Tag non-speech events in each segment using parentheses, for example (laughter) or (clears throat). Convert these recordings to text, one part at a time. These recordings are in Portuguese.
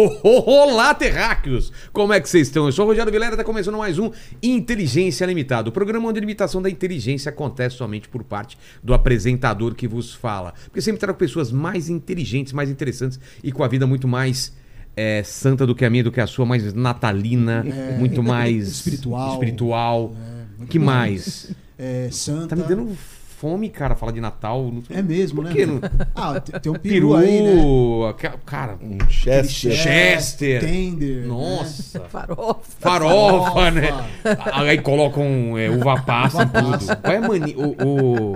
Olá, terráqueos! Como é que vocês estão? Eu sou o Rogério Vilera, está começando mais um Inteligência Limitada, o programa onde a limitação da inteligência acontece somente por parte do apresentador que vos fala. Porque sempre trago pessoas mais inteligentes, mais interessantes e com a vida muito mais é, santa do que a minha, do que a sua, mais natalina, muito (laughs) mais Espiritual. espiritual. É, que mais? (laughs) É, Santa. Tá me dando fome, cara, falar de Natal. Não É mesmo, Por né? não- Ah, tem, um (laughs) peru, Peru, aí, né? aquela- cara, Um Chester. Chester. Tender. né? nossa. Farofa. (laughs) Farofa, Farofa. né? Aí colocam é, uva passa e Uva tudo. passa. Qual é a mania? O,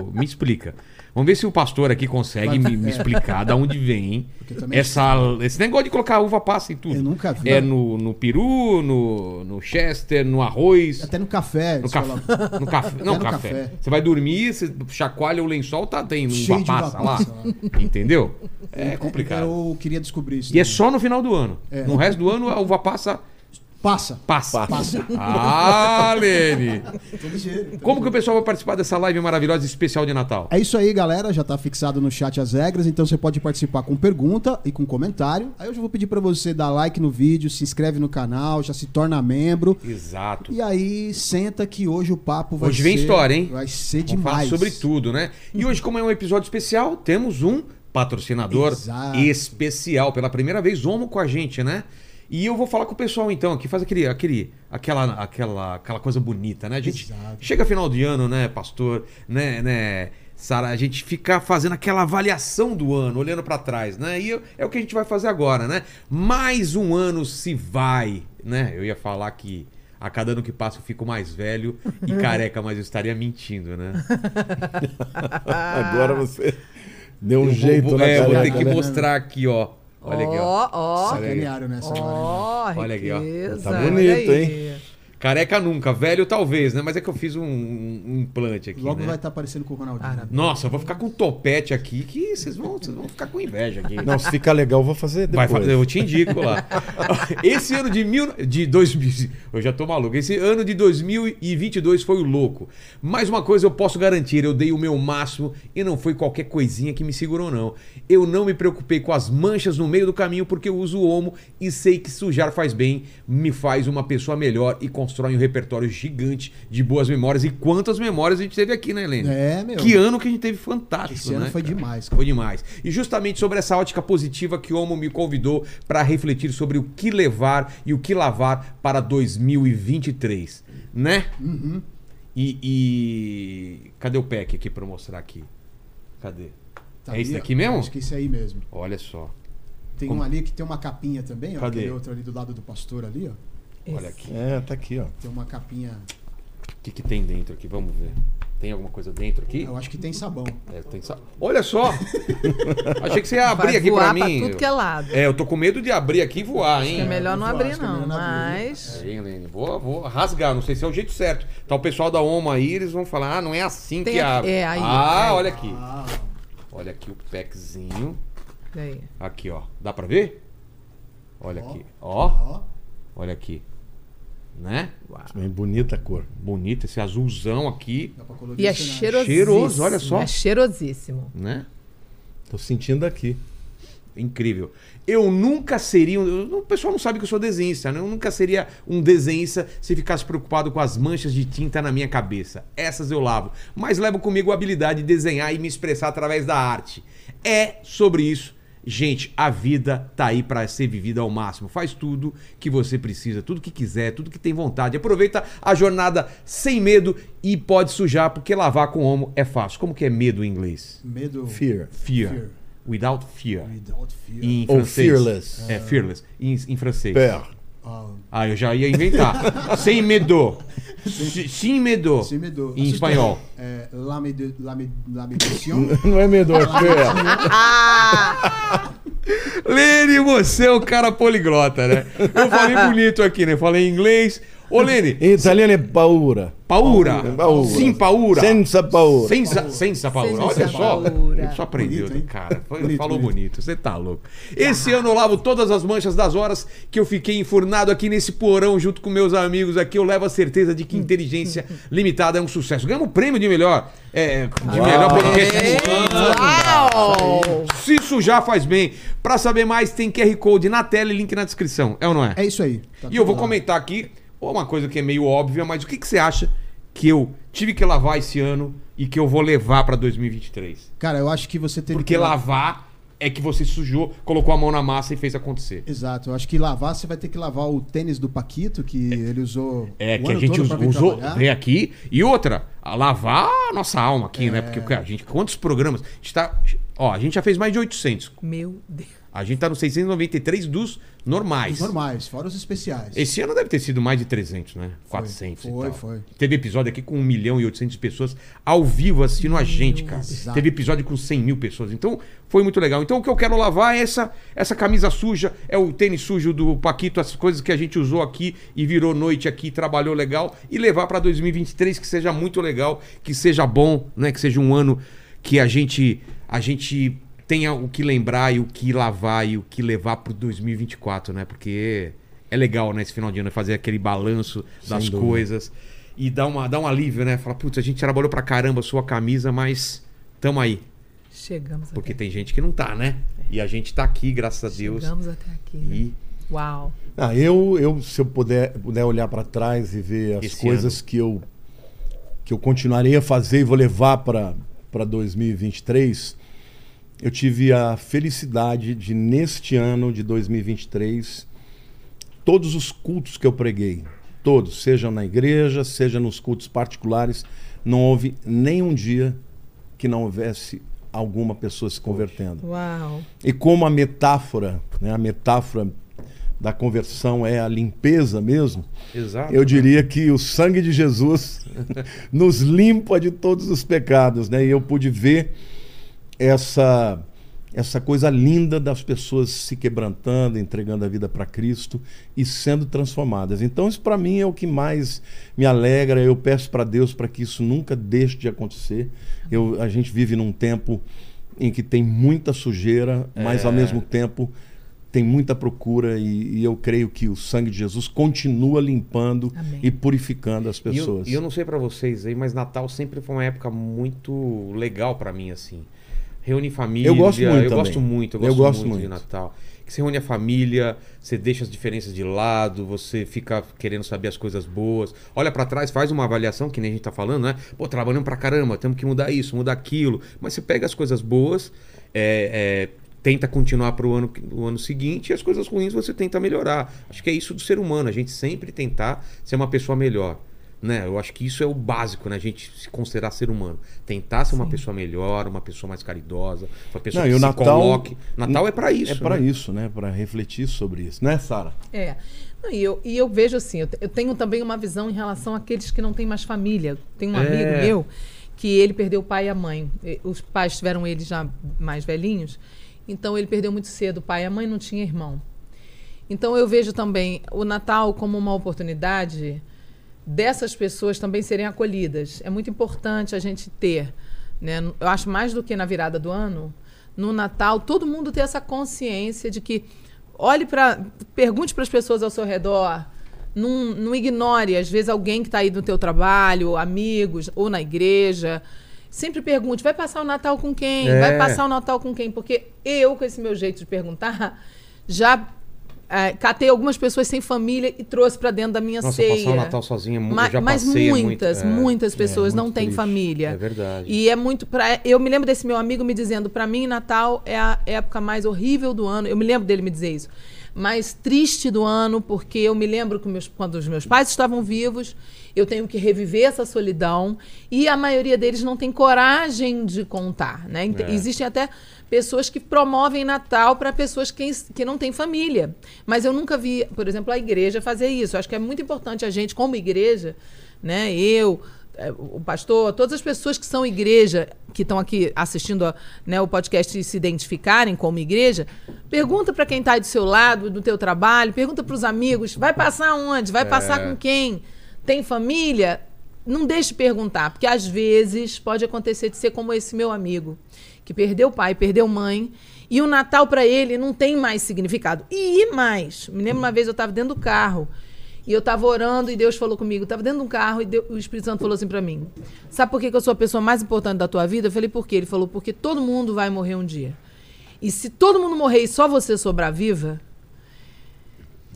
o- Me explica. Vamos ver se o pastor aqui consegue me, me explicar da onde vem essa, esse negócio de colocar uva passa em tudo. Eu nunca vi. É no, no peru, no, no chester, no arroz. Até no café. No colocam. no café, não no café. café. Você vai dormir, você chacoalha o lençol, tá tem uva Cheio de uva passa lá. lá. Entendeu? É complicado. Eu queria descobrir isso. E é também. só no final do ano. É. No resto do ano a uva passa Passa. passa. Passa. (laughs) Ah, Lene! Como que o pessoal vai participar dessa live maravilhosa especial de Natal? É isso aí, galera. Já tá fixado no chat as regras, então você pode participar com pergunta e com comentário. Aí eu já vou pedir pra você dar like no vídeo, se inscreve no canal, já se torna membro. Exato. E aí, senta que hoje o papo vai Hoje ser... vem história, hein? Vai ser Vamos falar demais. sobre tudo, né? E hoje, como é um episódio especial, temos um patrocinador Exato. especial. Pela primeira vez, Homo com a gente, né? E eu vou falar com o pessoal então aqui, faz aquele, aquele, aquela, aquela, aquela coisa bonita, né? A gente Exato. chega final de ano, né, pastor, né, né, Sara, a gente fica fazendo aquela avaliação do ano, olhando pra trás, né? E é o que a gente vai fazer agora, né? Mais um ano se vai, né? Eu ia falar que a cada ano que passa eu fico mais velho e (laughs) careca, mas eu estaria mentindo, né? (laughs) Agora você deu um Eu jeito vou, na é, vou ter que né? mostrar aqui, ó. Olha aqui, ó. Ó, ó. Sacanearam nessa agora. Ó, Olha aqui, ó. Tá bonito, hein? Careca nunca, velho talvez, né? Mas é que eu fiz um, um implante aqui, Logo né? vai estar aparecendo com o Ronaldinho. Cara, Nossa, eu vou ficar com um topete aqui que vocês vão, vocês vão ficar com inveja aqui. Não, se ficar legal, eu vou fazer Vai depois. fazer, eu te indico lá. (laughs) Esse ano de, mil, de 2000, eu já tô maluco. Esse ano de 2022 foi o louco. Mais uma coisa eu posso garantir, eu dei o meu máximo e não foi qualquer coisinha que me segurou não. Eu não me preocupei com as manchas no meio do caminho porque eu uso o Omo e sei que sujar faz bem, me faz uma pessoa melhor e constrói um repertório gigante de boas memórias. E quantas memórias a gente teve aqui, né, Helene? É, meu. Que ano que a gente teve fantástico, Esse ano né, foi cara? demais, cara. Foi demais. E justamente sobre essa ótica positiva que o Homo me convidou para refletir sobre o que levar e o que lavar para 2023, né? Uhum. E, e- cadê o pack aqui para mostrar aqui? Cadê? Tá é esse daqui ó. mesmo? Acho que esse aí mesmo. Olha só. Tem Como? um ali que tem uma capinha também, ó. Aquele outro ali do lado do pastor ali, ó. Olha aqui. É, tá aqui, ó. Tem uma capinha. O que, que tem dentro aqui? Vamos ver. Tem alguma coisa dentro aqui? Eu acho que tem sabão. É, tem sa- Olha só! (laughs) Achei que você ia abrir Vai aqui voar para mim. pra tudo que é lado. É, eu tô com medo de abrir aqui e voar, hein? É melhor não vou abrir, acho que é não. melhor não abrir. Mas. É, hein, Lene? Vou, vou rasgar, não sei se é o jeito certo. Tá o pessoal da OMA aí, eles vão falar, ah, não é assim Tem que aqui- abre. é, aí, ah, aí. olha aqui. Ah, Olha aqui o packzinho. Daí. Aqui, ó. Dá pra ver? Olha Ó. aqui. Ó, ó. olha aqui. Né? Bem bonita a cor. Bonito esse azulzão aqui, Dá pra colorir E é cheirosíssimo. Cheiroso, olha só. É cheirosíssimo. né? Tô sentindo aqui. Incrível. Eu nunca seria. um- O pessoal não sabe que eu sou desenhista, né? Eu nunca seria um desenhista se ficasse preocupado com as manchas de tinta na minha cabeça. Essas eu lavo. Mas levo comigo a habilidade de desenhar e me expressar através da arte. É sobre isso. Gente, a vida tá aí para ser vivida ao máximo. Faz tudo que você precisa, tudo que quiser, tudo que tem vontade. Aproveita a jornada sem medo e pode sujar, porque lavar com homo é fácil. Como que é medo em inglês? Medo. Fear. Fear. Fear. Without fear. Without fear. Em Ou francês. fearless. É, fearless. Em, em francês. Père. Ah, Ah, eu já ia inventar. Sem medo. Si- Sem medo. sem medo. Em espanhol. É, la, med la, med la meditation. Não é medo, é père. Lene, você é o cara poliglota, né? Eu falei bonito aqui, né? Falei em inglês. Ô, Lene, Em italiano é paura. paura. Paura. Sim, paura. Senza paura. Senza, senza paura. Senza Olha só. paura. Ele só aprendeu, Bonito, hein? cara. Bonito, falou bonito. Você tá louco. Esse ano eu lavo todas as manchas das horas que eu fiquei enfurnado aqui nesse porão junto com meus amigos aqui. Eu levo a certeza de que Inteligência (laughs) Limitada é um sucesso. Ganhamos o prêmio de melhor, é, de melhor podcast. Uau! Se sujar faz bem. Pra saber mais, tem QR Code na tela e link na descrição. É ou não é? É isso aí. Tá E eu vou lá. comentar aqui uma coisa que é meio óbvia, mas o que, que você acha que eu tive que lavar esse ano e que eu vou levar pra 2023? Cara, eu acho que você teve Porque que lavar é que você sujou, colocou a mão na massa e fez acontecer. Exato, eu acho que lavar, você vai ter que lavar o tênis do Paquito, que ele usou. É, o que a gente usou, trabalhar. veio aqui. E outra, a lavar a nossa alma aqui, né? É. Porque, cara, a gente, quantos programas? A gente tá. Ó, a gente já fez mais de 800. Meu Deus. A gente tá no 693 dos normais. Os normais, fora os especiais. Esse ano deve ter sido mais de 300, né? 400 e foi, tal. foi. Teve episódio aqui com 1 milhão e 800 pessoas ao vivo assistindo a gente, cara. Exato. Teve episódio com 100 mil pessoas. Então, foi muito legal. Então, o que eu quero lavar é essa, essa camisa suja, é o tênis sujo do Paquito, as coisas que a gente usou aqui e virou noite aqui, trabalhou legal, e levar pra 2023 que seja muito legal, que seja bom, né? Que seja um ano que a gente, a gente tenha o que lembrar e o que lavar e o que levar pro 2024, né? Porque é legal, né, esse final de ano, fazer aquele balanço das coisas e dar, uma, dar um alívio, né? Falar, putz, a gente trabalhou pra caramba a sua camisa, mas tamo aí. Chegamos Porque até tem gente que não tá, né? E a gente tá aqui, graças a Deus. Chegamos até aqui. né? E Uau. Ah, eu, eu, se eu puder, puder olhar para trás e ver as Esse coisas que eu que eu continuarei a fazer e vou levar para para 2023, eu tive a felicidade de neste ano de 2023 todos os cultos que eu preguei, todos, seja na igreja, seja nos cultos particulares, não houve nenhum dia que não houvesse alguma pessoa se convertendo. Uau. E como a metáfora, né, a metáfora da conversão é a limpeza mesmo, Exato. eu diria que o sangue de Jesus (laughs) nos limpa de todos os pecados, né? E eu pude ver essa essa coisa linda das pessoas se quebrantando, entregando a vida para Cristo e sendo transformadas. Então isso para mim é o que mais me alegra. Eu peço para Deus para que isso nunca deixe de acontecer. Eu, a gente vive num tempo em que tem muita sujeira, mas É. ao mesmo tempo tem muita procura e, e eu creio que o sangue de Jesus continua limpando Amém. e purificando as eu, pessoas. e eu não sei pra vocês aí, mas Natal sempre foi uma época muito legal pra mim, assim. Reúne família. Eu gosto muito Eu também. gosto muito, eu Eu gosto, gosto muito, de muito. Natal. Que você reúne a família, você deixa as diferenças de lado, você fica querendo saber as coisas boas. Olha pra trás, faz uma avaliação, que nem a gente tá falando, né? Pô, trabalhando pra caramba, temos que mudar isso, mudar aquilo. Mas você pega as coisas boas, é, é, tenta continuar pro ano, o ano seguinte, e as coisas ruins você tenta melhorar. Acho que é isso do ser humano, a gente sempre tentar ser uma pessoa melhor. Né? Eu acho que isso é o básico, né? A gente se considerar ser humano. Tentar ser uma pessoa melhor, uma pessoa mais caridosa, uma pessoa Não, que e o se Natal- coloque. Natal é pra isso. é para né? isso, né? Para refletir sobre isso, né, Sara? É. Não, E eu, e eu vejo assim, eu, eu tenho também uma visão em relação àqueles que não têm mais família. Tem um É. amigo meu que ele perdeu o pai e a mãe. Os pais tiveram ele já mais velhinhos, então ele perdeu muito cedo o pai e a mãe não tinha irmão. Então eu vejo também o Natal como uma oportunidade dessas pessoas também serem acolhidas. É muito importante a gente ter, né? Eu acho mais do que na virada do ano, no Natal, todo mundo ter essa consciência de que olhe para, pergunte para as pessoas ao seu redor, não, não ignore às vezes alguém que está aí no teu trabalho, amigos ou na igreja. Sempre pergunte, vai passar o Natal com quem? É. Vai passar o Natal com quem? Porque eu, com esse meu jeito de perguntar, já eh, catei algumas pessoas sem família e trouxe para dentro da minha Nossa, ceia. passar o Natal é muito. Ma- já mas é muito- muitas, é, muitas pessoas é não têm família. É verdade. E é muito para eu me lembro desse meu amigo me dizendo, para mim Natal é a época mais horrível do ano. Eu me lembro dele me dizer isso. Mais triste do ano, porque eu me lembro que meus, quando os meus pais estavam vivos, eu tenho que reviver essa solidão e a maioria deles não tem coragem de contar, né? Ent- É. Existem até pessoas que promovem Natal para pessoas que, que não têm família. Mas eu nunca vi, por exemplo, a igreja fazer isso. Eu acho que é muito importante a gente, como igreja, né? Eu, é, o pastor, todas as pessoas que são igreja, que estão aqui assistindo a- né, o podcast e se identificarem como igreja, pergunta para quem está do seu lado, do teu trabalho, pergunta para os amigos, vai passar onde? Vai passar com quem? Tem família? Não deixe de perguntar, porque às vezes pode acontecer de ser como esse meu amigo, que perdeu pai, perdeu mãe, e o Natal para ele não tem mais significado. E mais, me lembro uma vez eu estava dentro do carro, e eu estava orando e Deus falou comigo. Estava dentro de um carro e Deus- o Espírito Santo falou assim para mim: Sabe por que eu sou a pessoa mais importante da tua vida? Eu falei: Por quê? Ele falou: Porque todo mundo vai morrer um dia. E se todo mundo morrer e só você sobrar viva,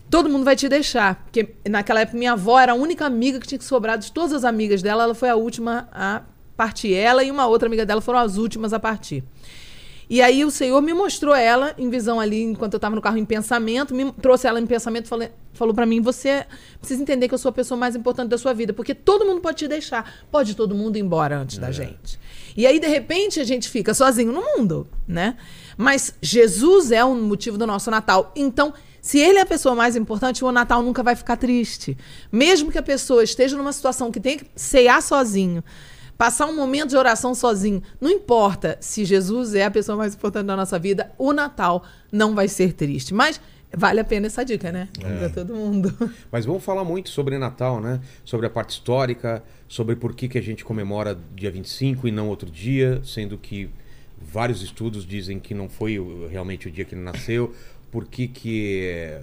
todo mundo vai te deixar. Porque naquela época minha avó era a única amiga que tinha que sobrar de todas as amigas dela. Ela foi a última a partir. Ela e uma outra amiga dela foram as últimas a partir. E aí o Senhor me mostrou ela em visão ali, enquanto eu estava no carro em pensamento, me trouxe ela em pensamento, falei, falou para mim, você precisa entender que eu sou a pessoa mais importante da sua vida, porque todo mundo pode te deixar, pode todo mundo ir embora antes da gente. E aí de repente a gente fica sozinho no mundo, né? Mas Jesus é o motivo do nosso Natal. Então, se ele é a pessoa mais importante, o Natal nunca vai ficar triste. Mesmo que a pessoa esteja numa situação que tem que cear sozinho, passar um momento de oração sozinho. Não importa se Jesus é a pessoa mais importante da nossa vida, o Natal não vai ser triste. Mas vale a pena essa dica, né? Pra todo mundo. (laughs) Mas vamos falar muito sobre Natal, né? Sobre a parte histórica, sobre por que, que a gente comemora dia 25 e não outro dia, sendo que vários estudos dizem que não foi realmente o dia que ele nasceu. Por que, que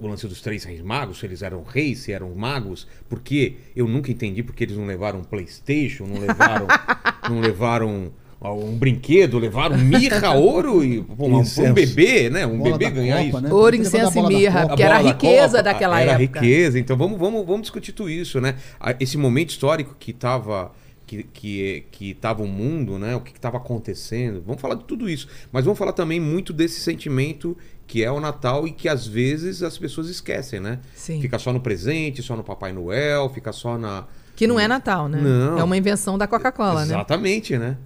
o lance dos três reis magos, se eles eram reis, se eram magos, porque eu nunca entendi porque eles não levaram um Playstation, não levaram, (laughs) não levaram ah, um brinquedo, levaram mirra, (laughs) ouro e pô, um, um bebê, né? Um Bola bebê da ganhar Copa, isso. né? Ouro, que incenso e da mirra, porque era a da riqueza Copa, daquela era época. riqueza. Então vamos, vamos, vamos discutir tudo isso, né? Esse momento histórico que estava que, que, que tava o mundo, né? O que estava acontecendo. Vamos falar de tudo isso. Mas vamos falar também muito desse sentimento que é o Natal e que às vezes as pessoas esquecem, né? Sim. Fica só no presente, só no Papai Noel, fica só na. Que não é Natal, né? Não. É uma invenção da Coca-Cola, né? Exatamente, né?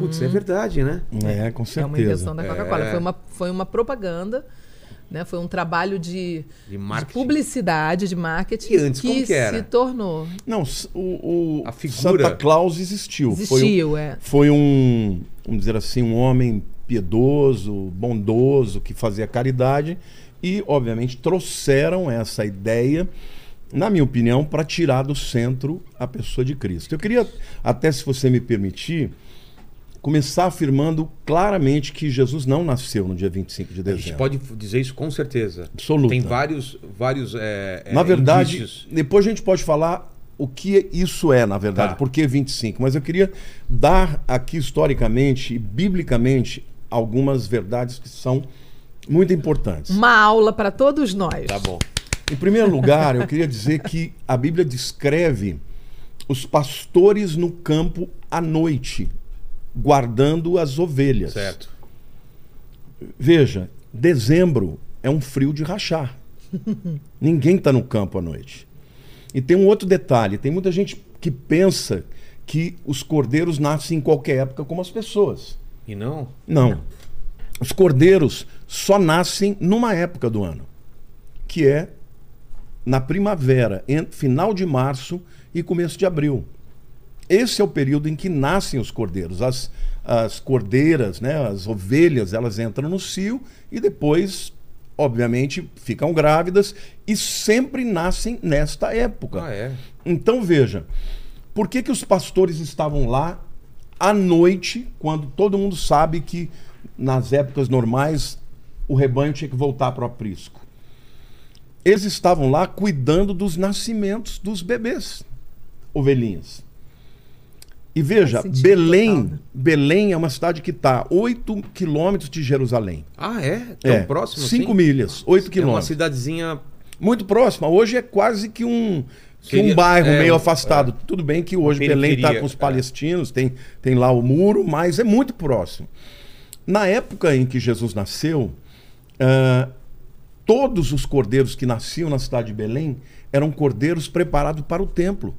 Putz, é verdade, né? É, com É uma invenção certeza. da Coca-Cola. É. Foi, uma, foi uma propaganda, né? Foi um trabalho de, De de publicidade, de marketing E antes, que como que era? se tornou. Não, o, o A figura- Santa Claus existiu. Foi um- Existiu, é. foi um, vamos dizer assim, um homem piedoso, bondoso, que fazia caridade e, obviamente, trouxeram essa ideia, na minha opinião, para tirar do centro a pessoa de Cristo. Eu queria, até se você me permitir, começar afirmando claramente que Jesus não nasceu no dia 25 de A dezembro. gente pode dizer isso com certeza. Absoluta. Tem vários, vários é, é, Na verdade, indícios. depois a gente pode falar o que isso é, na verdade, Tá. por que 25. Mas eu queria dar aqui historicamente e biblicamente algumas verdades que são muito importantes. Uma aula para todos nós. Tá bom. Em primeiro lugar, eu queria dizer que a Bíblia descreve os pastores no campo à noite, guardando as ovelhas. Certo. Veja, dezembro é um frio de rachar. (laughs) Ninguém está no campo à noite. E tem um outro detalhe: tem muita gente que pensa que os cordeiros nascem em qualquer época, como as pessoas. E não? Não. Os cordeiros só nascem numa época do ano, que é na primavera, em- final de março e começo de abril. Esse é o período em que nascem os cordeiros. As, as cordeiras, né, as ovelhas, elas entram no cio e depois, obviamente, ficam grávidas e sempre nascem nesta época. Ah, é. Então veja, por que, que os pastores estavam lá à noite, quando todo mundo sabe que nas épocas normais o rebanho tinha que voltar para o aprisco? Eles estavam lá cuidando dos nascimentos dos bebês, ovelhinhas. E veja, Belém, total, né? Belém é uma cidade que está 8 quilômetros de Jerusalém. Ah, é? Tão é, próximo 5 assim? milhas, 8 É uma quilômetros. cidadezinha... Muito próxima. Hoje é quase que um, que um bairro é, meio um- afastado. Tudo bem que hoje Belém está com os é. palestinos, tem, tem lá o muro, mas é muito próximo. Na época em que Jesus nasceu, ah, todos os cordeiros que nasciam na cidade de Belém eram cordeiros preparados para o templo,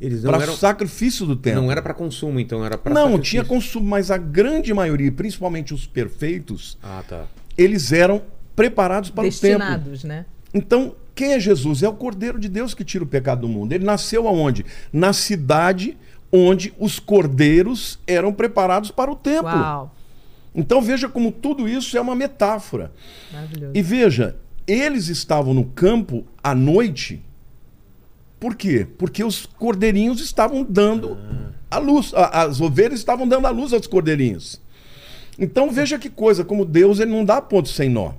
Eles não para eram... o sacrifício do templo. Não era pra consumo, então era pra Não, sacrifício. tinha consumo, mas a grande maioria, principalmente os perfeitos, Ah, tá. eles eram preparados para o templo. Destinados, né? Então, quem é Jesus? É o Cordeiro de Deus que tira o pecado do mundo. Ele nasceu aonde? Na cidade onde os cordeiros eram preparados para o templo. Uau. Então veja como tudo isso é uma metáfora. Maravilhoso. E veja, eles estavam no campo à noite. Por quê? Porque os cordeirinhos estavam dando a luz, as ovelhas estavam dando a luz aos cordeirinhos. Então veja que coisa, como Deus ele não dá ponto sem nó.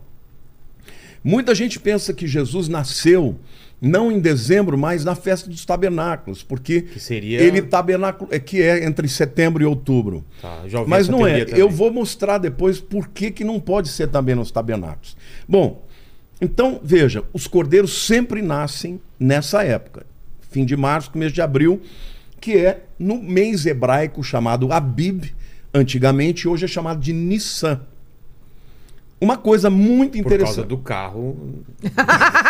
Muita gente pensa que Jesus nasceu não em dezembro, mas na festa dos tabernáculos, porque Que seria- ele tabernáculo é que é entre setembro e outubro. Tá, Mas não é. também. Eu vou mostrar depois por que, que não pode ser também nos tabernáculos. Bom, então veja, os cordeiros sempre nascem nessa época, fim de março, começo de abril, que é no mês hebraico chamado Abib, antigamente, hoje é chamado de Nissan. Uma coisa muito Por causa interessante. do carro. (laughs)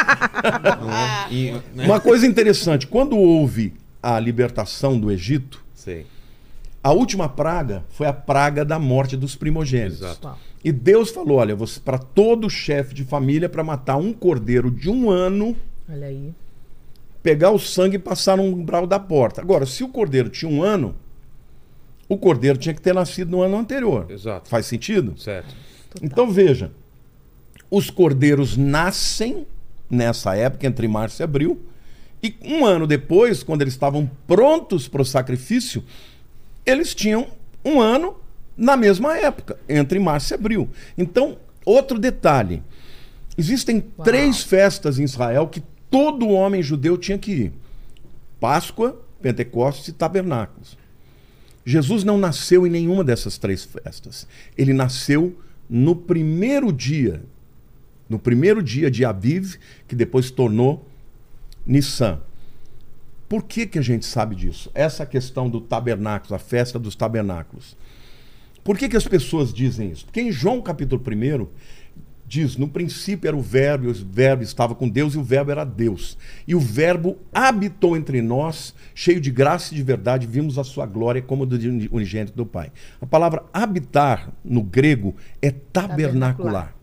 É? E- né? Uma coisa interessante, quando houve a libertação do Egito, Sei. a última praga foi a praga da morte dos primogênitos. Exato. E Deus falou: olha, você para todo chefe de família para matar um cordeiro de um ano, Olha aí. pegar o sangue e passar no umbral da porta. Agora, se o cordeiro tinha um ano, o cordeiro tinha que ter nascido no ano anterior. Exato. Faz sentido? Certo. Então veja, os cordeiros nascem nessa época, entre março e abril, e um ano depois, quando eles estavam prontos para o sacrifício, eles tinham um ano na mesma época, entre março e abril. Então, outro detalhe: existem Uau. três festas em Israel que todo homem judeu tinha que ir: Páscoa, Pentecostes e Tabernáculos. Jesus não nasceu em nenhuma dessas três festas. Ele nasceu no primeiro dia, no primeiro dia de Aviv, que depois se tornou Nissan. Por que, que a gente sabe disso? Essa questão do tabernáculo, a festa dos tabernáculos. Por que, que as pessoas dizem isso? Porque em João capítulo 1 diz: no princípio era o Verbo, e o Verbo estava com Deus, e o Verbo era Deus. E o Verbo habitou entre nós, cheio de graça e de verdade, vimos a sua glória como do unigênito do Pai. A palavra habitar, no grego, é tabernacular. Tabernacular.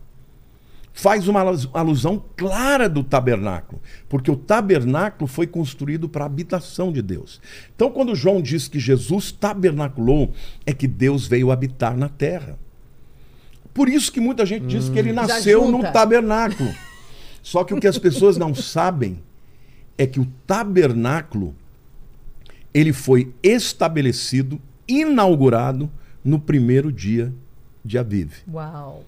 Faz uma alus- alusão clara do tabernáculo, porque o tabernáculo foi construído para a habitação de Deus. Então, quando João diz que Jesus tabernaculou, é que Deus veio habitar na terra. Por isso que muita gente diz que ele nasceu Já num junta. tabernáculo. Só que o que as pessoas não sabem é que o tabernáculo ele foi estabelecido, inaugurado no primeiro dia de Aviv Uau.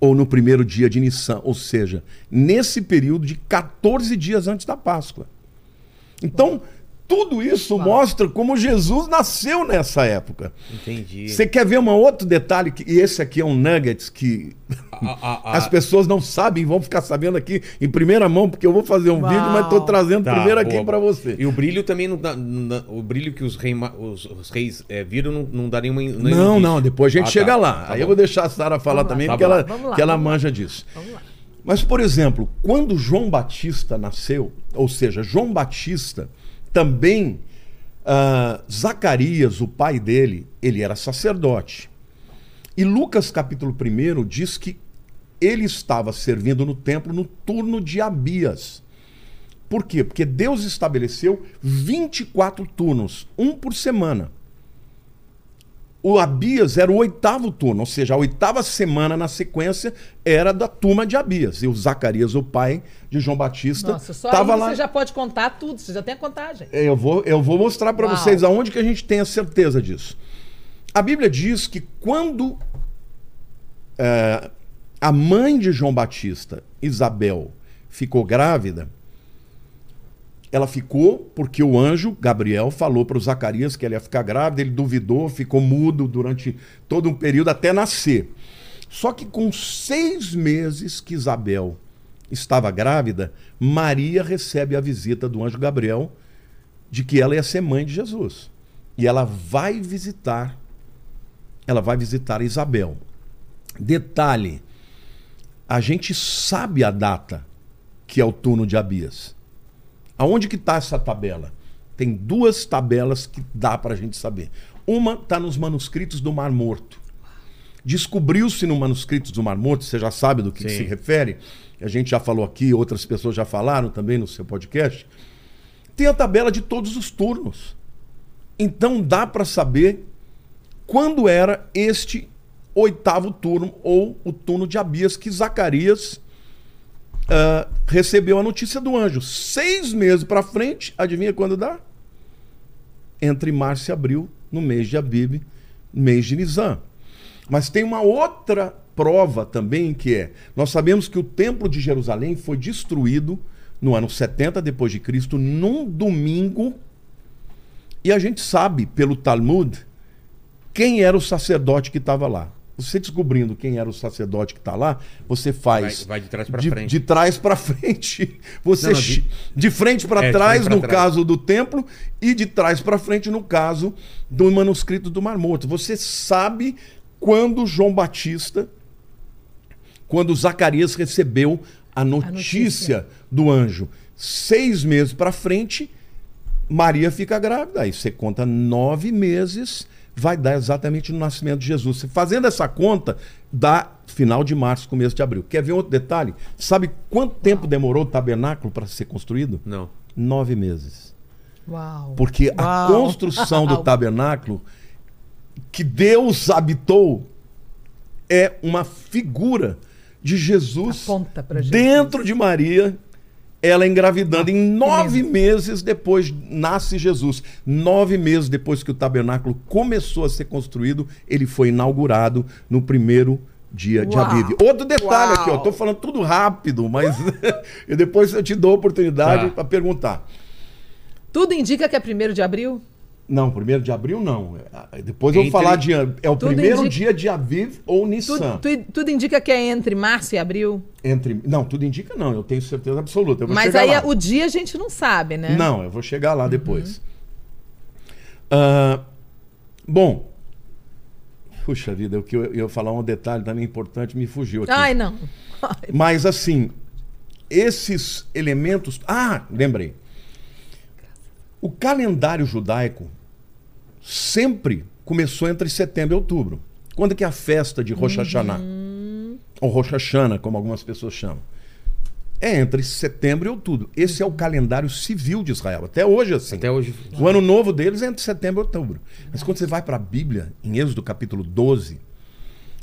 ou no primeiro dia de Nissan, ou seja, nesse período de 14 dias antes da Páscoa. Então, tudo isso mostra como Jesus nasceu nessa época. Entendi. Você quer ver um outro detalhe? Que, e esse aqui é um nuggets que A- a- (laughs) a- as pessoas não sabem, vão ficar sabendo aqui em primeira mão, porque eu vou fazer um Uau. vídeo, mas estou trazendo Tá, primeiro boa, aqui para você. E o brilho também não dá. não- o brilho que os, rei, os, os reis é, viram não, não dá nenhuma. nenhum Não, indício. não, depois a gente Ah, chega tá, lá. tá Aí bom. eu vou deixar a Sara falar Vamos lá. também, Tá porque bom. ela, lá, que ela lá. manja disso. Vamos lá. Mas, por exemplo, quando João Batista nasceu, ou seja, João Batista também, ah, Zacarias, o pai dele, ele era sacerdote. E Lucas capítulo 1 diz que ele estava servindo no templo no turno de Abias. Por quê? Porque Deus estabeleceu 24 turnos, um por semana. O Abias era o oitavo turno, ou seja, a oitava semana na sequência era da turma de Abias. E o Zacarias, o pai de João Batista, Nossa, só estava aí lá. você já pode contar tudo, você já tem a contagem. Eu vou, eu vou mostrar para vocês aonde que a gente tem a certeza disso. A Bíblia diz que quando é, a mãe de João Batista, Isabel, ficou grávida, ela ficou porque o anjo Gabriel falou para o Zacarias que ela ia ficar grávida, ele duvidou, ficou mudo durante todo um período até nascer. Só que com seis meses que Isabel estava grávida, Maria recebe a visita do anjo Gabriel de que ela ia ser mãe de Jesus. E ela vai visitar, ela vai visitar Isabel. Detalhe, a gente sabe a data que é o turno de Abias. Aonde que está essa tabela? Tem duas tabelas que dá para a gente saber. Uma está nos manuscritos do Mar Morto. Descobriu-se no manuscrito do Mar Morto, você já sabe do que, que se refere, a gente já falou aqui, outras pessoas já falaram também no seu podcast. Tem a tabela de todos os turnos. Então dá para saber quando era este oitavo turno ou o turno de Abias que Zacarias ah, recebeu a notícia do anjo. Seis meses para frente, adivinha quando dá? Entre março e abril, no mês de Abib, mês de Nisan. Mas tem uma outra prova também que é, nós sabemos que o templo de Jerusalém foi destruído no ano 70 depois de Cristo, num domingo, e a gente sabe pelo Talmud quem era o sacerdote que estava lá. Você descobrindo quem era o sacerdote que está lá, você faz Vai- vai de trás pra de, frente. de trás para (laughs) frente. Você Não, não, de, de- frente para É, trás frente no trás. caso do templo e de trás para frente no caso do manuscrito do Mar Morto. Você sabe quando João Batista, quando Zacarias recebeu a notícia, notícia. do anjo. Seis meses para frente, Maria fica grávida. Aí você conta nove meses, vai dar exatamente no nascimento de Jesus. Fazendo essa conta, dá final de março, começo de abril. Quer ver outro detalhe? Sabe quanto tempo demorou o tabernáculo para ser construído? Não. Nove meses. Uau. Porque a Uau. construção do (laughs) tabernáculo que Deus habitou é uma figura de Jesus. dentro de Maria, ela engravidando. Em nove meses depois nasce Jesus. Nove meses depois que o tabernáculo começou a ser construído, ele foi inaugurado no primeiro dia de Uau. Aviv. Outro detalhe aqui, ó, Uau. tô falando tudo rápido, mas (laughs) depois eu te dou a oportunidade Tá. para perguntar. Tudo indica que é primeiro de abril? Não, primeiro de abril não. É, Depois eu vou Entre- falar de. É o Tudo primeiro indica- dia de Aviv ou Nissan. tu- tudo indica que é entre março e abril? Entre... Não, tudo indica não, eu tenho certeza absoluta. Mas aí lá. o dia a gente não sabe, né? Não, eu vou chegar lá depois. Ah, bom. Puxa vida, o que eu eu ia falar um detalhe também importante me fugiu aqui. Ai, não. Ai, (laughs) Mas assim, esses elementos. Ah, lembrei. O calendário judaico sempre começou entre setembro e outubro. Quando que é a festa de Rosh Hashanah? Ou Rosh Hashanah, como algumas pessoas chamam. É entre setembro e outubro. Esse é o calendário civil de Israel. Até hoje é assim. Até hoje. O ano novo deles é entre setembro e outubro. Mas quando você vai para a Bíblia, em Êxodo capítulo 12,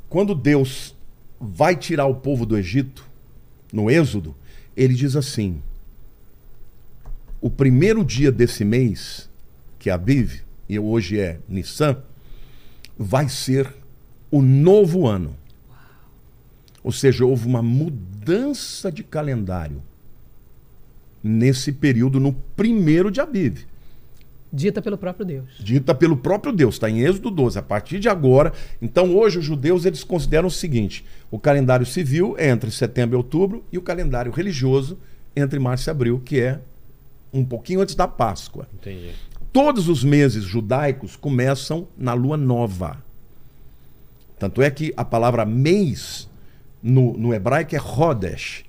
quando Deus vai tirar o povo do Egito, no Êxodo, ele diz assim: o primeiro dia desse mês, que é Abiv, e hoje é Nissan, vai ser o novo ano. Ou seja, houve uma mudança de calendário nesse período, no primeiro de Abiv. Dita pelo próprio Deus. Dita pelo próprio Deus, está em Êxodo 12. A partir de agora, então hoje os judeus eles consideram o seguinte: o calendário civil é entre setembro e outubro e o calendário religioso entre março e abril, que é um pouquinho antes da Páscoa. Entendi. Todos os meses judaicos começam na lua nova. Tanto é que a palavra mês no, no hebraico é Hodesh,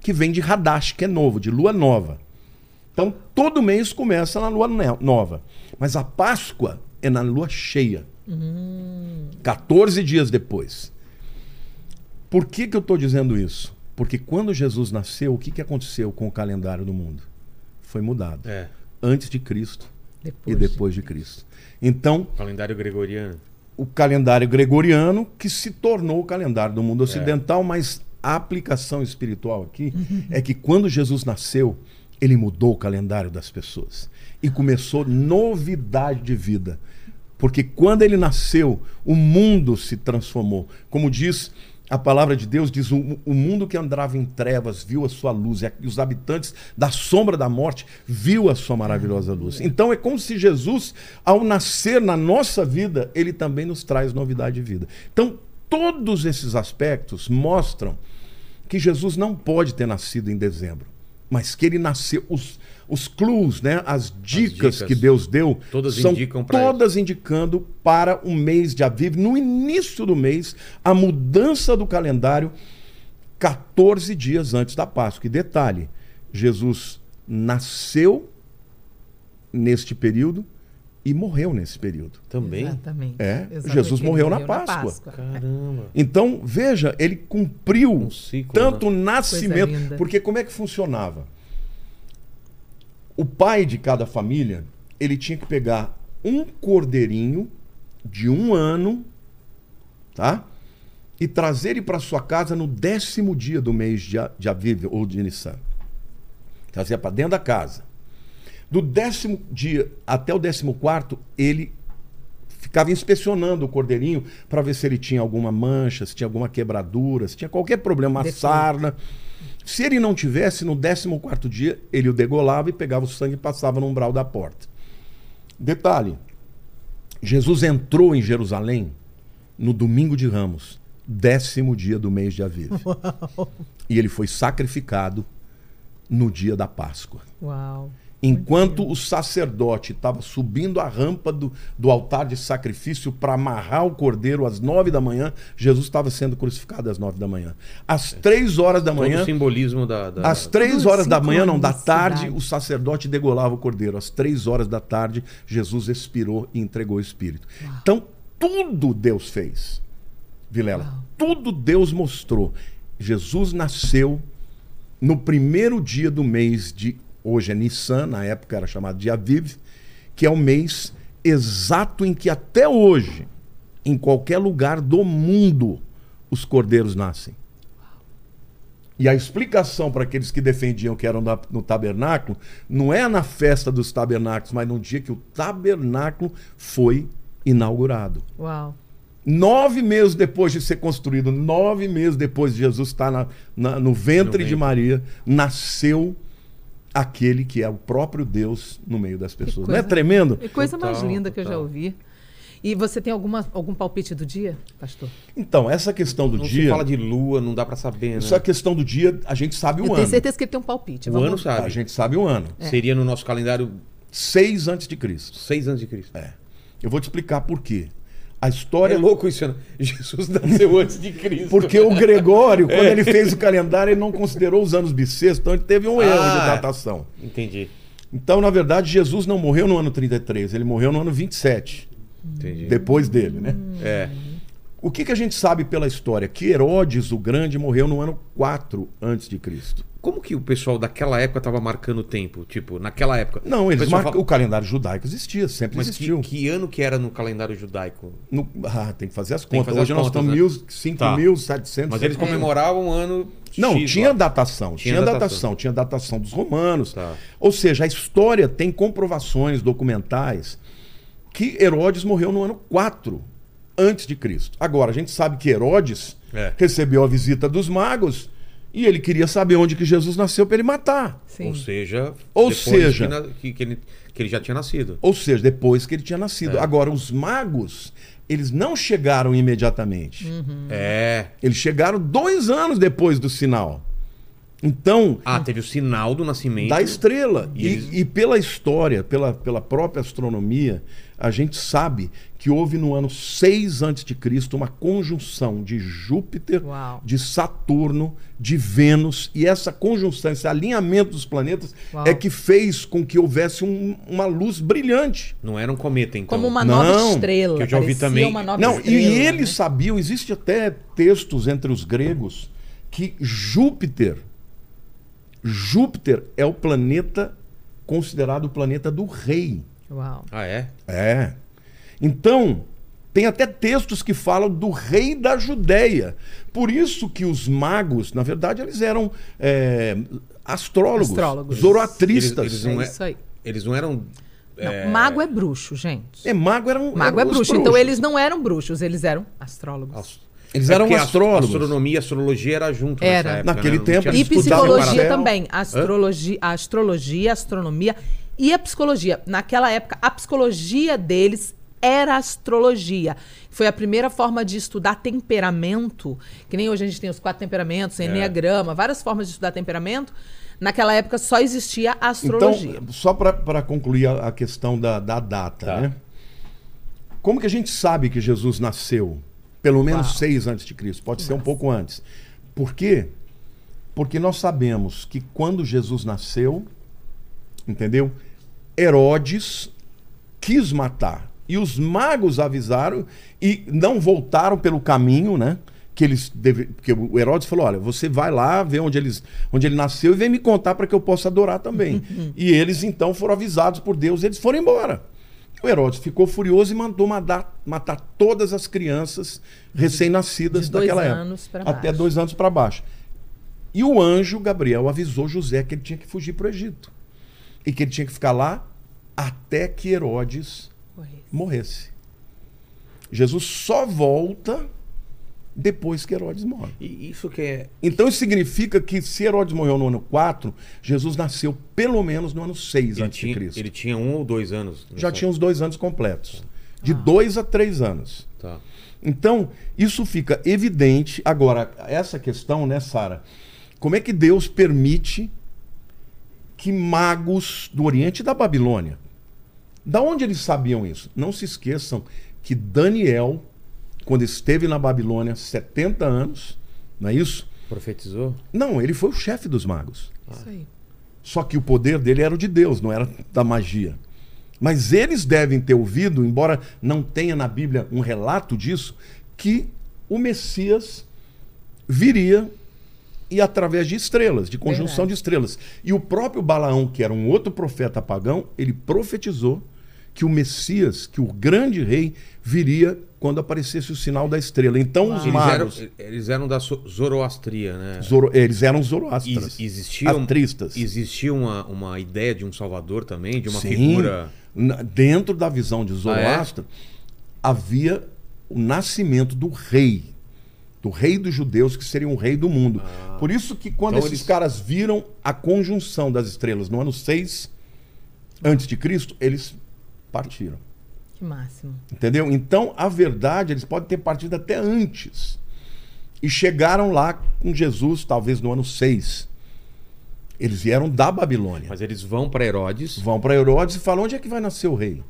que vem de Hadash, que é novo, de lua nova. Então todo mês começa na lua nova. Mas a Páscoa é na lua cheia. 14 dias depois. Por que, que eu estou dizendo isso? Porque quando Jesus nasceu, o que, que aconteceu com o calendário do mundo? Foi mudado É. antes de Cristo Depois e depois de Cristo. Então, Calendário gregoriano. o calendário gregoriano que se tornou o calendário do mundo ocidental, mas a aplicação espiritual aqui é que quando Jesus nasceu, ele mudou o calendário das pessoas e começou novidade de vida. Porque quando ele nasceu, o mundo se transformou. Como diz a palavra de Deus, diz: o, mundo que andava em trevas viu a sua luz, e os habitantes da sombra da morte viu a sua maravilhosa luz. Então é como se Jesus, ao nascer na nossa vida, ele também nos traz novidade de vida. Então, todos esses aspectos mostram que Jesus não pode ter nascido em dezembro, mas que ele nasceu. Os, os clues, né, as dicas, dicas. que Deus deu, Todas são indicam todas indicando para o mês de Aviv, no início do mês, a mudança do calendário 14 dias antes da Páscoa. E detalhe, Jesus nasceu neste período e morreu nesse período. Também? Exatamente. É, Exatamente. Jesus Ele morreu na Páscoa. Caramba. Então, veja, ele cumpriu Um ciclo, tanto o Coisa nascimento. Porque como é que funcionava? O pai de cada família, ele tinha que pegar um cordeirinho de um ano, tá? E trazer ele para sua casa no décimo dia do mês de, de Aviv ou de Nissan. Trazia para dentro da casa. Do décimo dia até o décimo quarto, ele ficava inspecionando o cordeirinho para ver se ele tinha alguma mancha, se tinha alguma quebradura, se tinha qualquer problema, uma Defeito. sarna. Se ele não tivesse, no 14 dia, ele o degolava e pegava o sangue e passava no umbral da porta. Detalhe: Jesus entrou em Jerusalém no domingo de Ramos, décimo dia do mês de Aviv. (laughs) E ele foi sacrificado no dia da Páscoa. Uau. Enquanto o sacerdote estava subindo a rampa do, do altar de sacrifício para amarrar o cordeiro às nove da manhã, Jesus estava sendo crucificado às nove da manhã. Às três horas da Todo manhã, o simbolismo da. da- às três horas da manhã, não, da tarde, o sacerdote degolava o cordeiro. Às três horas da tarde, Jesus expirou e entregou o Espírito. Então, tudo Deus fez, Vilela. Uau. Tudo Deus mostrou. Jesus nasceu no primeiro dia do mês de. Hoje é Nissan, na época era chamado de Aviv, que é o mês exato em que até hoje, em qualquer lugar do mundo, os cordeiros nascem. E a explicação para aqueles que defendiam que eram no tabernáculo não é na festa dos tabernáculos, mas no dia que o tabernáculo foi inaugurado. Uau. Nove meses depois de ser construído, nove meses depois de Jesus estar na- na- no ventre de. Maria, nasceu aquele que é o próprio Deus no meio das pessoas. Não é coisa- tremendo? Que coisa mais Total, linda que eu já ouvi. E você tem alguma, algum palpite do dia, pastor? Então, essa questão do Não se dia. fala de lua, não dá pra saber, né? Isso é a questão do dia, a gente sabe o eu ano. tenho certeza que ele tem um palpite. O Vamos- ano sabe. A gente sabe o ano. Seria no nosso calendário 6 antes de Cristo. 6 anos de Cristo. É. Eu vou te explicar por quê. A É história. louco isso, né? Jesus nasceu (laughs) antes de Cristo. Porque o Gregório, É. quando ele fez o calendário, ele não considerou os anos bissextos, então ele teve um erro Ah, de é. datação. Entendi. Então, na verdade, Jesus não morreu no ano 33, ele morreu no ano 27, Entendi. depois dele, né? É. O que, que a gente sabe pela história? Que Herodes o Grande morreu no ano 4 antes de Cristo. Como que o pessoal daquela época tava marcando o tempo? Tipo, naquela época. Não, O eles marcam- fala- o calendário judaico existia, sempre Mas que, existiu. que ano que era no calendário judaico? No- ah, tem que fazer as que contas. fazer Hoje as nós contas, estamos né? em 5.700. Mas eles comemoravam um ano. Não, X tinha lá. datação, tinha, Tinha datação. datação. tinha datação dos romanos. Tá. Ou seja, a história tem comprovações documentais que Herodes morreu no ano 4 antes de Cristo. Agora, a gente sabe que Herodes É. recebeu a visita dos magos e ele queria saber onde que Jesus nasceu para ele matar. Sim. Ou seja. Ou depois seja- Que, que- ele, que ele já tinha nascido. Ou seja, depois que ele tinha nascido. É. Agora, os magos, eles não chegaram imediatamente. Hum. É. Eles chegaram dois anos depois do sinal. Então, Ah, teve o sinal do nascimento. da estrela. E E, eles- e pela história, pela, pela própria astronomia, a gente sabe que houve no ano 6 a.C. uma conjunção de Júpiter, Uau. de Saturno, de Vênus, e essa conjunção, esse alinhamento dos planetas Uau. é que fez com que houvesse um- uma luz brilhante. Não era um cometa, então. Como uma Não, nova estrela. que eu já ouvi também. Uma nova Não, estrela, e eles né? sabiam, existe até textos entre os gregos que Júpiter Júpiter é o planeta considerado o planeta do rei. Uau. Ah, é? É. Então, tem até textos que falam do rei da Judéia. Por isso que os magos, na verdade, eles eram é, astrólogos, Astrólogos. zoroatristas. Eles- eles não É é- isso aí. Eles não eram. Não, Mago é bruxo, gente. É, mago eram Mago é bruxo. Então eles não eram bruxos, eles eram astrólogos. ast- Eles É eram porque a- astrólogos. astronomia e astrologia era junto Era. nessa época, Naquele né? Tempo E psicologia também. Astrologia, a astrologia, a astronomia e a psicologia. Naquela época, a psicologia deles era astrologia. Foi a primeira forma de estudar temperamento, que nem hoje a gente tem os quatro temperamentos, enneagrama, várias formas de estudar temperamento. Naquela época só existia a astrologia. Então, só para concluir a, a questão da, da data, Tá. né? Como que a gente sabe que Jesus nasceu? Pelo menos Uau. seis antes de Cristo, pode ser um pouco antes. Por quê? Porque nós sabemos que quando Jesus nasceu, entendeu? Herodes quis matar. E os magos avisaram e não voltaram pelo caminho, né? Que eles deve... Porque o Herodes falou: olha, você vai lá, vê onde, eles... onde ele nasceu e vem me contar para que eu possa adorar também. (laughs) e eles então foram avisados por Deus, eles foram embora. O Herodes ficou furioso e mandou matar, matar todas as crianças recém-nascidas daquela época. Até dois anos para baixo. E o anjo Gabriel avisou José que ele tinha que fugir para o Egito. E que ele tinha que ficar lá até que Herodes Corre. morresse. Jesus só volta depois que Herodes morre. E isso que é. Então isso significa que se Herodes morreu no ano 4, Jesus nasceu pelo menos no ano 6 Ele antes de Cristo. ele tinha um ou dois anos. Já tinha uns dois anos completos. De dois a três anos. Tá. Então, isso fica evidente. Agora, essa questão, né, Sara? Como é que Deus permite que magos do Oriente e da Babilônia, da onde eles sabiam isso? Não se esqueçam que Daniel, quando esteve na Babilônia 70 anos, não é isso? Profetizou? Não, ele foi o chefe dos magos. Isso aí. Só que o poder dele era o de Deus, não era da magia. Mas eles devem ter ouvido, embora não tenha na Bíblia um relato disso, que o Messias viria e através de estrelas, de conjunção Verdade. de estrelas. E o próprio Balaão, que era um outro profeta pagão, ele profetizou que o Messias, que o grande rei, viria quando aparecesse o sinal da estrela. Então os Eles eram, magos, eles eram da Zoroastria, né? Zoro- eles eram zoroastras, Ex- existia, um- atristas. existia uma, uma ideia de um salvador também, de uma Sim. figura. Dentro da visão de Zoroastro, Ah, havia o nascimento do rei. Do rei dos judeus, que seria um rei do mundo. Por isso que quando Então esses eles- caras viram a conjunção das estrelas no ano 6 antes de Cristo, eles partiram. Que máximo. Entendeu? Então, a verdade, eles podem ter partido até antes. E chegaram lá com Jesus, talvez no ano 6. Eles vieram da Babilônia. Mas eles vão para Herodes, Vão para Herodes e falam: onde é que vai nascer o rei?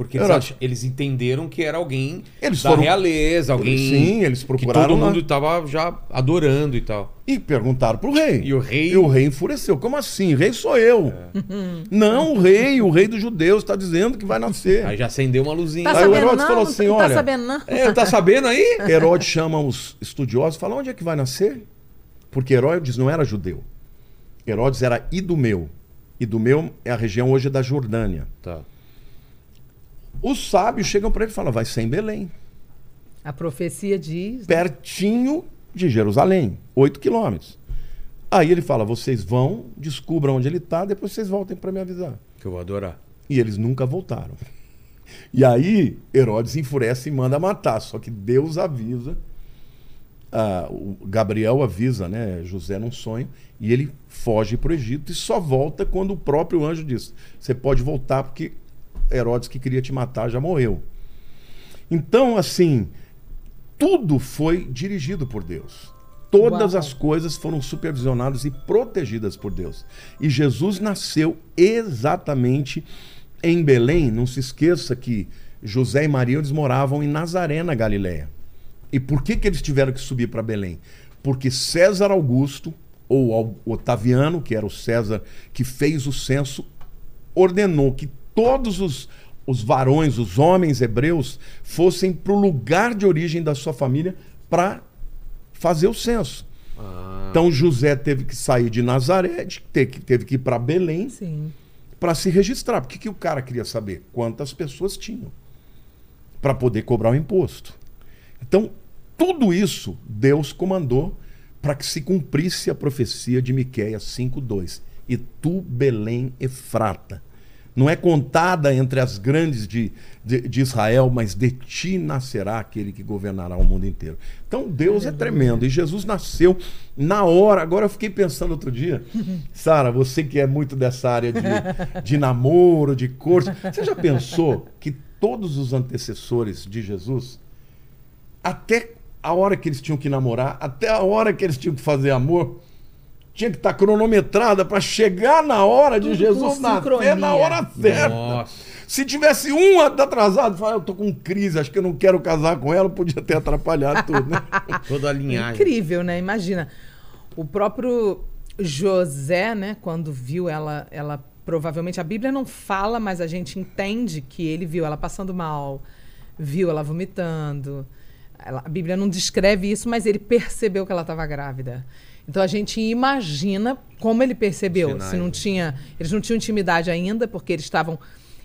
Porque eles, ach- eles entenderam que era alguém Eles da foram- realeza, alguém Sim, eles que procuraram todo lá. mundo estava já adorando e tal. E perguntaram pro rei. E o rei- E o rei enfureceu. Como assim? Rei sou eu. É. Não, o rei, o rei dos judeus está dizendo que vai nascer. Aí já acendeu uma luzinha. Tá Aí o Herodes não? falou Não assim, tá olha- sabendo não? É, tá sabendo aí? (laughs) Herodes chama os estudiosos e fala: onde é que vai nascer? Porque Herodes não era judeu. Herodes era idumeu. Idumeu é a região hoje da Jordânia. Tá. Os sábios chegam para ele e falam: vai ser em Belém. A profecia diz. né? pertinho de Jerusalém, 8 quilômetros. Aí ele fala: vocês vão, descubram onde ele está, depois vocês voltem para me avisar. Que eu vou adorar. E eles nunca voltaram. E aí Herodes enfurece e manda matar. Só que Deus avisa, ah, o Gabriel avisa, né, José num sonho, e ele foge para o Egito e só volta quando o próprio anjo diz: você pode voltar porque Herodes que queria te matar já morreu. Então, assim, tudo foi dirigido por Deus. Todas Uau. as coisas foram supervisionadas e protegidas por Deus. E Jesus nasceu exatamente em Belém. Não se esqueça que José e Maria eles moravam em Nazaré, na Galiléia. E por que, que eles tiveram que subir para Belém? Porque César Augusto, ou Otaviano, que era o César que fez o censo, ordenou que todos os, os varões, os homens hebreus, fossem para o lugar de origem da sua família para fazer o censo. Ah, Então José teve que sair de Nazaré, de- te- que- teve que ir para Belém para se registrar. Porque que o cara queria saber? Quantas pessoas tinham para poder cobrar o imposto. Então, tudo isso Deus comandou para que se cumprisse a profecia de Miqueias 5:2. E tu, Belém Efrata, não é contada entre as grandes de, de, de Israel, mas de ti nascerá aquele que governará o mundo inteiro. Então Deus é tremendo. E Jesus nasceu na hora. Agora eu fiquei pensando outro dia, (laughs) Sara, você que é muito dessa área de, de namoro, de corte, você já pensou que todos os antecessores de Jesus, até a hora que eles tinham que namorar, até a hora que eles tinham que fazer amor, tinha que estar cronometrada para chegar na hora de Tudo Jesus com nascer na hora certa. Nossa. Se tivesse um atrasado, fala, eu tô com crise, acho que eu não quero casar com ela, podia ter atrapalhado tudo, né? (laughs) Toda a linhagem. Incrível, né? Imagina. O próprio José, né, quando viu ela, ela provavelmente a Bíblia não fala, mas a gente entende que ele viu ela passando mal, viu ela vomitando. Ela- a Bíblia não descreve isso, mas ele percebeu que ela estava grávida. Então a gente imagina como ele percebeu. Sinais, Se não tinha, eles não tinham intimidade ainda, porque eles estavam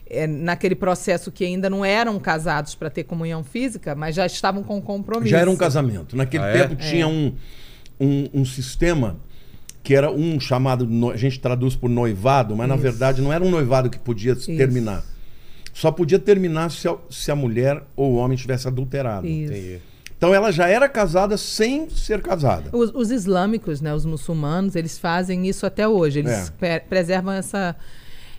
é, naquele processo que ainda não eram casados para ter comunhão física, mas já estavam com compromisso. Já era um casamento. Naquele Ah, é? tempo tinha um, um, um sistema que era um chamado, a gente traduz por noivado, mas na verdade não era um noivado que podia se terminar. Só podia terminar se a, se a mulher ou o homem tivesse adulterado. Isso. Entendi. Então ela já era casada sem ser casada. Os, os islâmicos, né, os muçulmanos, eles fazem isso até hoje. Eles É. pre- preservam essa,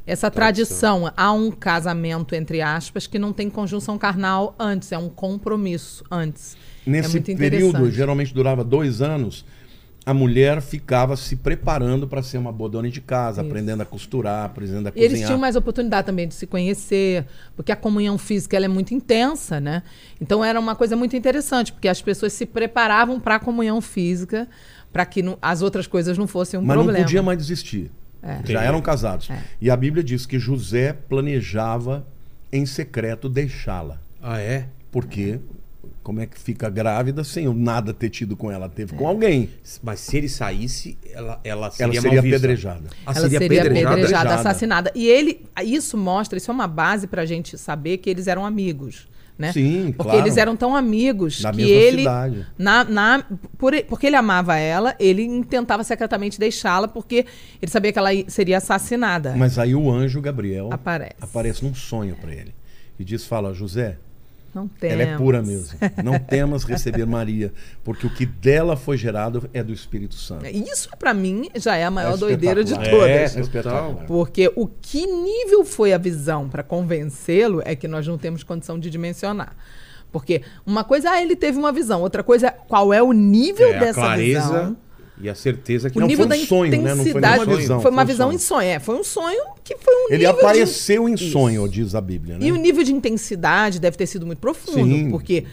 essa tradição. Há um casamento, entre aspas, que não tem conjunção carnal antes, é um compromisso antes. é Nesse muito período, geralmente durava dois anos, a mulher ficava se preparando para ser uma boa dona de casa, Isso. aprendendo a costurar, aprendendo a E cozinhar. eles tinham mais oportunidade também de se conhecer, porque a comunhão física ela é muito intensa, né? Então era uma coisa muito interessante, porque as pessoas se preparavam para a comunhão física, para que não- as outras coisas não fossem um Mas problema. não podia mais desistir. É. Já eram casados. É. E a Bíblia diz que José planejava em secreto deixá-la. Ah, é? Porque como é que fica grávida sem nada ter tido com ela? Teve É. com alguém. Mas se ele saísse, ela, ela seria, Ela seria apedrejada. Ah, ela seria, apedrejada, Apedrejada. assassinada. E ele, isso mostra, isso é uma base para a gente saber que eles eram amigos. Né? Sim, Porque claro. eles eram tão amigos Na que mesma ele. cidade. Na, na, por, porque ele amava ela, ele tentava secretamente deixá-la, porque ele sabia que ela seria assassinada. Mas aí o anjo Gabriel Aparece. aparece num sonho para ele. E diz, fala, José, Não tem. ela é pura mesmo. Não temas receber Maria, porque o que dela foi gerado é do Espírito Santo. Isso, para mim, já é a maior É doideira de todas. É, É. Porque o que nível foi a visão para convencê-lo é que nós não temos condição de dimensionar. Porque uma coisa, ah, ele teve uma visão, outra coisa, qual é o nível É, a dessa clareza visão? E a certeza que O Não, nível foi um da sonho, né? Não foi nenhuma visão, foi uma foi um visão sonho. em sonho. É, foi um sonho que foi um Ele nível de- apareceu em Isso. sonho, diz a Bíblia, né? E o nível de intensidade deve ter sido muito profundo, Sim. porque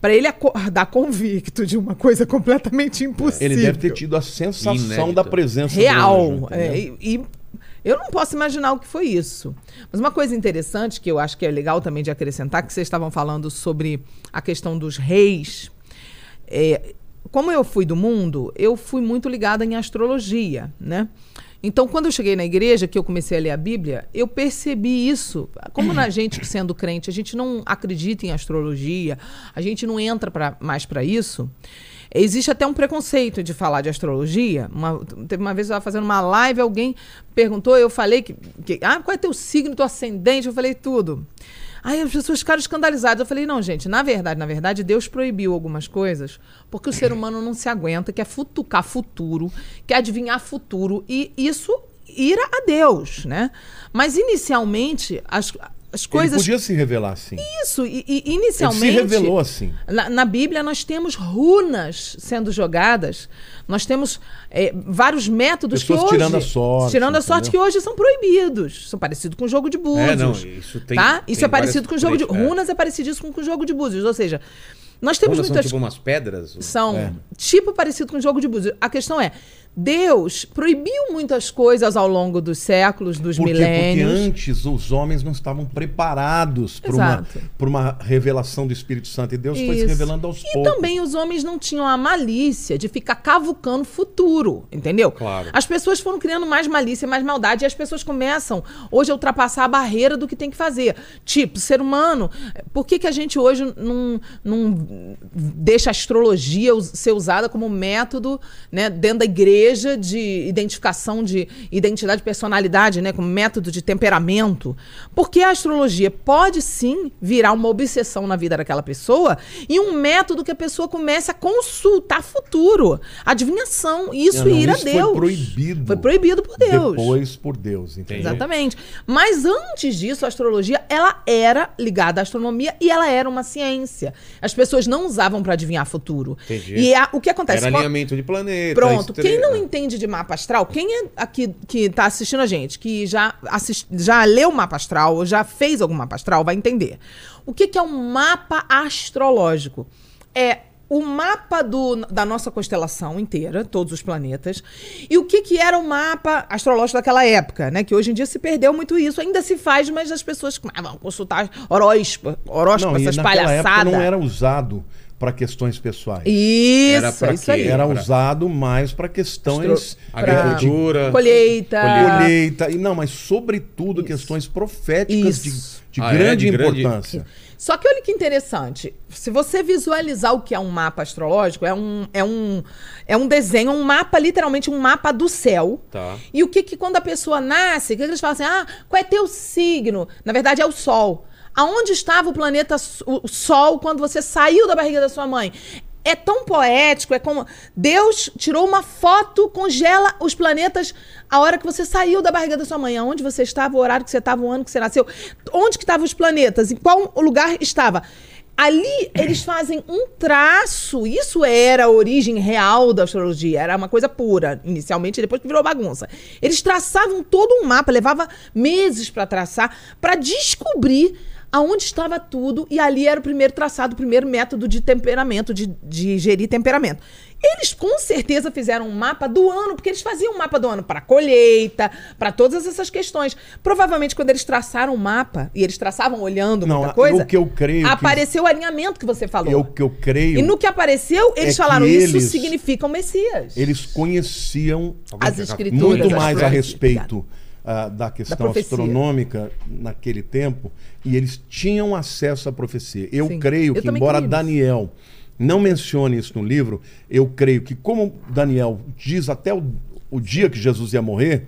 para ele acordar convicto de uma coisa completamente impossível. Ele deve ter tido a sensação Inédito. da presença do real. anjo, é, e, e eu não posso imaginar o que foi isso. Mas uma coisa interessante que eu acho que é legal também de acrescentar, que vocês estavam falando sobre a questão dos reis. É, como eu fui do mundo, eu fui muito ligada em astrologia, né? Então, quando eu cheguei na igreja, que eu comecei a ler a Bíblia, eu percebi isso. Como na (coughs) gente, sendo crente, a gente não acredita em astrologia, a gente não entra pra, mais para isso. Existe até um preconceito de falar de astrologia. Uma- teve uma vez eu estava fazendo uma live, alguém perguntou, eu falei que, que, ah, qual é teu signo, teu ascendente? Eu falei tudo. Aí as pessoas ficaram escandalizadas. Eu falei, não, gente, na verdade, na verdade, Deus proibiu algumas coisas porque o ser (clears throat) humano não se aguenta, quer futucar futuro, quer adivinhar futuro, e isso ira a Deus, né? Mas inicialmente as, as Ele coisas. podia se revelar assim. Isso, e, e Ele inicialmente. se revelou assim. Na, na Bíblia, nós temos runas sendo jogadas, nós temos é, vários métodos Pessoas que hoje. tirando a sorte, Tirando a sorte entendeu? que hoje são proibidos. São parecidos com o jogo de búzios. É, não, isso tem- tá? Isso tem é parecido com o jogo de. é. Runas é parecido com o jogo de búzios. Ou seja, nós temos Runas são muitas tipo umas pedras? são É. tipo parecido com o jogo de búzios. A questão é, Deus proibiu muitas coisas ao longo dos séculos, dos Por quê? Porque milênios. antes os homens não estavam preparados para uma, pra uma revelação do Espírito Santo. E Deus foi se Isso. revelando aos e poucos. também os homens não tinham a malícia de ficar cavucando o futuro, entendeu? Claro. As pessoas foram criando mais malícia, mais maldade, e as pessoas começam hoje a ultrapassar a barreira do que tem que fazer. Tipo, ser humano, por que, que a gente hoje não, não deixa a astrologia ser usada como método né, dentro da igreja de identificação de identidade e personalidade, né, como método de temperamento? Porque a astrologia pode sim virar uma obsessão na vida daquela pessoa e um método que a pessoa comece a consultar futuro, adivinhação. E isso Não, ira isso a Deus. Foi proibido. Foi proibido por Deus. Depois por Deus, entendeu? Exatamente. Mas antes disso, a astrologia, ela era ligada à astronomia e ela era uma ciência. As pessoas não usavam para adivinhar futuro. Entendi. E a- o que acontece? Era alinhamento de planeta. Pronto. Quem não estrela. entende de mapa astral, quem é aqui que tá assistindo a gente, que já, assist, já leu o mapa astral, ou já fez algum mapa astral, vai entender. O que, que é um mapa astrológico? É o mapa do- da nossa constelação inteira, todos os planetas, e o que, que era o mapa astrológico daquela época, né? Que hoje em dia se perdeu muito isso. Ainda se faz, mas as pessoas ah, vão consultar horóscopo, horóscopo Não, essas palhaçadas. não era usado para questões pessoais. Isso, Era pra isso aí. Era pra- usado mais para questões Pra- Agricultura. Colheita. colheita e não, mas sobretudo questões proféticas de, Isso. de Ah, é? grande De grande- importância. Só que olha que interessante. Se você visualizar o que é um mapa astrológico, é um, é um, é um desenho, um mapa, literalmente um mapa do céu. Tá. E o que, que quando a pessoa nasce, o que, que eles falam assim? Ah, qual é teu signo? Na verdade, é o Sol. Aonde estava o planeta o Sol quando você saiu da barriga da sua mãe? É tão poético, é como. Deus tirou uma foto, congela os planetas a hora que você saiu da barriga da sua mãe. Aonde você estava, o horário que você estava, o ano que você nasceu. Onde que estavam os planetas? Em qual lugar estava? Ali eles fazem um traço. Isso era a origem real da astrologia. Era uma coisa pura, inicialmente, depois que virou bagunça. Eles traçavam todo um mapa, levava meses para traçar, para descobrir aonde estava tudo. E ali era o primeiro traçado, o primeiro método de temperamento, de, de gerir temperamento. Eles com certeza fizeram um mapa do ano, porque eles faziam um mapa do ano para colheita, para todas essas questões. Provavelmente, quando eles traçaram o mapa, e eles traçavam olhando Não, muita coisa, o que eu creio que- apareceu o alinhamento que você falou. É o que eu creio. E no que apareceu, eles é que falaram, isso eles- significa o Messias. Eles conheciam As escrituras. muito mais a respeito ah, da questão profecia. astronômica naquele tempo e eles tinham acesso à profecia. Eu Sim. creio Eu que, embora. Daniel não mencione isso no livro, eu creio que, como Daniel diz até o, o dia que Jesus ia morrer,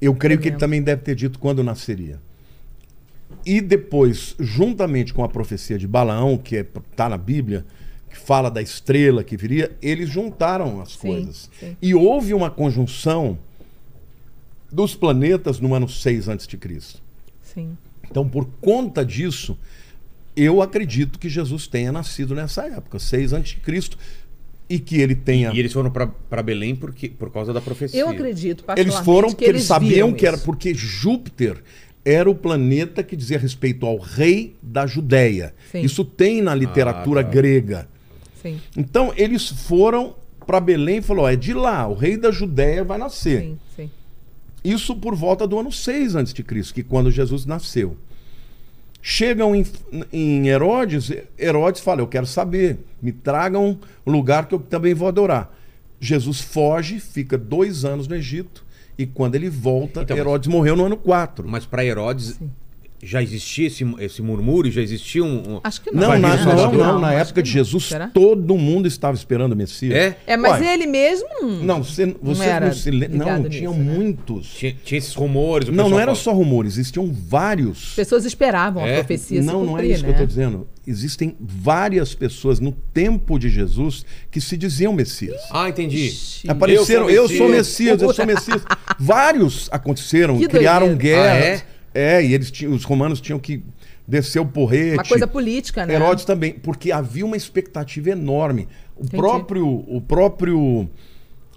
eu creio que ele também deve ter dito quando nasceria. E depois, juntamente com a profecia de Balaão, que está na Bíblia, que fala da estrela que viria, eles juntaram as Sim, coisas. sim. E houve uma conjunção dos planetas no ano 6 a.C. Sim. Então, por conta disso, eu acredito que Jesus tenha nascido nessa época, 6 a.C., e que ele tenha. E eles foram pra Belém porque, por causa da profecia. Eu acredito, Eles foram que porque eles sabiam que era isso. porque Júpiter era o planeta que dizia respeito ao rei da Judéia. Sim. Isso tem na literatura Ah, tá. grega. Sim, Então eles foram para Belém e falou: ó, é de lá, o rei da Judéia vai nascer. sim, sim. Isso por volta do ano 6 a.C., que quando Jesus nasceu. Chegam em, em Herodes, Herodes fala: Eu quero saber, me tragam um lugar que eu também vou adorar. Jesus foge, fica dois anos no Egito, e quando ele volta, Então, mas- Herodes morreu no ano 4. Mas pra Herodes já existia esse, esse murmúrio, já existia um. um- Acho que Não, Vai na, não, não, Não, na época de não. Jesus, Será? todo mundo estava esperando o Messias. É? É, mas Uai, ele mesmo. Não, você, você era não se lembra. Não, tinham nisso, né? muitos. Tinha, tinha esses rumores. o Não, não eram só rumores, existiam vários. As pessoas esperavam É? a profecia se não, não é cumprir, isso né? que eu estou dizendo. Existem várias pessoas no tempo de Jesus que se diziam Messias. Ah, entendi. Ixi. Apareceram, eu sou Messias. Messias, eu sou Messias. Vários aconteceram, (laughs) Que criaram doideira. guerras. Ah, é? E eles tinham, os romanos tinham que descer o porrete. Uma coisa política, né? Herodes também, porque havia uma expectativa enorme. O Entendi. próprio, o próprio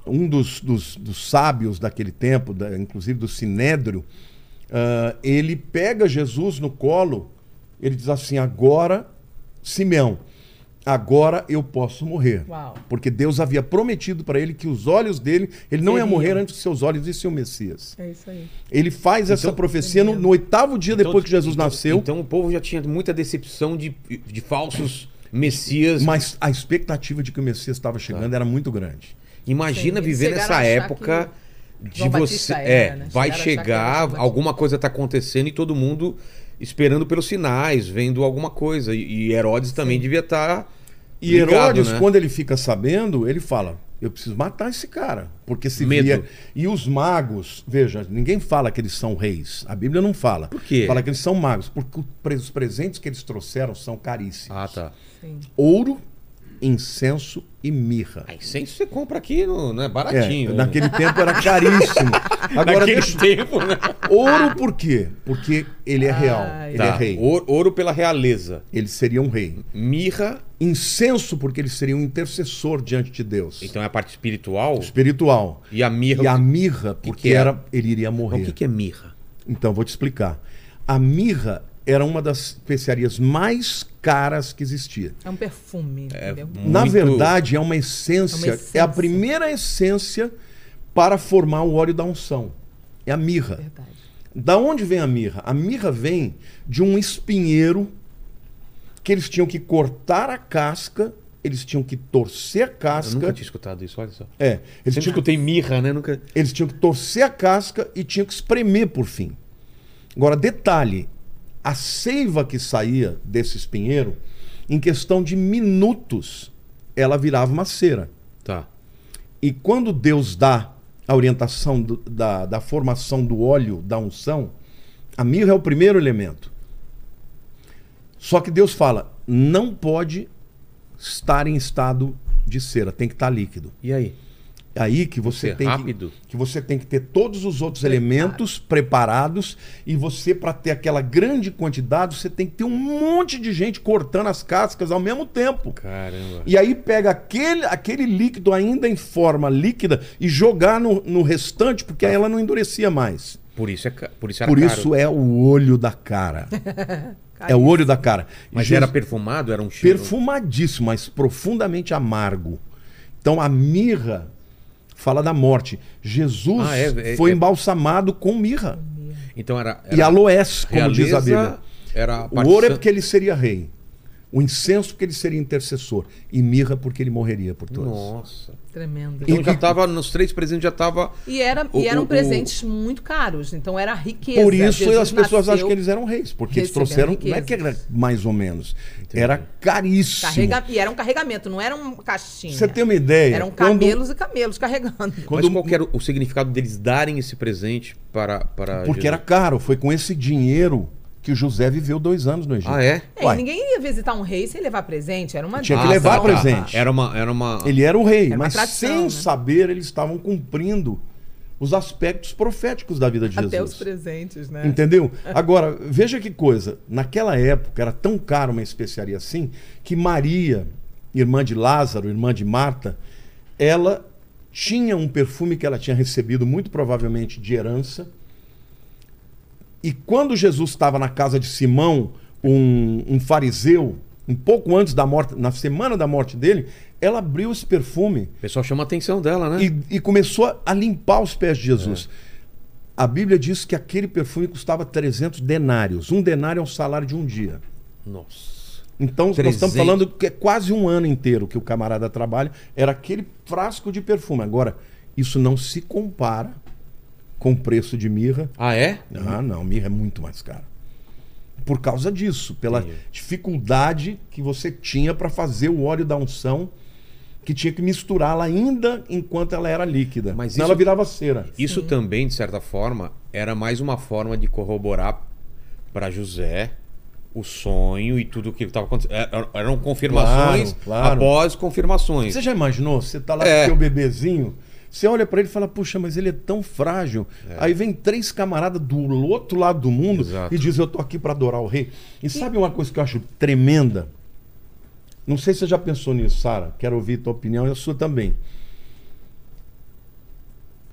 um dos, dos, dos sábios daquele tempo, da- inclusive do Sinédrio, ah, ele pega Jesus no colo, ele diz assim: agora, Simeão, agora eu posso morrer. Uau. Porque Deus havia prometido para ele que os olhos dele, ele não ia Seriam. morrer antes que seus olhos vissem o Messias. É isso aí. Ele faz essa Então- profecia no, no oitavo dia Então- depois que Jesus então- nasceu. Então o povo já tinha muita decepção de, de falsos messias. Mas a expectativa de que o Messias estava chegando era muito grande. Imagina Sim, viver nessa época de João você. Batista é, era, né? vai era chegar, alguma coisa tá acontecendo e todo mundo esperando pelos sinais, vendo alguma coisa. E, Herodes também devia estar. E Herodes, né? quando ele fica sabendo, ele fala: Eu preciso matar esse cara. Porque se Medo. via. E os magos, veja, ninguém fala que eles são reis. A Bíblia não fala. Por quê? Fala que eles são magos. Porque os presentes que eles trouxeram são caríssimos: Ah, tá. Sim. ouro, incenso e mirra. Ah, incenso você compra aqui, no, né? É, Baratinho. né? naquele tempo era caríssimo. (laughs) Agora, Naquele deixa... tempo, né? ouro por quê? Porque ele é real. Ai. Ele Tá, é rei. Ouro, ouro pela realeza. Ele seria um rei. Mirra, Incenso, porque ele seria um intercessor diante de Deus. então é a parte espiritual. Espiritual. E a mirra. E a que- mirra, porque que é? era, ele iria morrer. o que, que é mirra? Então, vou te explicar. A mirra era uma das especiarias mais caras que existia. É um perfume, entendeu? Na Muito- verdade, é uma essência, É uma é a essência. primeira essência para formar o óleo da unção. É a mirra. Verdade. Da onde vem a mirra? A mirra vem de um espinheiro que eles tinham que cortar a casca, eles tinham que torcer a Eu casca. nunca tinha escutado isso, olha só. É, eles Sempre tinham, que, escutei mirra, né? Nunca... eles tinham que torcer a casca e tinham que espremer por fim. Agora, detalhe: a seiva que saía desse espinheiro, em questão de minutos, ela virava uma cera. Tá. E quando Deus dá a orientação do- da, da formação do óleo da unção, a mirra é o primeiro elemento. Só que Deus fala, não pode estar em estado de cera, tem que estar líquido. E aí? Aí que você tem rápido? que, que você tem que ter todos os outros elementos preparados e você para ter aquela grande quantidade, você tem que ter um monte de gente cortando as cascas ao mesmo tempo. Caramba. E aí pega aquele, aquele líquido ainda em forma líquida e jogar no, no restante, porque aí ela não endurecia mais. Por isso, é, por isso era Por caro. isso é o olho da cara. (laughs) é o olho da cara. Mas Jesus- era perfumado? Era um cheiro? perfumadíssimo, mas profundamente amargo. Então a mirra fala da morte. Jesus Ah, é- é- foi é- embalsamado com mirra Então era... e era aloés, como diz a Bíblia. Era a O ouro é porque ele seria rei. O incenso porque ele seria intercessor. E mirra porque ele morreria por todos. Nossa. Tremendo. Então E- já tava, nos três presentes já tava... E, era, O- e eram o- o- presentes muito caros, então era riqueza. Por isso Jesus as pessoas acham que eles eram reis, porque eles trouxeram. Não é que era mais ou menos. Era caríssimo. Carrega... E era um carregamento, não era um caixinha. Você tem uma ideia? Eram quando- camelos e camelos carregando. Quando- Mas qual que era o significado deles darem esse presente para, para Porque Jesus? era caro. Foi com esse dinheiro que o José viveu dois anos no Egito. Ah, é? É, e ninguém ia visitar um rei sem levar presente. Era uma Tinha que Ah, levar tá, tá. presente. Era uma... Era uma... Ele era o rei, Era mas tradição, sem né? saber, eles estavam cumprindo os aspectos proféticos da vida de Até Jesus. os presentes, né? Entendeu? Agora, veja que coisa. Naquela época era tão caro uma especiaria assim que Maria, irmã de Lázaro, irmã de Marta, ela tinha um perfume que ela tinha recebido, muito provavelmente de herança. E quando Jesus estava na casa de Simão, um, um fariseu, um pouco antes da morte, na semana da morte dele, ela abriu esse perfume O pessoal chama a atenção dela, né? e, e começou a- limpar os pés de Jesus. A Bíblia diz que aquele perfume custava 300 denários. Um denário é o salário de um dia. Nossa. Então, nós 300. estamos falando que é quase um ano inteiro que o camarada trabalha. Era aquele frasco de perfume. Agora, isso não se compara com o preço de mirra. Ah, é? Ah, não, mirra é muito mais cara. Por causa disso, pela Entendi. dificuldade que você tinha para fazer o óleo da unção, que tinha que misturá-la ainda enquanto ela era líquida. Mas Senão isso- ela virava cera. Isso também, de certa forma, era mais uma forma de corroborar para José o sonho e tudo o que estava acontecendo. Era- Eram confirmações Claro, claro. após confirmações. Você já imaginou? Você tá lá É. com o teu bebezinho, você olha para ele e fala, puxa, mas ele é tão frágil. Aí vem três camaradas do outro lado do mundo Exato. e diz, eu tô aqui para adorar o rei. E sabe uma coisa que eu acho tremenda? Não sei se você já pensou nisso, Sara. Quero ouvir tua opinião e a sua também.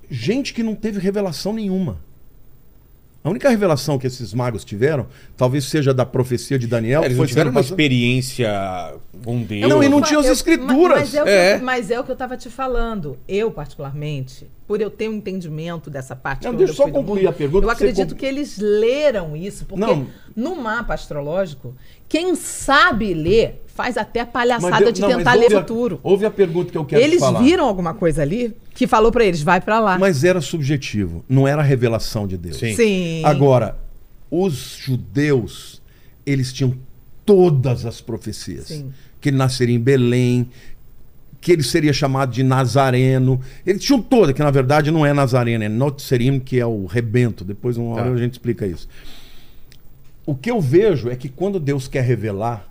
Gente que não teve revelação nenhuma. A única revelação que esses magos tiveram, talvez seja da profecia de Daniel. É, eles foi tiveram uma passada. experiência com Deus. Não, e não Eu- tinha as escrituras. Mas é, o que É. eu, mas é o que eu tava te falando. Eu, particularmente, por eu ter um entendimento dessa parte. Não, deixa eu só concluir mundo, a pergunta, Eu que acredito conclu- que eles leram isso, porque Não. no mapa astrológico, quem sabe ler faz até palhaçada eu- de não, mas tentar ler a- futuro. Ouve a pergunta que eu quero Eles falar. viram alguma coisa ali que falou pra eles, vai pra lá. Mas era subjetivo, não era a revelação de Deus. Sim. Sim. Agora, os judeus, eles tinham todas as profecias. Sim. Que ele nasceria em Belém, que ele seria chamado de Nazareno. Eles tinham toda, que na verdade não é Nazareno, é Notserim, que é o rebento. Depois uma hora Tá. a gente explica isso. O que eu vejo é que quando Deus quer revelar,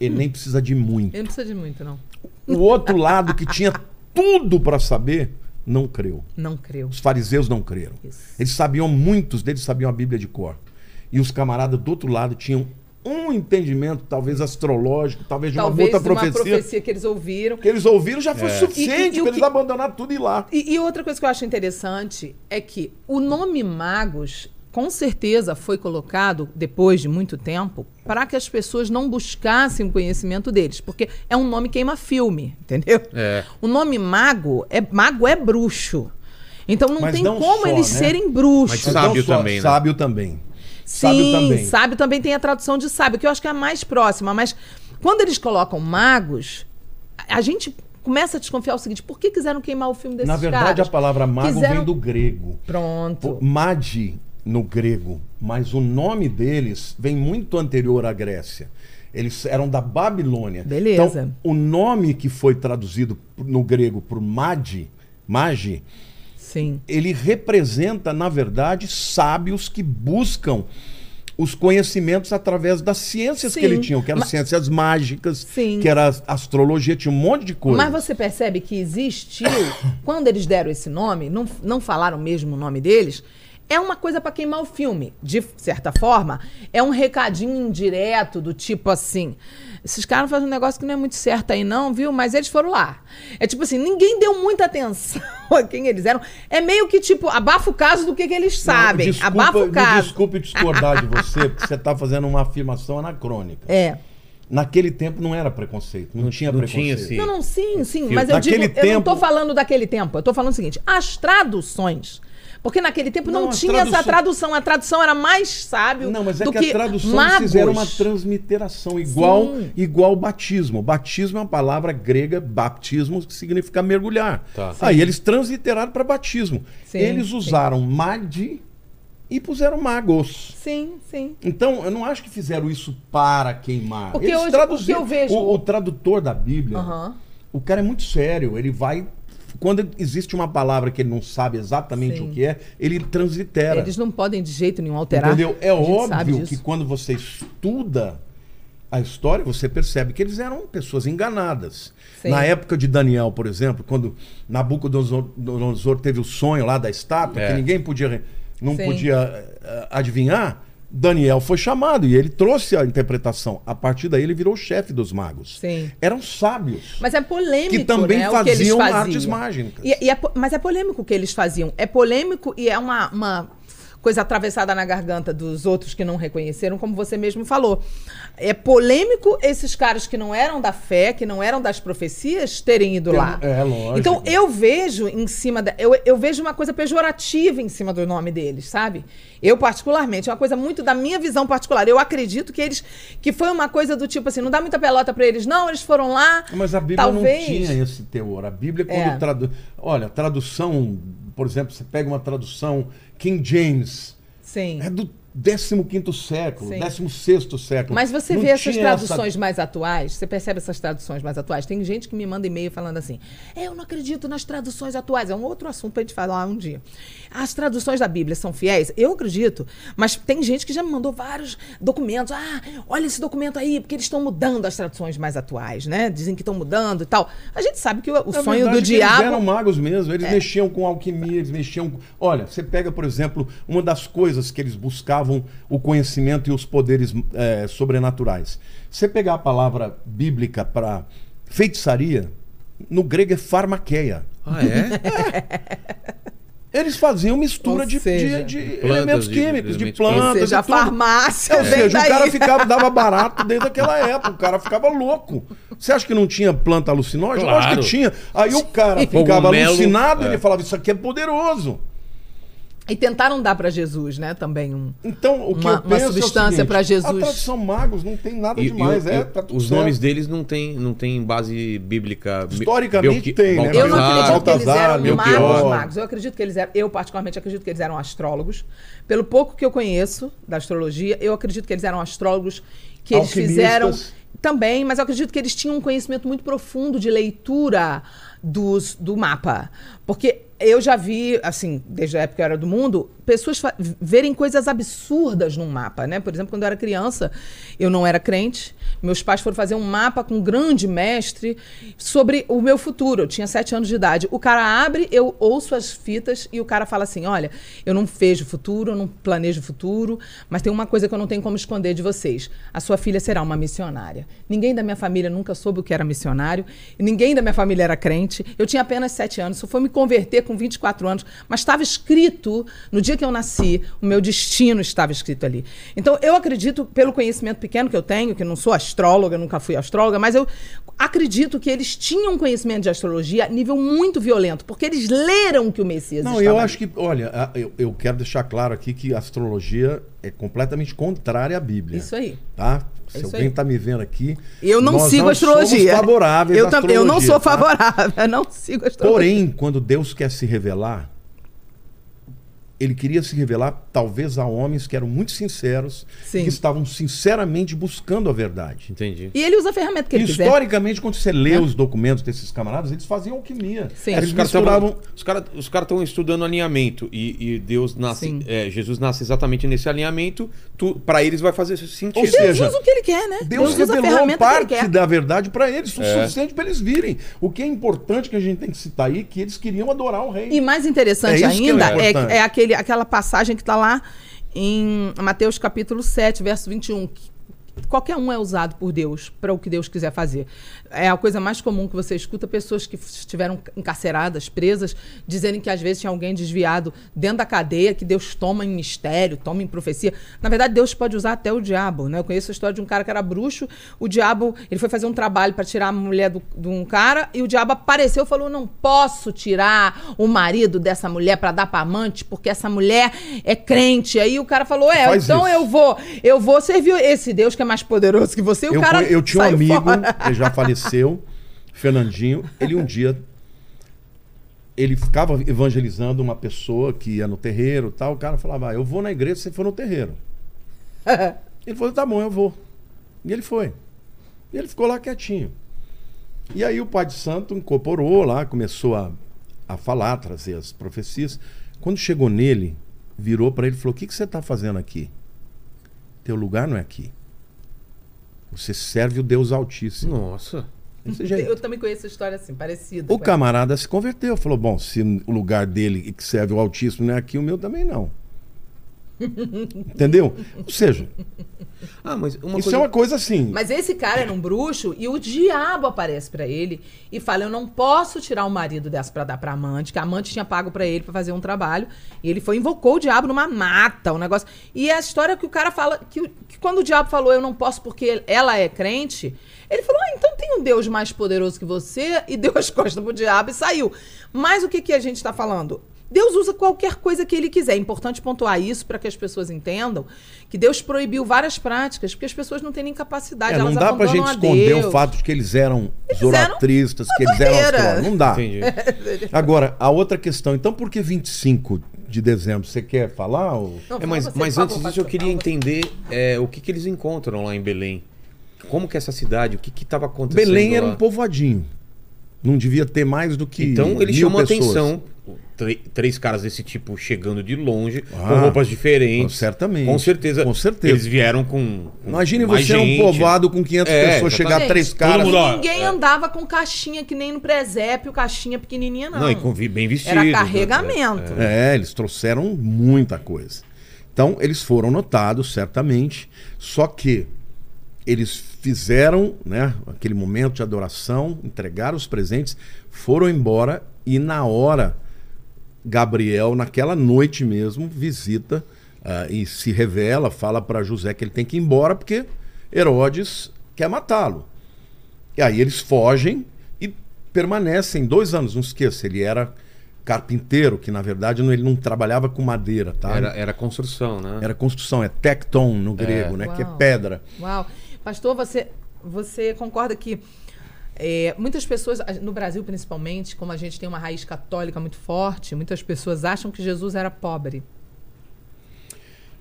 ele nem precisa de muito. Ele não precisa de muito, não. O outro lado que tinha tudo para saber, não creu. Não creu. Os fariseus não creram. Isso. Eles sabiam, muitos deles sabiam a Bíblia de cor. E os camaradas do outro lado tinham um entendimento, talvez astrológico, talvez de uma Talvez outra de uma profecia. profecia que eles ouviram. Que eles ouviram já foi É. suficiente para eles que- abandonar tudo e ir lá. E, e outra coisa que eu acho interessante é que o nome magos com certeza foi colocado, depois de muito tempo, para que as pessoas não buscassem o conhecimento deles. Porque é um nome queima-filme, entendeu? É. O nome mago é mago é bruxo. Então não Mas tem não como só, eles né? serem bruxos. Mas Sábio só- também, né? Sábio também. Sábio Sim, também. sábio também tem a tradução de sábio, que eu acho que é a mais próxima. Mas quando eles colocam magos, a gente começa a desconfiar o seguinte: por que quiseram queimar o filme desses Na verdade, caras? a palavra mago Quiseram- vem do grego. Pronto. Magi no grego, mas o nome deles vem muito anterior à Grécia. Eles eram da Babilônia. Beleza. Então, o nome que foi traduzido no grego por Magi, Magi, Sim. ele representa, na verdade, sábios que buscam os conhecimentos através das ciências Sim. que ele tinha, que eram Mas- ciências mágicas, Sim. que era astrologia, tinha um monte de coisa. Mas você percebe que existiu, (coughs) quando eles deram esse nome, não, não falaram mesmo o nome deles, é uma coisa pra queimar o filme. De certa forma, é um recadinho indireto do tipo assim. Esses caras fazem um negócio que não é muito certo aí, não, viu? Mas eles foram lá. É tipo assim, ninguém deu muita atenção (laughs) a quem eles eram. É meio que tipo, abafa o caso do que, que eles sabem. Desculpa, abafa o me caso. desculpe discordar de você, porque você está fazendo uma afirmação anacrônica. É. Naquele tempo não era preconceito, não, tinha não preconceito. tinha, sim. Não, não, sim, sim. Mas eu digo, naquele eu não tô tempo- falando daquele tempo. Eu tô falando o seguinte: as traduções. Porque naquele tempo não, Não, tinha essa traduções- tradução. A tradução era mais sábio Não, mas é do que, que a tradução magos. fizeram uma transmiteração igual Sim. igual batismo. Batismo é uma palavra grega, baptismo, que significa mergulhar. Tá. Aí eles transliteraram para batismo. Sim, eles sim. usaram magi e puseram magos. Sim, sim. Então, eu não acho que fizeram isso para queimar. Porque Eles hoje- traduziram. o que eu vejo- O, o tradutor da Bíblia, o cara é muito sério. Ele vai. Quando existe uma palavra que ele não sabe exatamente Sim. o que é, ele translitera. Eles não podem de jeito nenhum alterar. Entendeu? É óbvio que quando você estuda a história, você percebe que eles eram pessoas enganadas. Sim. Na época de Daniel, por exemplo, quando Nabucodonosor teve o sonho lá da estátua, É. que ninguém podia, não Sim. podia eh, adivinhar, Daniel foi chamado e ele trouxe a interpretação. A partir daí ele virou o chefe dos magos. Sim. Eram sábios. Mas é polêmico, Que também né, o que eles faziam faziam. artes mágicas. E, e é mas é polêmico o que eles faziam. É polêmico e é uma, uma coisa atravessada na garganta dos outros que não reconheceram, como você mesmo falou. É polêmico esses caras que não eram da fé, que não eram das profecias, terem ido lá. é, lógico. Então eu vejo em cima da, eu, eu vejo uma coisa pejorativa em cima do nome deles, sabe? Eu particularmente, é uma coisa muito da minha visão particular. Eu acredito que eles que foi uma coisa do tipo assim, não dá muita pelota pra eles, não, eles foram lá. Mas a Bíblia talvez, não tinha esse teor. A Bíblia, quando É. traduz. Olha, tradução, por exemplo, você pega uma tradução King James, Sim. é do 15 século, Sim. 16 século. Mas você Não vê essas traduções essa- mais atuais, você percebe essas traduções mais atuais? Tem gente que me manda e-mail falando assim: eu não acredito nas traduções atuais. É um outro assunto pra gente falar um dia. As traduções da Bíblia são fiéis? Eu acredito. Mas tem gente que já me mandou vários documentos. Ah, olha esse documento aí, porque eles estão mudando as traduções mais atuais, né? Dizem que estão mudando e tal. A gente sabe que o, o Na sonho verdade, do que Eles eram diabo. É. magos mesmo, eles mexiam com alquimia, eles mexiam. com- Olha, você pega, por exemplo, uma das coisas que eles buscavam o conhecimento e os poderes eh, sobrenaturais. Você pegar a palavra bíblica para feitiçaria, no grego é farmaqueia. Ah, é? (laughs) Eles faziam mistura Ou de, seja, de- de plantas, elementos de- químicos, de, Ou plantas. seja, e a tudo. farmácia Ou vem seja, daí. o cara ficava, dava (laughs) barato desde aquela época. O cara ficava louco. Você acha que não tinha planta alucinógena? Claro. Lógico que tinha. Aí o cara ficava Cogumelo, alucinado e é. ele falava: Isso aqui é poderoso. E tentaram dar pra Jesus, né? Também um. Então, o que Uma- eu uma penso substância é o seguinte, pra Jesus. A tradução magos não tem nada E- demais. e é, tá tudo os certo. nomes deles não tem, não tem base bíblica. Historicamente Belqui- tem, né? Eu não Baltazar, acredito que eles Baltazar, eram magos, magos. Eu acredito que eles eram. Eu, particularmente, acredito que eles eram astrólogos. Pelo pouco que eu conheço da astrologia, eu acredito que eles eram astrólogos, que eles fizeram. Também, mas eu acredito que eles tinham um conhecimento muito profundo de leitura dos, do mapa. Porque eu já vi, assim, desde a época que eu era do mundo, pessoas verem coisas absurdas num mapa, né? Por exemplo, quando eu era criança, eu não era crente. Meus pais foram fazer um mapa com um grande mestre sobre o meu futuro. Eu tinha sete anos de idade. O cara abre, eu ouço as fitas e o cara fala assim: olha, eu não vejo futuro, eu não planejo futuro, mas tem uma coisa que eu não tenho como esconder de vocês. A sua filha será uma missionária. Ninguém da minha família nunca soube o que era missionário, ninguém da minha família era crente. Eu tinha apenas sete anos, só foi me converter com 24 anos, mas estava escrito, no dia que eu nasci, o meu destino estava escrito ali. Então, eu acredito, pelo conhecimento pequeno que eu tenho, que não sou astróloga, nunca fui astróloga, mas eu acredito que eles tinham conhecimento de astrologia a nível muito violento, porque eles leram que o Messias Não, eu ali. acho que, olha, eu, eu quero deixar claro aqui que a astrologia é completamente contrária à Bíblia. Isso aí. Tá? Se É isso alguém está me vendo aqui. Eu não sigo não astrologia. Somos favoráveis eu, eu não sou tá? favorável, eu (laughs) não sigo astrologia. Porém, quando Deus quer se revelar, ele queria se revelar talvez a homens que eram muito sinceros, Sim. que estavam sinceramente buscando a verdade. Entendi. E ele usa a ferramenta que ele quiser. Historicamente, quando você lê os documentos desses camaradas, eles faziam alquimia. Sim. É, Eles os caras misturavam. tavam- os caras os caras estão estudando alinhamento e, e Deus nasce, é, Jesus nasce exatamente nesse alinhamento. Tu, para eles vai fazer sentido. Ou Deus seja, usa o que ele quer, né? Deus, usa a revelou ferramenta que parte ele quer. da verdade para eles, o É. suficiente para eles virem. O que é importante que a gente tem que citar aí, que eles queriam adorar o rei. E mais interessante É é ainda é, é aquele, aquela passagem que está lá em Mateus capítulo 7, verso 21. que Qualquer um é usado por Deus para o que Deus quiser fazer. É a coisa mais comum que você escuta pessoas que estiveram encarceradas, presas, dizerem que às vezes tinha alguém desviado dentro da cadeia, que Deus toma em mistério, toma em profecia. Na verdade, Deus pode usar até o diabo. Né? Eu conheço a história de um cara que era bruxo, o diabo ele foi fazer um trabalho para tirar a mulher do- de um cara, e o diabo apareceu e falou: Não posso tirar o marido dessa mulher para dar para amante, porque essa mulher é crente. Aí o cara falou: É, Faz então isso. eu vou, eu vou servir esse Deus que é mais poderoso que você. E o eu, cara eu tinha um amigo, fora. ele já (laughs) faleceu, Fernandinho. Ele um dia. Ele ficava evangelizando uma pessoa que ia no terreiro e tal. O cara falava: ah, Eu vou na igreja se você for no terreiro. (laughs) Ele falou: Tá bom, eu vou. E ele foi. E ele ficou lá quietinho. E aí o pai de santo incorporou lá, começou a, a falar, trazer as profecias. Quando chegou nele, virou para ele e falou: O que, que você está fazendo aqui? Teu lugar não é aqui. Você serve o Deus Altíssimo. Nossa. Desse jeito. Eu também conheço a história assim, parecida. O camarada se converteu, falou: Bom, se o lugar dele que serve o Altíssimo não é aqui, o meu também não. (laughs) Entendeu? Ou seja, Ah, mas uma isso coisa... é uma coisa assim. Mas esse cara era um bruxo e o diabo aparece pra ele e fala: Eu não posso tirar o marido dessa pra dar pra amante, que a amante tinha pago pra ele pra fazer um trabalho. E ele foi invocou o diabo numa mata, um negócio. E é a história que o cara fala que, o- que quando o diabo falou: Eu não posso porque ela é crente, ele falou: Ah, então tem um Deus mais poderoso que você e deu as (laughs) costas pro diabo e saiu. Mas o que, que a gente tá falando? Deus usa qualquer coisa que ele quiser. É importante pontuar isso para que as pessoas entendam que Deus proibiu várias práticas, porque as pessoas não têm nem capacidade. É, não elas dá pra gente abandonam a esconder Deus. o fato de que eles eram Eles zoratristas, eram que eles eram astrólogos. Não dá. Entendi. (laughs) Agora, a outra questão, então por que 25 de dezembro? Você quer falar? Ou... Não, É, mas, mas antes disso, eu queria entender é, o que, que eles encontram lá em Belém. Como que é essa cidade? O que estava acontecendo Belém era lá? um povoadinho. Não devia ter mais do que. Então ele mil chamou a pessoas. atenção. Três caras desse tipo chegando de longe, com Ah, roupas diferentes. certamente. Com certeza. Com certeza. Eles vieram com. com Imagine mais você num gente. povoado com 500 É, pessoas, chegar exatamente. três caras. mundo, Ninguém é. andava com caixinha que nem no presépio, caixinha pequenininha, não. Não, e com bem vestidos. Era né? carregamento. É, eles trouxeram muita coisa. Então, eles foram notados, certamente. Só que eles fizeram né, aquele momento de adoração, entregaram os presentes, foram embora e na hora, Gabriel, naquela noite mesmo, visita ah, e se revela, fala para José que ele tem que ir embora porque Herodes quer matá-lo. E aí eles fogem e permanecem dois anos. Não esqueça, ele era carpinteiro, que na verdade ele não trabalhava com madeira, tá? Era, era construção, né? Era construção, é tecton no grego, né? Que é Uau. pedra. Uau. Pastor, você, você concorda que é, muitas pessoas, a- no Brasil principalmente, como a gente tem uma raiz católica muito forte, muitas pessoas acham que Jesus era pobre.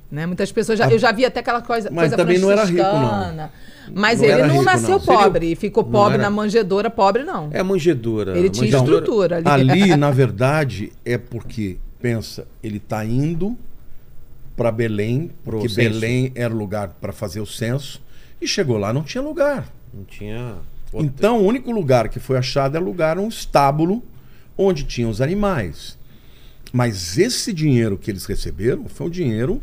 Né? Muitas pessoas já, eu já vi até aquela coisa, Mas coisa também não era rico, não. franciscana. Mas Não ele não rico, nasceu não. Pobre e ficou pobre era- na manjedoura, pobre não. É a manjedora. Ele tinha estrutura ali. Ali, (laughs) na verdade, é porque, pensa, ele está indo para Belém, Pro porque censo. Belém era o lugar para fazer o censo, e chegou lá, não tinha lugar. Não tinha. Então, o único lugar que foi achado é lugar um estábulo onde tinham os animais. Mas esse dinheiro que eles receberam foi um dinheiro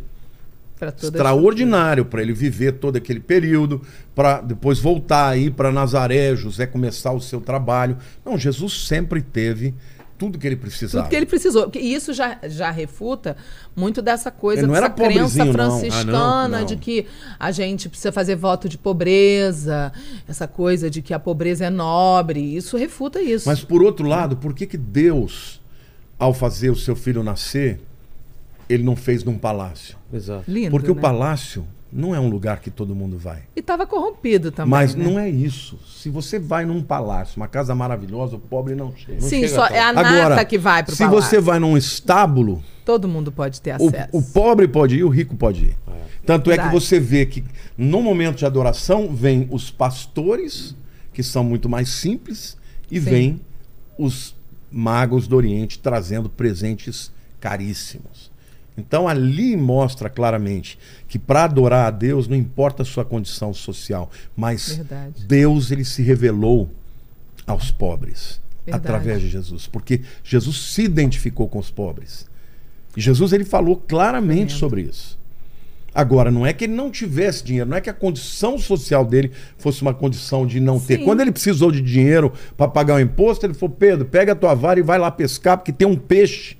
extraordinário para ele viver todo aquele período, para depois voltar aí para Nazaré, José começar o seu trabalho. Não, Jesus sempre teve tudo que ele precisava. Tudo que ele precisou. E isso já, já refuta muito dessa coisa, dessa era crença franciscana Ah, não, não. de que a gente precisa fazer voto de pobreza, essa coisa de que a pobreza é nobre. Isso refuta isso. Mas por outro lado, por que, que Deus, ao fazer o seu filho nascer, ele não fez num palácio? Exato. Lindo, Porque o né? palácio não é um lugar que todo mundo vai. E estava corrompido também. Mas né? não é isso. Se você vai num palácio, uma casa maravilhosa, o pobre não chega. Não Sim, chega só é a nata Agora, que vai pro se palácio. você vai num estábulo, Todo mundo pode ter o, acesso. o pobre pode ir, o rico pode ir. Tanto é que Verdade. você vê que no momento de adoração vem os pastores, que são muito mais simples, e Sim. vem os magos do Oriente trazendo presentes caríssimos. Então ali mostra claramente que para adorar a Deus não importa a sua condição social, mas Verdade. Deus ele se revelou aos pobres Verdade. através de Jesus, porque Jesus se identificou com os pobres. E Jesus ele falou claramente sobre isso. Agora, não é que ele não tivesse dinheiro, não é que a condição social dele fosse uma condição de não ter. Sim. Quando ele precisou de dinheiro para pagar o imposto, ele falou: Pedro, pega a tua vara e vai lá pescar, porque tem um peixe.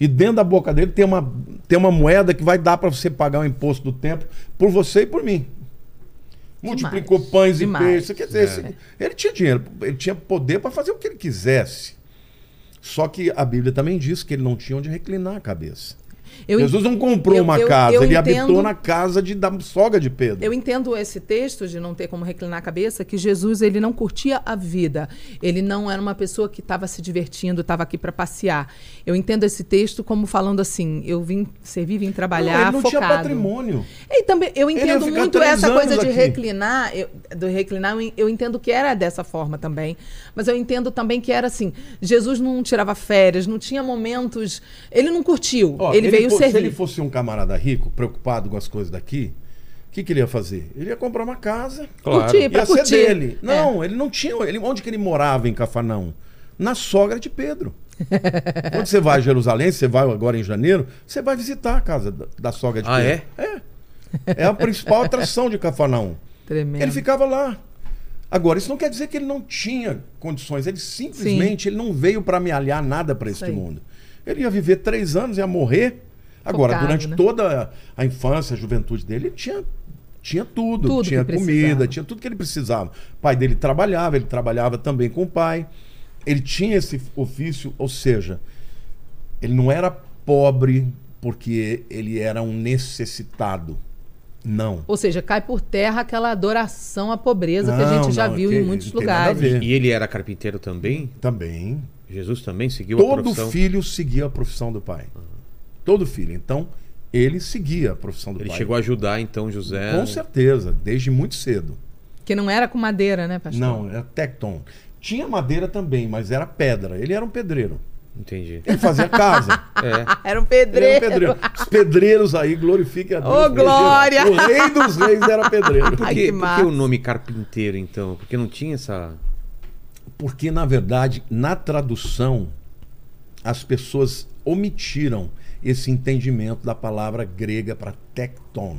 E dentro da boca dele tem uma, tem uma moeda que vai dar para você pagar o imposto do templo por você e por mim. Multiplicou pães Demais. e peixes. Quer dizer, É. ele tinha dinheiro, ele tinha poder para fazer o que ele quisesse. Só que a Bíblia também diz que ele não tinha onde reclinar a cabeça. Eu Jesus não comprou eu- uma eu- casa, ele entendo- habitou na casa de, da sogra de Pedro. Eu entendo esse texto de não ter como reclinar a cabeça, que Jesus ele não curtia a vida. Ele não era uma pessoa que estava se divertindo, estava aqui para passear. Eu entendo esse texto como falando assim: eu vim servir, vim trabalhar não, ele não focado. tinha patrimônio. E também eu entendo muito essa coisa de aqui. reclinar, eu, do reclinar, eu en- eu entendo que era dessa forma também, mas eu entendo também que era assim, Jesus não tirava férias, não tinha momentos, ele não curtiu, Ó, ele, veio fo- servir. Se ele fosse um camarada rico, preocupado com as coisas daqui, o que, que ele ia fazer? Ele ia comprar uma casa. Claro. Curtir, pra ia ser curtir. dele. É. Não, ele não tinha. Ele, onde que ele morava em Cafarnaum? Na sogra de Pedro. (laughs) Quando você vai a Jerusalém, você vai agora em janeiro, você vai visitar a casa da, da sogra de Ah, Pedro. É? É. a principal atração de Cafarnaum. Tremendo. Ele ficava lá. Agora, isso não quer dizer que ele não tinha condições. Ele simplesmente ele não veio para amealhar nada para este mundo. Ele ia viver três anos, ia morrer. Agora, Focado, durante né? toda a infância, a juventude dele, ele tinha, tinha tudo. Tudo tinha que comida, precisava. tinha tudo que ele precisava. O pai dele trabalhava, ele trabalhava também com o pai. Ele tinha esse ofício, ou seja, ele não era pobre porque ele era um necessitado. Não. Ou seja, cai por terra aquela adoração à pobreza que a Não, gente já não, viu que- em muitos não a lugares. E ele era carpinteiro também? Também. Jesus também seguiu a Todo profissão? filho seguia a profissão do pai. Todo filho. Então, ele seguia a profissão do Ele pai. chegou a ajudar, então, José... Com certeza, desde muito cedo. Que não era com madeira, né, pastor? Não, era tecton. Tinha madeira também, mas era pedra. Ele era um pedreiro. Entendi. Ele fazia casa. (laughs) É. Era Ele era um um pedreiro. pedreiro. Os pedreiros aí, glorifiquem a Deus. Ô, glória! O rei dos reis era pedreiro. Por Ai, que, por que o nome carpinteiro, então? Porque não tinha essa... Porque, na verdade, na tradução, as pessoas omitiram esse entendimento da palavra grega para tecton.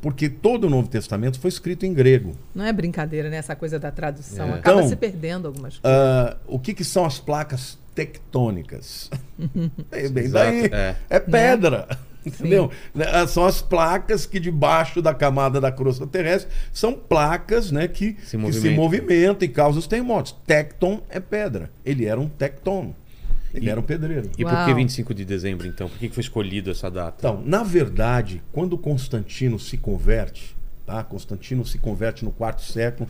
Porque todo o Novo Testamento foi escrito em grego. Não é brincadeira, né? Essa coisa da tradução. É. Acaba Então, se perdendo algumas coisas. Ah, o que, que são as placas tectônicas? (laughs) é bem Exato, daí. é. É, pedra. Entendeu? Né, São as placas que debaixo da camada da crosta terrestre são placas né, que, Se que se movimentam. movimentam e causam os terremotos. Tecton é pedra. Ele era um tecton. Ele E- era um pedreiro. E por que Uau. 25 de dezembro, então? Por que foi escolhido essa data? Então, na verdade, quando Constantino se converte, tá? Constantino se converte no quarto século.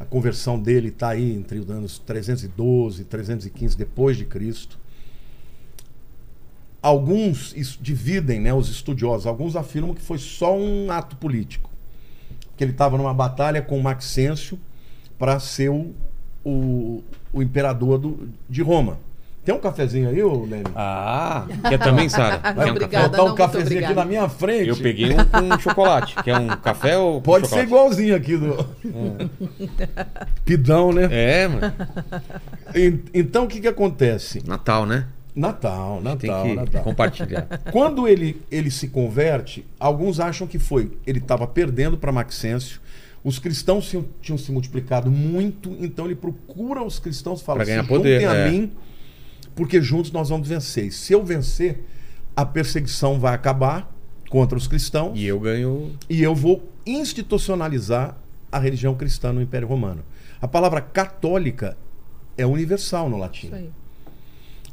A conversão dele está aí entre os anos 312 e 315 depois de Cristo. Alguns dividem, né, os estudiosos, alguns afirmam que foi só um ato político. Que ele estava numa batalha com Maxêncio para ser o, o, o imperador do, de Roma. Tem um cafezinho aí, ô Lênin? Ah, quer também, Sara? (laughs) Quer um Obrigada. café? botar não, um muito cafezinho aqui na minha frente. Eu peguei um com chocolate. Quer um café ou com Pode ser chocolate? igualzinho aqui do. (laughs) Pidão, né? É, mano. En- Então o que, que acontece? Natal, né? Natal, Tem Natal, que Natal. compartilhar. (laughs) Quando ele, ele se converte, alguns acham que foi. Ele estava perdendo para Maxêncio. Os cristãos tinham, tinham se multiplicado muito, então ele procura os cristãos e fala: Pra ganhar "Se poder, juntem a é. mim porque juntos nós vamos vencer. E se eu vencer, a perseguição vai acabar contra os cristãos E eu ganho. e eu vou institucionalizar a religião cristã no Império Romano. A palavra católica é universal no latim. Isso aí.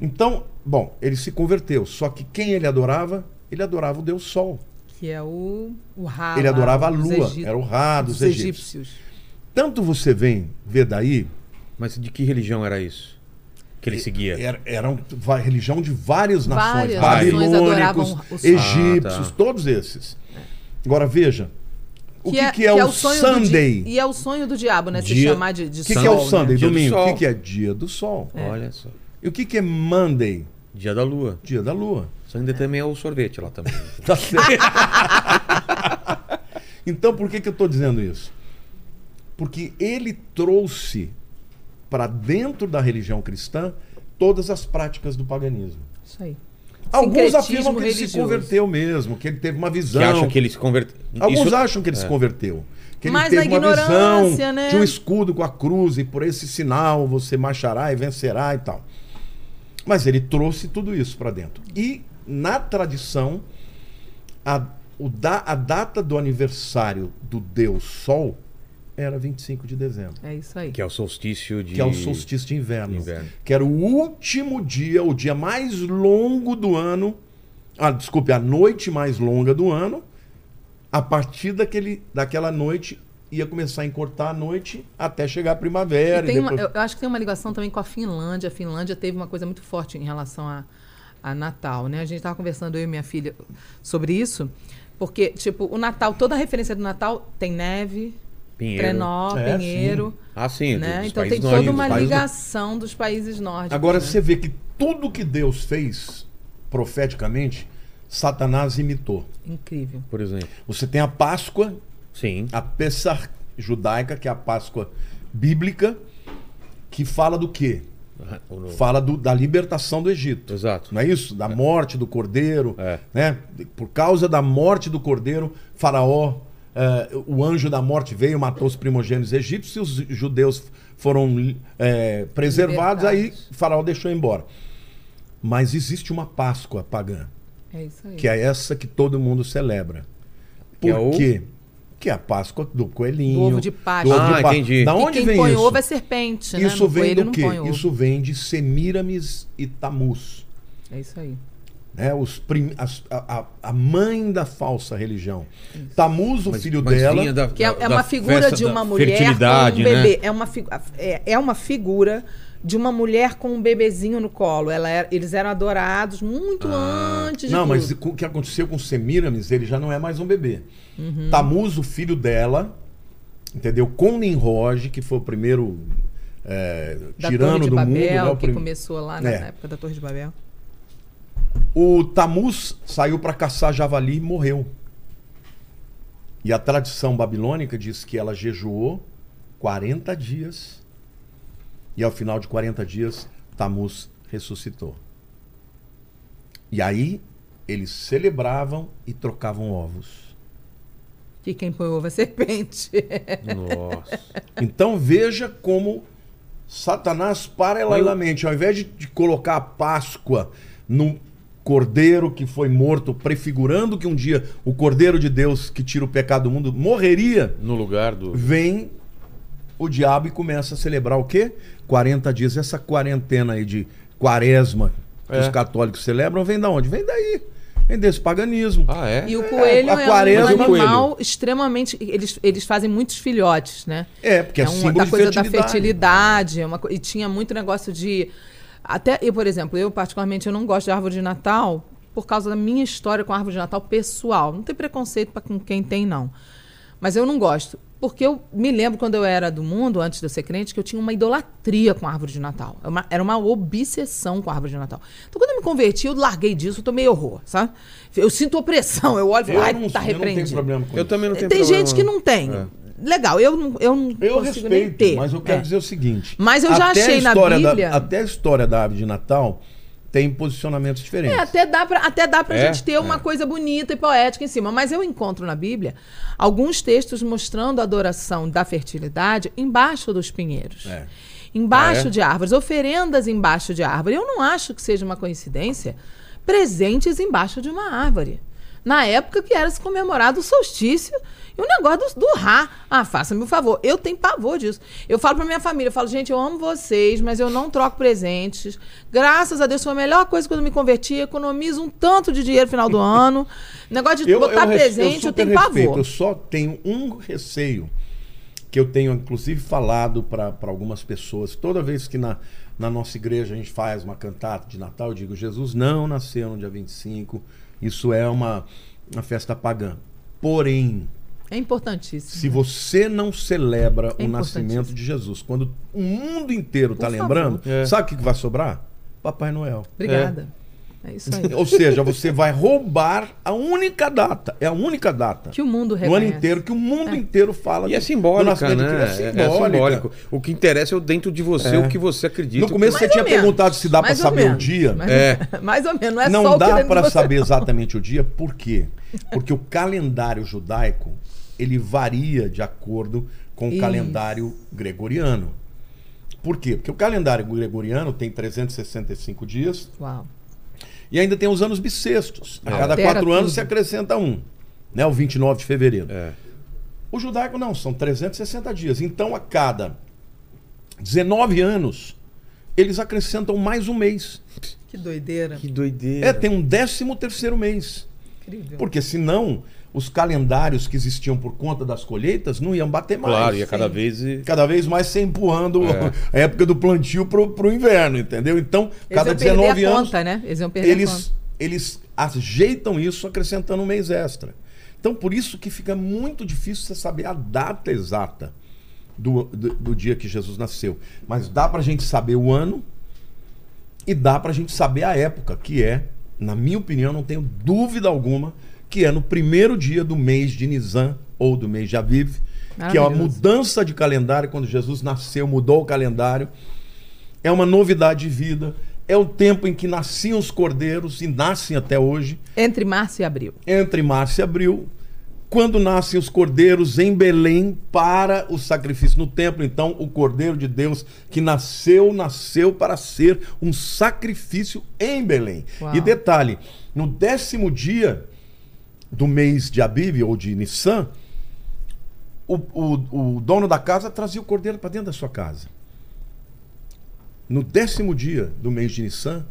Então, bom, ele se converteu. Só que quem ele adorava? Ele adorava o Deus Sol. Que é o, o Ra. ele lá adorava a lua. Era o Ra dos, dos egípcios. egípcios. Tanto você vem ver daí, Mas de que religião era isso? Que ele seguia? era, eram va- religião de várias nações. Várias nações Babilônicos, adoravam o sol. egípcios, Ah, tá. todos esses. Agora veja, o que, que é, o sonho do di- Sunday? E é o sonho do diabo, né? Se Dia- chamar de, de O que, sol. que é o né? Sunday? Do Domingo. O que, que é dia do sol? Olha só. E o que, que é Monday? Dia da lua. Dia da lua. Ainda também é o sorvete lá também. (laughs) Tá certo. então, por que, que eu estou dizendo isso? Porque ele trouxe para dentro da religião cristã todas as práticas do paganismo. Isso aí. Alguns afirmam que ele se religioso. converteu mesmo, que ele teve uma visão. que acha que ele se converteu. Alguns Isso- acham que ele se converteu. Que ele Mas teve uma visão né? de um escudo com a cruz e por esse sinal você marchará e vencerá e tal. Mas ele trouxe tudo isso para dentro. E na tradição, a, o da- a data do aniversário do Deus Sol era 25 de dezembro. É isso aí. Que é o solstício de. Que é o solstício de inverno, de inverno. Que era o último dia, o dia mais longo do ano. Ah, desculpe, a noite mais longa do ano. A partir daquele, daquela noite ia começar a encurtar a noite até chegar a primavera. E E tem uma- depois... eu, eu acho que tem uma ligação também com a Finlândia. A Finlândia teve uma coisa muito forte em relação a, a Natal, né? A gente estava conversando, eu e minha filha, sobre isso. Porque, tipo, o Natal, toda a referência do Natal tem neve, Pinheiro. trenó, É, pinheiro. Ah, sim. Né? Então tem toda nórdicos, uma ligação dos países nórdicos. Agora né? você vê que tudo que Deus fez profeticamente, Satanás imitou. Incrível. Por exemplo. Você tem a Páscoa, Sim. a Pessah judaica, que é a Páscoa bíblica, que fala do quê? Fala do- da libertação do Egito. Exato. Não é isso? Da morte do cordeiro. É. Né? Por causa da morte do cordeiro, Faraó, eh, o anjo da morte veio, matou os primogênitos egípcios, os judeus foram eh, preservados, aí. Faraó deixou embora. Mas existe uma Páscoa pagã, É isso aí. que é essa que todo mundo celebra. Que Por é o- quê? Que é a Páscoa do coelhinho. Do ovo de Páscoa. ovo de Ah, Páscoa. entendi. Da E onde quem vem põe isso? ovo é serpente, né? Isso No vem do quê? Isso vem de Semiramis e Tamuz. É isso aí. Né, os prim- as- a, a- mãe da falsa religião. Tamuz, o Mas- filho mas dela. da- Que é, da- é uma figura de uma mulher com um fertilidade, bebê. né? É, uma é, é uma figura de uma mulher com um bebezinho no colo. Ela era- eles eram adorados muito Ah. antes de Não, mas o que aconteceu com Semiramis, ele já não é mais um bebê. Uhum. Tamuz, o filho dela, entendeu? Com Nimrod, que foi o primeiro é, da tirano Torre de do Babel, mundo. né, o que prim- começou lá na É. época da Torre de Babel. O Tamuz saiu para caçar javali e morreu. E a tradição babilônica diz que ela jejuou 40 dias. E ao final de 40 dias, Tamuz ressuscitou. E aí, eles celebravam e trocavam ovos. Que quem põe ovo é serpente. Nossa. Então veja como Satanás, paralelamente, ao invés de, de colocar a Páscoa no cordeiro que foi morto, prefigurando que um dia o cordeiro de Deus que tira o pecado do mundo morreria, No lugar do. vem o diabo e começa a celebrar o quê? 40 dias. Essa quarentena aí de quaresma que É. os católicos celebram vem da onde? Vem daí. Vem desse paganismo. Ah, é? E o coelho a é, quaresma- um animal extremamente. Eles, eles fazem muitos filhotes, né? É, porque é, um- símbolo da de coisa fertilidade. da fertilidade. é uma e tinha muito negócio de. Até eu, por exemplo, eu particularmente eu não gosto de árvore de Natal por causa da minha história com a árvore de Natal pessoal. Não tem preconceito para com quem tem, não. Mas eu não gosto. Porque eu me lembro quando eu era do mundo, antes de eu ser crente, que eu tinha uma idolatria com a árvore de Natal. É uma- era uma obsessão com a árvore de Natal. Então, quando eu me converti, eu larguei disso, eu tomei horror, sabe? Eu sinto opressão, eu olho e falo, ai, não, tá eu não tenho repreendido. problema com Eu isso. também não tenho Tem problema. gente que não tem. É. Legal, eu não, eu não Eu consigo nem respeito, ter. mas eu quero É. dizer o seguinte. Mas eu já achei na história da- Bíblia- até a história da árvore de Natal tem posicionamentos diferentes. É, até dá pra, até dá pra É? gente ter uma coisa bonita e poética em cima. Mas eu encontro na Bíblia alguns textos mostrando a adoração da fertilidade embaixo dos pinheiros. É. embaixo Ah, é? de árvores, oferendas embaixo de árvore. Eu não acho que seja uma coincidência presentes embaixo de uma árvore. Na época que era se comemorado o solstício e o negócio do, do Rá. Ah, faça-me o favor. Eu tenho pavor disso. Eu falo pra minha família, eu falo, gente, eu amo vocês, mas eu não troco presentes. Graças a Deus foi a melhor coisa quando eu me converti. Economizo um tanto de dinheiro no final do (laughs) ano. Negócio de botar res- presente, eu, super tenho respeito. pavor. Eu só tenho um receio que eu tenho, inclusive, falado para algumas pessoas. Toda vez que na, na nossa igreja a gente faz uma cantata de Natal, eu digo: Jesus não nasceu no dia 25. Isso é uma, uma festa pagã. Porém, É importantíssimo. se você não celebra É o nascimento de Jesus, quando o mundo inteiro está lembrando. É. sabe o que vai sobrar? Papai Noel. Obrigada. É, isso aí. Ou seja, você vai roubar a única data. É a única data. Que o mundo reconhece. ano inteiro, que o mundo inteiro fala E é simbólica, de né? É, É é simbólico. O que interessa é o dentro de você, É. o que você acredita. No começo Mais você tinha menos. perguntado se dá para saber o menos. dia. Mais, É. (laughs) mais ou menos. Não é não só o dá para saber exatamente o dia, por quê? Porque o calendário judaico ele varia de acordo com o Isso. calendário gregoriano. Por quê? Porque o calendário gregoriano tem 365 dias Uau. e ainda tem os anos bissextos. A É. cada Altera quatro anos tudo. se acrescenta um, né? O 29 de fevereiro. É. O judaico não, são 360 dias. Então, a cada 19 anos, eles acrescentam mais um mês. Que doideira. Que doideira. É, tem um décimo terceiro mês. Incrível. Porque senão, os calendários que existiam por conta das colheitas não iam bater mais. Claro, e a cada vez. Cada vez mais se empurrando É. (laughs) a época do plantio pro, pro inverno, entendeu? Então, Eles cada iam perder 19 a anos, conta, né? Eles iam perder a eles, conta. eles ajeitam isso acrescentando um mês extra. Então, por isso que fica muito difícil você saber a data exata do, do, do dia que Jesus nasceu. Mas dá pra gente saber o ano e dá pra gente saber a época, que é, na minha opinião, não tenho dúvida alguma, que é no primeiro dia do mês de Nisan ou do mês de Aviv, que é uma mudança de calendário, quando Jesus nasceu, mudou o calendário. É uma novidade de vida. É o tempo em que nasciam os cordeiros e nascem até hoje, Entre março e abril. entre março e abril. Quando nascem os cordeiros em Belém para o sacrifício no templo. Então, o cordeiro de Deus que nasceu, nasceu para ser um sacrifício em Belém. Uau. E detalhe: no décimo dia do mês de Abib ou de Nissan, o, o, o dono da casa trazia o cordeiro para dentro da sua casa. No décimo dia do mês de Nissan,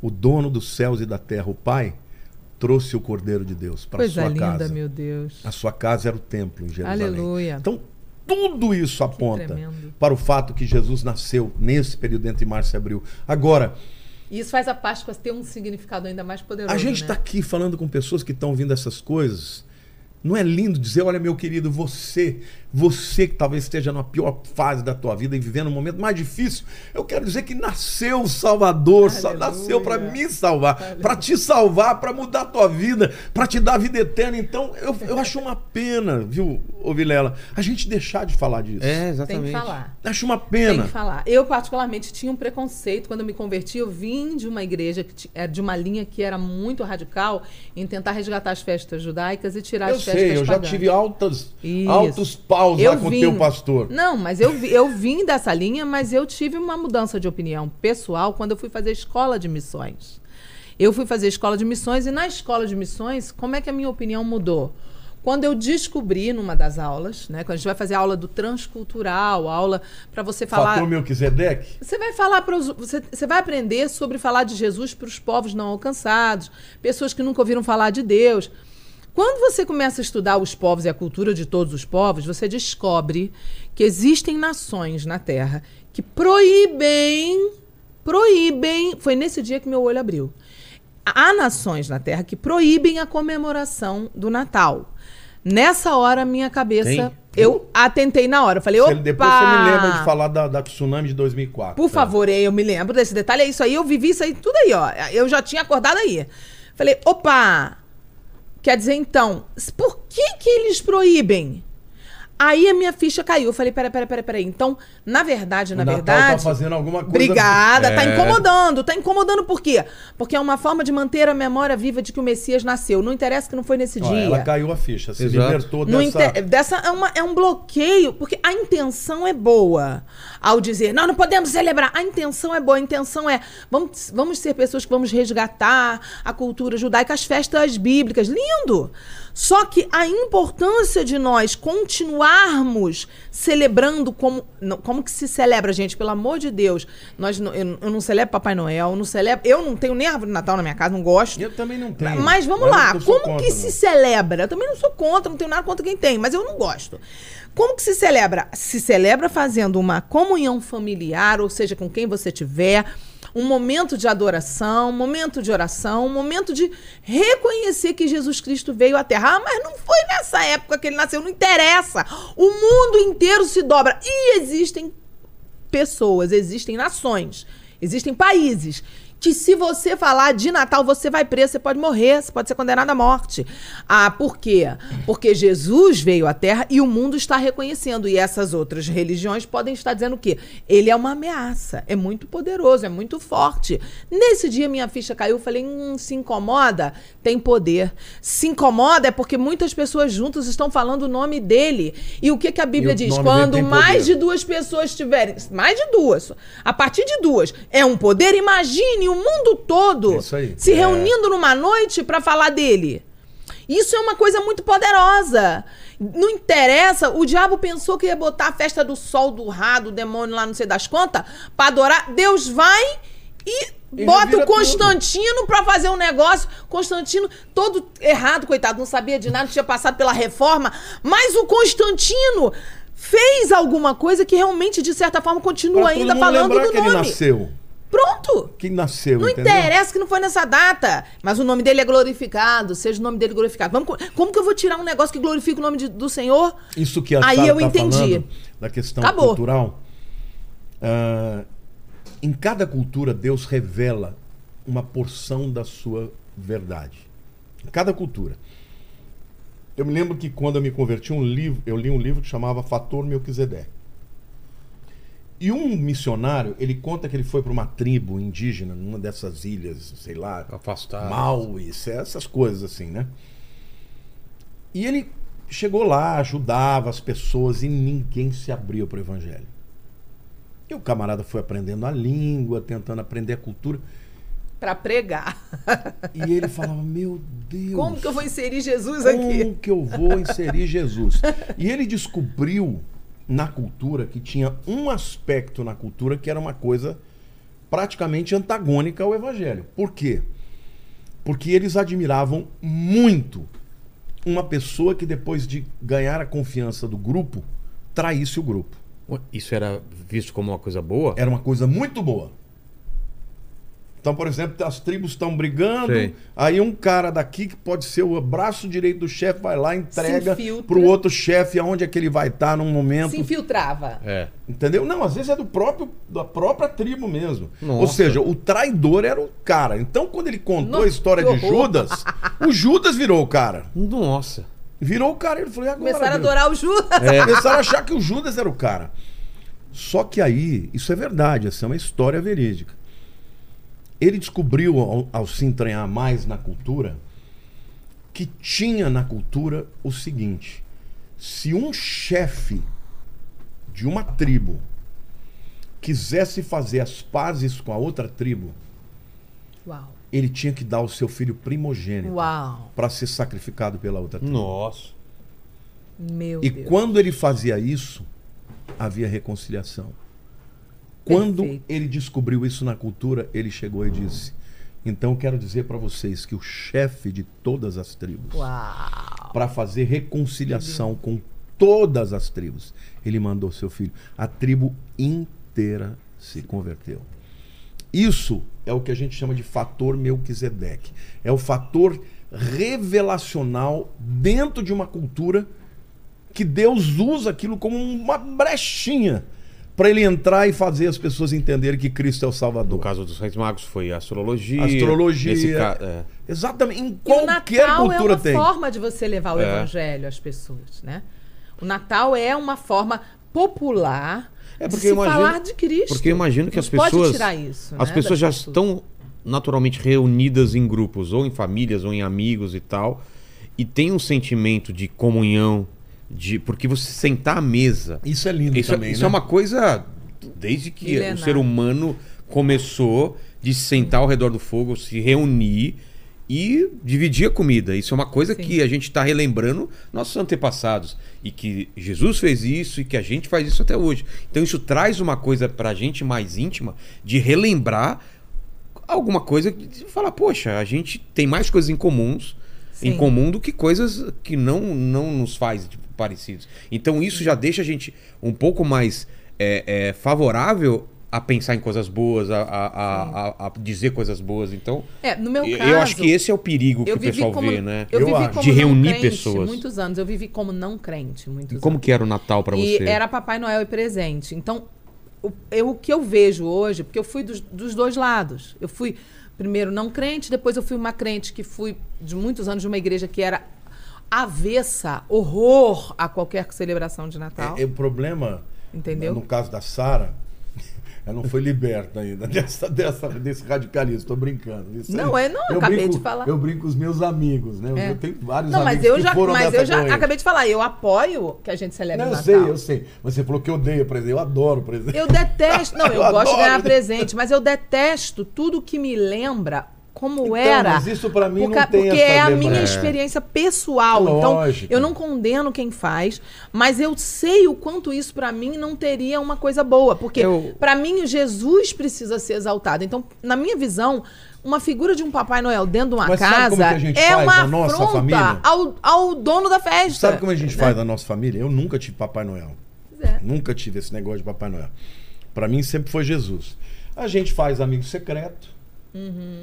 o dono dos céus e da terra, o Pai, trouxe o cordeiro de Deus para Coisa sua linda, casa. meu Deus. A sua casa era o templo em Jerusalém. Aleluia. Então, tudo isso aponta para o fato que Jesus nasceu nesse período entre março e abril. Agora, E isso faz a Páscoa ter um significado ainda mais poderoso. a gente né? está aqui falando com pessoas que estão ouvindo essas coisas. Não é lindo dizer, olha, meu querido, você, você que talvez esteja na pior fase da tua vida e vivendo um momento mais difícil, eu quero dizer que nasceu o Salvador, sa- Aleluia. nasceu para me salvar, para te salvar, para mudar a tua vida, para te dar a vida eterna. Então, eu, eu acho uma pena, viu, Vilela, a gente deixar de falar disso. É, Tem exatamente. que falar. Acho uma Tem pena. que falar. Eu, particularmente, tinha um preconceito. Quando eu me converti, eu vim de uma igreja, que de uma linha que era muito radical em tentar resgatar as festas judaicas e tirar Eu as festas sei, eu já tive altas, Isso. altos paus lá com o teu pastor. Não, mas eu, eu vim dessa linha, mas eu tive uma mudança de opinião pessoal quando eu fui fazer escola de missões. Eu fui fazer escola de missões e na escola de missões, como é que a minha opinião mudou? Quando eu descobri numa das aulas, né, quando a gente vai fazer aula do transcultural, aula para você falar Fator Melquisedeque. você vai falar para você, você vai aprender sobre falar de Jesus para os povos não alcançados, pessoas que nunca ouviram falar de Deus. Quando você começa a estudar os povos e a cultura de todos os povos, você descobre que existem nações na Terra que proíbem, proíbem. Foi nesse dia que meu olho abriu. Há nações na Terra que proíbem a comemoração do Natal. Nessa hora, minha cabeça, Tem? eu atentei na hora. Eu falei, opa! Depois você me lembra de falar da, da tsunami de 2004. Por favor, eu me lembro desse detalhe. É isso aí, eu vivi isso aí, tudo aí, ó. Eu já tinha acordado aí. Falei, opa! Quer dizer, então, por que que eles proíbem? Aí a minha ficha caiu. Eu falei, peraí, peraí, peraí, peraí. Então, na verdade, na o Natal verdade. tá fazendo alguma coisa. Obrigada, tá É. incomodando. Tá incomodando por quê? Porque é uma forma de manter a memória viva de que o Messias nasceu. Não interessa que não foi nesse Ó, dia. ela caiu a ficha, se Exato. libertou Não dessa. inte- dessa é, uma- é um bloqueio, porque a intenção é boa. Ao dizer, não, não podemos celebrar. A intenção é boa, a intenção é, vamos, vamos ser pessoas que vamos resgatar a cultura judaica, as festas bíblicas. Lindo! Só que a importância de nós continuarmos celebrando como. não, como que se celebra, gente? Pelo amor de Deus. Nós, não- eu, eu não celebro Papai Noel, não celebro. Eu não tenho nem árvore de Natal na minha casa, não gosto. Eu também não tenho. Mas vamos eu lá, como contra, que não. se celebra? Eu também não sou contra, não tenho nada contra quem tem, mas eu não gosto. Como que se celebra? Se celebra fazendo uma comunhão familiar, ou seja, com quem você tiver, um momento de adoração, um momento de oração, um momento de reconhecer que Jesus Cristo veio à Terra. Ah, mas não foi nessa época que ele nasceu, não interessa. O mundo inteiro se dobra. E existem pessoas, existem nações, existem países que se você falar de Natal, você vai preso, você pode morrer, você pode ser condenado à morte. Ah, por quê? Porque Jesus veio à Terra e o mundo está reconhecendo. E essas outras religiões podem estar dizendo o quê? Ele é uma ameaça, é muito poderoso, é muito forte. Nesse dia minha ficha caiu, eu falei, hum, se incomoda, tem poder. Se incomoda é porque muitas pessoas juntas estão falando o nome dele. E o que, que a Bíblia diz? Quando mais poder. de duas pessoas tiverem, mais de duas, a partir de duas, é um poder. Imagine o mundo todo É aí. se É. reunindo numa noite para falar dele. Isso é uma coisa muito poderosa. Não interessa, o diabo pensou que ia botar a festa do sol, do rá, do demônio lá, não sei das quantas, para adorar. Deus vai e, bota o Constantino para fazer um negócio. Constantino, todo errado, coitado, não sabia de nada, tinha passado pela reforma. Mas o Constantino fez alguma coisa que realmente, de certa forma, continua Pra ainda falando do que ele nome. nasceu. Pronto! Que nasceu, Não entendeu? interessa que não foi nessa data. Mas o nome dele é glorificado. Seja o nome dele glorificado. Vamos, co- como que eu vou tirar um negócio que glorifica o nome de- do Senhor? Isso que a Aí Sara eu tá entendi. falando, da questão Acabou. cultural. ah, em cada cultura, Deus revela uma porção da sua verdade. Em cada cultura. Eu me lembro que quando eu me converti, um livro, eu li um livro que chamava Fator Melquisedeque. E um missionário, ele conta que ele foi para uma tribo indígena, numa dessas ilhas, sei lá, Afastado. Mauis, essas coisas assim, né? E ele chegou lá, ajudava as pessoas e ninguém se abria para o evangelho. E o camarada foi aprendendo a língua, tentando aprender a cultura. Pra pregar. E ele falava: Meu Deus. Como que eu vou inserir Jesus Como aqui? que eu vou inserir Jesus? E ele descobriu na cultura que tinha um aspecto na cultura que era uma coisa praticamente antagônica ao evangelho. Por quê? Porque eles admiravam muito uma pessoa que depois de ganhar a confiança do grupo, traísse o grupo. Isso era visto como uma coisa boa? Era uma coisa muito boa. Então, por exemplo, as tribos estão brigando, Sei. aí um cara daqui que pode ser o braço direito do chefe vai lá e entrega infiltra. pro outro chefe aonde é que ele vai estar num momento. Se infiltrava. É. Entendeu? Não, às vezes é do próprio da própria tribo mesmo. Nossa. Ou seja, o traidor era o cara. Então, quando ele contou Nossa, a história de. Judas, o Judas virou o cara. Nossa. Virou o cara. Ele falou, e agora? Começaram a adorar o Judas. Começaram a achar que o Judas era o cara. Só que aí, isso é verdade, essa é uma história verídica. Ele descobriu, ao, ao se entranhar mais na cultura, que tinha na cultura o seguinte: se um chefe de uma tribo quisesse fazer as pazes com a outra tribo, Uau. ele tinha que dar o seu filho primogênito para ser sacrificado pela outra tribo. Nossa. Meu E Deus. quando ele fazia isso, havia reconciliação. Quando Perfeito. ele descobriu isso na cultura, ele chegou e disse: Então quero dizer para vocês que o chefe de todas as tribos, para fazer reconciliação com todas as tribos, ele mandou seu filho. A tribo inteira se converteu. Isso é o que a gente chama de fator Melquisedeque. É o fator revelacional dentro de uma cultura que Deus usa aquilo como uma brechinha para ele entrar e fazer as pessoas entenderem que Cristo é o Salvador. No caso dos Reis Magos foi a astrologia. Astrologia. Nesse ca- é. Exatamente. Em E o qualquer é cultura uma tem. forma de você levar o É. evangelho às pessoas, né? O Natal é uma forma popular É de porque se eu imagino- falar de Cristo. Porque eu imagino que Não as se pode pessoas. tirar isso, as né, pessoas já pessoas. estão naturalmente reunidas em grupos, ou em famílias, ou em amigos e tal. E tem um sentimento de comunhão, de porque você sentar à mesa. Isso é lindo Isso, também, isso né? é uma coisa desde que Milenar. o ser humano começou de se sentar ao redor do fogo, se reunir e dividir a comida. Isso é uma coisa Sim. que a gente está relembrando nossos antepassados e que Jesus fez isso e que a gente faz isso até hoje. Então isso traz uma coisa para a gente mais íntima de relembrar alguma coisa de falar, poxa, a gente tem mais coisas em comuns em Sim. comum do que coisas que não, não nos faz tipo, parecidos. Então isso já deixa a gente um pouco mais é, é, favorável a pensar em coisas boas, a, a, a, a- a dizer coisas boas. Então, É, no meu eu, caso, eu acho que esse é o perigo que o pessoal como, vê, né? Eu, Eu vivi acho. como De reunir crente pessoas. muitos anos. Eu vivi como não crente muitos E como anos. que era o Natal para E você? era Papai Noel e presente. Então, o, eu, o que eu vejo hoje, porque eu fui dos, dos dois lados. Eu fui primeiro não crente, depois eu fui uma crente que fui de muitos anos de uma igreja que era avessa, horror a qualquer celebração de Natal. É, é o problema, Entendeu? no caso da Sara, (laughs) ela não foi liberta ainda dessa, dessa, desse radicalismo. Tô brincando. Isso Não, aí- é, não, eu acabei brinco, de falar. Eu brinco com os meus amigos, né? É. Eu tenho vários Não, mas amigos eu que já, foram mas eu já acabei de falar, eu apoio que a gente celebre Não, o eu Natal. sei, eu sei. Mas você falou que odeia presente. Eu adoro presente. Eu detesto. Não, eu, (laughs) Eu gosto de ganhar presente, mas eu detesto tudo que me lembra como Então, era. mas isso pra mim porque, não tem Porque essa é a minha É. experiência pessoal. Lógico. Então, eu não condeno quem faz, mas eu sei o quanto isso pra mim não teria uma coisa boa. Porque Eu- pra mim, Jesus precisa ser exaltado. Então, na minha visão. Uma figura de um Papai Noel dentro de uma Mas sabe casa como que a gente é faz uma na nossa afronta família? ao, ao dono da festa. Sabe como a gente faz na nossa família? Eu nunca tive Papai Noel. Pois é. Nunca tive esse negócio de Papai Noel. Pra mim sempre foi Jesus. A gente faz amigo secreto.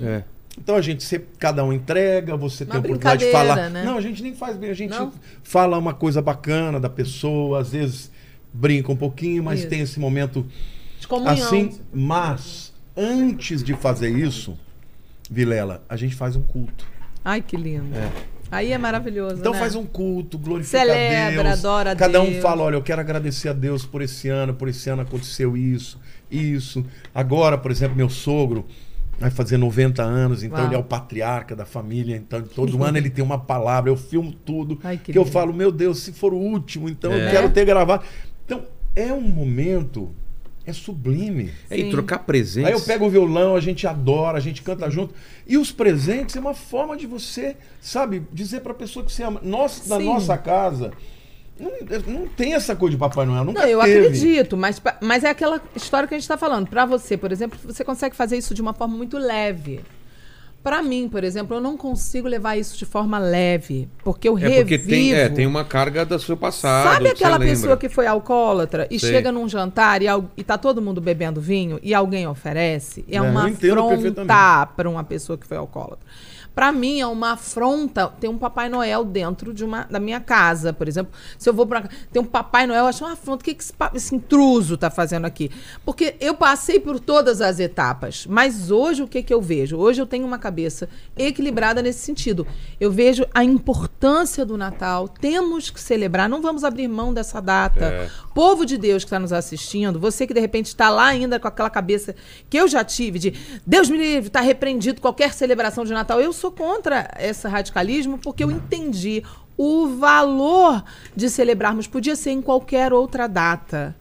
É. Então a gente sempre, cada um entrega, você Uma tem a oportunidade de falar. né? Não, a gente nem faz bem, a gente Não? fala uma coisa bacana da pessoa, às vezes brinca um pouquinho, mas Isso. tem esse momento De comunhão. assim. Mas antes de fazer isso, Vilela, a gente faz um culto. Ai, que lindo. Aí é maravilhoso. Então né? faz um culto, glorifica Celebra, a Deus. adora a Cada um Deus. fala, olha, eu quero agradecer a Deus por esse ano, por esse ano aconteceu isso, isso. Agora, por exemplo, meu sogro vai fazer 90 anos, então Uau. ele é o patriarca da família, então todo ano ele tem uma palavra, eu filmo tudo, Ai, que, que eu falo, meu Deus, se for o último, então eu É. quero ter gravado. Então, é um momento, é sublime. É, e trocar presentes. Aí eu pego o violão, a gente adora, a gente canta junto. E os presentes é uma forma de você, sabe, dizer pra pessoa que você ama. Nós, na nossa casa, não, não tem essa coisa de Papai Noel. Nunca Não, eu teve. acredito, mas, mas é aquela história que a gente está falando. Para você, por exemplo, você consegue fazer isso de uma forma muito leve. Para mim, por exemplo, eu não consigo levar isso de forma leve, porque eu É revivo. porque tem, é, tem uma carga do seu passado. Sabe que aquela pessoa que foi alcoólatra e Sei. chega num jantar e, e tá todo mundo bebendo vinho e alguém oferece? É, É, uma afronta para uma pessoa que foi alcoólatra. Para mim é uma afronta ter um Papai Noel dentro de uma, da minha casa, por exemplo. Se eu vou para ter um Papai Noel, eu acho uma afronta. O que, que esse, esse intruso tá fazendo aqui? Porque eu passei por todas as etapas, mas hoje o que, que eu vejo? Hoje eu tenho uma cabeça equilibrada nesse sentido. Eu vejo a importância do Natal. Temos que celebrar, não vamos abrir mão dessa data. É. Povo de Deus que está nos assistindo, você que de repente está lá ainda com aquela cabeça que eu já tive de Deus me livre, está repreendido qualquer celebração de Natal. Eu sou contra esse radicalismo porque eu entendi o valor de celebrarmos. Podia ser em qualquer outra data.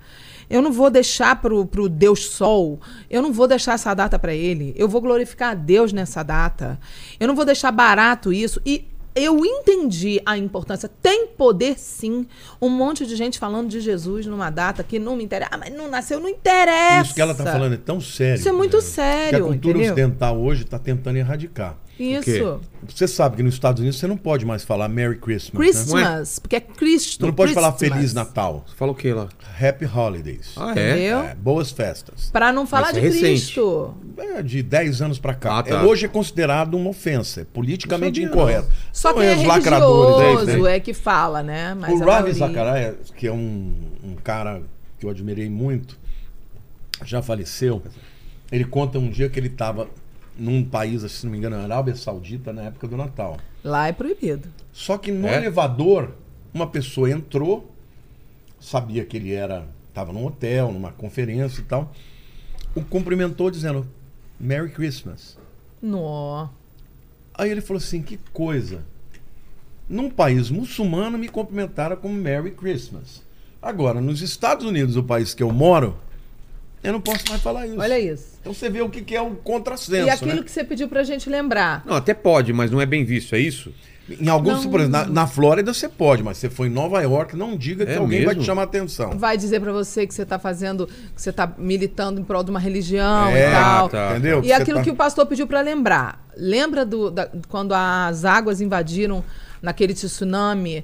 Eu não vou deixar pro, pro Deus Sol, eu não vou deixar essa data para ele. Eu vou glorificar a Deus nessa data. Eu não vou deixar barato isso. E eu entendi a importância. Tem poder, sim. Um monte de gente falando de Jesus numa data que não me interessa. Ah, mas não nasceu, não interessa. Isso que ela tá falando é tão sério. Isso é muito Que sério, a cultura entendeu? ocidental hoje está tentando erradicar. Isso. Você sabe que nos Estados Unidos você não pode mais falar Merry Christmas. Né? Christmas, porque é Cristo. Você não pode falar Christmas. Feliz Natal. Você fala o que lá? Happy Holidays. Ah, é? É, boas festas. Pra não falar de é. Cristo. É, de 10 anos pra cá. Ah, tá. É, hoje é considerado uma ofensa, é politicamente incorreto. Só Não quem é é religioso né? é que fala, né? Mas o Ravi Zacharias, que é um, um cara que eu admirei muito, já faleceu. Ele conta um dia que ele estava num país, se não me engano, na Arábia Saudita, na época do Natal. Lá é proibido. Só que no É? elevador, uma pessoa entrou sabia que ele era, estava num hotel, numa conferência e tal, o cumprimentou dizendo Merry Christmas. Nó. Aí ele falou assim: que coisa. Num país muçulmano me cumprimentaram como Merry Christmas. Agora, nos Estados Unidos, o país que eu moro, eu não posso mais falar isso. Olha isso. Então você vê o que que é o contrassenso. E aquilo né? que você pediu pra gente lembrar. Não, até pode, mas não é bem visto, é isso? Em alguns, Não. por exemplo, na, na Flórida você pode, mas você foi em Nova York, não diga que É alguém vai te mesmo? chamar atenção. Vai dizer pra você que você tá fazendo, que você tá militando em prol de uma religião É, e tal. tá. Entendeu? E aquilo tá- que o pastor pediu pra lembrar. Lembra do, da- quando as águas invadiram naquele tsunami?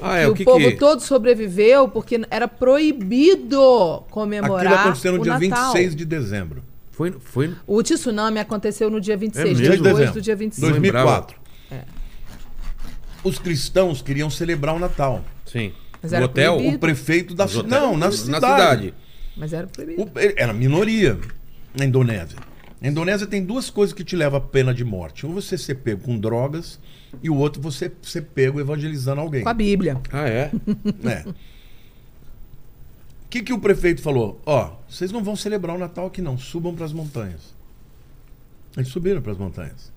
Ah, é, que o o que povo que- todo sobreviveu porque era proibido comemorar Aquilo aconteceu no o dia Natal. 26 de dezembro. Foi, foi. O tsunami aconteceu no dia 26, É mesmo? De depois dezembro. do dia 25. 2004. É. Os cristãos queriam celebrar o Natal. Sim. Mas no era hotel? proibido. O prefeito da cidade. Não, na Na cidade. cidade. Mas era proibido. O- era minoria na Indonésia. Na Indonésia tem duas coisas que te levam à pena de morte. Um você ser pego com drogas e o outro você ser pego evangelizando alguém. Com a Bíblia. Ah, é? É. O (laughs) que, que o prefeito falou? Ó, vocês não vão celebrar o Natal aqui não, subam para as montanhas. Eles subiram para as montanhas.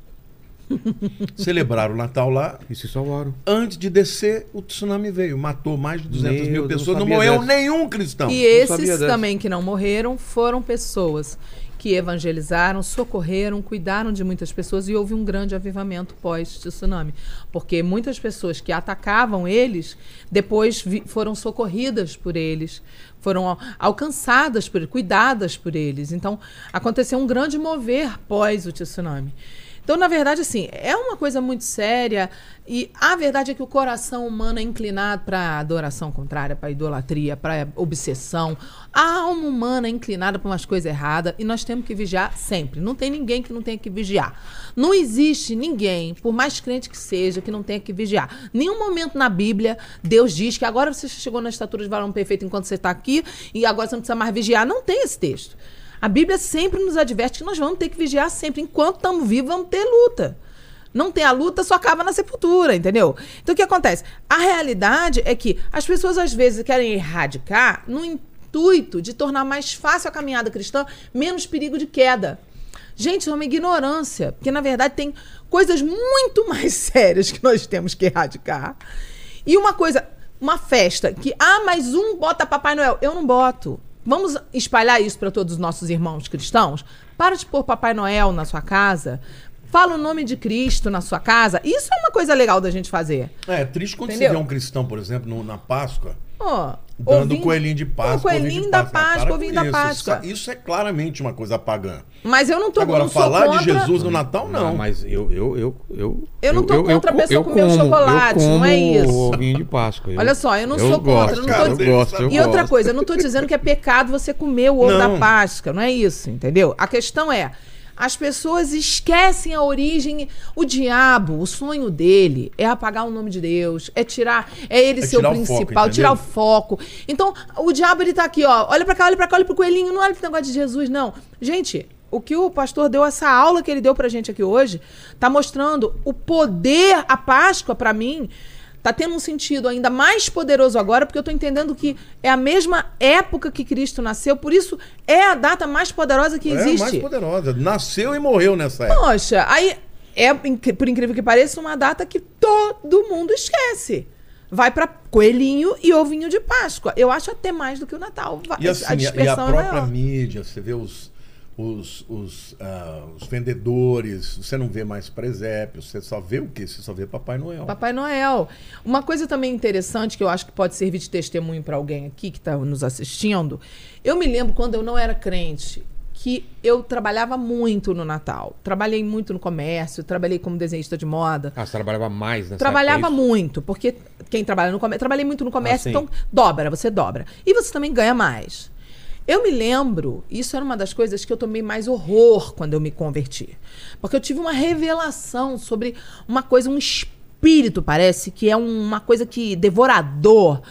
(laughs) Celebraram o Natal lá. E se salvaram. Antes de descer, o tsunami veio. Matou mais de 200 Meu mil Deus, pessoas. não Não, morreu dessa. nenhum cristão. E esses também que não morreram foram pessoas que evangelizaram, socorreram, cuidaram de muitas pessoas e houve um grande avivamento pós-tsunami. Porque muitas pessoas que atacavam eles, depois foram socorridas por eles, foram al- alcançadas por cuidadas por eles. Então, aconteceu um grande mover pós o tsunami. Então, na verdade, assim, é uma coisa muito séria e a verdade é que o coração humano é inclinado para adoração contrária, para idolatria, para obsessão. A alma humana é inclinada para umas coisas erradas e nós temos que vigiar sempre. Não tem ninguém que não tenha que vigiar. Não existe ninguém, por mais crente que seja, que não tenha que vigiar. Nenhum momento na Bíblia Deus diz que agora você chegou na estatura de varão perfeito enquanto você está aqui e agora você não precisa mais vigiar. Não tem esse texto. A Bíblia sempre nos adverte que nós vamos ter que vigiar sempre. Enquanto estamos vivos, vamos ter luta. Não tem a luta, só acaba na sepultura, entendeu? Então o que acontece? A realidade é que as pessoas às vezes querem erradicar no intuito de tornar mais fácil a caminhada cristã, menos perigo de queda. Gente, é uma ignorância, porque na verdade tem coisas muito (laughs) mais sérias que nós temos que erradicar. E uma coisa, uma festa que, ah, mais um bota Papai Noel. Eu não boto. Vamos espalhar isso para todos os nossos irmãos cristãos? Para de pôr Papai Noel na sua casa. Fala o nome de Cristo na sua casa. Isso é uma coisa legal da gente fazer. É, triste quando Entendeu? você vê um cristão, por exemplo, no- na Páscoa, Ó, dando ovinho- coelhinho de Páscoa. Ó, coelhinho da Páscoa. Ah, Páscoa, ovinho da isso. Páscoa. Isso, isso é claramente uma coisa pagã. Mas eu não tô Agora, não falar contra... de Jesus no Natal, não. Ah, mas eu, eu, eu, eu. Eu não tô contra a pessoa comer o como- chocolate, eu não é como isso. o ovinho de Páscoa. Eu- Olha só, eu não sou contra, gosto, eu não cara, tô eu gosto, eu E outra gosto. coisa, eu não tô dizendo que é pecado você comer o ovo Não. da Páscoa, não é isso, entendeu? A questão é, as pessoas esquecem a origem, o diabo, o sonho dele é apagar o nome de Deus, é tirar, é ele É ser o o foco, principal, tirar o foco. Então, o diabo ele tá aqui, ó, olha pra cá, olha pra cá, olha pro coelhinho, não olha pro negócio de Jesus, não. Gente, o que o pastor deu, essa aula que ele deu pra gente aqui hoje, tá mostrando o poder, a Páscoa, pra mim, tá tendo um sentido ainda mais poderoso agora, porque eu tô entendendo que é a mesma época que Cristo nasceu, por isso é a data mais poderosa que É a existe. mais poderosa. Nasceu e morreu nessa época. Poxa, aí é, por incrível que pareça, uma data que todo mundo esquece. Vai pra coelhinho e ovinho de Páscoa. Eu acho até mais do que o Natal. E assim, a e a é própria maior. mídia, você vê os, os, os, ah, os vendedores, você não vê mais presépio, você só vê o quê? Você só vê Papai Noel. Papai Noel. Uma coisa também interessante que eu acho que pode servir de testemunho para alguém aqui que está nos assistindo. Eu me lembro quando eu não era crente que eu trabalhava muito no Natal. Trabalhei muito no comércio, trabalhei como desenhista de moda. Ah, você trabalhava mais nessa Trabalhava época, é muito, porque quem trabalha no comércio. Trabalhei muito no comércio, Ah, então dobra, você dobra. E você também ganha mais. Eu me lembro, isso era uma das coisas que eu tomei mais horror quando eu me converti. Porque eu tive uma revelação sobre uma coisa, um espírito, parece, que é uma coisa que devorador.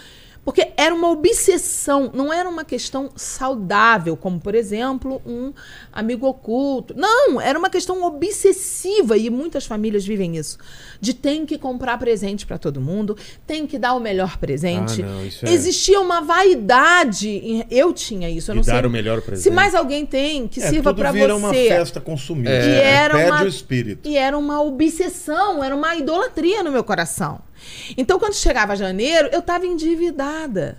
Porque era uma obsessão, não era uma questão saudável, como, por exemplo, um amigo oculto. Não, era uma questão obsessiva e muitas famílias vivem isso. De tem que comprar presente para todo mundo, tem que dar o melhor presente. Ah, não, é- Existia uma vaidade, em- eu tinha isso, eu De não sei. dar o melhor presente. Se mais alguém tem, que É, sirva para você. uma festa consumida. E né? era Perde uma- o espírito. E era uma obsessão, era uma idolatria no meu coração. Então, quando chegava janeiro, eu estava endividada.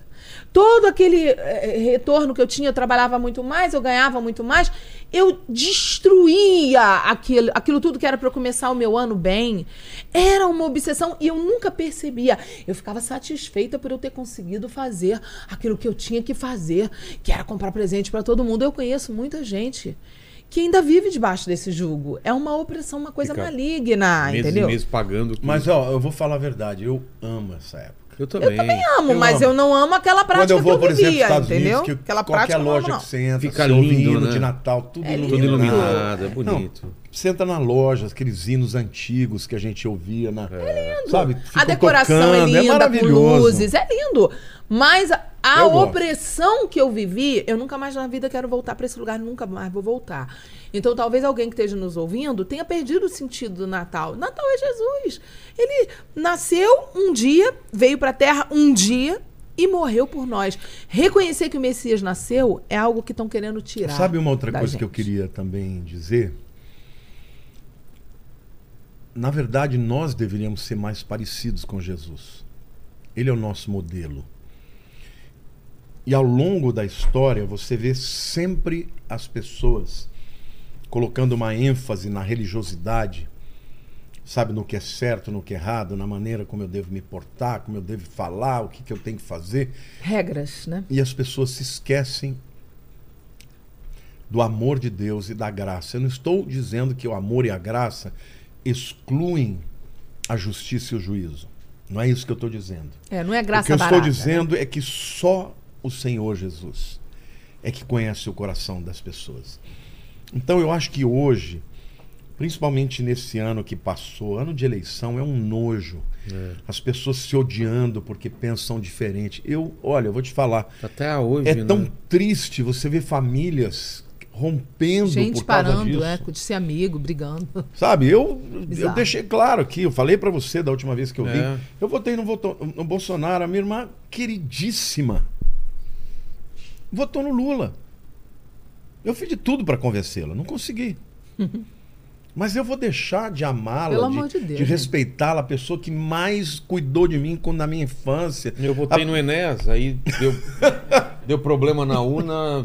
Todo aquele eh, retorno que eu tinha, eu trabalhava muito mais, eu ganhava muito mais, eu destruía aquilo, aquilo tudo que era para eu começar o meu ano bem. Era uma obsessão e eu nunca percebia. Eu ficava satisfeita por eu ter conseguido fazer aquilo que eu tinha que fazer, que era comprar presente para todo mundo. Eu conheço muita gente que ainda vive debaixo desse jugo. É uma opressão, uma coisa Fica maligna, meses entendeu? meses pagando. que- Mas, ó, eu vou falar a verdade. Eu amo essa época. eu também. Eu também amo, Eu mas amo. eu não amo aquela prática Quando eu vou, que eu por exemplo, vivia, Estados entendeu? Unidos, que aquela qualquer prática eu não amo, loja não. que você entra, Fica lindo, hino né? de Natal, tudo É iluminado. Tudo iluminado, é bonito. Não, você entra na loja, aqueles hinos antigos que a gente ouvia na. É lindo. Sabe? A decoração tocando, é linda, com maravilhoso. luzes, é lindo. Mas a, opressão que eu vivi, eu nunca mais na vida quero voltar para esse lugar, nunca mais vou voltar. Então, talvez alguém que esteja nos ouvindo tenha perdido o sentido do Natal. Natal é Jesus. Ele nasceu um dia, veio para a Terra um dia e morreu por nós. Reconhecer que o Messias nasceu é algo que estão querendo tirar. Sabe uma outra da coisa que eu gente. queria também dizer? Na verdade, nós deveríamos ser mais parecidos com Jesus. Ele é o nosso modelo. E ao longo da história, você vê sempre as pessoas colocando uma ênfase na religiosidade, sabe, no que é certo, no que é errado, na maneira como eu devo me portar, como eu devo falar, o que, que eu tenho que fazer. Regras, né? E as pessoas se esquecem do amor de Deus e da graça. Eu não estou dizendo que o amor e a graça excluem a justiça e o juízo. Não é isso que eu estou dizendo. É, não é o graça que eu barata, estou né? dizendo é que só o Senhor Jesus é que conhece o coração das pessoas. Então eu acho que hoje, principalmente nesse ano que passou, ano de eleição é um nojo. As pessoas se odiando porque pensam diferente. Eu, olha, eu vou te falar, Até hoje, é né? tão triste você ver famílias rompendo Gente por causa parando, disso. é, de ser amigo, brigando. Sabe, eu, eu Bizarro. deixei claro aqui, eu falei pra você da última vez que eu vim. É. Eu votei no, voto- no Bolsonaro, a minha irmã queridíssima votou no Lula. Eu fiz de tudo pra convencê-la, não consegui. (laughs) Mas eu vou deixar de Pelo amá-la, amor de, de Deus, de respeitá-la, a pessoa que mais cuidou de mim quando na minha infância. Eu votei no Enéas, aí deu, (laughs) deu problema na urna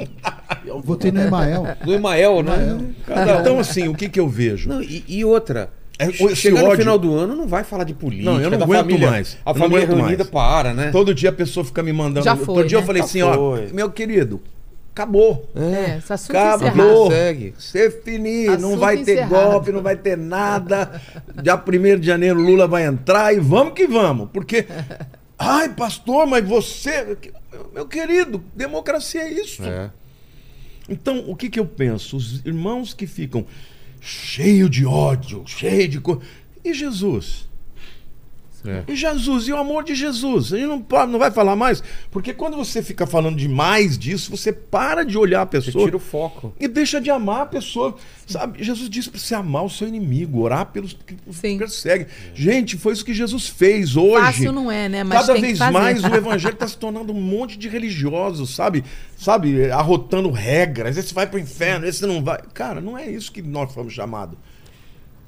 Votei no Emael. do Emael, né? Um. Então, assim, o que, que eu vejo? Não, e, e outra. É, chegar no final do ano não vai falar de política. Não, eu não aguento família. mais. A Eu família reunida mais. para, né? Todo dia a pessoa fica me mandando. Já Todo foi, dia eu né? falei Já assim, ó, foi. meu querido, acabou. É, assunto Acabou. Ser fini, não Assunto vai ter encerrado. golpe, não vai ter nada. Dia 1 de janeiro Lula vai entrar e vamos que vamos. Porque, (laughs) ai, pastor, mas você. Meu querido, democracia é isso. É. Então, o que, que eu penso? Os irmãos que ficam cheio de ódio, cheio de coisa. E Jesus? É. E Jesus, e o amor de Jesus? A gente não, pode, não vai falar mais, porque quando você fica falando demais disso, você para de olhar a Você pessoa tira o foco. e deixa de amar a pessoa. Sabe? Jesus disse para você amar o seu inimigo, orar pelos que os Sim. perseguem. Gente, foi isso que Jesus fez hoje. Fácil não é, né? Mas Cada tem que vez fazer. mais o (laughs) evangelho está se tornando um monte de religiosos, sabe? Sabe, arrotando regras. Esse vai pro inferno, esse não vai. Cara, não é isso que nós fomos chamados.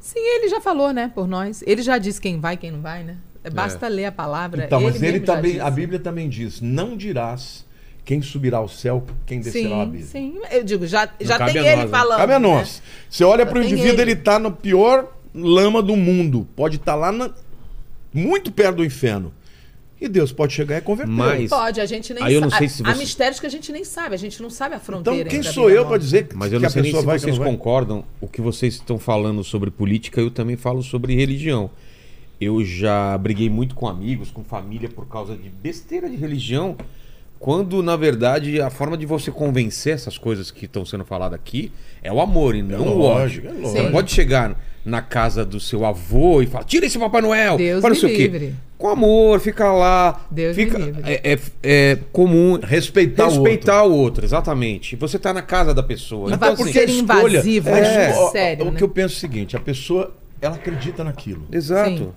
Sim, ele já falou, né, por nós. Ele já disse quem vai, quem não vai, né? Basta ler a palavra. Então, mas ele mesmo já também, a Bíblia também diz: não dirás quem subirá ao céu, quem descerá ao Sim, abismo. sim. Eu digo, já, já tem a ele nós, né? falando. Cabe a né? nós. Você olha para o indivíduo, ele. ele está na pior lama do mundo. Pode estar lá na- muito perto do inferno. E Deus pode chegar e converter. Mas- Pode, a gente nem Aí eu não sabe. sei se Há você- mistérios que a gente nem sabe, a gente não sabe a então, fronteira. quem entre a sou eu para dizer que, Mas eu não a sei nem pessoa se vocês concordam. O que vocês estão falando sobre política, eu também falo sobre religião. Eu já briguei muito com amigos, com família, por causa de besteira de religião. Quando, na verdade, a forma de você convencer essas coisas que estão sendo faladas aqui é o amor e não o lógico, ódio. é Você lógico. não pode chegar na casa do seu avô e falar: tira esse Papai Noel, Deus sei o quê. livre. Com amor, fica lá. Deus me fica, livre. é, é- é comum. Respeitar, Respeitar o outro. exatamente. Você tá na casa da pessoa. Não Então, vai assim, ser invasivo, é, né? ó, sério, o né? que eu penso é o seguinte: a pessoa, ela acredita naquilo. Exato. Sim.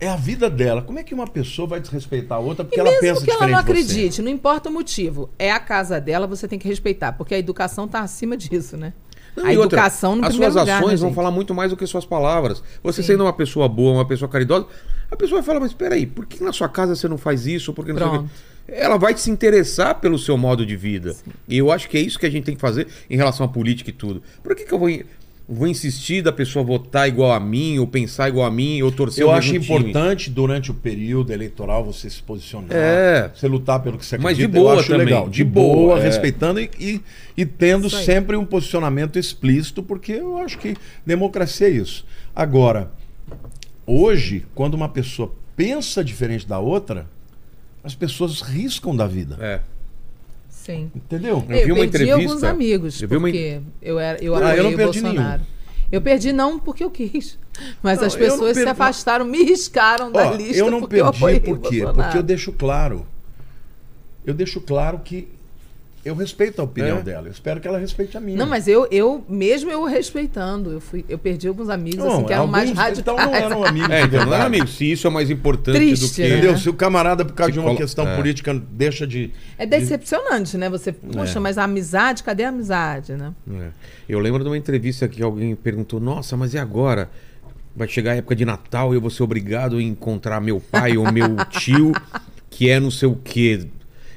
É a vida dela. Como é que uma pessoa vai desrespeitar a outra porque E ela mesmo pensa que ela não diferente acredite, não importa o motivo, é a casa dela, você tem que respeitar, porque a educação está acima disso, né? Não, a e outra, educação no As suas lugar, ações né, vão falar muito mais do que suas palavras. Você sendo uma pessoa boa, uma pessoa caridosa, a pessoa vai falar, mas peraí, por que na sua casa você não faz isso? Por que não sei o quê?" Pronto. Ela vai se interessar pelo seu modo de vida. E eu acho que é isso que a gente tem que fazer em relação à política e tudo. Por que, que eu vou, vou insistir da pessoa votar igual a mim, ou pensar igual a mim, ou torcer Eu o acho mesmo time? importante, durante o período eleitoral, você se posicionar. É. Você lutar pelo que você Mas acredita. de boa eu acho também, legal. de De, boa, boa, é. respeitando e, e, e tendo sempre um posicionamento explícito, porque eu acho que democracia é isso. Agora, hoje, quando uma pessoa pensa diferente da outra, as pessoas riscam da vida. É. Sim. Entendeu? Eu vi uma perdi entrevista- alguns amigos, eu vi uma- porque eu, era, eu Ah, eu não o perdi Bolsonaro. Eu perdi não porque eu quis, mas Não, as eu pessoas se afastaram, me riscaram da Ó, lista eu não porque eu perdi apoiei por o quê? Porque eu deixo claro. Eu deixo claro que eu respeito a opinião É. dela. Eu espero que ela respeite a minha. Não, mas eu, eu mesmo eu respeitando, eu, fui, eu perdi alguns amigos Não, assim, que eram mais radicais. Então não eram (laughs) amigos. É, de então não verdade. é amigo. Se isso é mais importante Triste, do que. né? Entendeu? Se o camarada, por causa Se de uma colo- questão é. política, deixa de. É decepcionante, né? Você, poxa, É. mas a amizade, cadê a amizade, né? É. Eu lembro de uma entrevista que alguém perguntou: Nossa, mas e agora? Vai chegar a época de Natal e eu vou ser obrigado a encontrar meu pai ou meu tio, que é não sei o quê.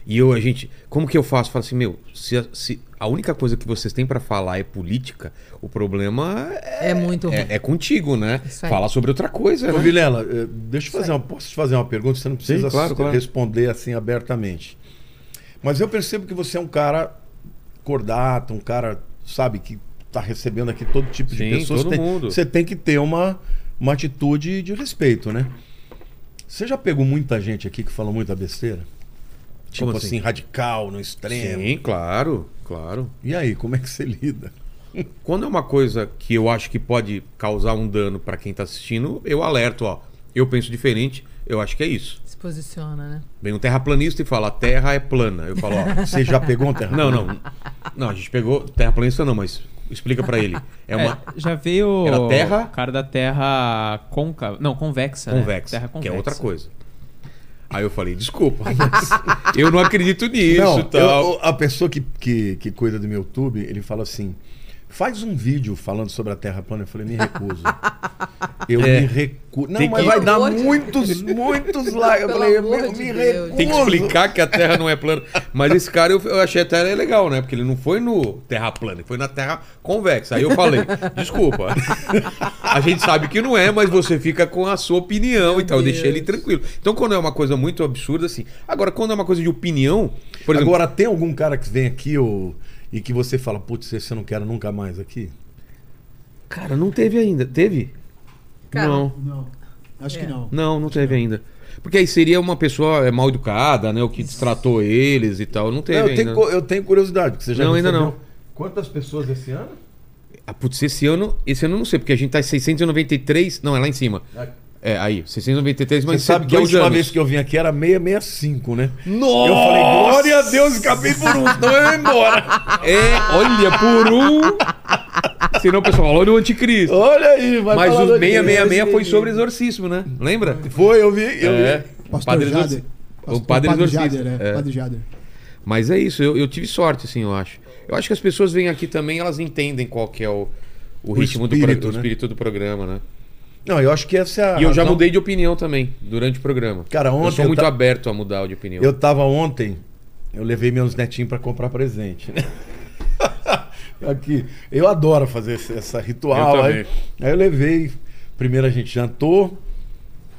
E eu, a gente, como que eu faço? Falo assim, meu, se a, se a única coisa que vocês têm pra falar é política, o problema é, É, muito é, é contigo, né? Falar sobre outra coisa, Ô, né? Vilela, eh, deixa eu fazer uma, posso te fazer uma pergunta? Você não precisa claro, claro. responder assim abertamente. Mas eu percebo que você é um cara cordato, um cara, sabe, que tá recebendo aqui todo tipo de Sim, pessoas. todo Tem- mundo. Você tem que ter uma, uma atitude de respeito, né? Você já pegou muita gente aqui que falou muita besteira? Tipo assim? assim? radical, no extremo. Sim, claro, claro. E aí, como é que você lida? (laughs) Quando é uma coisa que eu acho que pode causar um dano pra quem tá assistindo, eu alerto, ó. Eu penso diferente, eu acho que é isso. Se posiciona, né? Vem um terraplanista e fala, a terra é plana. Eu falo, ó. (laughs) Você já pegou um terra? Não, não. Não, a gente pegou terraplanista não, mas explica pra ele. É uma É, já veio Era terra? o cara da terra côncava, não, convexa, né? convexa, Terra que convexa. é outra coisa. Aí eu falei, desculpa, mas eu não acredito nisso Não, e tal. eu- a pessoa que, que, que cuida do meu YouTube, ele fala assim: faz um vídeo falando sobre a Terra plana. Eu falei, me recuso. (laughs) Eu É. me recuso. Não, Tem mas que- vai dar muitos, muitos likes. Eu falei, eu de me Deus. recuso. Tem que explicar que a Terra não é plana. Mas esse cara, eu, eu achei a Terra legal, né? Porque ele não foi no Terra plana, ele foi na Terra convexa. Aí eu falei, desculpa. (laughs) A gente sabe que não é, mas você fica com a sua opinião Meu e tal. Eu deixei Deus. ele tranquilo. Então, quando é uma coisa muito absurda, assim. Agora, quando é uma coisa de opinião, por exemplo. Agora, tem algum cara que vem aqui ou, e que você fala, putz, esse eu não quero nunca mais aqui? Cara, não teve ainda. Teve? Cara, não. Não. Acho É. que não. Não, não teve ainda. Porque aí seria uma pessoa é, mal educada, né? O que destratou eles e tal. Não teve Não, eu, ainda. tenho, eu tenho curiosidade. porque Você já Não, ainda não. Quantas pessoas esse ano? Ah, putz, esse ano, esse ano eu não sei, porque a gente tá em 693. Não, é lá em cima. É, aí, 693, mas Você sabe que a última anos. vez que eu vim aqui era 665, né? Nossa! Eu falei, glória a Deus, escapei por um, senão eu ia embora. É, olha, por um. Senão o pessoal olha o anticristo. Olha aí, vai Mas o do 666 foi sobre exorcismo, né? Lembra? Foi, eu vi, eu é. vi. Pastor Padre Jader. Pastor- O padre Padre. Jader, é. é. Padre Jader. Mas é isso, eu, eu tive sorte, assim, eu acho. Eu acho que as pessoas vêm aqui também, elas entendem qual que é o, o, ritmo do, espírito, pro, o né? espírito do programa, né? Não, eu acho que essa é a E eu já razão. mudei de opinião também, durante o programa. Cara, eu ontem sou eu muito ta- aberto a mudar de opinião. Eu tava ontem, eu levei meus netinhos pra comprar presente, né? (laughs) Aqui. Eu adoro fazer esse- essa ritual. Eu aí, aí eu levei. Primeiro a gente jantou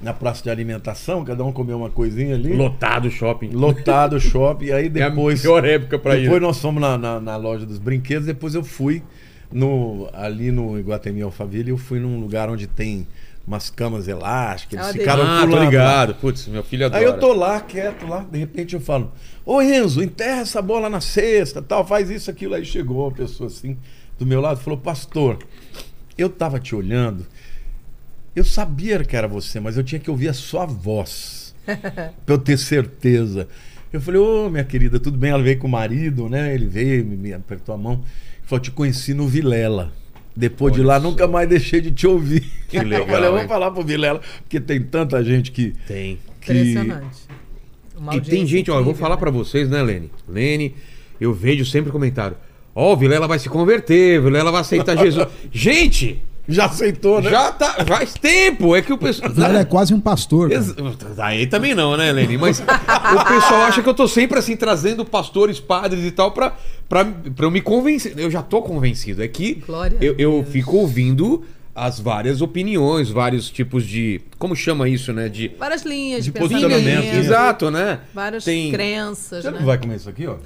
na praça de alimentação, cada um comeu uma coisinha ali. Lotado o shopping. Lotado o (laughs) shopping. Aí É a depois. pior época pra ir. Depois nós fomos na, na, na loja dos brinquedos, depois eu fui no, ali no Iguatemi Alphaville, eu fui num lugar onde tem umas camas elásticas, eles Ah, ficaram Ah, pulando lá. ligado. Putz, meu filho adora. Aí eu tô lá, quieto lá, de repente eu falo, ô Enzo, enterra essa bola na cesta, tal, faz isso, aquilo. Aí chegou uma pessoa assim, do meu lado, e falou, pastor, eu tava te olhando, eu sabia que era você, mas eu tinha que ouvir a sua voz. (laughs) pra eu ter certeza. Eu falei, ô minha querida, tudo bem? Ela veio com o marido, né? Ele veio, me, apertou a mão. Falou, te conheci no Vilela. Depois de Olha lá, só. nunca mais deixei de te ouvir. Que (laughs) legal, eu falei, eu vou falar pro Vilela, porque tem tanta gente que. Tem. que... Impressionante. Uma E tem gente, ó, eu vou incrível, falar né? pra vocês, né, Lene? Lene, eu vejo sempre comentário. Ó, o Vilela vai se converter, o Vilela vai aceitar Jesus. (laughs) Gente, Já aceitou, né? já tá, faz tempo. É que o pessoal. Ela é quase um pastor. Ex- Aí também não, né, Lene? Mas o pessoal acha que eu tô sempre assim, trazendo pastores, padres e tal, pra, pra, pra eu me convencer. Eu já tô convencido. É que Glória eu, eu fico ouvindo as várias opiniões, vários tipos de. Como chama isso, né? De. Várias linhas De de, posicionamento? Exato, né? várias Tem- crenças, Você né? não vai comer isso aqui, ó?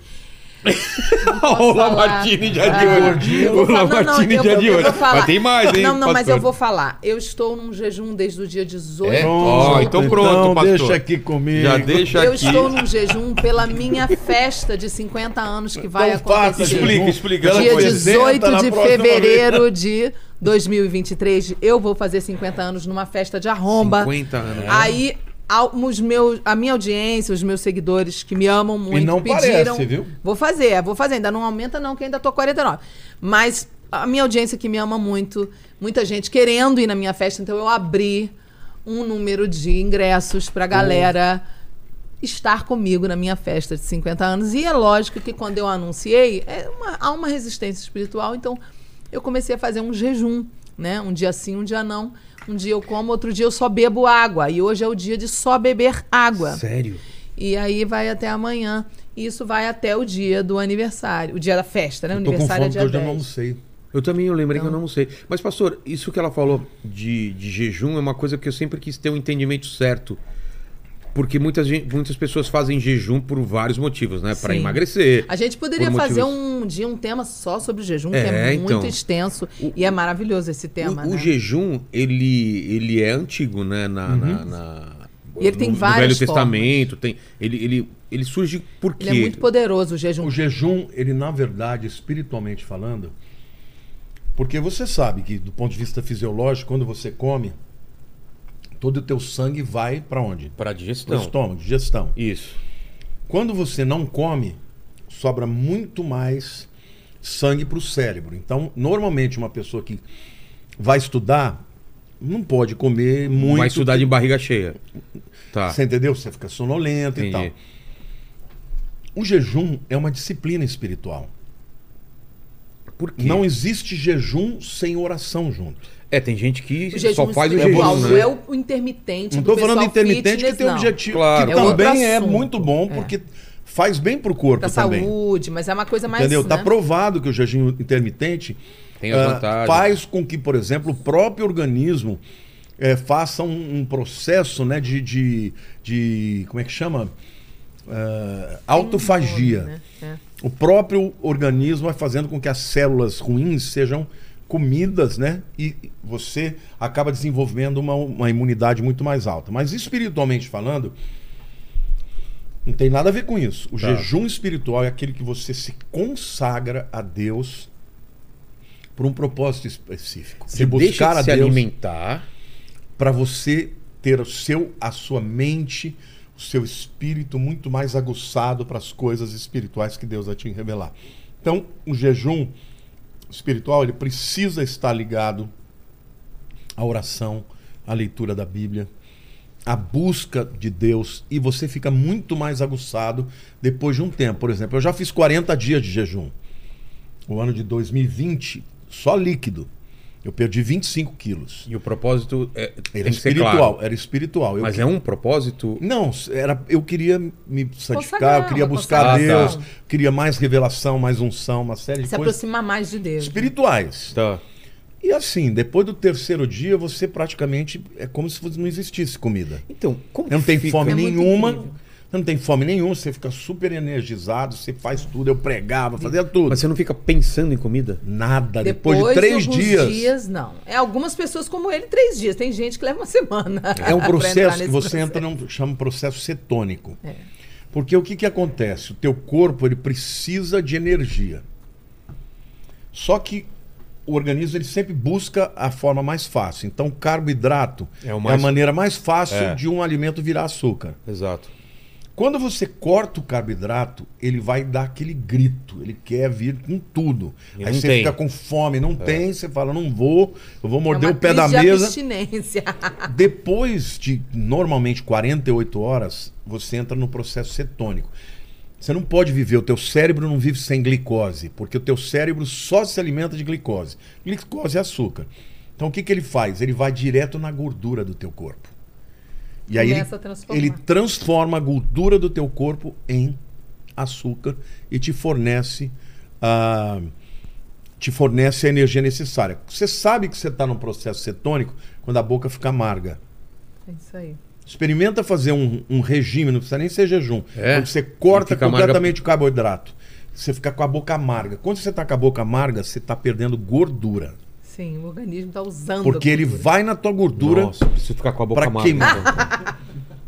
O falar. Lamartine já de Ah, hoje. eu O Lamartine eu já de eu hoje. Mas tem mais, hein? Não, não, mas eu vou falar. Eu estou num jejum desde o dia 18. É? julho. então pronto, pastor. deixa aqui comigo. Já deixa Eu aqui. estou num jejum pela minha festa de 50 anos que vai Então faça acontecer. jejum. Explica, explica. Dia apresenta 18 na de fevereiro de 2023, eu vou fazer 50 anos numa festa de arromba. 50 anos. Aí, ao- os meus, a minha audiência, os meus seguidores que me amam muito, não pediram. parece, viu? Vou fazer, vou fazer. Ainda não aumenta, não, que ainda tô 49. Mas a minha audiência que me ama muito, muita gente querendo ir na minha festa, então eu abri um número de ingressos pra galera estar comigo na minha festa de 50 anos. E é lógico que quando eu anunciei, é uma- há uma resistência espiritual, então eu comecei a fazer um jejum, né? Um dia sim, um dia não. Um dia eu como, outro dia eu só bebo água. E hoje é o dia de só beber água. Sério? E aí vai até amanhã. E isso vai até o dia do aniversário. O dia da festa, né? O aniversário é dia hoje eu 10. não almocei. Eu também, eu lembrei Então. que eu não sei. Mas, pastor, isso que ela falou de, de jejum é uma coisa que eu sempre quis ter um entendimento certo. Porque muitas, muitas pessoas fazem jejum por vários motivos, né? Para emagrecer. A gente poderia fazer motivos- um dia um tema só sobre o jejum, que É, é muito então. extenso. e é maravilhoso esse tema. o, o né? jejum, ele, ele é antigo, né? Na, na- na- E ele tem no, várias No Velho formas. Testamento. Tem, ele, ele, ele surge por quê? Ele é muito poderoso, o jejum. O jejum, ele na verdade, espiritualmente falando, porque você sabe que do ponto de vista fisiológico, quando você come, todo o teu sangue vai para onde? Para digestão. estômago, digestão. Isso. Quando você não come, sobra muito mais sangue para o cérebro. Então, normalmente uma pessoa que vai estudar não pode comer muito. Vai estudar de barriga cheia. Tá. Você entendeu? Você fica sonolento e Entendi. tal. O jejum é uma disciplina espiritual. Por quê? Não existe jejum sem oração junto. É, tem gente que O só faz o jejum, não né? é o intermitente. Não estou falando de intermitente fitness, que tem não. objetivo, Claro, que claro. também É é muito bom, É. porque faz bem pro corpo Pra também. saúde, mas é uma coisa mais. Entendeu? Tá né? provado que o jejum intermitente vantagens. faz com que, por exemplo, o próprio organismo eh, faça um, um processo né, de, de, de- Como é que chama? Ah, autofagia. Né? É. O próprio organismo vai fazendo com que as células ruins sejam comidas, né? E você acaba desenvolvendo uma, uma imunidade muito mais alta. Mas espiritualmente falando, não tem nada a ver com isso. O Tá. jejum espiritual é aquele que você se consagra a Deus por um propósito específico. Você deixa de se Deus alimentar. para você ter o seu, a sua mente, o seu espírito muito mais aguçado para as coisas espirituais que Deus vai te revelar. Então, o jejum espiritual ele precisa estar ligado à oração, à leitura da Bíblia, à busca de Deus e você fica muito mais aguçado depois de um tempo. Por exemplo, eu já fiz 40 dias de jejum. O ano de 2020, só líquido. Eu perdi 25 quilos. E o propósito é, Era tem que ser espiritual, claro. era espiritual. Eu Mas que- é um propósito. Não, era, eu queria me santificar, eu queria buscar consagração. Deus, queria mais revelação, mais unção, uma série de Se coisas aproximar mais de Deus. espirituais. Tá. E assim, depois do terceiro dia, você praticamente é como se não existisse comida. Então, como Não tem fica? fome É nenhuma. incrível. Você não tem fome nenhuma, você fica super energizado, você faz tudo, eu pregava, fazia tudo. Mas você não fica pensando em comida? Nada, depois, Depois, de três alguns dias. não. É algumas pessoas como ele, três dias. Tem gente que leva uma semana. É um (laughs) processo que você processo. entra num chama processo cetônico. É. Porque o que, que acontece? O teu corpo ele precisa de energia. Só que o organismo ele sempre busca a forma mais fácil. Então, carboidrato É é, o mais- a maneira mais fácil É. de um alimento virar açúcar. Exato. Quando você corta o carboidrato, ele vai dar aquele grito. Ele quer vir com tudo. E Aí você tem. É. fica com fome, não tem, você fala, não vou, eu vou morder é uma o pé da de mesa. abstinência. (laughs) Depois de normalmente 48 horas, você entra no processo cetônico. Você não pode viver, o teu cérebro não vive sem glicose, porque o teu cérebro só se alimenta de glicose. Glicose é açúcar. Então o que, que ele faz? Ele vai direto na gordura do teu corpo. E aí ele, ele transforma a gordura do teu corpo em açúcar e te fornece a te fornece a energia necessária. Você sabe que você está num processo cetônico quando a boca fica amarga. É isso aí. Experimenta fazer um, um regime, não precisa nem ser jejum. É? Quando você corta E fica amarga- completamente o carboidrato. Você fica com a boca amarga. Quando você está com a boca amarga, você está perdendo gordura. Sim, o organismo está usando. Porque ele vai na tua gordura. Nossa, preciso ficar com a boca pra amarga. queimar. então. (laughs)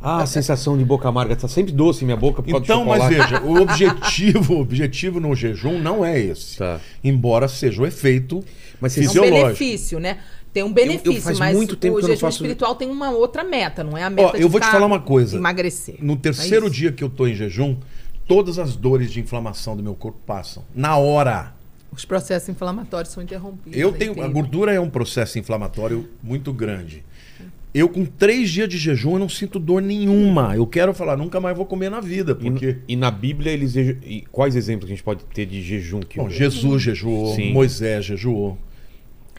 Ah, a sensação de boca amarga. Tá sempre doce minha boca por causa Então, mas veja, o objetivo, o objetivo no jejum não é esse. Tá. Embora seja o efeito Mas É um benefício, né? Tem um benefício, Eu- eu faz mas muito tempo o que eu não jejum faço- espiritual tem uma outra meta, não é a meta Ó, de eu vou te falar uma coisa. Emagrecer. No É terceiro isso. dia que eu tô em jejum, todas as dores de inflamação do meu corpo passam. Na hora. Os processos inflamatórios são interrompidos. Eu tenho. A gordura é um processo inflamatório muito grande. Eu, com três dias de jejum, eu não sinto dor nenhuma. Eu quero falar, nunca mais vou comer na vida. E, Porque. e na Bíblia, eles. e quais exemplos que a gente pode ter de jejum? Que Bom, Jesus jejuou, Sim. Moisés jejuou.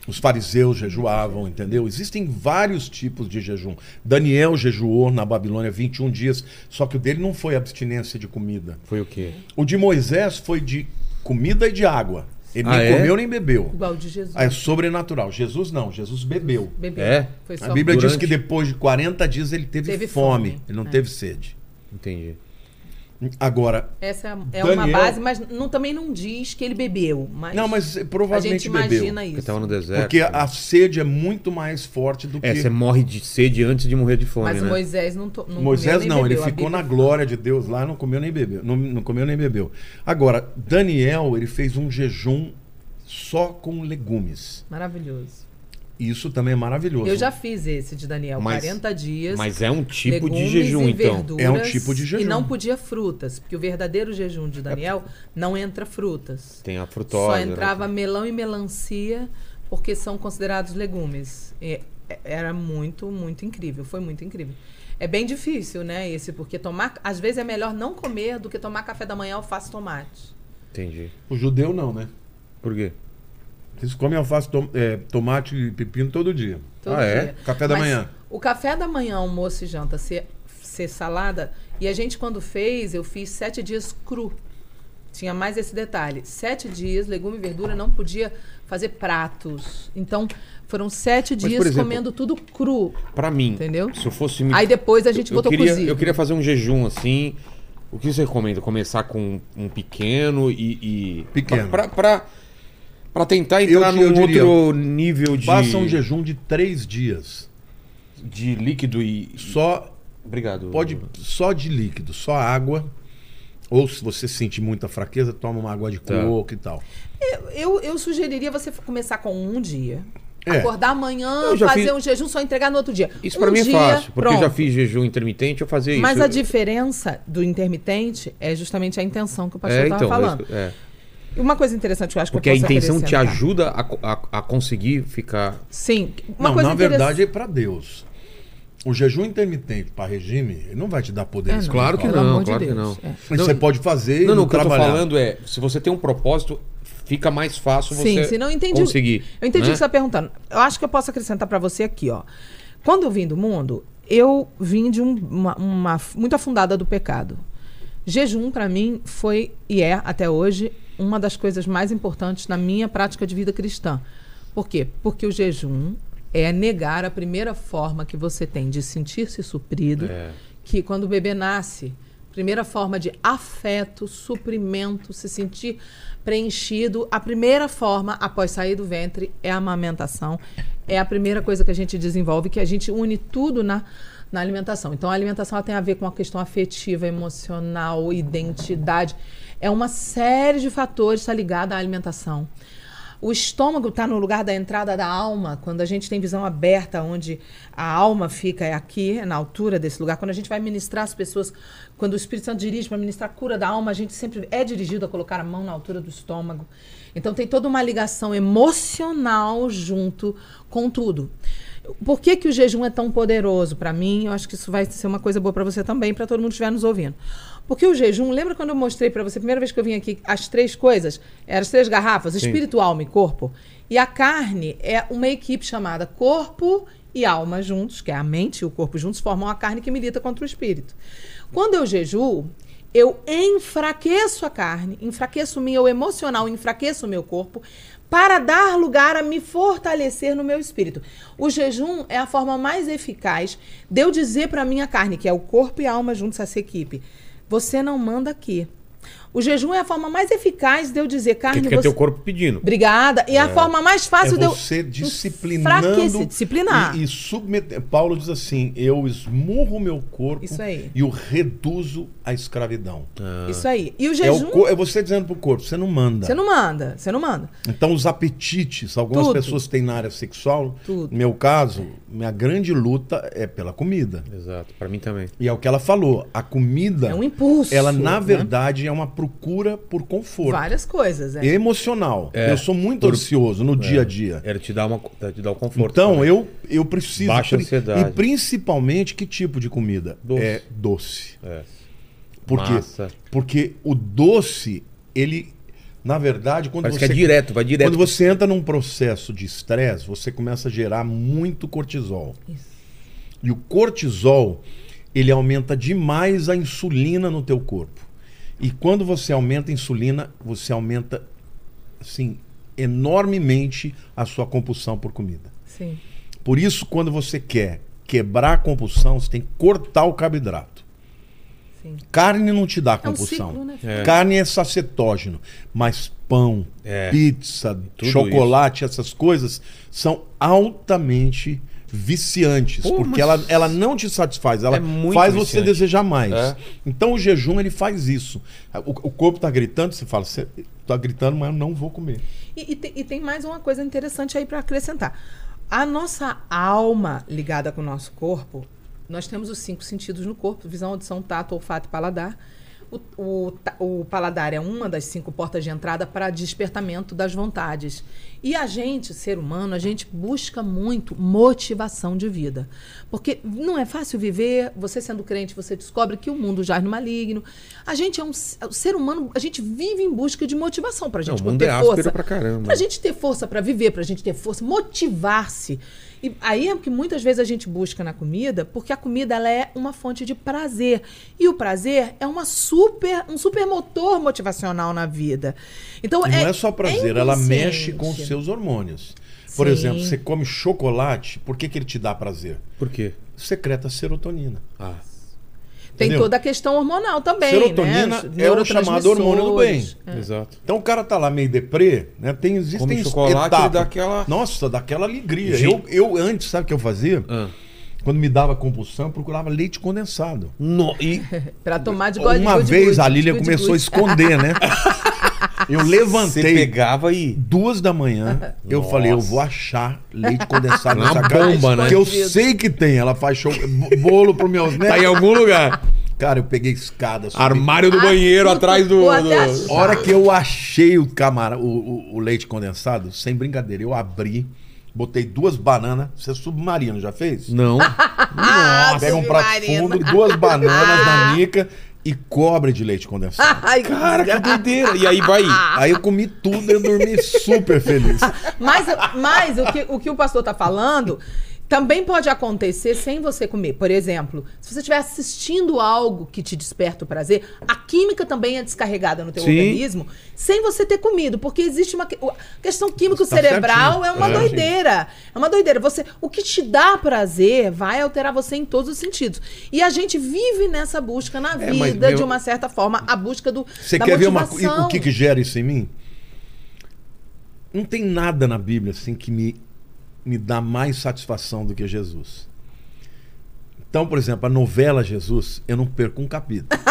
Os fariseus jejuavam, entendeu? Existem vários tipos de jejum. Daniel jejuou na Babilônia 21 dias, só que o dele não foi abstinência de comida. Foi o quê? O de Moisés foi de comida e de água. Ele Ah, nem é? comeu nem bebeu. Igual de Jesus. Ah, é sobrenatural. Jesus não, Jesus bebeu. Bebeu. É? Foi só A Bíblia diz durante- que depois de 40 dias ele teve, Teve fome, fome, ele não é. teve sede. Entendi. Agora, Essa é, é uma Daniel- base, mas não, também não diz que ele bebeu. Mas não, mas a provavelmente gente bebeu. imagina Porque isso. tava no deserto. Porque a sede é muito mais forte do que. É, você morre de sede antes de morrer de fome, Mas né? Moisés não, to, não Moisés comeu nem não, ele bebeu. A ficou na glória de Deus lá, não comeu nem bebeu. Não, não comeu nem bebeu. Agora, Daniel, ele fez um jejum só com legumes. Maravilhoso. Isso também é maravilhoso. Eu já fiz esse de Daniel, Mas- 40 dias. Mas é um tipo de jejum, e então. É um tipo de jejum. E não podia frutas, porque o verdadeiro jejum de Daniel não entra frutas. Tem a frutose. Só né? entrava melão e melancia, porque são considerados legumes. E é- era muito, muito incrível. Foi muito incrível. É bem difícil, né, esse, porque tomar. Às vezes é melhor não comer do que tomar café da manhã alface tomate. Entendi. O judeu não, né? Por quê? Eles comem alface, tom- é, tomate e pepino todo dia. Todo Ah, é? dia. Café da Mas manhã. O café da manhã, almoço e janta ser, ser salada. E a gente, quando fez, eu fiz sete dias cru. Tinha mais esse detalhe. Sete dias, legume e verdura, não podia fazer pratos. Então, foram sete por dias exemplo, comendo tudo cru. Pra mim, Entendeu? se eu fosse me... Aí depois a gente eu botou queria, cozido. Eu queria fazer um jejum assim. O que você recomenda? Começar com um pequeno e. e- Pequeno. Pra, pra, pra tentar Eu entrar eu num diria, outro nível de. Faça um jejum de três dias. De líquido e. Só Obrigado. pode só de líquido, só água. Ou se você sentir muita fraqueza, toma uma água de Tá. coco e tal. Eu, eu sugeriria você começar com um dia. É. Acordar amanhã, Eu fazer fiz- um jejum, só entregar no outro dia. Isso um pra mim é dia, fácil, porque eu já pronto. fiz jejum intermitente, eu fazia Mas isso. a diferença do intermitente é justamente a intenção que o pastor é, estava então, falando. isso- é. Uma coisa interessante que eu acho que Porque eu a posso intenção te acrescentar. ajuda a, a, a conseguir ficar. Sim. Uma não, coisa na verdade é para Deus. O jejum intermitente para regime, ele não vai te dar poder É, não. Claro que não, amor de claro que não. é. Mas Não, você pode fazer Não, não, não o que eu tô falando é, se você tem um propósito, fica mais fácil Sim, você se não entendi. conseguir. Eu entendi o né? que você está perguntando. Eu acho que eu posso acrescentar para você aqui, ó. Quando eu vim do mundo, eu vim de um- uma, uma muito afundada do pecado. Jejum para mim foi e é até hoje uma das coisas mais importantes na minha prática de vida cristã. Por quê? Porque o jejum é negar a primeira forma que você tem de sentir-se suprido, É. que quando o bebê nasce, primeira forma de afeto, suprimento, se sentir preenchido, a primeira forma após sair do ventre é a amamentação. É a primeira coisa que a gente desenvolve, que a gente une tudo na, na alimentação. Então a alimentação tem a ver com a questão afetiva, emocional, identidade. É uma série de fatores está ligada à alimentação. O estômago está no lugar da entrada da alma, quando a gente tem visão aberta, onde a alma fica é aqui, na altura desse lugar. Quando a gente vai ministrar as pessoas, quando o Espírito Santo dirige para ministrar a cura da alma, a gente sempre é dirigido a colocar a mão na altura do estômago. Então tem toda uma ligação emocional junto com tudo. Por que, que o jejum é tão poderoso para mim? Eu acho que isso vai ser uma coisa boa para você também, para todo mundo que estiver nos ouvindo. Porque o jejum, lembra quando eu mostrei para você, a primeira vez que eu vim aqui, as três coisas? Eram as três garrafas, espírito, alma e corpo. E a carne é uma equipe chamada corpo e alma juntos, que é a mente e o corpo juntos, formam a carne que milita contra o espírito. Quando eu jejuo, eu enfraqueço a carne, enfraqueço o meu emocional, enfraqueço o meu corpo, para dar lugar a me fortalecer no meu espírito. O jejum é a forma mais eficaz de eu dizer para a minha carne, que é o corpo e a alma juntos, essa equipe, você não manda aqui. O jejum é a forma mais eficaz de eu dizer, carne, Que, que é você... teu corpo pedindo. Obrigada. E é a forma mais fácil é de eu você disciplinando disciplinar. e, e submeter. Paulo diz assim: eu esmurro o meu corpo Isso aí. e o reduzo à escravidão. Isso aí. E o É, jejum, o co- é você dizendo pro corpo, você não manda. você não manda, você não manda. Então, os apetites, algumas Tudo. pessoas têm na área sexual. Tudo. No meu caso, minha grande luta é pela comida. Exato, pra mim também. E é o que ela falou. A comida. É um impulso, Ela, na né? verdade, é uma procura por conforto. Várias coisas, é. Emocional. É. Eu sou muito Por- ansioso no dia a dia. Era te dar, uma, te dar o conforto. Então, também. eu, eu preciso. Baixa ansiedade. E principalmente que tipo de comida? Doce. É doce. É. Por quê? Porque o doce, ele. Na verdade, quando Parece você. que é direto, vai direto. Quando você entra num processo de estresse, você começa a gerar muito cortisol. Isso. E o cortisol, ele aumenta demais a insulina no teu corpo. E quando você aumenta a insulina, você aumenta, assim, enormemente a sua compulsão por comida. Sim. Por isso, quando você quer quebrar a compulsão, você tem que cortar o carboidrato. Sim. Carne não te dá É um compulsão. ciclo, né? É. Carne é sacetógeno, mas pão, É. pizza, Tudo chocolate, essas coisas são altamente viciantes, Pô, porque ela, ela não te satisfaz, ela É muito faz você viciante. desejar mais. É. Então o jejum ele faz isso. O, o corpo tá gritando, você fala, você tá gritando, mas eu não vou comer. E, e tem, e tem mais uma coisa interessante aí para acrescentar. A nossa alma ligada com o nosso corpo, nós temos os cinco sentidos no corpo: visão, audição, tato, olfato e paladar. O, o, o paladar é uma das cinco portas de entrada para despertamento das vontades. E a gente, ser humano, a gente busca muito motivação de vida. Porque não é fácil viver, você sendo crente, você descobre que o mundo jaz no maligno. A gente é um ser humano, a gente vive em busca de motivação para a gente Não, mundo ter é força. pra caramba. Pra gente ter força para viver, pra gente ter força, motivar-se. E aí é o que muitas vezes a gente busca na comida, porque a comida ela é uma fonte de prazer. E o prazer é uma super, um super motor motivacional na vida. Então E não é, só prazer, ela mexe com os seus hormônios. Por Sim. exemplo, você come chocolate, por que, que ele te dá prazer? Por quê? Secreta serotonina. Ah. Tem entendeu? toda a questão hormonal também. Serotonina né? É o chamado hormônio do bem. neurotransmissores. Exato. Então o cara tá lá meio deprê, né? Tem, existem Come chocolate, etapas. dá aquela- Nossa, daquela alegria. Gente- Eu, eu antes, sabe o que eu fazia? Ah. Quando me dava compulsão, eu procurava leite condensado. No, e (laughs) Pra tomar de gole Uma good, vez good, a Lília good, começou a esconder, né? (laughs) Eu você levantei pegava e. duas da manhã. Eu Nossa. falei, eu vou achar leite condensado nessa casa. bomba, né? Que eu sei que tem. Ela faz show, bo- bolo pro meus Tá em algum lugar. Cara, eu peguei escada. subi Armário do Ah, banheiro atrás do. do- hora que eu achei o, camara, o, o- o leite condensado, sem brincadeira, eu abri, botei duas bananas. Você é submarino, já fez? Não. Ah, Pega um prato fundo, duas bananas na mica e cobre de leite condensado. (laughs) Ai, Cara, que doideira. E aí vai. Aí eu comi tudo e eu dormi super feliz. (laughs) Mas, mas o, que, o que o pastor está falando também pode acontecer sem você comer. Por exemplo, se você estiver assistindo algo que te desperta o prazer, a química também é descarregada no teu Sim. organismo sem você ter comido, porque existe uma a questão Tá químico-cerebral certinho. é uma É. doideira. É uma doideira. Você, o que te dá prazer vai alterar você em todos os sentidos. E a gente vive nessa busca na É, vida, meu- de uma certa forma, a busca do Você quer ver uma, motivação. o que, que gera isso em mim? Não tem nada na Bíblia assim que me, me dá mais satisfação do que Jesus. Então, por exemplo, a novela Jesus, eu não perco um capítulo. (laughs)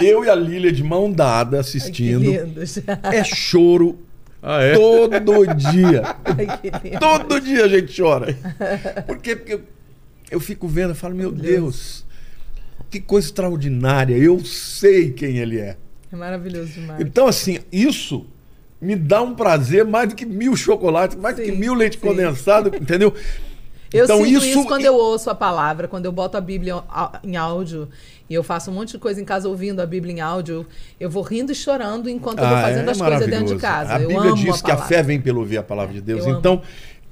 Eu e a Lília de mão dada Ai, que assistindo. lindos. (laughs) É choro Ah, é? todo dia. Ai, que lindo. Todo dia a gente chora. Por quê? Porque eu, eu fico vendo e falo, meu Deus, que coisa extraordinária. Eu sei quem ele é. É maravilhoso demais. Então, assim, isso me dá um prazer mais do que mil chocolates, mais do que mil leite sim. condensado, entendeu? (laughs) Eu então, sinto isso, quando eu ouço a palavra, quando eu boto a Bíblia em áudio e eu faço um monte de coisa em casa ouvindo a Bíblia em áudio, eu vou rindo e chorando enquanto eu vou Ah, fazendo é as coisas dentro de maravilhoso. casa. A eu Bíblia amo diz a que a fé vem pelo ouvir a palavra de Deus. Eu amo. então,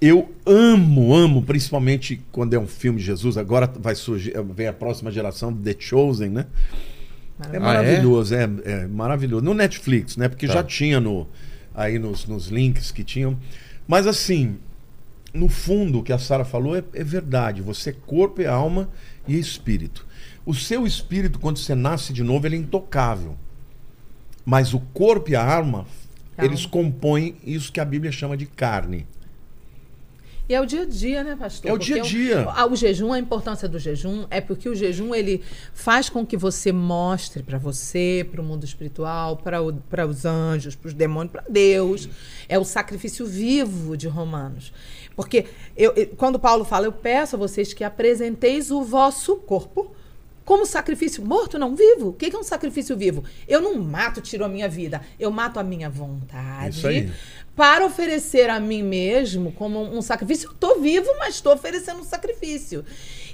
eu amo, amo, principalmente quando é um filme de Jesus. Agora vai surgir, vem a próxima geração, The Chosen, né? É Ah, maravilhoso, é? é maravilhoso. No Netflix, né? Porque Tá. já tinha no, aí nos, nos links que tinham. Mas assim, no fundo, o que a Sara falou é, é verdade. Você é corpo, é alma e espírito. O seu espírito, quando você nasce de novo, ele é intocável. Mas o corpo e a alma, Calma. eles compõem isso que a Bíblia chama de carne. E é o dia a dia, né, pastor? É o dia a dia. O, o jejum, a importância do jejum é porque o jejum ele faz com que você mostre para você, para o mundo espiritual, para os anjos, para os demônios, para Deus. É o sacrifício vivo de Romanos. Porque eu, eu- quando Paulo fala, eu peço a vocês que apresenteis o vosso corpo como sacrifício morto, não vivo. O que que é um sacrifício vivo? Eu não mato, tiro a minha vida. Eu mato a minha vontade Isso aí. Para oferecer a mim mesmo como um sacrifício. Eu estou vivo, mas estou oferecendo um sacrifício.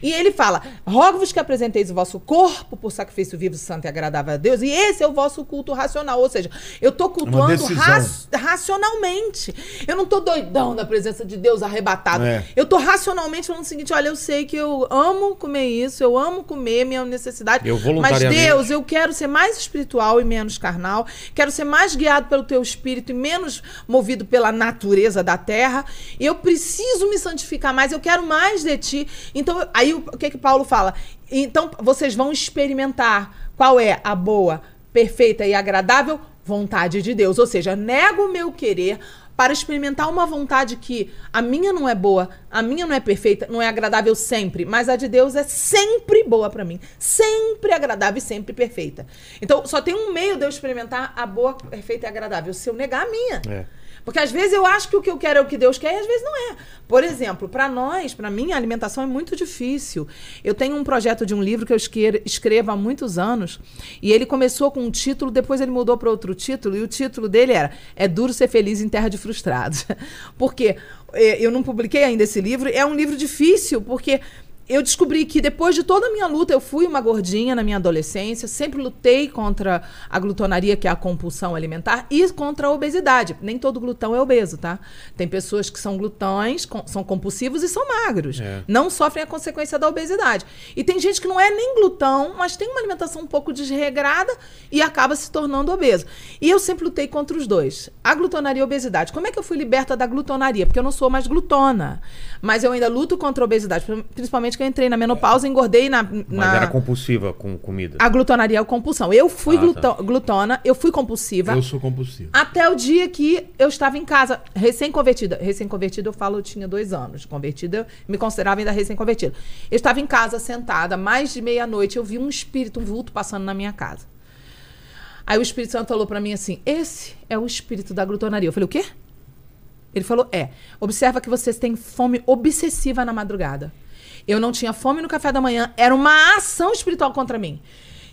E ele fala: rogo-vos que apresenteis o vosso corpo por sacrifício vivo, santo e agradável a Deus, e esse é o vosso culto racional. Ou seja, eu estou cultuando raci- racionalmente. Eu não estou doidão da presença de Deus arrebatado. É. Eu estou racionalmente falando o seguinte: olha, eu sei que eu amo comer isso, eu amo comer minha necessidade. Eu mas Deus, eu quero ser mais espiritual e menos carnal. Quero ser mais guiado pelo teu espírito e menos movido pela natureza da terra. Eu preciso me santificar mais. Eu quero mais de ti. Então, eu- aí o o que que Paulo fala? Então, vocês vão experimentar qual é a boa, perfeita e agradável vontade de Deus. Ou seja, nego o meu querer para experimentar uma vontade que a minha não é boa, a minha não é perfeita, não é agradável sempre, mas a de Deus é sempre boa para mim, sempre agradável e sempre perfeita. Então, só tem um meio de eu experimentar a boa, perfeita e agradável, se eu negar a minha. É. Porque às vezes eu acho que o que eu quero é o que Deus quer e às vezes não é. Por exemplo, para nós, para mim, a alimentação é muito difícil. Eu tenho um projeto de um livro que eu escrevo há muitos anos e ele começou com um título, depois ele mudou para outro título e o título dele era É duro ser feliz em terra de frustrados. (laughs) porque eh, eu não publiquei ainda esse livro, é um livro difícil porque eu descobri que depois de toda a minha luta, eu fui uma gordinha na minha adolescência, sempre lutei contra a glutonaria, que é a compulsão alimentar, e contra a obesidade. Nem todo glutão é obeso, tá? Tem pessoas que são glutões, com- são compulsivos e são magros. É. Não sofrem a consequência da obesidade. E tem gente que não é nem glutão, mas tem uma alimentação um pouco desregrada e acaba se tornando obeso. E eu sempre lutei contra os dois. A glutonaria e a obesidade. Como é que eu fui liberta da glutonaria? Porque eu não sou mais glutona. Mas eu ainda luto contra a obesidade. Principalmente que eu entrei na menopausa e engordei na. Mas na... era compulsiva com comida. A glutonaria é a compulsão. Eu fui Ah, gluto- tá. glutona, eu fui compulsiva. Eu sou compulsivo. Até o dia que eu estava em casa, recém-convertida. Recém-convertida, eu falo, eu tinha dois anos. Convertida, eu me considerava ainda recém-convertida. Eu estava em casa, sentada, mais de meia-noite, eu vi um espírito, um vulto passando na minha casa. Aí o Espírito Santo falou pra mim assim: esse é o espírito da glutonaria. Eu falei, o quê? Ele falou: é. Observa que vocês têm fome obsessiva na madrugada. Eu não tinha fome no café da manhã, era uma ação espiritual contra mim.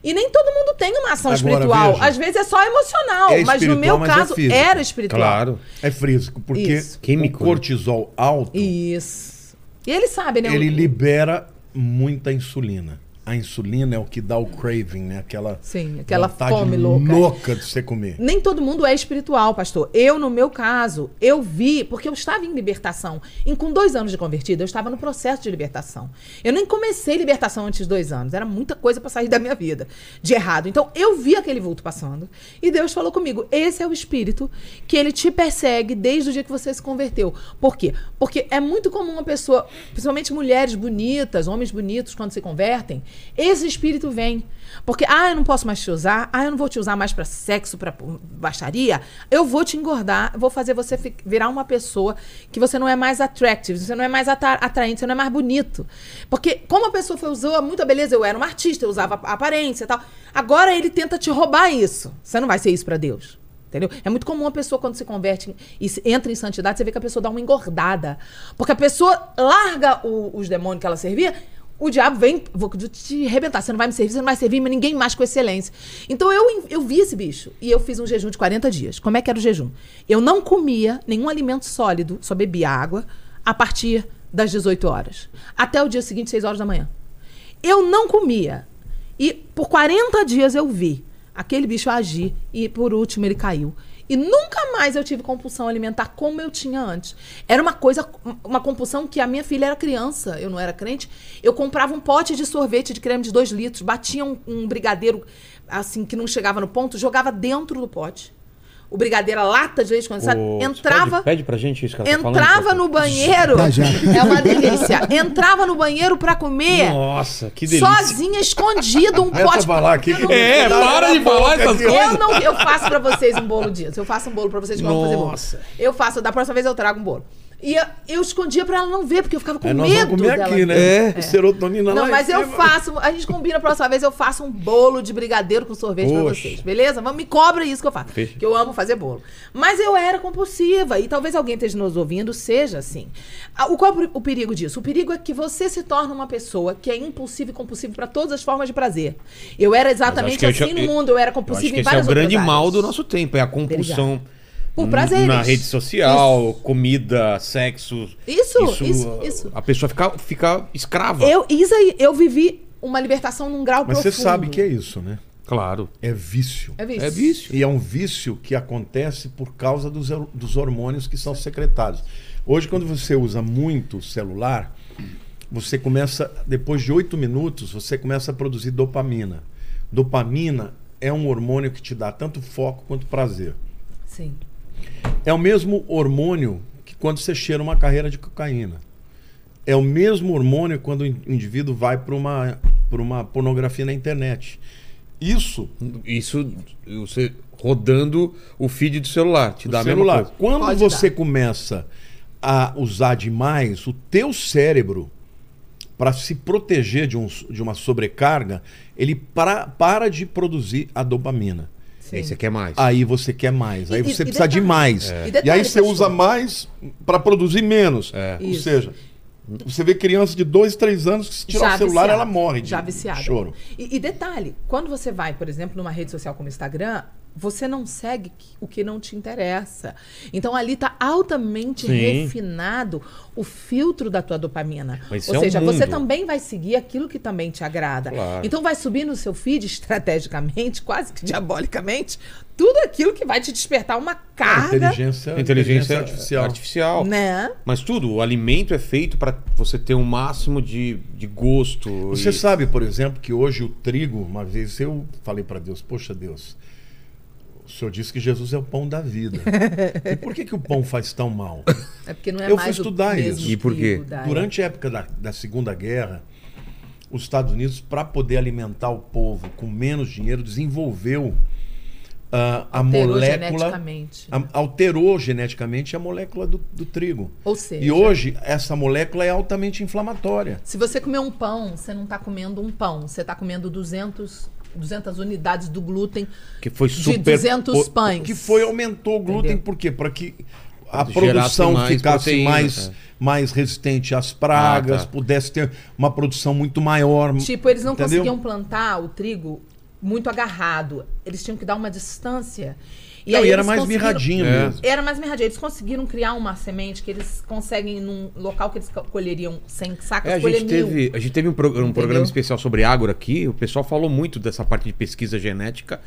E nem todo mundo tem uma ação Agora, espiritual. veja. Às vezes é só emocional. É mas no meu mas é caso, físico. era espiritual. Claro. É físico, porque Isso. Químico, o cortisol alto, Isso. E ele sabe, né? ele O- libera muita insulina. A insulina é o que dá o craving, né? Aquela, Sim, aquela fome louca. louca de você comer. Nem todo mundo é espiritual, pastor. Eu, no meu caso, eu vi, porque eu estava em libertação. E com dois anos de convertida, eu estava no processo de libertação. Eu nem comecei libertação antes dos dois anos. Era muita coisa para sair da minha vida de errado. Então, eu vi aquele vulto passando. E Deus falou comigo: esse é o espírito que ele te persegue desde o dia que você se converteu. Por quê? Porque é muito comum uma pessoa, principalmente mulheres bonitas, homens bonitos, quando se convertem, esse espírito vem. Porque, ah, eu não posso mais te usar, ah, eu não vou te usar mais pra sexo, pra baixaria, eu vou te engordar, vou fazer você virar uma pessoa que você não é mais attractive, você não é mais atra- atraente, você não é mais bonito. Porque, como a pessoa foi, usou muita beleza, eu era uma artista, eu usava aparência e tal. Agora ele tenta te roubar isso. Você não vai ser isso pra Deus. Entendeu? É muito comum a pessoa, quando se converte e entra em santidade, você vê que a pessoa dá uma engordada. Porque a pessoa larga o- os demônios que ela servia, o diabo vem, vou te arrebentar. Você não vai me servir, você não vai servir mas ninguém mais com excelência. Então eu, eu vi esse bicho e eu fiz um jejum de 40 dias. Como é que era o jejum? Eu não comia nenhum alimento sólido, só bebia água, a partir das 18 horas. Até o dia seguinte, 6 horas da manhã. Eu não comia. E por 40 dias eu vi aquele bicho agir e por último ele caiu. E nunca mais eu tive compulsão alimentar como eu tinha antes. Era uma coisa, uma compulsão que a minha filha era criança, eu não era crente. Eu comprava um pote de sorvete de creme de 2 litros, batia um, um brigadeiro assim que não chegava no ponto, jogava dentro do pote. O brigadeiro, a lata de leite condensado, Ô, entrava. Pede, pede pra gente isso que ela tá Entrava por no banheiro. Já, já. É uma delícia. Entrava no banheiro pra comer. Nossa, que delícia. Sozinha, escondido, um Começa pote. a falar aqui que- Eu não- É, para de falar essas coisas. Eu não, eu faço pra vocês um bolo disso. Eu faço um bolo pra vocês que vão fazer bolo. Nossa. Eu faço, da próxima vez eu trago um bolo. E eu, eu escondia pra ela não ver, porque eu ficava com nós medo vamos comer dela. aqui, né? É. Serotonina lá Não, mas eu faço. A gente combina a próxima vez, eu faço um bolo de brigadeiro com sorvete pra Poxa. vocês, beleza? Vamos, me cobra isso que eu faço. Fecha. Que eu amo fazer bolo. Mas eu era compulsiva, e talvez alguém esteja nos ouvindo, seja assim. Ah, O, qual é o perigo disso? O perigo é que você se torna uma pessoa que é impulsiva e compulsiva pra todas as formas de prazer. Eu era exatamente assim eu- no mundo, eu era Eu acho compulsiva que em esse é várias o grande mal do nosso tempo, é a compulsão. Por n- prazeres. Na rede social, comida, sexo. Isso, isso, isso. A pessoa fica, fica escrava. Eu, isso aí, eu vivi uma libertação num grau Mas profundo. você sabe que é isso, né? Claro. É vício. É vício. É vício. E é um vício que acontece por causa dos, dos hormônios que são secretados. Hoje, quando você usa muito o celular, você começa, depois de oito minutos, você começa a produzir dopamina. Dopamina é um hormônio que te dá tanto foco quanto prazer. Sim. É o mesmo hormônio que quando você cheira uma carreira de cocaína. É o mesmo hormônio quando o in- indivíduo vai para uma, pra uma pornografia na internet. Isso Isso, você rodando o feed do celular, te o dá a celular. mesma coisa. Quando Pode você dar. começa a usar demais, o teu cérebro, para se proteger de, um, de uma sobrecarga, ele para, para de produzir a dopamina. Sim. Aí você quer mais. Aí você quer mais, aí E- você e precisa de detalhe- mais. É. E E, detalhe, aí você pastor. usa mais para produzir menos. É. Ou Isso. seja, você vê criança de 2, 3 anos que se tirar o celular viciada. ela morre de Já viciada. choro. E, e detalhe, quando você vai, por exemplo, numa rede social como o Instagram, você não segue o que não te interessa. Então ali está altamente Sim. refinado o filtro da tua dopamina. Mas Ou é um seja, você mundo. também vai seguir aquilo que também te agrada. Claro. Então vai subir no seu feed estrategicamente, (laughs) quase que diabolicamente, tudo aquilo que vai te despertar uma carga, Inteligência, Inteligência artificial. artificial. né? Mas tudo, o alimento é feito para você ter um máximo de, de gosto. Você e- sabe, por exemplo, que hoje o trigo, uma vez eu falei para Deus, poxa Deus, o senhor disse que Jesus é o pão da vida. e por que, que o pão faz tão mal? É porque não é Eu fui mais o estudar isso. E por quê? Durante a época da, da Segunda Guerra, os Estados Unidos, para poder alimentar o povo com menos dinheiro, desenvolveu ah, a Alterou molécula. geneticamente. a- alterou geneticamente a molécula do, do trigo. Ou seja, E hoje, essa molécula é altamente inflamatória. Se você comer um pão, você não está comendo um pão, você está comendo 200, 200 unidades do glúten Que foi de super. 200 O- pães. Que foi aumentou o glúten, Entendeu? por quê? Para que a Gerasse produção mais ficasse proteína, mais, é. mais resistente às pragas, Ah, tá. pudesse ter uma produção muito maior. Tipo, eles não entendeu? conseguiam plantar o trigo muito agarrado. Eles tinham que dar uma distância. E Não, aí e era mais mirradinho É. mesmo. Era mais mirradinho. Eles conseguiram criar uma semente que eles conseguem num local que eles co- colheriam 100 sacos, É, a colher gente mil. teve, a gente teve um, pro- um programa especial sobre agro aqui. O pessoal falou muito dessa parte de pesquisa genética,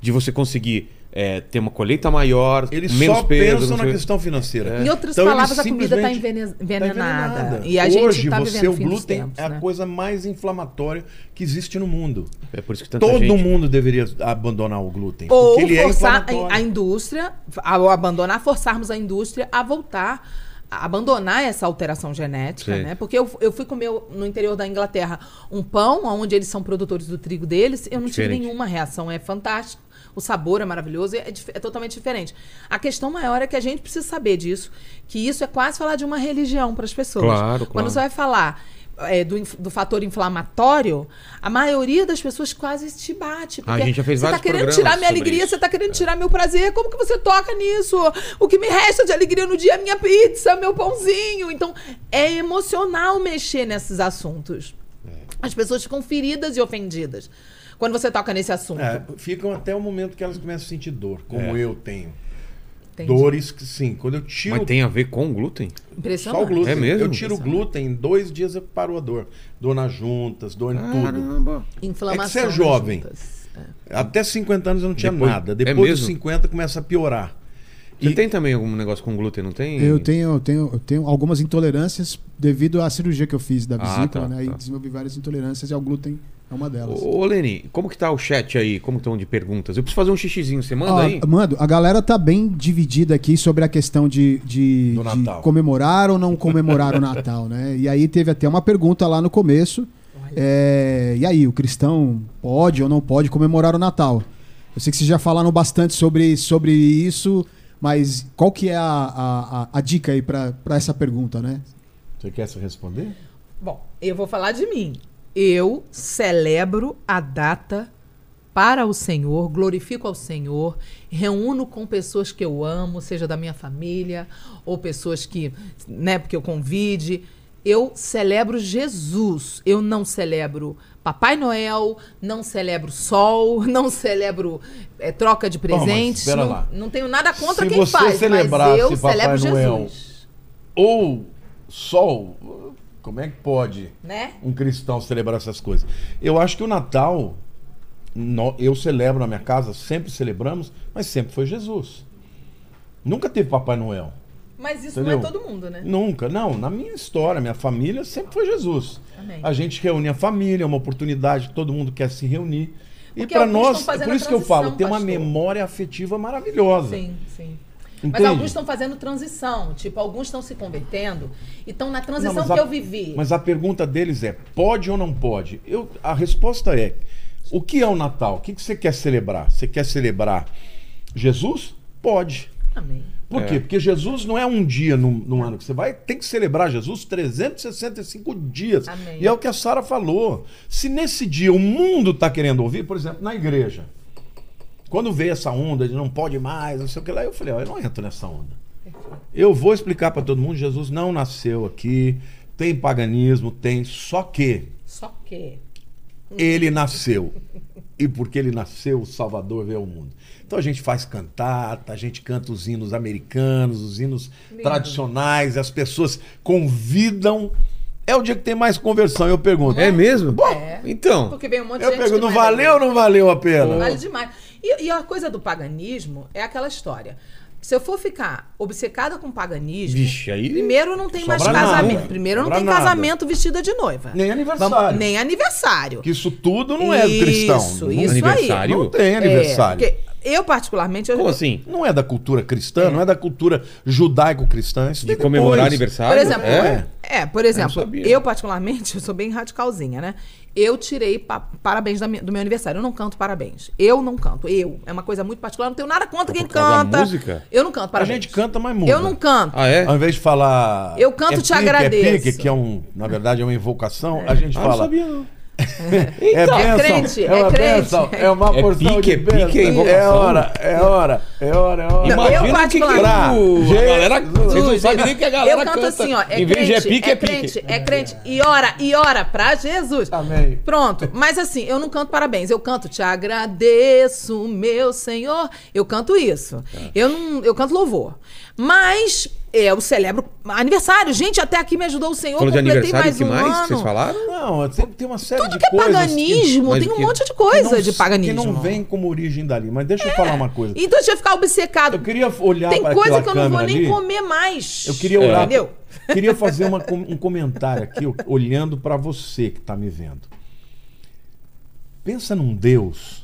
de você conseguir é, ter uma colheita maior, Eles menos só peso. pensam na questão financeira. Em outras Então, palavras, a comida está simplesmente- tá envenenada. E a gente Hoje, está você, vivendo o glúten tempos, é a né? coisa mais inflamatória que existe no mundo. É por isso que tanta Todo gente... mundo deveria abandonar o glúten. Ou é forçar a, a indústria, ao abandonar, forçarmos a indústria a voltar abandonar essa alteração genética, Sim. né? Porque eu, eu fui comer no interior da Inglaterra um pão, onde eles são produtores do trigo deles, eu não Diferente. tive nenhuma reação, é fantástico. O sabor é maravilhoso, é, é totalmente diferente. A questão maior é que a gente precisa saber disso, que isso é quase falar de uma religião para as pessoas. Claro, Quando claro. você vai falar é, do, do fator inflamatório, a maioria das pessoas quase te bate. porque gente já fez você tá vários querendo programas tirar minha alegria, isso. você tá querendo tirar meu prazer. Como que você toca nisso? O que me resta de alegria no dia é minha pizza, meu pãozinho. Então, é emocional mexer nesses assuntos. As pessoas ficam feridas e ofendidas quando você toca nesse assunto. É, ficam até o momento que elas começam a sentir dor, como eu tenho. Entendi. Dores que, sim, quando eu tiro Mas tem a ver com glúten? Impressionante. só o glúten, É mesmo? eu tiro o glúten, em dois dias eu paro a dor. Dor nas juntas, dor em tudo. Caramba. Inflamação. É que você é jovem. juntas. Até 50 anos eu não tinha Depois- nada. é Depois dos mesmo? 50 começa a piorar. Você E- tem também algum negócio com glúten, não tem? Eu tenho, eu tenho, eu tenho algumas intolerâncias devido à cirurgia que eu fiz da Ah, vesícula, tá, né? tá. E desenvolvi várias intolerâncias e ao glúten é uma delas. Ô, ô, Leni, como que tá o chat aí? Como estão de perguntas? Eu preciso fazer um xixizinho, você manda Ah, aí? Mando, a galera tá bem dividida aqui sobre a questão de, de, de comemorar ou não comemorar o Natal, né? E aí teve até uma pergunta lá no começo. é, e aí, o cristão pode ou não pode comemorar o Natal? Eu sei que vocês já falaram bastante sobre, sobre isso, mas qual que é a, a, a- a dica aí pra essa pergunta, né? Você quer se responder? Bom, eu vou falar de mim. Eu celebro a data para o Senhor, glorifico ao Senhor, reúno com pessoas que eu amo, seja da minha família ou pessoas que, né, porque eu convide. Eu celebro Jesus. Eu não celebro Papai Noel, não celebro sol, (laughs) não celebro eh, troca de presentes. espera não, não tenho nada contra Se quem faz, mas eu Papai celebro Noel, Jesus. Ou sol, como é que pode Né? um cristão celebrar essas coisas? Eu acho que o Natal, eu celebro na minha casa, sempre celebramos, mas sempre foi Jesus. Nunca teve Papai Noel. Mas isso Entendeu? não é todo mundo, né? Nunca, não. Na minha história, minha família sempre foi Jesus. Amém. A gente reúne a família, é uma oportunidade, todo mundo quer se reunir. E Porque para nós, fazendo por isso que eu falo, tem uma memória afetiva maravilhosa. Sim, sim. Entende? Mas alguns estão fazendo transição. Tipo, alguns estão se convertendo e estão na transição Não, que a- eu vivi. Mas a pergunta deles é: pode ou não pode? Eu, a resposta é: o que é o Natal? O que, que você quer celebrar? Você quer celebrar Jesus? Pode. Amém. Por É. quê? Porque Jesus não é um dia no, no ano que você vai, tem que celebrar Jesus 365 dias. Amém. E é o que a Sara falou. Se nesse dia o mundo está querendo ouvir, por exemplo, na igreja, quando veio essa onda de não pode mais, não sei o que lá, eu falei: ó, eu não entro nessa onda. Eu vou explicar para todo mundo: Jesus não nasceu aqui, tem paganismo, tem, só que Só que. ele nasceu. E porque ele nasceu, o Salvador veio ao mundo. Então a gente faz cantata, a gente canta os hinos americanos, os hinos tradicionais, as pessoas convidam. É o dia que tem mais conversão. Eu pergunto. É mesmo? É. Então. Porque vem um monte de Eu gente. pergunto, que não valeu ou não valeu a pena? Vale demais. E, e a coisa do paganismo é aquela história. Se eu for ficar obcecada com paganismo, Vixe, aí- primeiro não tem mais casamento. nada. Primeiro não tem nada. casamento vestida de noiva. Nem aniversário. Vamos- nem aniversário. Que isso tudo não é cristão. Isso, não, isso Aniversário? não tem É, aniversário. porque eu, particularmente, eu, Como assim? Não é da cultura cristã, não é da cultura judaico-cristã. Isso De vem comemorar aniversário? Por exemplo, É? é, por exemplo, Eu eu, particularmente, (laughs) eu sou bem radicalzinha, né? Eu tirei pa- parabéns minha- do meu aniversário. Eu não canto parabéns. Eu não canto. Eu. É uma coisa muito particular. Eu não tenho nada contra quem canta. música? Eu não canto A parabéns. gente canta, mas muda. Eu não canto. Ah, é? Ao invés de falar. Eu canto, te pique, agradeço. É pique, que é um, na verdade, é uma invocação. A gente Ah, não fala. sabia não. (laughs) É Então, é crente, é uma é crente. bênção, é uma É porção pique, de é pique, bênção. é. É hora, é hora, é hora, é hora. Não, eu Imagina o que, que o- a galera. Vocês não sabem nem que a galera Eu canto canta. assim, ó. É em vez de é crente, pique, é é pique. crente, é crente. E ora, e ora pra Jesus. Amém. Pronto. Mas assim, eu não canto parabéns. Eu canto te agradeço, meu Senhor. Eu canto isso. Eu não, eu canto louvor. Mas é, eu celebro aniversário. Gente, até aqui me ajudou o Senhor. Falou de completei aniversário, mais que um mais ano. que vocês falaram? Não, tem, tem uma série Tudo de que é coisas paganismo, Mas tem um que- monte de que coisa não- de paganismo. Que não vem como origem dali. Mas deixa eu falar uma coisa. Então deixa eu ficar obcecado. Eu queria olhar Tem para coisa que eu não vou nem ali. comer mais. Eu queria orar. Entendeu? Queria fazer uma um comentário aqui, olhando para você que está me vendo. Pensa num Deus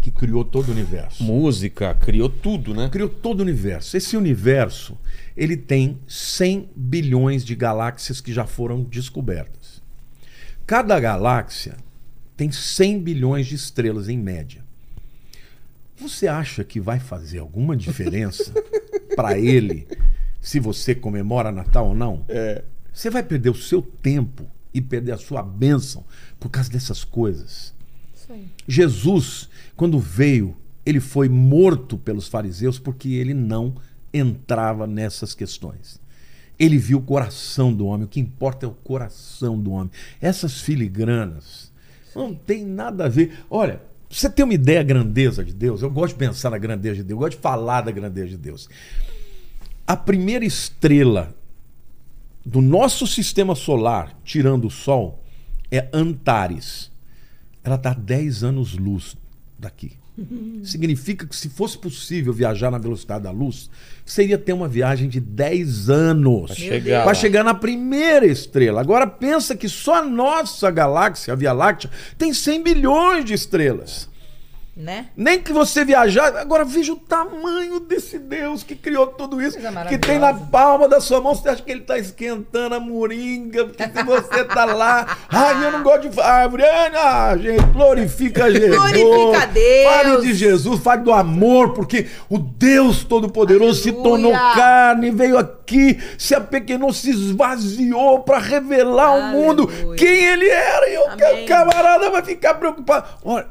que criou todo o universo. Música, criou tudo, né? Criou todo o universo. Esse universo, ele tem 100 bilhões de galáxias que já foram descobertas. Cada galáxia tem 100 bilhões de estrelas em média. Você acha que vai fazer alguma diferença (laughs) para ele se você comemora Natal ou não? É. Você vai perder o seu tempo e perder a sua bênção por causa dessas coisas. Aí. Jesus, quando veio, ele foi morto pelos fariseus porque ele não entrava nessas questões. Ele viu o coração do homem, o que importa é o coração do homem. Essas filigranas não tem nada a ver. Olha, você ter uma ideia da grandeza de Deus, eu gosto de pensar na grandeza de Deus, eu gosto de falar da grandeza de Deus. A primeira estrela do nosso sistema solar, tirando o Sol, é Antares. Ela está a 10 anos-luz daqui. Significa que se fosse possível viajar na velocidade da luz, seria ter uma viagem de 10 anos chegar para lá. chegar na primeira estrela. Agora pensa que só a nossa galáxia, a Via Láctea, tem 100 bilhões de estrelas. Né? Nem que você viajar. Agora veja o tamanho desse Deus que criou tudo isso. Coisa Que tem na palma da sua mão. Você acha que ele está esquentando a moringa? Porque se você tá lá. (laughs) Ai, eu não gosto de árvore. Ah, gente, glorifica (laughs) Jesus. Glorifica Deus. Fale de Jesus, fale do amor, porque o Deus Todo-Poderoso se Aleluia. tornou carne, veio aqui, se apequenou, se esvaziou para revelar ao mundo Aleluia. quem ele era. E o camarada vai ficar preocupado. Olha,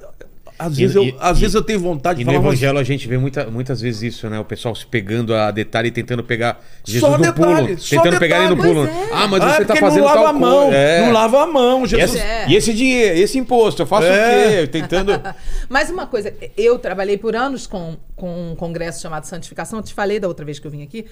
às vezes, eu, e- às e- vezes eu tenho vontade de E no falar Evangelho a gente vê muita, muitas vezes isso, né? O pessoal se pegando a detalhe e tentando pegar Jesus Só no detalhe, pulo. só Tentando pegar ele no pulo. Pois é. Ah, mas Ah, você tá porque fazendo não lava tal a mão, coisa. É. não lava a mão. E Jesus. esse, É. e esse dinheiro, esse imposto, eu faço É. o quê? Tentando. (laughs) Mas uma coisa, eu trabalhei por anos com, com um congresso chamado Santificação, eu te falei da outra vez que eu vim aqui,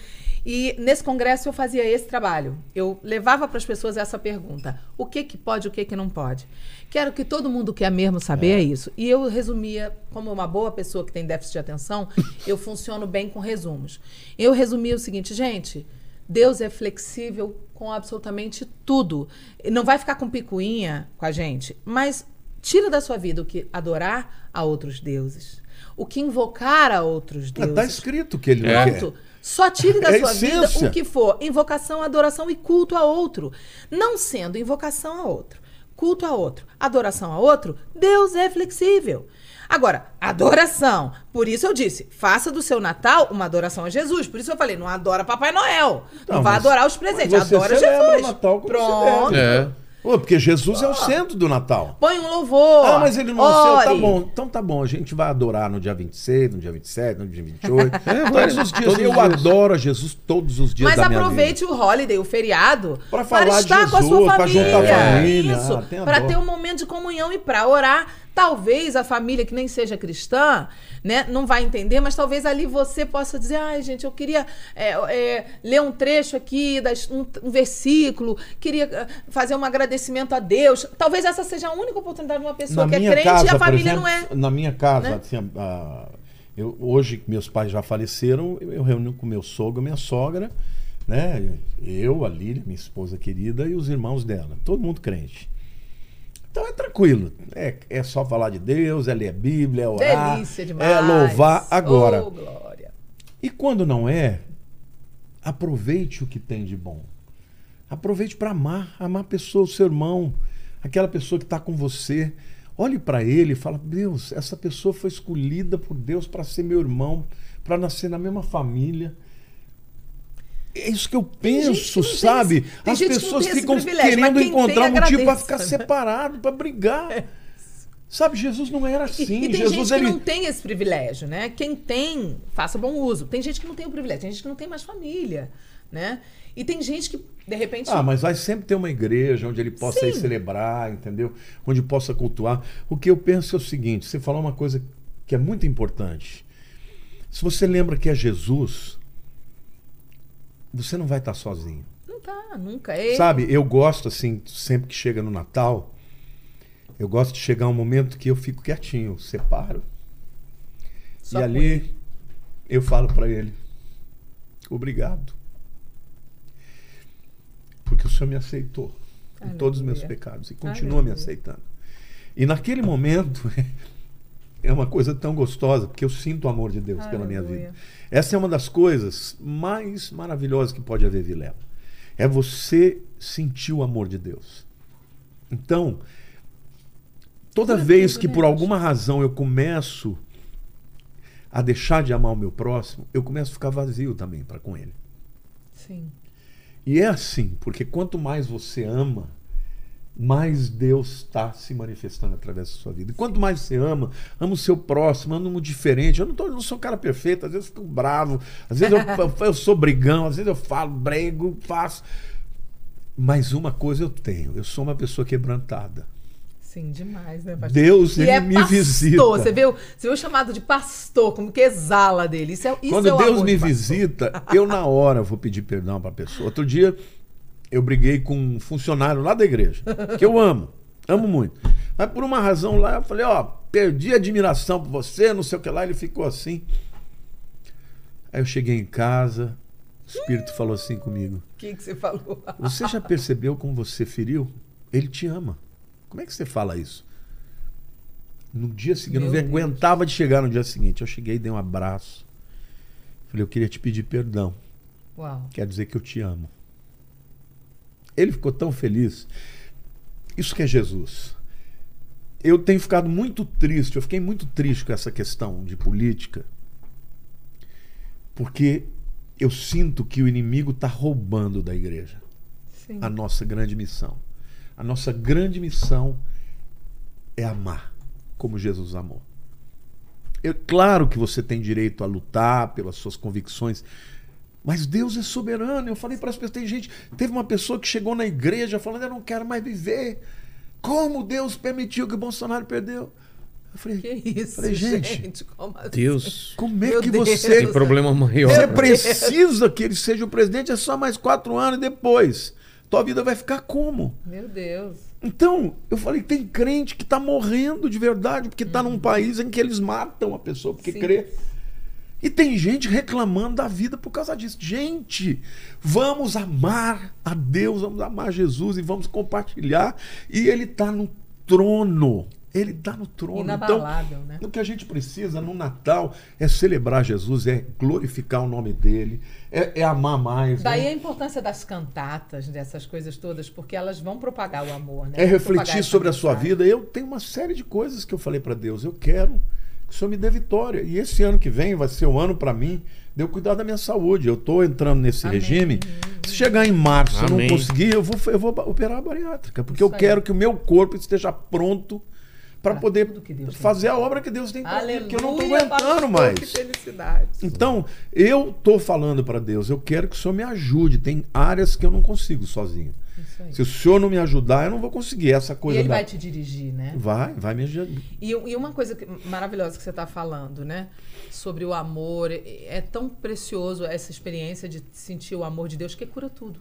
e nesse congresso eu fazia esse trabalho. Eu levava para as pessoas essa pergunta: o que que pode, o que que não pode? Quero que todo mundo quer mesmo saber é. isso. E eu resumia, como uma boa pessoa que tem déficit de atenção, (laughs) eu funciono bem com resumos. Eu resumia o seguinte, gente, Deus é flexível com absolutamente tudo. Não vai ficar com picuinha com a gente, mas tira da sua vida o que adorar a outros deuses, o que invocar a outros Está deuses. escrito que ele É. Pronto. Só tire da É sua vida essência. o que for invocação, adoração e culto a outro. Não sendo invocação a outro, culto a outro, adoração a outro, Deus é flexível. Agora, adoração. Por isso eu disse, faça do seu Natal uma adoração a Jesus. Por isso eu falei, não adora Papai Noel. Não, Não, vai mas- adorar os presentes, mas você adora Jesus. o Natal como Pronto. celebra. É. Pô, porque Jesus é o centro do Natal. Põe um louvor. Ah, mas ele não é. Tá ore. bom. Então tá bom. A gente vai adorar no dia 26, no dia 27, no dia 28. (laughs) É, todos os dias. todos eu os dias. adoro a Jesus todos os dias Mas da minha aproveite o holiday, o feriado, Pra falar de estar com a Jesus, sua pra família. juntar a família. Isso, Ah, para ter um momento de comunhão e para orar. Talvez a família que nem seja cristã, né, não vai entender, mas talvez ali você possa dizer, ai gente, eu queria é, é, ler um trecho aqui, das- um, um versículo, queria eh, fazer um agradecimento a Deus. Talvez essa seja a única oportunidade de uma pessoa Na que é crente casa, e a família exemplo, não é. Na minha casa, né? assim, a- eu, hoje que meus pais já faleceram, eu reúno com meu sogro, minha sogra, né? Eu, a Lília, minha esposa querida, e os irmãos dela. Todo mundo crente. Então é tranquilo. É, é só falar de Deus, é ler a Bíblia, é orar. Delícia demais. É louvar agora. Oh, glória. E quando não é, aproveite o que tem de bom. Aproveite para amar, amar a pessoa, o seu irmão, aquela pessoa que está com você. Olhe para ele e fala: Deus, essa pessoa foi escolhida por Deus para ser meu irmão, para nascer na mesma família. É isso que eu que penso, sabe? tem As que pessoas esse ficam querendo encontrar tem, um motivo para ficar separado, para brigar. Sabe, Jesus não era E- assim. e, tem Jesus gente ele que não tem esse privilégio, né? Quem tem, faça bom uso. Tem gente que não tem o privilégio, tem gente que não tem mais família, né? E tem gente que, de repente. Ah, mas vai sempre ter uma igreja onde ele possa ir celebrar, entendeu? Onde possa cultuar. O que eu penso é o seguinte: você falou uma coisa que é muito importante. Se você lembra que é Jesus, você não vai estar sozinho. Não tá, nunca. É Sabe, eu gosto, assim, sempre que chega no Natal, eu gosto de chegar um momento que eu fico quietinho, separo. Só e ali eu falo para ele: obrigado. Porque o Senhor me aceitou em todos os meus Aleluia. pecados e continua me Aleluia. aceitando. E naquele momento, (laughs) é uma coisa tão gostosa, porque eu sinto o amor de Deus pela minha Aleluia. vida. Essa é uma das coisas mais maravilhosas que pode haver, Vilela. É você sentir o amor de Deus. Então, toda Cura vez tudo, que né, por alguma razão eu começo a deixar de amar o meu próximo, eu começo a ficar vazio também para com ele. Sim. E é assim, porque quanto mais você ama, mais Deus está se manifestando através da sua vida. E quanto mais você ama, ama o seu próximo, ama um diferente. Eu não, tô, eu não sou um cara perfeito, às vezes eu fico bravo, às vezes eu, (laughs) eu, eu sou brigão, às vezes eu falo, brego, faço. Mas uma coisa eu tenho, eu sou uma pessoa quebrantada. Sim, demais, né, pastor? Deus, E ele é me pastor, visita. Você viu, você viu o chamado de pastor, como que exala dele. Isso é, isso Quando é o Deus me visita, eu na hora vou pedir perdão para a pessoa. Outro dia eu briguei com um funcionário lá da igreja, que eu amo, amo muito. Mas por uma razão lá, eu falei, ó, perdi a admiração por você, não sei o que lá, ele ficou assim. Aí eu cheguei em casa, o Espírito falou assim comigo: O que, que você falou? Você já percebeu como você feriu? Ele te ama. Como é que você fala isso? No dia seguinte, eu não Meu me Deus. aguentava de chegar no dia seguinte. Eu cheguei, dei um abraço. Falei, eu queria te pedir perdão. Uau. Quer dizer que eu te amo. Ele ficou tão feliz. Isso que é Jesus. Eu tenho ficado muito triste, eu fiquei muito triste com essa questão de política, porque eu sinto que o inimigo está roubando da igreja Sim. a nossa grande missão. A nossa grande missão é amar como Jesus amou. É claro que você tem direito a lutar pelas suas convicções, mas Deus é soberano. Eu falei para as pessoas, tem gente, teve uma pessoa que chegou na igreja falando, eu não quero mais viver. Como Deus permitiu que o Bolsonaro perdeu? Eu falei, Que isso, falei, gente, gente? Como assim? Deus, como é Meu que Deus. você que problema maior. você precisa que ele seja o presidente, é só mais quatro anos e depois. Tua vida vai ficar como? Meu Deus. Então, eu falei, tem crente que está morrendo de verdade, porque está num país em que eles matam a pessoa porque Sim. crê. E tem gente reclamando da vida por causa disso. Gente, vamos amar a Deus, vamos amar Jesus e vamos compartilhar. E Ele está no trono. Ele está no trono. Inabalável, né? O que a gente precisa no Natal é celebrar Jesus, é glorificar o nome dele, é, é amar mais. Daí né? a importância das cantatas, dessas coisas todas, porque elas vão propagar o amor, né? É refletir sobre a sua vida. Eu tenho uma série de coisas que eu falei para Deus. Eu quero que o Senhor me dê vitória. E esse ano que vem vai ser o ano para mim de eu cuidar da minha saúde. Eu estou entrando nesse Amém. regime. Se chegar em março eu não conseguir, eu vou, eu vou operar a bariátrica. Porque Isso eu aí. quero que o meu corpo esteja pronto para Pra poder que fazer a obra que Deus tem para mim. Porque eu não estou pastor, aguentando Que mais. felicidade. Então, eu tô falando para Deus, eu quero que o Senhor me ajude. Tem áreas que eu não consigo sozinho. Isso aí. Se o Senhor não me ajudar, eu não vou conseguir essa E coisa. ele da- vai te dirigir, né? Vai, vai me ajudar. E, e uma coisa que- maravilhosa que você está falando, né? Sobre o amor. É, é tão precioso essa experiência de sentir o amor de Deus que cura tudo.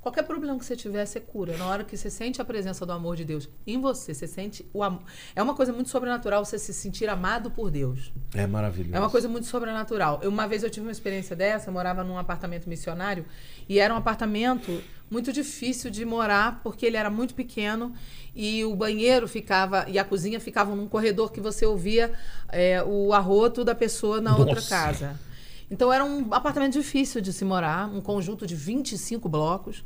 Qualquer problema que você tiver, você cura. Na hora que você sente a presença do amor de Deus em você, você sente o amor. É uma coisa muito sobrenatural você se sentir amado por Deus. É maravilhoso. É uma coisa muito sobrenatural. Eu, uma vez eu tive uma experiência dessa, eu morava num apartamento missionário e era um apartamento muito difícil de morar porque ele era muito pequeno e o banheiro ficava e a cozinha ficavam num corredor que você ouvia é, o arroto da pessoa na outra Nossa. casa. Então era um apartamento difícil de se morar, um conjunto de 25 blocos.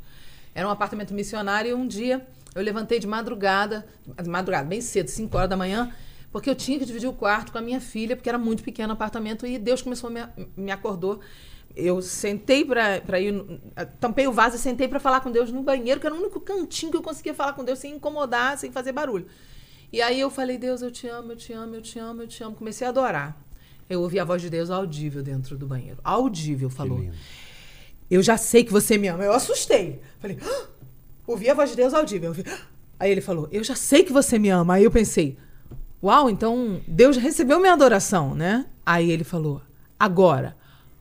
Era um apartamento missionário e um dia eu levantei de madrugada, de madrugada, bem cedo, 5 horas da manhã, porque eu tinha que dividir o quarto com a minha filha, porque era muito pequeno o apartamento e Deus começou me, me acordou. Eu sentei para ir, tampei o vaso e sentei para falar com Deus no banheiro, que era o único cantinho que eu conseguia falar com Deus sem incomodar, sem fazer barulho. E aí eu falei, Deus, eu te amo, eu te amo, eu te amo, eu te amo. Comecei a adorar. Eu ouvi a voz de Deus audível dentro do banheiro. Audível, falou. Eu já sei que você me ama. Eu assustei. Falei, "Ah!" ouvi a voz de Deus audível. "Ah!" Aí ele falou, eu já sei que você me ama. Aí eu pensei, uau, então Deus recebeu minha adoração, né? Aí ele falou, agora,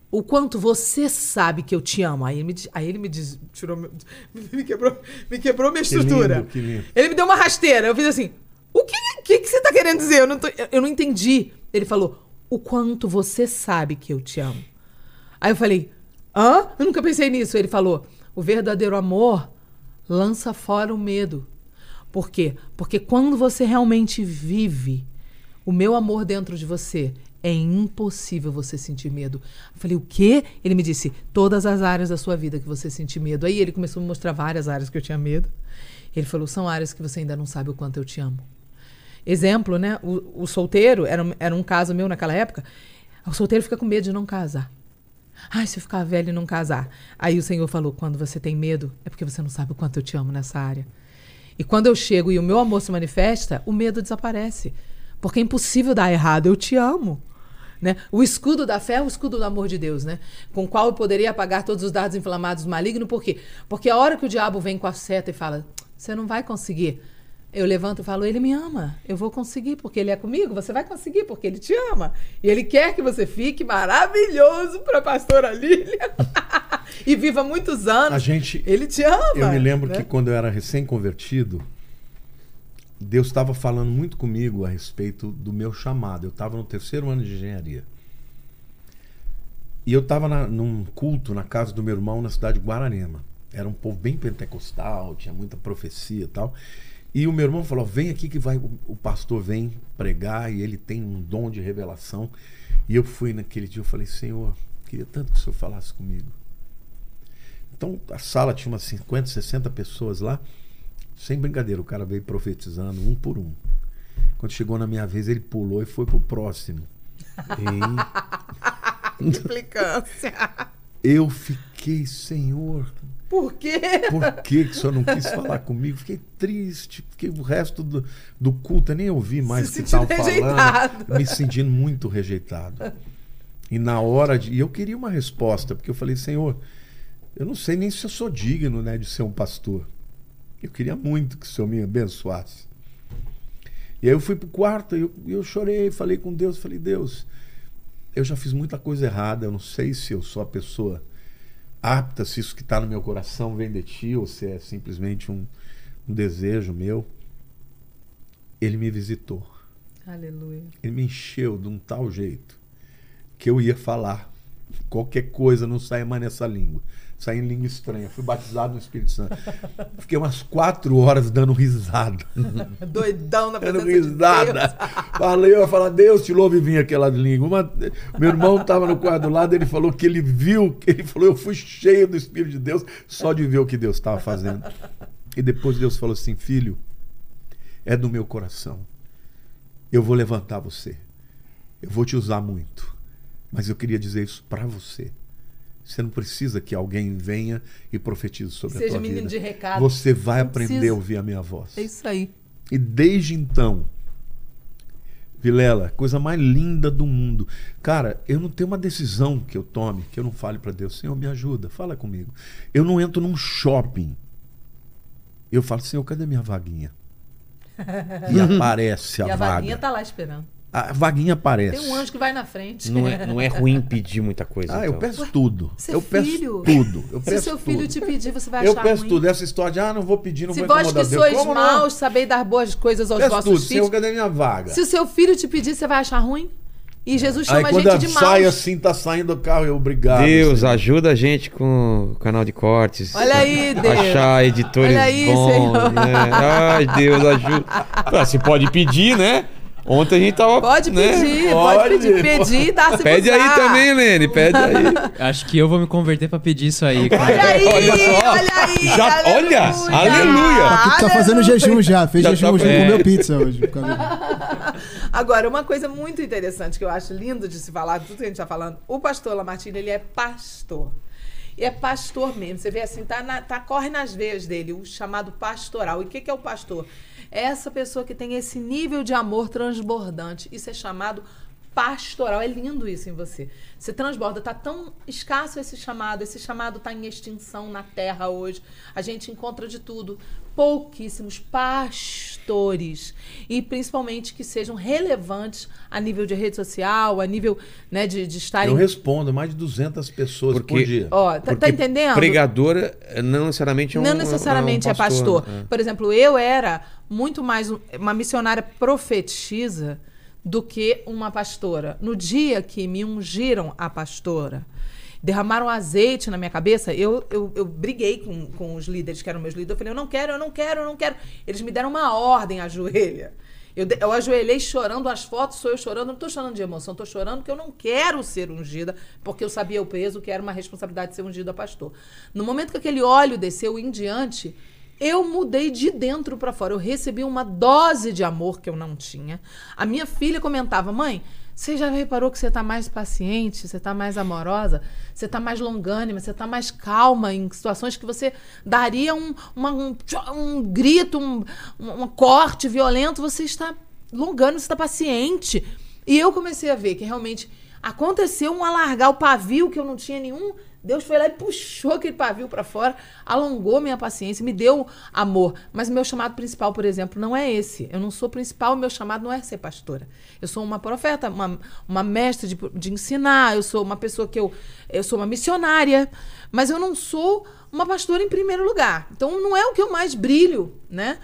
o quanto você sabe que eu te amo. Aí ele me, aí ele me diz, tirou, (laughs) me quebrou, me quebrou minha Que estrutura. lindo, que lindo. Ele me deu uma rasteira. Eu fiz assim: o que, que, que você tá querendo dizer? Eu não, tô- eu não entendi. Ele falou: o quanto você sabe que eu te amo. Aí eu falei: hã? Eu nunca pensei nisso. Ele falou: o verdadeiro amor lança fora o medo. Por quê? Porque quando você realmente vive o meu amor dentro de você. É impossível você sentir medo. Eu falei, o quê? Ele me disse, todas as áreas da sua vida que você sentir medo. Aí ele começou a me mostrar várias áreas que eu tinha medo. Ele falou, são áreas que você ainda não sabe o quanto eu te amo. Exemplo, né? O, o solteiro, era, era um caso meu naquela época. O solteiro fica com medo de não casar. Ai, se eu ficar velho e não casar. Aí o Senhor falou: quando você tem medo, é porque você não sabe o quanto eu te amo nessa área. E quando eu chego e o meu amor se manifesta, o medo desaparece. Porque é impossível dar errado. Eu te amo. Né? O escudo da fé é o escudo do amor de Deus, né? Com o qual eu poderia apagar todos os dardos inflamados do maligno. Por quê? Porque a hora que o diabo vem com a seta e fala: você não vai conseguir. Eu levanto e falo: ele me ama. Eu vou conseguir porque ele é comigo. Você vai conseguir porque ele te ama. E ele quer que você fique maravilhoso para a pastora Lília. (laughs) e viva muitos anos. A gente. Ele te ama. Eu me lembro né? que quando eu era recém-convertido, Deus estava falando muito comigo a respeito do meu chamado. Eu estava no terceiro ano de engenharia. E eu estava num culto na casa do meu irmão na cidade de Guararema. Era um povo bem pentecostal, tinha muita profecia e tal. E o meu irmão falou: vem aqui que vai, o, pastor vem pregar e ele tem um dom de revelação. E eu fui naquele dia, eu falei, Senhor, queria tanto que o Senhor falasse comigo. Então a sala tinha umas 50, 60 pessoas lá. Sem brincadeira, o cara veio profetizando um por um. Quando chegou na minha vez, ele pulou e foi pro próximo. (laughs) Implicância. Eu fiquei, Senhor, Por quê? por que, que o senhor não quis falar comigo? Fiquei triste, porque o resto do, do culto eu nem ouvi mais o Se que estavam falando. Me sentindo muito rejeitado. E na hora de. E eu queria uma resposta, porque eu falei, Senhor, eu não sei nem se eu sou digno né, de ser um pastor. Eu queria muito que o Senhor me abençoasse. E aí eu fui pro quarto e eu, e eu chorei, falei com Deus, falei, Deus, eu já fiz muita coisa errada, eu não sei se eu sou a pessoa apta, se isso que está no meu coração vem de ti ou se é simplesmente um, um desejo meu. Ele me visitou, Aleluia. ele me encheu de um tal jeito que eu ia falar qualquer coisa, não saia mais nessa língua. Saí em língua estranha, fui batizado no Espírito Santo. Fiquei umas quatro horas dando risada. (laughs) Doidão na Dando presença de risada. Deus. Falei, eu ia falar, Deus te louve e vinha aquela língua. Uma- meu irmão estava no quarto do lado, ele falou que ele viu, ele falou, eu fui cheio do Espírito de Deus só de ver o que Deus estava fazendo. E depois Deus falou assim, filho, é do meu coração. Eu vou levantar você. Eu vou te usar muito. Mas eu queria dizer isso para você. Você não precisa que alguém venha e profetize sobre a Seja tua menino vida. de recado. Você vai Não aprender precisa. a ouvir a minha voz. É isso aí. E desde então, Vilela, coisa mais linda do mundo. Cara, eu não tenho uma decisão que eu tome que eu não fale para Deus, Senhor, me ajuda, fala comigo. Eu não entro num shopping. Eu falo, Senhor, cadê minha vaguinha? (laughs) E aparece a, e a vaga. vaguinha tá lá esperando. A vaguinha aparece. Tem um anjo que vai na frente. Não é, não é ruim pedir muita coisa. Ah, eu então. peço tudo. Seu eu peço filho? tudo. Eu Se peço seu filho tudo. te pedir, você vai Eu achar peço ruim. tudo. Essa história de, ah, não vou pedir, não Se vou vós incomodar que Deus. sois Como não? maus, sabeis dar boas coisas aos Peço vossos tudo. filhos. Senhor, cadê minha vaga? Se o seu filho te pedir, você vai achar ruim? E Jesus Aí chama a quando gente de sai maus. assim, tá saindo do carro, eu obrigado. Deus, Senhor. ajuda a gente com o canal de cortes. Olha aí, Deus. Achar editores Olha aí, bons. Senhor. Né? Ai, Deus, ajuda. (laughs) Ah, se pode pedir, né? Ontem a gente tava. Pode né? pedir, pode, Pode, pedir, pedir e dar se Pede aí também, Lene, pede aí. (laughs) Acho que eu vou me converter pra pedir isso aí, cara. Olha aí, Olha só. olha aí. Já- olha, aleluia. Aqui tá fazendo Aleluia. jejum já, fez Já jejum, tá- já é. comeu pizza hoje. (laughs) Agora, uma coisa muito interessante que eu acho lindo de se falar, tudo que a gente tá falando, o pastor Lamartine, ele é pastor. E é pastor mesmo. Você vê assim, tá, na- tá corre nas veias dele, o chamado pastoral. E o que, que é o pastor? Essa pessoa que tem esse nível de amor transbordante. Isso é chamado pastoral. É lindo isso em você. Você transborda. Tá tão escasso esse chamado. Esse chamado tá em extinção na terra hoje. A gente encontra de tudo. Pouquíssimos pastores. E principalmente que sejam relevantes a nível de rede social, a nível né, de, de estarem. Eu respondo mais de 200 pessoas Porque- por dia. Ó, tá, tá entendendo? Pregadora eh, não necessariamente é um Não necessariamente um é pastor. né? Por exemplo, eu era muito mais um- uma missionária profetisa do que uma pastora. No dia que me ungiram a pastora, derramaram azeite na minha cabeça, eu, eu, eu briguei com, com os líderes que eram meus líderes. Eu falei, eu não quero, eu não quero, eu não quero. Eles me deram uma ordem, ajoelha. Eu, eu ajoelhei chorando, as fotos sou eu chorando, não tô chorando de emoção, tô chorando porque eu não quero ser ungida, porque eu sabia o peso que era uma responsabilidade de ser ungida pastor. No momento que aquele óleo desceu em diante, eu mudei de dentro para fora. Eu recebi uma dose de amor que eu não tinha. A minha filha comentava: "Mãe, você já reparou que você está mais paciente, você está mais amorosa, você está mais longânima, você está mais calma em situações que você daria um, uma- um, um grito, um, um, corte violento, você está longânima, você está paciente. E eu comecei a ver que realmente aconteceu um alargar o pavio que eu não tinha nenhum. Deus foi lá e puxou aquele pavio para fora, alongou minha paciência, me deu amor. Mas meu chamado principal, por exemplo, não é esse. Eu não sou principal, meu chamado não é ser pastora. Eu sou uma profeta, uma, uma mestre de, de ensinar, eu sou uma pessoa que eu. Eu sou uma missionária, mas eu não sou uma pastora em primeiro lugar. Então não é o que eu mais brilho, né?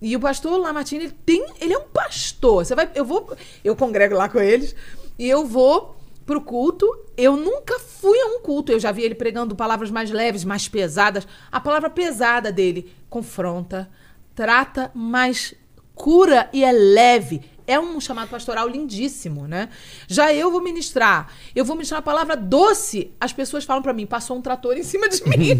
E o pastor Lamartine, ele tem, ele é um pastor. Você vai, eu vou, eu congrego lá com eles e eu vou pro culto. Eu nunca fui a um culto. Eu já vi ele pregando palavras mais leves, mais pesadas. A palavra pesada dele confronta, trata, mas cura e é leve. É um chamado pastoral lindíssimo, né? Já eu vou ministrar. Eu vou ministrar a palavra doce. As pessoas falam pra mim, passou um trator em cima de (laughs) mim.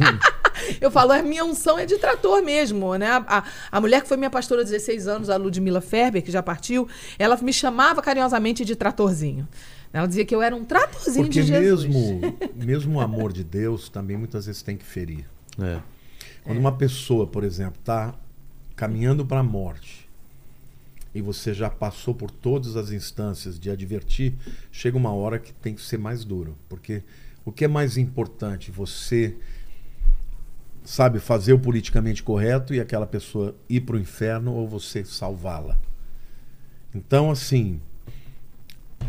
eu falo, a minha unção é de trator mesmo, né? A, a, a mulher que foi minha pastora há 16 anos, a Ludmila Ferber, que já partiu, ela me chamava carinhosamente de tratorzinho. Ela dizia que eu era um tratorzinho Porque de Jesus. mesmo, (laughs) mesmo o amor de Deus também muitas vezes tem que ferir. É. Quando uma pessoa, por exemplo, está caminhando para a morte e você já passou por todas as instâncias de advertir, chega uma hora que tem que ser mais duro. Porque o que é mais importante? Você sabe fazer o politicamente correto e aquela pessoa ir para o inferno ou você salvá-la? Então, assim,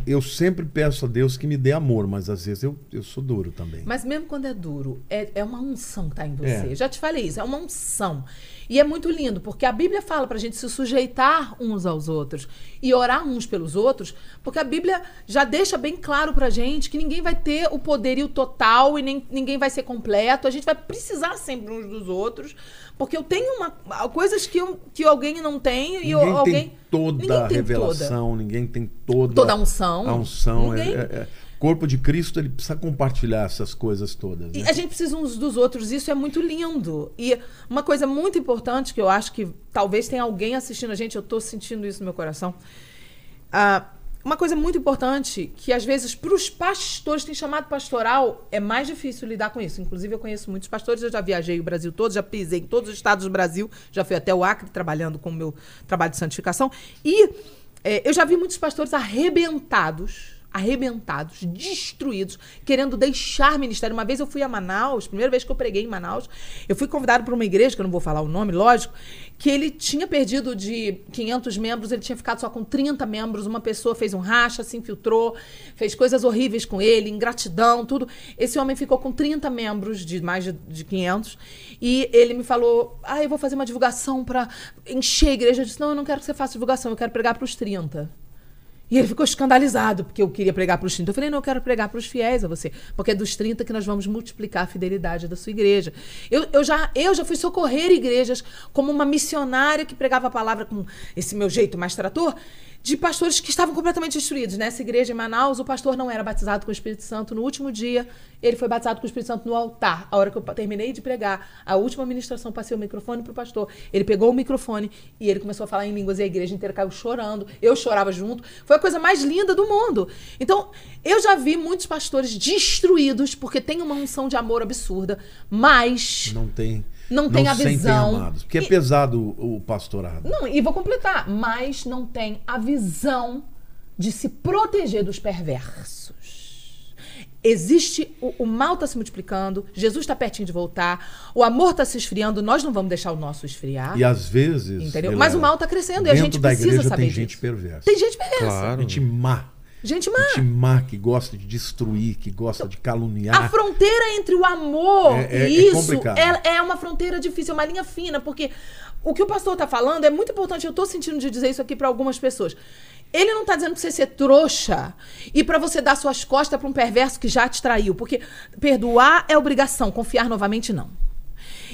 eu sempre peço a Deus que me dê amor, mas às vezes eu, eu sou duro também. Mas mesmo quando é duro, é, é uma unção que tá em você. É. Já te falei isso, é uma unção. E é muito lindo, porque a Bíblia fala pra gente se sujeitar uns aos outros e orar uns pelos outros, porque a Bíblia já deixa bem claro pra gente que ninguém vai ter o poderio total e nem, ninguém vai ser completo. A gente vai precisar sempre uns dos outros, porque eu tenho uma, coisas que, eu, que alguém não tem e eu- Ninguém alguém. tem toda ninguém a tem revelação, ninguém tem toda, Toda a unção. A unção. é- Ninguém- é- é- O corpo de Cristo ele precisa compartilhar essas coisas todas. E né? a gente precisa uns dos outros, isso é muito lindo. E uma coisa muito importante que eu acho que talvez tenha alguém assistindo a gente, eu tô sentindo isso no meu coração. Ah, uma coisa muito importante que às vezes para os pastores tem chamado pastoral é mais difícil lidar com isso. Inclusive eu conheço muitos pastores, eu já viajei o Brasil todo, já pisei em todos os estados do Brasil, já fui até o Acre trabalhando com o meu trabalho de santificação e eh, eu já vi muitos pastores arrebentados arrebentados, destruídos, querendo deixar ministério. Uma vez eu fui a Manaus, primeira vez que eu preguei em Manaus, eu fui convidado para uma igreja, que eu não vou falar o nome, lógico, que ele tinha perdido de 500 membros, ele tinha ficado só com 30 membros, uma pessoa fez um racha, se infiltrou, fez coisas horríveis com ele, ingratidão, tudo. Esse homem ficou com 30 membros de mais de, de 500 e ele me falou, ah, eu vou fazer uma divulgação para encher a igreja. Eu disse, não, eu não quero que você faça divulgação, eu quero pregar para os 30. E ele ficou escandalizado, porque eu queria pregar para os 30. Eu falei, não, eu quero pregar para os fiéis a você. Porque é dos 30 que nós vamos multiplicar a fidelidade da sua igreja. Eu, eu, já, eu já fui socorrer igrejas como uma missionária que pregava a palavra com esse meu jeito mais trator, de pastores que estavam completamente destruídos. Nessa igreja em Manaus, o pastor não era batizado com o Espírito Santo. No último dia, ele foi batizado com o Espírito Santo no altar. A hora que eu terminei de pregar, a última ministração, passei o microfone para o pastor. Ele pegou o microfone e ele começou a falar em línguas e a igreja inteira caiu chorando. Eu chorava junto. Foi a coisa mais linda do mundo. Então, eu já vi muitos pastores destruídos porque tem uma unção de amor absurda, mas Não tem. Não tem a visão. amados. Porque é E- pesado o, o pastorado. Não, e vou completar, mas não tem a visão de se proteger dos perversos. Existe o, o mal está se multiplicando, Jesus está pertinho de voltar, o amor está se esfriando, nós não vamos deixar o nosso esfriar. E às vezes. Entendeu? Mas o mal tá crescendo e a gente da precisa igreja saber tem disso. gente perversa. Tem gente perversa. Claro. Gente má. Gente má. Gente má que gosta de destruir, que gosta de A caluniar. fronteira entre o amor É- é- é e isso complicado. é, é uma fronteira difícil, é uma linha fina, porque o que o pastor tá falando é muito importante. Eu tô sentindo de dizer isso aqui para algumas pessoas. Ele não tá dizendo pra você ser trouxa e pra você dar suas costas pra um perverso que já te traiu, porque perdoar é obrigação, confiar novamente não.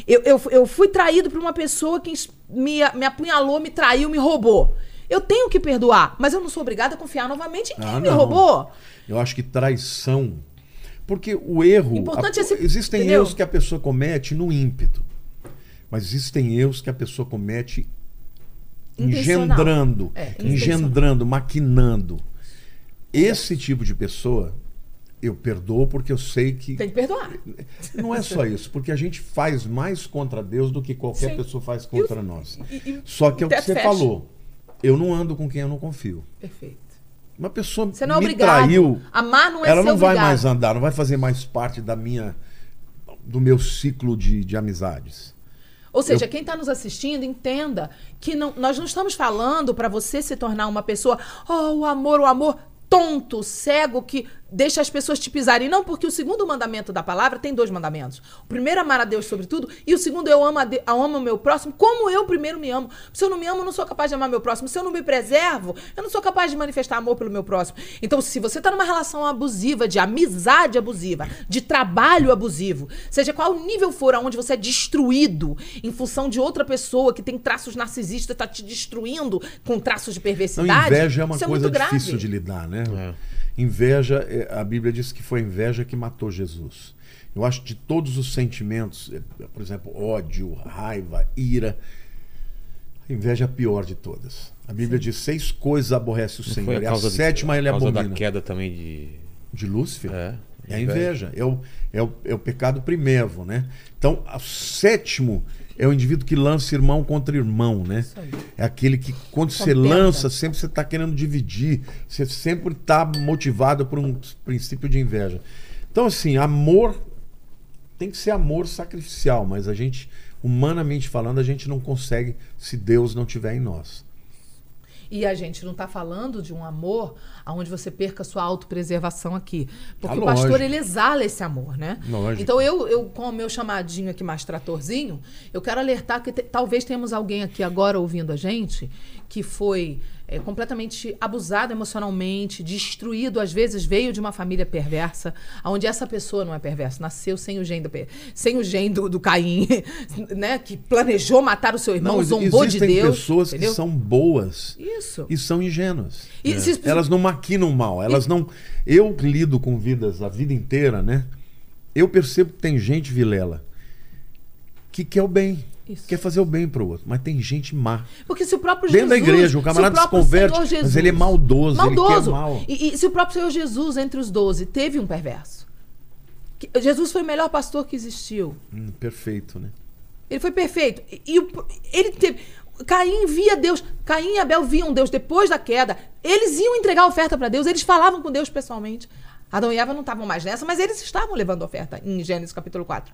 Eu, eu, eu fui traído por uma pessoa que me, me apunhalou, me traiu, me roubou. Eu tenho que perdoar, mas eu não sou obrigada a confiar novamente em quem Ah, me não. roubou. Eu acho que traição. Porque o erro. Importante a- é se- existem entendeu? erros que a pessoa comete no ímpeto. Mas existem erros que a pessoa comete engendrando, É, engendrando, maquinando. Esse tipo de pessoa eu perdoo porque eu sei que Tem que perdoar. (laughs) não é só isso, porque a gente faz mais contra Deus do que qualquer Sim. pessoa faz E contra nós. e- e- Só que é o que você fecha. falou. Eu não ando com quem eu não confio. Perfeito. Uma pessoa Você não é me obrigado. traiu, Amar não é ela não vai obrigado. mais andar, não vai fazer mais parte da minha do meu ciclo de, de amizades. Ou seja, quem está nos assistindo, entenda que não- nós não estamos falando para você se tornar uma pessoa, oh, o amor, o amor tonto, cego, que deixa as pessoas te pisarem. Não, porque o segundo mandamento da palavra tem dois mandamentos. O primeiro é amar a Deus sobre tudo, e o segundo eu amo, a de- eu amo o meu próximo, como eu primeiro me amo. Se eu não me amo, eu não sou capaz de amar meu próximo. Se eu não me preservo, eu não sou capaz de manifestar amor pelo meu próximo. Então, se você está numa relação abusiva, de amizade abusiva, de trabalho abusivo, seja qual nível for, aonde você é destruído em função de outra pessoa que tem traços narcisistas, está te destruindo com traços de perversidade. inveja é uma isso coisa muito grave. difícil de lidar, né? Inveja, é, a Bíblia diz que foi a inveja que matou Jesus. Eu acho que de todos os sentimentos, é, por exemplo, ódio, raiva, ira, a inveja é a pior de todas. A Bíblia diz seis coisas aborrece o Não Senhor, e a de- sétima ele a causa abomina. da queda também de. De Lúcifer? É. É a inveja. É o, é, o, é o pecado primevo, né? Então, o sétimo é o indivíduo que lança irmão contra irmão, né? É aquele que, quando você Contenta. lança, sempre você está querendo dividir. Você sempre está motivado por um princípio de inveja. Então, assim, amor tem que ser amor sacrificial, mas a gente, humanamente falando, a gente não consegue se Deus não tiver em nós. E a gente não está falando de um amor onde você perca a sua autopreservação aqui. Porque Ah, o pastor, ele exala esse amor, né? Lógico. Então, eu, eu, com o meu chamadinho aqui mais tratorzinho, eu quero alertar que te- talvez tenhamos alguém aqui agora ouvindo a gente que foi é, completamente abusado emocionalmente, destruído, às vezes veio de uma família perversa, onde essa pessoa não é perversa, nasceu sem o gene do, sem o gene do, do Caim, (laughs) né? Que planejou matar o seu irmão, Não, zombou de existem Deus. pessoas entendeu? que são boas Isso. e são ingênuas. E É. se- Elas não maquinam mal, elas não. Eu lido com vidas a vida inteira, né? Eu percebo que tem gente, Vilela, que quer o bem, Isso. quer fazer o bem pro outro, mas tem gente má. Porque se o próprio Dentro da Jesus, igreja, o se camarada se próprio converte, Senhor mas Jesus- ele é maldoso, maldoso. mal. E, e se o próprio Senhor Jesus, entre os doze, teve um perverso. Jesus foi o melhor pastor que existiu. Hum, perfeito, né? Ele foi perfeito. E, e o- ele teve. Caim via Deus. Caim e Abel viam Deus depois da queda. Eles iam entregar oferta para Deus, eles falavam com Deus pessoalmente. Adão e Eva não estavam mais nessa, mas eles estavam levando oferta em Gênesis capítulo 4.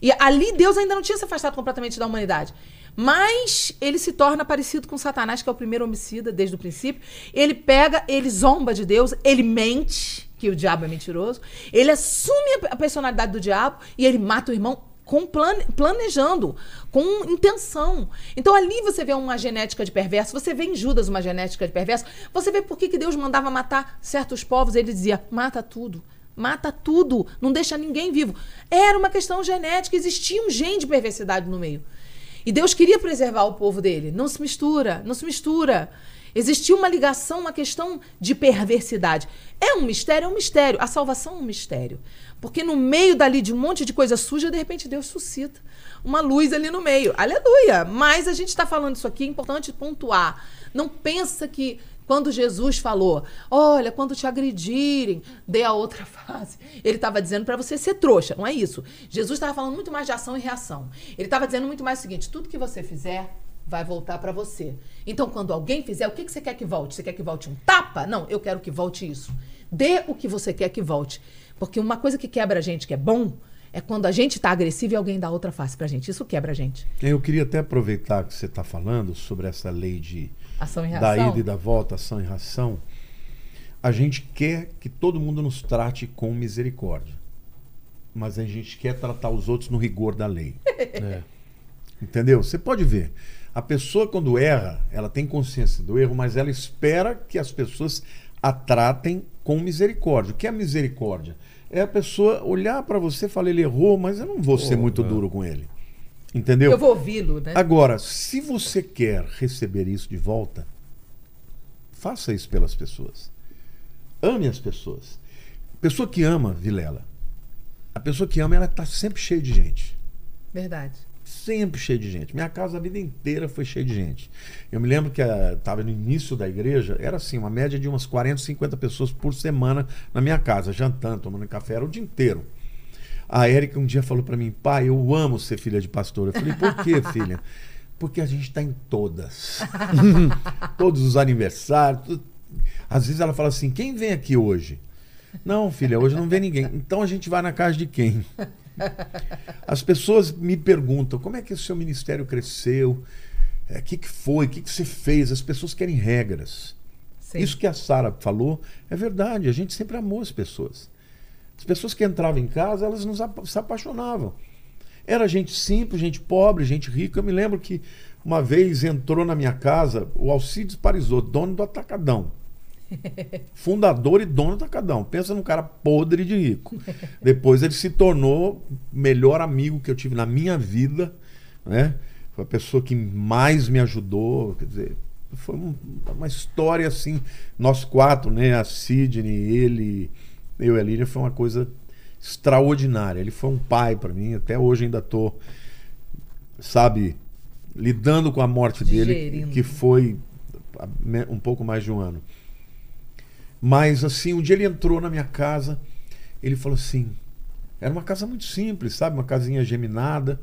E ali Deus ainda não tinha se afastado completamente da humanidade. Mas ele se torna parecido com Satanás, que é o primeiro homicida desde o princípio. Ele pega, ele zomba de Deus, ele mente, que o diabo é mentiroso. Ele assume a a personalidade do diabo e ele mata o irmão com plane- planejando, com intenção. Então ali você vê uma genética de perverso, você vê em Judas uma genética de perverso, você vê por que, que Deus mandava matar certos povos, ele dizia: mata tudo. Mata tudo, não deixa ninguém vivo. Era uma questão genética, existia um gene de perversidade no meio. E Deus queria preservar o povo dele. Não se mistura, não se mistura. Existia uma ligação, uma questão de perversidade. É um mistério, é um mistério. A salvação é um mistério. Porque no meio dali de um monte de coisa suja, de repente Deus suscita uma luz ali no meio. Aleluia! Mas a gente está falando isso aqui, é importante pontuar. Não pensa que quando Jesus falou, olha, quando te agredirem, dê a outra (laughs) face. Ele estava dizendo para você ser trouxa, não é isso. Jesus estava falando muito mais de ação e reação. Ele estava dizendo muito mais o seguinte: tudo que você fizer vai voltar para você. Então, quando alguém fizer, o que, que você quer que volte? Você quer que volte um tapa? Não, eu quero que volte isso. Dê o que você quer que volte. Porque uma coisa que quebra a gente, que é bom, é quando a gente está agressivo e alguém dá outra face pra gente. Isso quebra a gente. Eu queria até aproveitar que você está falando sobre essa lei de Ação e da reação. ida e da volta, ação e ração. A gente quer que todo mundo nos trate com misericórdia. Mas a gente quer tratar os outros no rigor da lei. (laughs) É. Entendeu? Você pode ver. A pessoa, quando erra, ela tem consciência do erro, mas ela espera que as pessoas a tratem com misericórdia. O que é misericórdia? É a pessoa olhar para você e falar, ele errou, mas eu não vou ser muito é. duro com ele. Entendeu? Eu vou ouvi-lo, né? Agora, se você quer receber isso de volta, Faça isso pelas pessoas. Ame as pessoas. Pessoa que ama, Vilela, a pessoa que ama, ela está sempre cheia de gente. Verdade. Sempre cheia de gente. Minha casa a vida inteira foi cheia de gente. Eu me lembro que estava no início da igreja, era assim, uma média de umas 40, 50 pessoas por semana na minha casa, jantando, tomando café, era o dia inteiro. A Érica um dia falou para mim, pai, eu amo ser filha de pastor. Eu falei, por quê, (laughs) filha? Porque a gente está em todas. (laughs) Todos os aniversários. tudo. Às vezes ela fala assim, quem vem aqui hoje? Não, filha, hoje não vem ninguém. Então a gente vai na casa de quem? (laughs) As pessoas me perguntam como é que o seu ministério cresceu, o que, que foi, o que, que você fez. As pessoas querem regras. Sim. Isso que a Sara falou é verdade. A gente sempre amou as pessoas. As pessoas que entravam em casa, elas nos apa- se apaixonavam. Era gente simples, gente pobre, gente rica. Eu me lembro que uma vez entrou na minha casa o Alcides Parisotto, dono do Atacadão. (laughs) Fundador e dono do Atacadão. Pensa num cara podre de rico. Depois ele se tornou o melhor amigo que eu tive na minha vida, né? Foi a pessoa que mais me ajudou, quer dizer, foi um- uma história assim, nós quatro, né, a Sidney, ele, eu e a Lília, foi uma coisa extraordinária. Ele foi um pai para mim, até hoje ainda tô, sabe, lidando com a morte dele, Digerindo. que foi um pouco mais de um ano. Mas assim, um dia ele entrou na minha casa, ele falou assim, era uma casa muito simples, sabe, uma casinha geminada,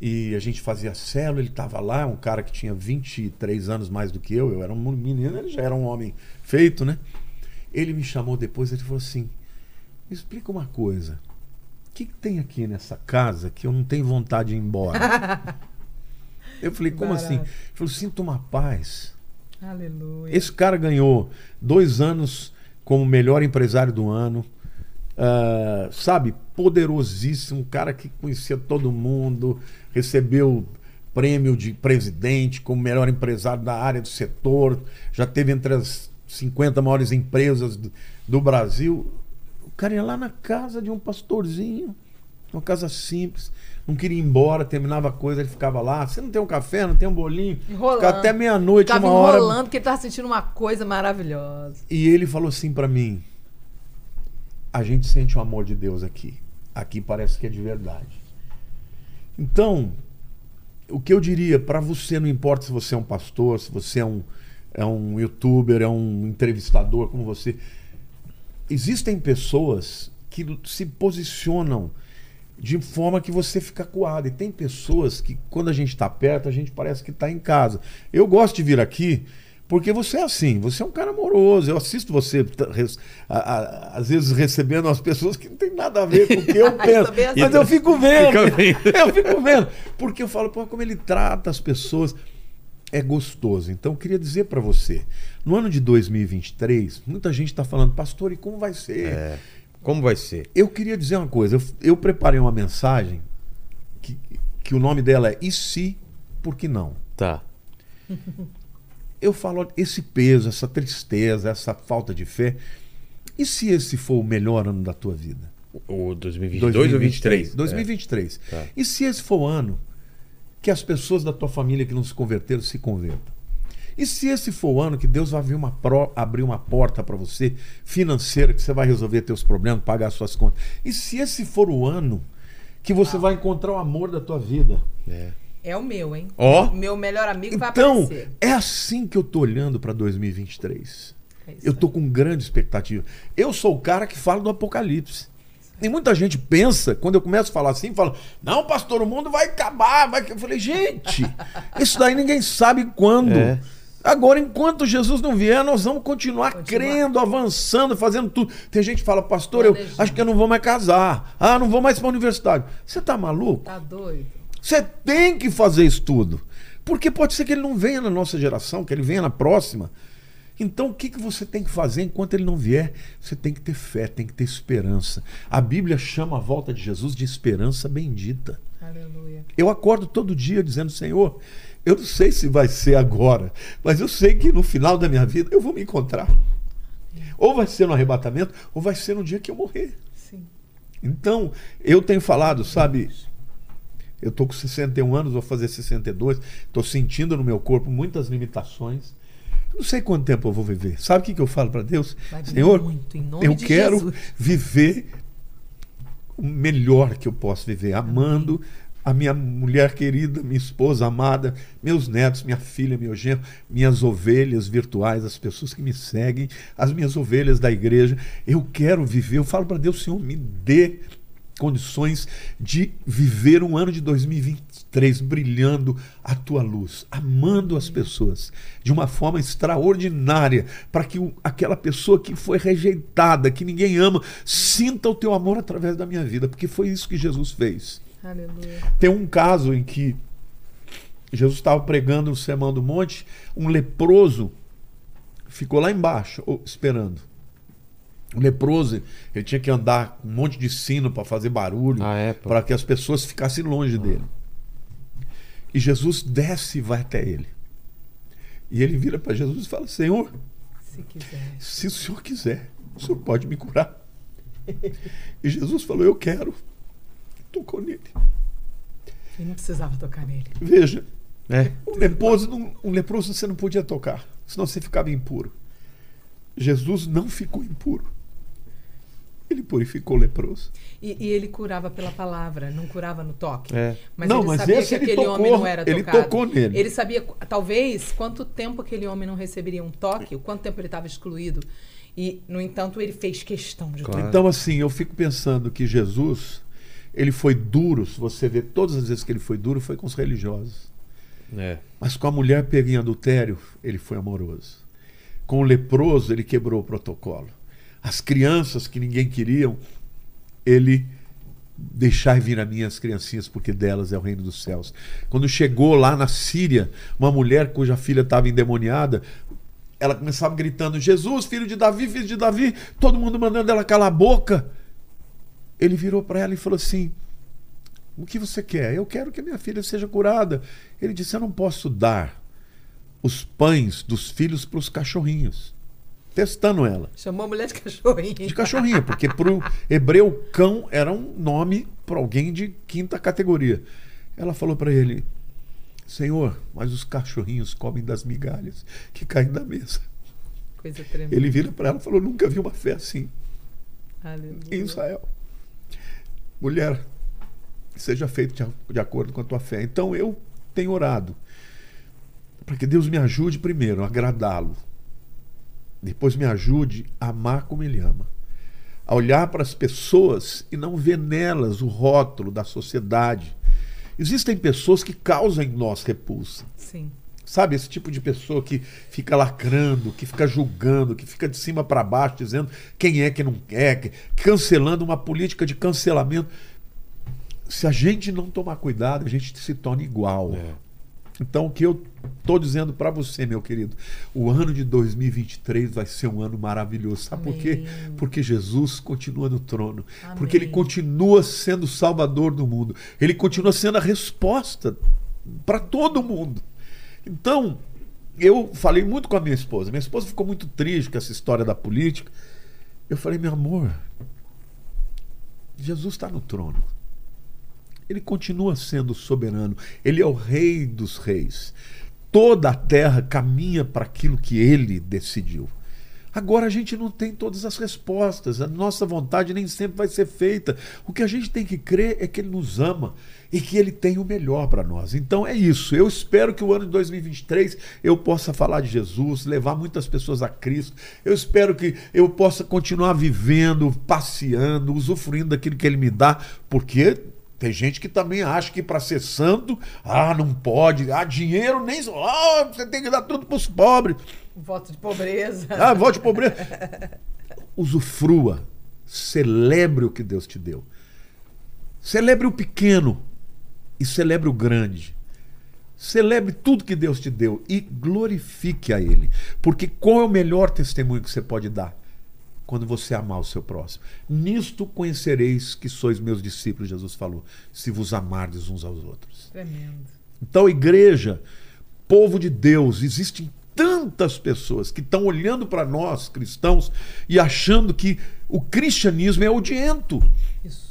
e a gente fazia célula, ele estava lá, um cara que tinha 23 anos mais do que eu, eu era um menino, ele já era um homem feito, né? Ele me chamou depois, ele falou assim: "Me explica uma coisa. O que, que tem aqui nessa casa que eu não tenho vontade de ir embora?" (laughs) eu falei: "Como Barato. assim?" Ele falou: "Sinto uma paz." Aleluia. Esse cara ganhou dois anos como melhor empresário do ano. ah, sabe, poderosíssimo, um cara que conhecia todo mundo, recebeu prêmio de presidente como melhor empresário da área do setor, já teve entre as 50 maiores empresas do, do Brasil. O cara ia lá na casa de um pastorzinho, uma casa simples, não queria ir embora, terminava a coisa, ele ficava lá. Você não tem um café, não tem um bolinho? Enrolando. Ficava até meia-noite, uma hora. enrolando porque ele tava sentindo uma coisa maravilhosa. E ele falou assim pra mim: a gente sente o amor de Deus aqui. Aqui parece que é de verdade. Então, o que eu diria para você, não importa se você é um pastor, se você é um, é um youtuber, é um entrevistador como você, existem pessoas que se posicionam de forma que você fica coado. E tem pessoas que, quando a gente está perto, a gente parece que está em casa. Eu gosto de vir aqui porque você é assim, você é um cara amoroso. Eu assisto você, às vezes, recebendo as pessoas que não tem nada a ver com o que eu (laughs) penso. é assim. Mas eu fico vendo. (laughs) Eu fico vendo. Porque eu falo, pô, como ele trata as pessoas. É gostoso. Então, eu queria dizer para você: no ano de 2023, muita gente está falando, pastor, e como vai ser? É. Como vai ser? Eu queria dizer uma coisa. Eu, eu preparei uma mensagem que, que o nome dela é E se, por que não? Tá. (laughs) Eu falo, esse peso, essa tristeza, essa falta de fé. E se esse for o melhor ano da tua vida? O 2022 ou 23? 2023. Tá. E se esse for o ano que as pessoas da tua família que não se converteram se convertam? E se esse for o ano que Deus vai abrir uma, pro- abrir uma porta para você financeira, que você vai resolver teus problemas, pagar suas contas? E se esse for o ano que você vai encontrar o amor da tua vida? É. É o meu, hein? Ó. Meu melhor amigo vai Então, aparecer. é assim que eu tô olhando para 2023. É isso Eu tô com grande expectativa. Eu sou o cara que fala do apocalipse. E muita gente pensa, quando eu começo a falar assim, fala: Não, pastor, o mundo vai acabar. Vai... Eu falei: Gente, (laughs) isso daí ninguém sabe quando. É. Agora, enquanto Jesus não vier, nós vamos continuar, Continuar. crendo, avançando, fazendo tudo. Tem gente que fala, pastor, eu acho que eu não vou mais casar. Ah, não vou mais para a universidade. Você tá maluco? Tá doido? Você tem que fazer isso tudo. Porque pode ser que ele não venha na nossa geração, que ele venha na próxima. Então, o que, que você tem que fazer enquanto ele não vier? Você tem que ter fé, tem que ter esperança. A Bíblia chama a volta de Jesus de esperança bendita. Aleluia. Eu acordo todo dia dizendo, Senhor, eu não sei se vai ser agora, mas eu sei que no final da minha vida eu vou me encontrar. Ou vai ser no arrebatamento, ou vai ser no dia que eu morrer. Sim. Então, eu tenho falado, sabe? Eu tô com 61 anos, vou fazer 62. Tô sentindo no meu corpo muitas limitações. Não sei quanto tempo eu vou viver. Sabe o que, que eu falo para Deus? Vai Senhor, muito, eu de quero Jesus. viver o melhor que eu posso viver, amando a minha mulher querida, minha esposa amada, meus netos, minha filha, meu genro, minhas ovelhas virtuais, as pessoas que me seguem, as minhas ovelhas da igreja. Eu quero viver. Eu falo para Deus, Senhor, me dê condições de viver um ano de 2023 brilhando a tua luz, amando as pessoas de uma forma extraordinária, para que o- aquela pessoa que foi rejeitada, que ninguém ama, sinta o teu amor através da minha vida, porque foi isso que Jesus fez. Aleluia. Tem um caso em que Jesus estava pregando no Sermão do Monte, um leproso ficou lá embaixo esperando. O leproso, ele tinha que andar com um monte de sino para fazer barulho, Ah, é, para que as pessoas ficassem longe dele. E Jesus desce e vai até ele. E ele vira para Jesus e fala: Senhor, Se quiser. se o senhor quiser, o senhor pode me curar. (laughs) E Jesus falou: Eu quero. Tocou nele. E não precisava tocar nele. Veja, É. um leproso, não- um leproso você não podia tocar, senão você ficava impuro. Jesus não ficou impuro. Ele purificou o leproso. E, e ele curava pela palavra, não curava no toque. É. Mas Não, ele mas sabia esse que ele aquele tocou, homem não era ele tocado. tocou nele. Ele sabia, talvez, quanto tempo aquele homem não receberia um toque, o quanto tempo ele estava excluído. E, no entanto, ele fez questão de Claro. tocar. Então, assim, eu fico pensando que Jesus, ele foi duro, se você vê todas as vezes que ele foi duro, foi com os religiosos. É. Mas com a mulher pega em adultério, ele foi amoroso. Com o leproso, ele quebrou o protocolo. As crianças que ninguém queriam, ele deixai vir a mim as criancinhas, porque delas é o reino dos céus. Quando chegou lá na Síria, uma mulher cuja filha estava endemoniada, ela começava gritando: Jesus, filho de Davi, filho de Davi, todo mundo mandando ela calar a boca. Ele virou para ela e falou assim: O que você quer? Eu quero que a minha filha seja curada. Ele disse: Eu não posso dar os pães dos filhos para os cachorrinhos. Testando ela. Chamou a mulher de cachorrinho. De cachorrinho, porque para o hebreu, cão era um nome para alguém de quinta categoria. Ela falou para ele: Senhor, mas os cachorrinhos comem das migalhas que caem da mesa. Coisa tremenda. Ele vira para ela e falou: Nunca vi uma fé assim Aleluia. em Israel. Mulher, seja feito de, acordo com a tua fé. Então eu tenho orado para que Deus me ajude primeiro a agradá-lo. Depois me ajude a amar como ele ama. A olhar para as pessoas e não ver nelas o rótulo da sociedade. Existem pessoas que causam em nós repulsa. Sim. Sabe, esse tipo de pessoa que fica lacrando, que fica julgando, que fica de cima para baixo, dizendo quem é que não é, que- cancelando uma política de cancelamento. Se a gente não tomar cuidado, a gente se torna igual. É. Então, o que eu estou dizendo para você, meu querido, o ano de 2023 vai ser um ano maravilhoso. Sabe por quê? Amém. Porque Jesus continua no trono. Porque ele Amém. continua sendo o salvador do mundo. Ele continua sendo a resposta para todo mundo. Então, eu falei muito com a minha esposa. Minha esposa ficou muito triste com essa história da política. Eu falei, meu amor, Jesus está no trono. Ele continua sendo soberano. Ele é o rei dos reis. Toda a terra caminha para aquilo que ele decidiu. Agora a gente não tem todas as respostas. A nossa vontade nem sempre vai ser feita. O que a gente tem que crer é que ele nos ama e que ele tem o melhor para nós. Então é isso. Eu espero que o ano de 2023 eu possa falar de Jesus, levar muitas pessoas a Cristo. Eu espero que eu possa continuar vivendo, passeando, usufruindo daquilo que ele me dá, porque tem gente que também acha que para ser santo, ah, não pode, ah, dinheiro nem, ah, você tem que dar tudo para os pobres. Voto de pobreza. Ah, volte pobreza. Usufrua. Celebre o que Deus te deu. Celebre o pequeno e celebre o grande. Celebre tudo que Deus te deu e glorifique a Ele. Porque qual é o melhor testemunho que você pode dar? Quando você amar o seu próximo. Nisto conhecereis que sois meus discípulos, Jesus falou, se vos amardes uns aos outros. Tremendo. Então, igreja, povo de Deus, existem tantas pessoas que estão olhando para nós, cristãos, e achando que o cristianismo é odiento. Isso.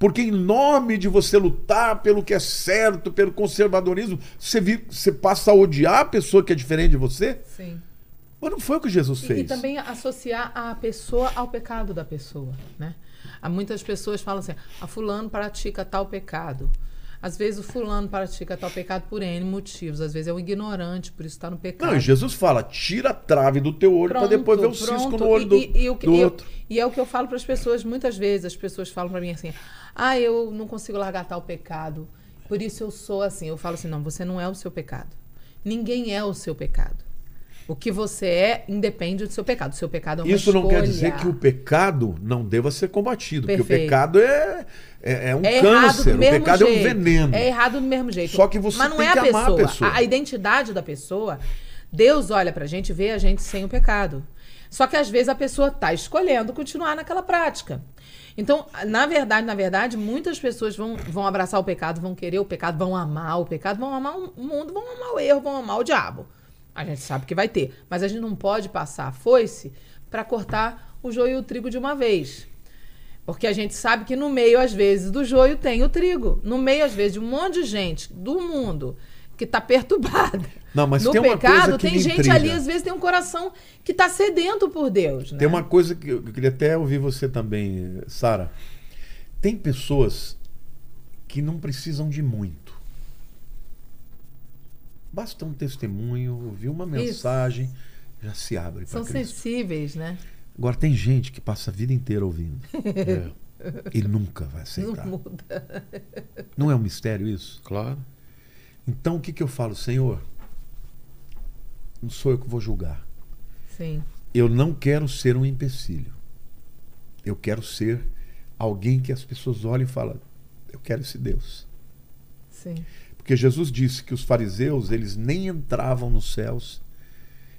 Porque em nome de você lutar pelo que é certo, pelo conservadorismo, você, vi- você passa a odiar a pessoa que é diferente de você? Sim. Mas não foi o que Jesus E, fez. e também associar a pessoa ao pecado da pessoa, né? Há muitas pessoas falam assim, a fulano pratica tal pecado. Às vezes o fulano pratica tal pecado por N motivos. Às vezes é um ignorante, por isso está no pecado. Não, e Jesus fala: tira a trave do teu olho para depois ver o cisco pronto. no olho do, e, e, o do eu- outro. e é o que eu falo para as pessoas muitas vezes. As pessoas falam para mim assim: ah, eu não consigo largar tal pecado, por isso eu sou assim. Eu falo assim: não, você não é o seu pecado. Ninguém é o seu pecado. O que você é independe do seu pecado. O seu pecado é uma Isso não quer dizer que o pecado não deva ser combatido, porque o Perfeito. pecado é, é, é um É câncer, o pecado jeito. é um veneno. É errado do mesmo jeito. Só que você Mas não tem é que a amar a pessoa. pessoa. A identidade da pessoa, Deus olha pra gente e vê a gente sem o pecado. Só que às vezes a pessoa tá escolhendo continuar naquela prática. Então, na verdade, na verdade, muitas pessoas vão, vão abraçar o pecado, vão querer o pecado, vão amar o pecado, vão amar o mundo, vão amar o erro, vão amar o diabo. A gente sabe que vai ter. Mas a gente não pode passar a foice para cortar o joio e o trigo de uma vez. Porque a gente sabe que no meio, às vezes, do joio tem o trigo. No meio, às vezes, de um monte de gente do mundo que está (laughs) perturbada. Não, mas no tem uma pecado, coisa que tem gente intriga. ali, às vezes, tem um coração que está sedento por Deus. Né? Tem uma coisa que eu queria até ouvir você também, Sara. Tem pessoas que não precisam de muito. Basta um testemunho, ouvir uma mensagem, já se abre para São Cristo. sensíveis, né? Agora tem gente que passa a vida inteira ouvindo (laughs) É, e nunca vai Não aceitar. muda. (laughs) Não é um mistério isso? claro. Então o que, que eu falo, Senhor? Não sou eu que vou julgar. Sim. Eu não quero ser um empecilho. Eu quero ser alguém que as pessoas olhem e falam: Eu quero esse Deus. Sim. Porque Jesus disse que os fariseus, eles nem entravam nos céus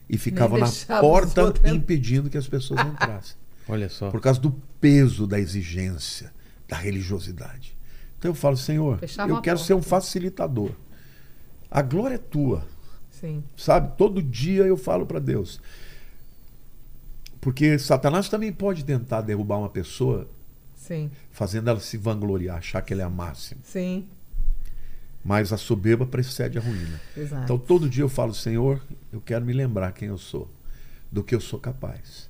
e ficavam na porta impedindo que as pessoas entrassem. (laughs) Olha só. por causa do peso da exigência, da religiosidade. Então eu falo, Senhor, Fechavam eu quero porta. ser um facilitador. A glória é tua, Sim. sabe? Todo dia eu falo para Deus. Porque Satanás também pode tentar derrubar uma pessoa Sim. fazendo ela se vangloriar, achar que ela é a máxima. Sim. Mas a soberba precede a ruína. Exato. Então todo dia eu falo, Senhor, eu quero me lembrar quem eu sou, do que eu sou capaz.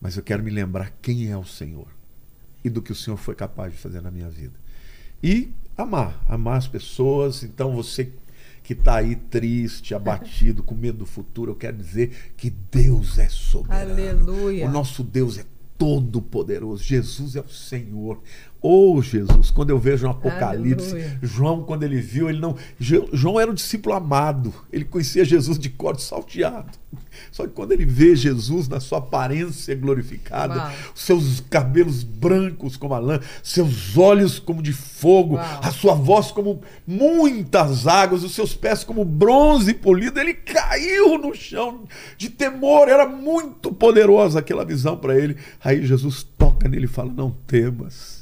Mas eu quero me lembrar quem é o Senhor e do que o Senhor foi capaz de fazer na minha vida. E amar, amar as pessoas. Então você que está aí triste, abatido, com medo do futuro, eu quero dizer que Deus é soberano. Aleluia. O nosso Deus é todo poderoso. Jesus é o Senhor. Oh, Jesus, quando eu vejo no Apocalipse, Aleluia. João, quando ele viu, ele não. João era um discípulo amado. Ele conhecia Jesus de cor salteado. Só que quando ele vê Jesus na sua aparência glorificada, Uau. seus cabelos brancos como a lã, seus olhos como de fogo, Uau. a sua voz como muitas águas, os seus pés como bronze polido, ele caiu no chão de temor. Era muito poderosa aquela visão para ele. Aí Jesus toca nele e fala: Não temas.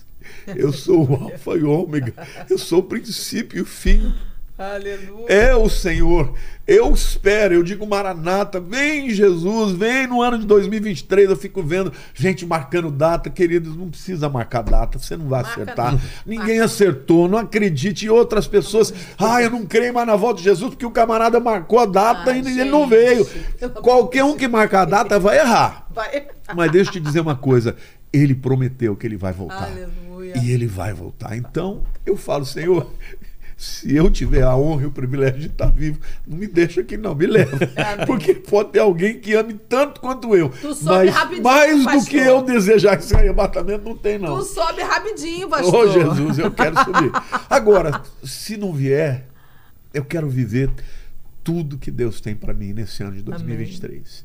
Eu sou o Alfa e o Ômega. Eu sou o princípio e o fim. Aleluia. É o Senhor. Eu espero, eu digo Maranata, vem Jesus, vem no ano de 2023. Eu fico vendo gente marcando data, queridos, não precisa marcar data, você não vai Marca acertar. não. Ninguém acertou, não acredite. E outras pessoas, ah, eu não creio mais na volta de Jesus porque o camarada marcou a data Ai, e ele não gente, veio. Qualquer um que marcar a data vai errar. Vai. Mas deixa eu te dizer uma coisa: ele prometeu que ele vai voltar. Aleluia. E ele vai voltar. Então, eu falo, Senhor, se eu tiver a honra e o privilégio de estar vivo, não me deixa aqui, não, me leva. (laughs) Amém. Porque pode ter alguém que ame tanto quanto eu. Tu sobe Mas rapidinho, mais do pastor. que eu desejar esse arrebatamento, não tem, não. Tu sobe rapidinho, Ô, pastor. Jesus, eu quero subir. (laughs) Agora, se não vier, eu quero viver tudo que Deus tem para mim nesse ano de 2023.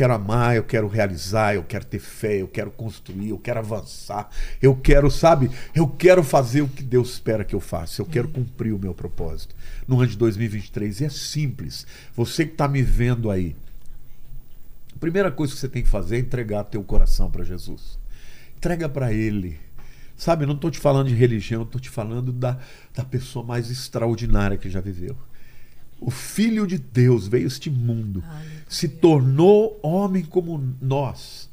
Quero amar, eu quero realizar, eu quero ter fé, eu quero construir, eu quero avançar, eu quero, sabe, eu quero fazer o que Deus espera que eu faça, eu quero cumprir o meu propósito no ano de 2023. E é simples. Você que está me vendo aí, a primeira coisa que você tem que fazer é entregar teu coração para Jesus. Entrega para Ele. Sabe, não estou te falando de religião, estou te falando da, da pessoa mais extraordinária que já viveu. O Filho de Deus veio a este mundo, se tornou homem como nós,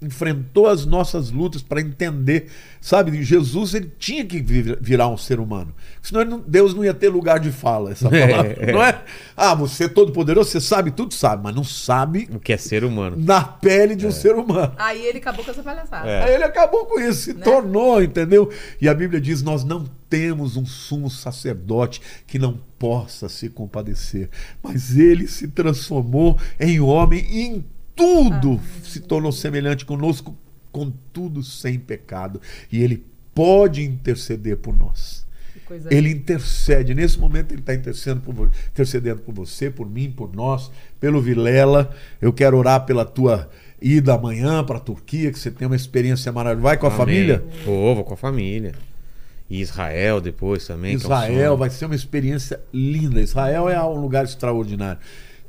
enfrentou as nossas lutas para entender, sabe? Jesus ele tinha que vir- virar um ser humano, senão não- Deus não ia ter lugar de fala, essa (laughs) palavra, É, é. não é? Ah, você é todo poderoso, você sabe tudo, sabe, mas não sabe O que é ser humano. na pele de um ser humano. Aí ele acabou com essa palhaçada. É. Aí ele acabou com isso, se Né? tornou, entendeu? E a Bíblia diz: nós não temos um sumo sacerdote que não possa se compadecer, mas ele se transformou em homem e tudo se tornou semelhante conosco, contudo sem pecado. E ele pode interceder por nós. Ele intercede. Nesse momento, ele está intercedendo por, intercedendo por você, por mim, por nós, pelo Vilela. Eu quero orar pela tua ida amanhã para a Turquia, que você tem uma experiência maravilhosa. Vai com a Amém. família? Vou, vou com a família. E Israel depois também. que é um Israel vai ser uma experiência linda. Israel é um lugar extraordinário.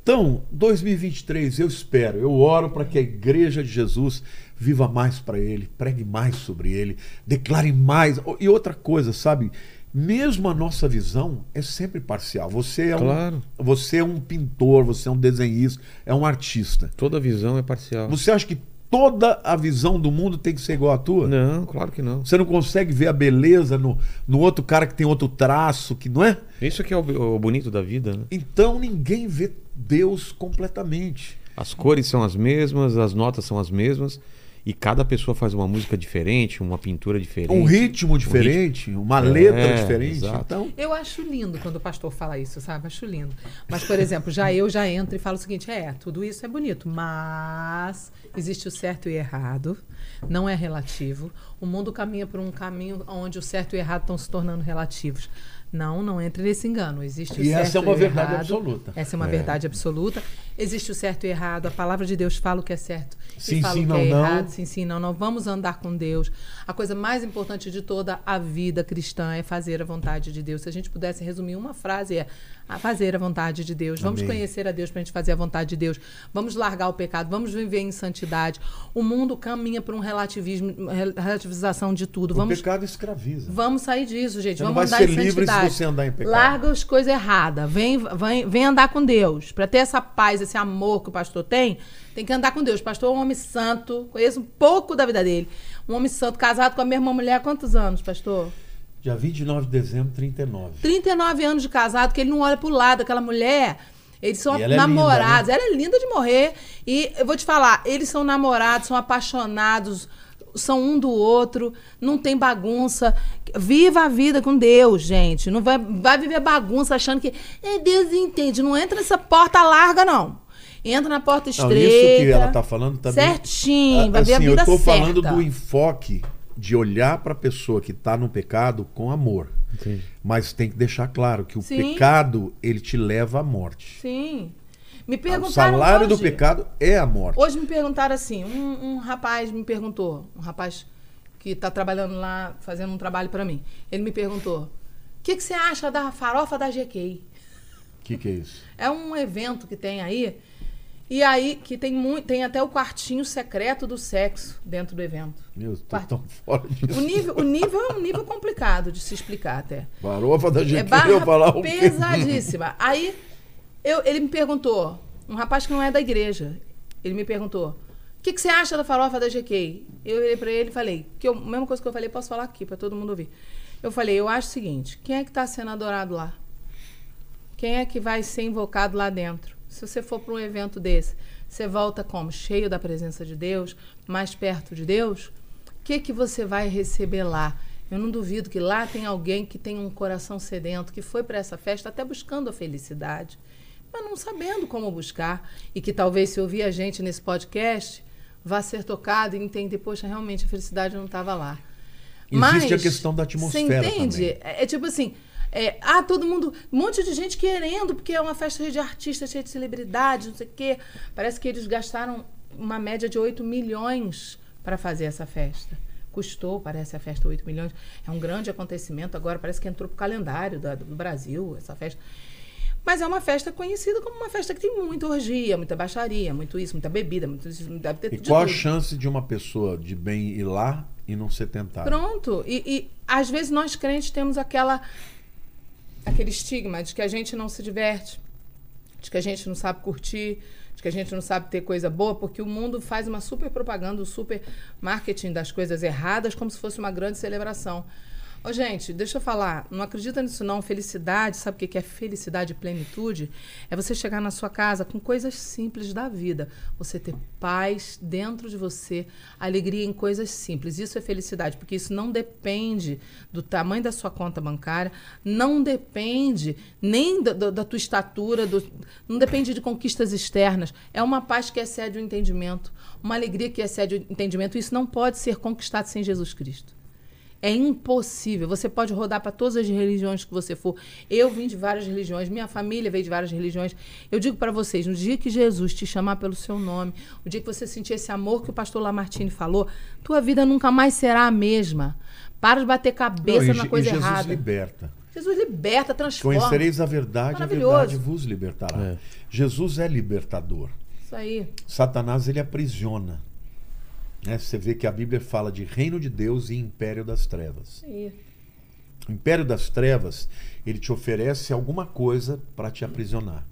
Então, 2023, eu espero, eu oro para que a igreja de Jesus viva mais para ele, pregue mais sobre ele, declare mais. E outra coisa, sabe? Mesmo a nossa visão é sempre parcial. Você é um, Claro. você é um pintor, você é um desenhista, é um artista. Toda visão é parcial. Você acha que toda a visão do mundo tem que ser igual à tua? Não, claro que não. Você não consegue ver a beleza no, no outro cara que tem outro traço, que não é? Isso que é o, o bonito da vida, né? Então ninguém vê Deus completamente. As cores são as mesmas, as notas são as mesmas. E cada pessoa faz uma música diferente, uma pintura diferente. Um ritmo diferente, uma letra É, diferente. exato. Então, Eu acho lindo quando o pastor fala isso, sabe? Acho lindo. Mas, por exemplo, já eu já entro e falo o seguinte: é, tudo isso é bonito, mas existe o certo e o errado, não é relativo. O mundo caminha por um caminho onde o certo e o errado estão se tornando relativos. Não, não entre nesse engano. Existe o E certo essa é uma verdade errado. absoluta. Essa é uma verdade absoluta. Existe o certo e o errado. A palavra de Deus fala o que é certo Sim, e fala sim, o que não, é não. errado. Sim, sim, não, não. Vamos andar com Deus. A coisa mais importante de toda a vida cristã é fazer a vontade de Deus. Se a gente pudesse resumir uma frase, é a fazer a vontade de Deus. Vamos Amém. conhecer a Deus para a gente fazer a vontade de Deus. Vamos largar o pecado. Vamos viver em santidade. O mundo caminha para um relativismo, rel- relativização de tudo. o Vamos pecado escraviza. Vamos sair disso, gente. Você não Vamos vai andar ser em livre se santidade. você andar em pecado. Larga as coisas erradas. Vem, vem, vem andar com Deus. Para ter essa paz, esse amor que o pastor tem, tem que andar com Deus. O pastor é um homem santo. Conheço um pouco da vida dele. Um homem santo, casado com a mesma mulher há quantos anos, pastor? Dia 29 de dezembro, 39. 39 anos de casado, que ele não olha pro lado. Aquela mulher, eles são ela é namorados. linda, Ela é linda de morrer. E eu vou te falar, eles são namorados, são apaixonados, são um do outro, não tem bagunça. Viva a vida com Deus, gente. Não vai, vai viver bagunça achando que é, Deus entende. Não entra nessa porta larga, não. Entra na porta Não, estreita. isso que ela está falando também. Certinho, vai assim, ver a vida eu tô certa. falando do enfoque de olhar para a pessoa que está no pecado com amor. Entendi. Mas tem que deixar claro que o Sim. pecado ele te leva à morte. Sim. Me O perguntaram salário do hoje- pecado é a morte. Hoje me perguntaram assim, um, um rapaz me perguntou, um rapaz que está trabalhando lá, fazendo um trabalho para mim. Ele me perguntou, o que, que você acha da farofa da GK? O que, que é isso? É um evento que tem aí, e aí que tem, muito, tem até o quartinho secreto do sexo dentro do evento. Meu, tô Quarto. tão fora disso. O nível, o nível é um nível complicado de se explicar até. Farofa da É gente barra eu falar o quê? pesadíssima. Aí eu- ele me perguntou, um rapaz que não é da igreja, ele me perguntou: o que, que você acha da farofa da GK? Eu olhei pra ele e falei: que eu, a mesma coisa que eu falei, posso falar aqui pra todo mundo ouvir. Eu falei: eu acho o seguinte: quem é que tá sendo adorado lá? Quem é que vai ser invocado lá dentro? Se você for para um evento desse, você volta como? Cheio da presença de Deus, mais perto de Deus? O que, que você vai receber lá? Eu não duvido que lá tem alguém que tem um coração sedento, que foi para essa festa até buscando a felicidade, mas não sabendo como buscar. E que talvez, se ouvir a gente nesse podcast, vá ser tocado e entender: poxa, realmente a felicidade não estava lá. Existe a questão da atmosfera Você entende? também. É, é tipo assim, é, ah, todo mundo, um monte de gente querendo, porque é uma festa cheia de artistas, cheia de celebridades, não sei o quê. Parece que eles gastaram uma média de 8 milhões para fazer essa festa. Custou, parece, a festa 8 milhões. É um grande acontecimento agora, parece que entrou pro calendário da- do Brasil, essa festa. Mas é uma festa conhecida como uma festa que tem muita orgia, muita baixaria, muito isso, muita bebida, muito isso, deve ter E qual a tudo. chance de uma pessoa de bem ir lá e não ser tentada? Pronto. E, e às vezes nós crentes temos aquela aquele estigma de que a gente não se diverte, de que a gente não sabe curtir, de que a gente não sabe ter coisa boa, porque o mundo faz uma super propaganda, um super marketing das coisas erradas, como se fosse uma grande celebração. Ô, gente, deixa eu falar, não acredita nisso não. Felicidade, sabe o que é felicidade e plenitude? É você chegar na sua casa com coisas simples da vida. Você ter paz dentro de você, alegria em coisas simples. Isso é felicidade, porque isso não depende do tamanho da sua conta bancária, não depende nem da, da- da tua estatura, do- não depende de conquistas externas. É uma paz que excede o entendimento, uma alegria que excede o entendimento. Isso não pode ser conquistado sem Jesus Cristo. É impossível. Você pode rodar para todas as religiões que você for. Eu vim de várias religiões, minha família veio de várias religiões. Eu digo para vocês, no dia que Jesus te chamar pelo seu nome, o dia que você sentir esse amor que o pastor Lamartine falou, tua vida nunca mais será a mesma. Para de bater cabeça Não, e na coisa e Jesus errada. liberta. Jesus liberta, transforma. Conhecereis a verdade, a verdade vos libertará. Jesus é libertador. Isso aí. Satanás ele aprisiona. Né? Você vê que a Bíblia fala de reino de Deus e império das trevas. O império das trevas, ele te oferece alguma coisa para te aprisionar.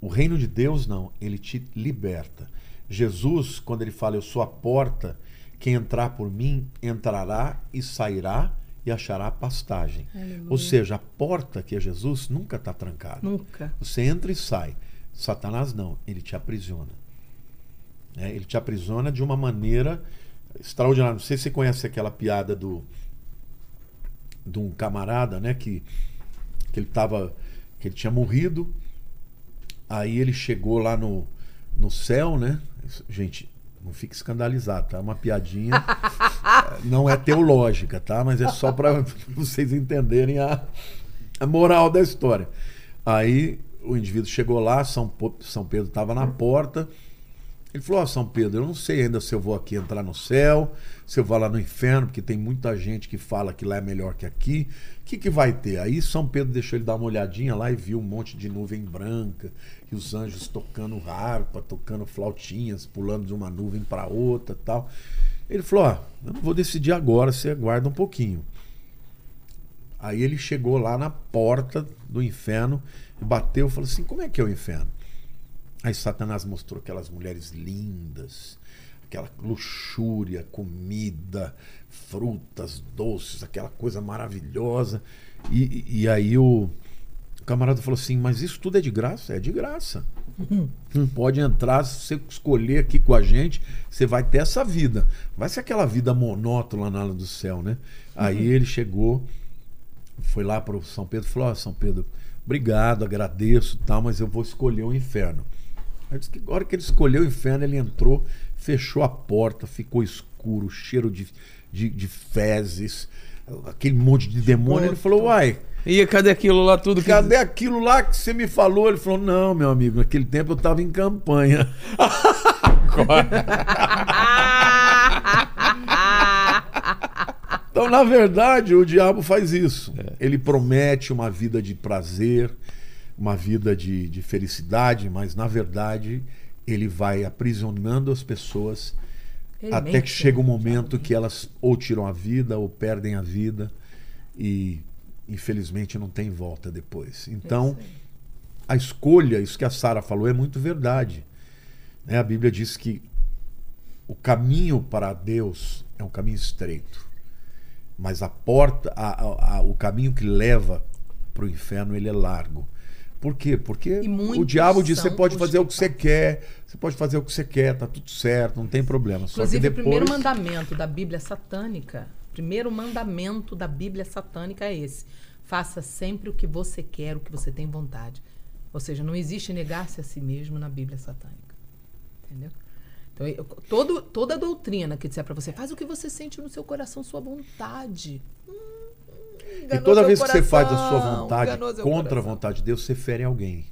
O reino de Deus não, ele te liberta. Jesus, quando ele fala eu sou a porta, quem entrar por mim entrará e sairá e achará pastagem. Ou seja, a porta que é Jesus nunca está trancada. Nunca. Você entra e sai. Satanás não, ele te aprisiona. Né? Ele te aprisiona de uma maneira extraordinária. Não sei se você conhece aquela piada do de um camarada, né, que que ele tava que ele tinha morrido. Aí ele chegou lá no no céu, né? Gente, não fique escandalizado, tá? É uma piadinha. (laughs) não é teológica, tá? Mas é só para (laughs) vocês entenderem a, a moral da história. Aí o indivíduo chegou lá, São, São Pedro estava na porta. Ele falou: Ó, São Pedro, eu não sei ainda se eu vou aqui entrar no céu, se eu vou lá no inferno, porque tem muita gente que fala que lá é melhor que aqui. O que, que vai ter? Aí São Pedro deixou ele dar uma olhadinha lá e viu um monte de nuvem branca, e os anjos tocando harpa, tocando flautinhas, pulando de uma nuvem para outra tal. Ele falou: Ó, eu não vou decidir agora, você aguarda um pouquinho. Aí ele chegou lá na porta do inferno, bateu e falou assim: como é que é o inferno? Aí Satanás mostrou aquelas mulheres lindas, aquela luxúria, comida, frutas, doces, aquela coisa maravilhosa. E, e aí o, o camarada falou assim: Mas isso tudo é de graça? É de graça. Não pode entrar, se você escolher aqui com a gente, você vai ter essa vida. Vai ser aquela vida monótona na ala do céu, né? Aí ele chegou, foi lá para o São Pedro e falou: Ó, São Pedro, obrigado, agradeço, tal, mas eu vou escolher o inferno. Aí disse que a hora que ele escolheu o inferno, ele entrou, fechou a porta, ficou escuro, cheiro de, de, de fezes, aquele monte de demônio. Ele falou: Uai, E cadê aquilo lá tudo que. cadê aquilo lá que você me falou? Ele falou: Não, meu amigo, naquele tempo eu estava em campanha. (laughs) (laughs) Então, na verdade, o diabo faz isso. Ele promete uma vida de prazer, uma vida de, de felicidade, mas na verdade ele vai aprisionando as pessoas Ele até que chega um né? momento que elas ou tiram a vida ou perdem a vida e infelizmente não tem volta depois. Então, a escolha, isso que a Sara falou, é muito verdade. Né? A Bíblia diz que o caminho para Deus é um caminho estreito, mas a porta, a- a- a- o caminho que leva para o inferno, ele é largo. Por quê? Porque o diabo diz: você pode fazer o que você quer, você pode fazer o que você quer, tá tudo certo, não tem problema. Só Inclusive, depois... o primeiro mandamento da Bíblia satânica, primeiro mandamento da Bíblia satânica é esse: faça sempre o que você quer, o que você tem vontade. Ou seja, não existe negar-se a si mesmo na Bíblia satânica. Entendeu? Então, eu- todo, toda doutrina que disser para você, faz o que você sente no seu coração, sua vontade. Hum, E toda seu vez que você faz a sua coração, vontade seu contra a coração. vontade de Deus, você fere alguém.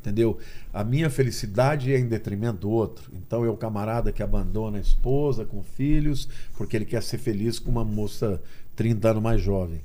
Entendeu? A minha felicidade é em detrimento do outro. Então é o camarada que abandona a esposa com filhos porque ele quer ser feliz com uma moça 30 anos mais jovem.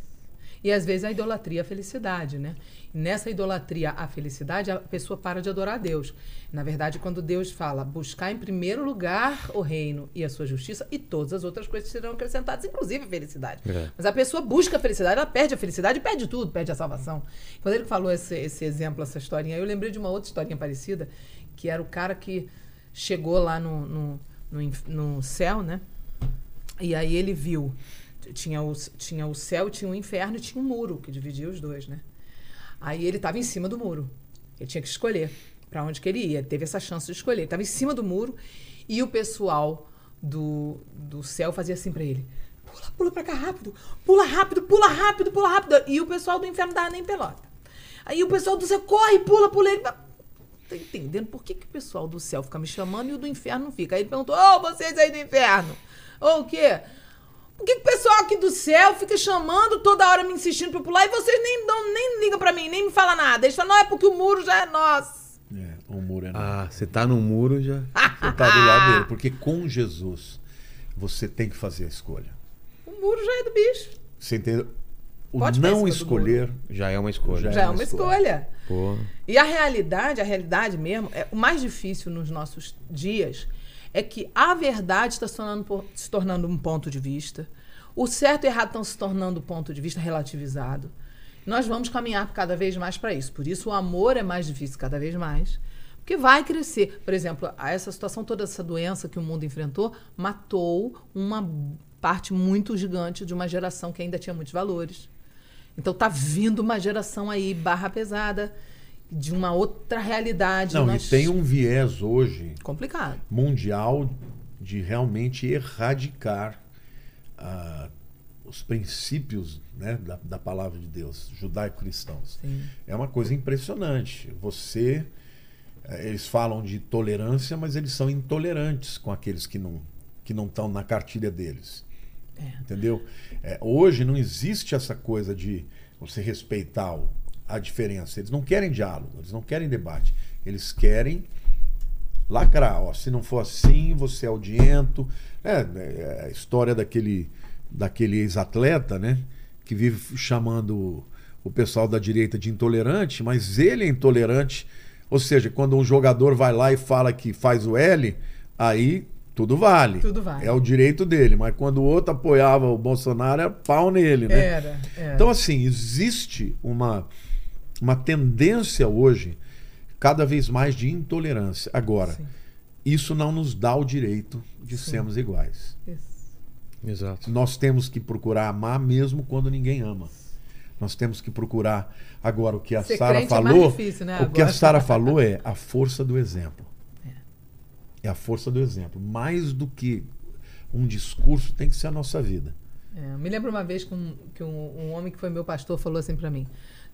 E às vezes a idolatria é a felicidade, né? Nessa idolatria à felicidade, a pessoa para de adorar a Deus. Na verdade, quando Deus fala buscar em primeiro lugar o reino e a sua justiça, e todas as outras coisas serão acrescentadas, inclusive a felicidade. É. Mas a pessoa busca a felicidade, ela perde a felicidade e perde tudo, perde a salvação. Quando ele falou esse, esse exemplo, essa historinha, eu lembrei de uma outra historinha parecida, que era o cara que chegou lá no, no, no, no céu, né? E aí ele viu. Tinha o, tinha o céu, tinha o inferno e tinha um muro que dividia os dois, né? Aí ele estava em cima do muro. Ele tinha que escolher para onde que ele ia. Teve essa chance de escolher. Ele estava em cima do muro e o pessoal do, do céu fazia assim para ele: pula, pula para cá rápido, pula rápido, pula rápido, pula rápido. E o pessoal do inferno dava nem pelota. Aí o pessoal do céu corre, pula, pula. Ele tô entendendo por que, que o pessoal do céu fica me chamando e o do inferno não fica. Aí ele perguntou: Ô, vocês aí do inferno, ô o quê? Por que, que o pessoal aqui do céu fica chamando toda hora me insistindo pra eu pular e vocês nem, dão, nem ligam pra mim, nem me falam nada? Eles falam: não, é porque o muro já é nosso. É, o muro é Ah, você tá no muro já. Você tá do lado dele. Porque com Jesus, você tem que fazer a escolha. O muro já é do bicho. Você entendeu? O Pode não escolher. Já é uma escolha. Já Já é uma escolha. Pô. E a realidade, a realidade mesmo, é, o mais difícil nos nossos dias é que a verdade está se tornando, se tornando um ponto de vista, o certo e errado estão se tornando ponto de vista relativizado. Nós vamos caminhar cada vez mais para isso. Por isso o amor é mais difícil cada vez mais, porque vai crescer. Por exemplo, essa situação toda essa doença que o mundo enfrentou matou uma parte muito gigante de uma geração que ainda tinha muitos valores. Então tá vindo uma geração aí barra pesada de uma outra realidade. Não, Nós- e tem um viés hoje complicado. mundial de realmente erradicar ah, os princípios né, da, da palavra de Deus, judaico-cristãos. É uma coisa impressionante. Você. eh, Eles falam de tolerância, mas eles são intolerantes com aqueles que não que não estão na cartilha deles. É. Entendeu? É, hoje não existe essa coisa de você respeitar o- a diferença. Eles não querem diálogo, eles não querem debate. Eles querem lacrar. Ó, se não for assim, você é audiento. É, é a história daquele, daquele ex-atleta, né? Que vive chamando o pessoal da direita de intolerante, mas ele é intolerante. Ou seja, quando um jogador vai lá e fala que faz o L, aí tudo vale. Tudo vale. É o direito dele. Mas quando o outro apoiava o Bolsonaro, era pau nele, né? Era, era. Então, assim, existe uma, uma tendência hoje, cada vez mais, de intolerância. Agora, Sim. isso não nos dá o direito de Sim. sermos iguais. Isso. Exato. Nós temos que procurar amar mesmo quando ninguém ama. Nós temos que procurar. Agora, o que a Sara é mais falou. difícil, né, o que a agora? Sara (laughs) falou é a força do exemplo. É a força do exemplo. Mais do que um discurso, tem que ser a nossa vida. É, me lembro uma vez que, um, que um, um homem que foi meu pastor falou assim pra mim: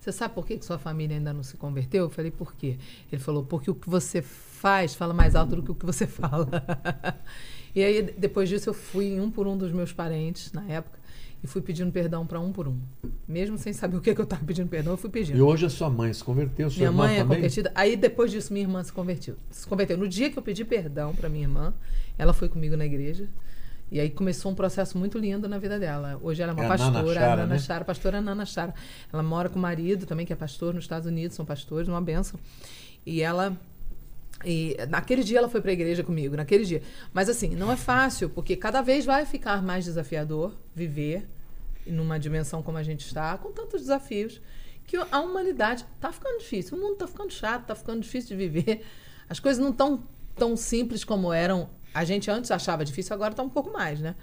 Você sabe por que, que sua família ainda não se converteu? Eu falei: Por quê? Ele falou: Porque o que você faz fala mais alto do que o que você (laughs) fala. e aí, depois disso, eu fui em um por um dos meus parentes, na época, e fui pedindo perdão pra um por um. Mesmo sem saber o que, que eu estava pedindo perdão, eu fui pedindo. E hoje a sua mãe se converteu, sua Minha irmã mãe é também? convertida. Aí depois disso minha irmã se convertiu. Se converteu. No dia que eu pedi perdão para minha irmã, ela foi comigo na igreja. E aí começou um processo muito lindo na vida dela. Hoje ela é uma É a Nana pastora, Chara, a Nana né? Chara, pastora Nana Chara. Ela mora com o marido também, que é pastor nos Estados Unidos, são pastores, uma benção. E ela e naquele dia ela foi para a igreja comigo, naquele dia. Mas assim, não é fácil, porque cada vez vai ficar mais desafiador viver numa dimensão como a gente está, com tantos desafios, que a humanidade está ficando difícil. O mundo está ficando chato, está ficando difícil de viver. As coisas não estão tão simples como eram. A gente antes achava difícil, agora está um pouco mais, né?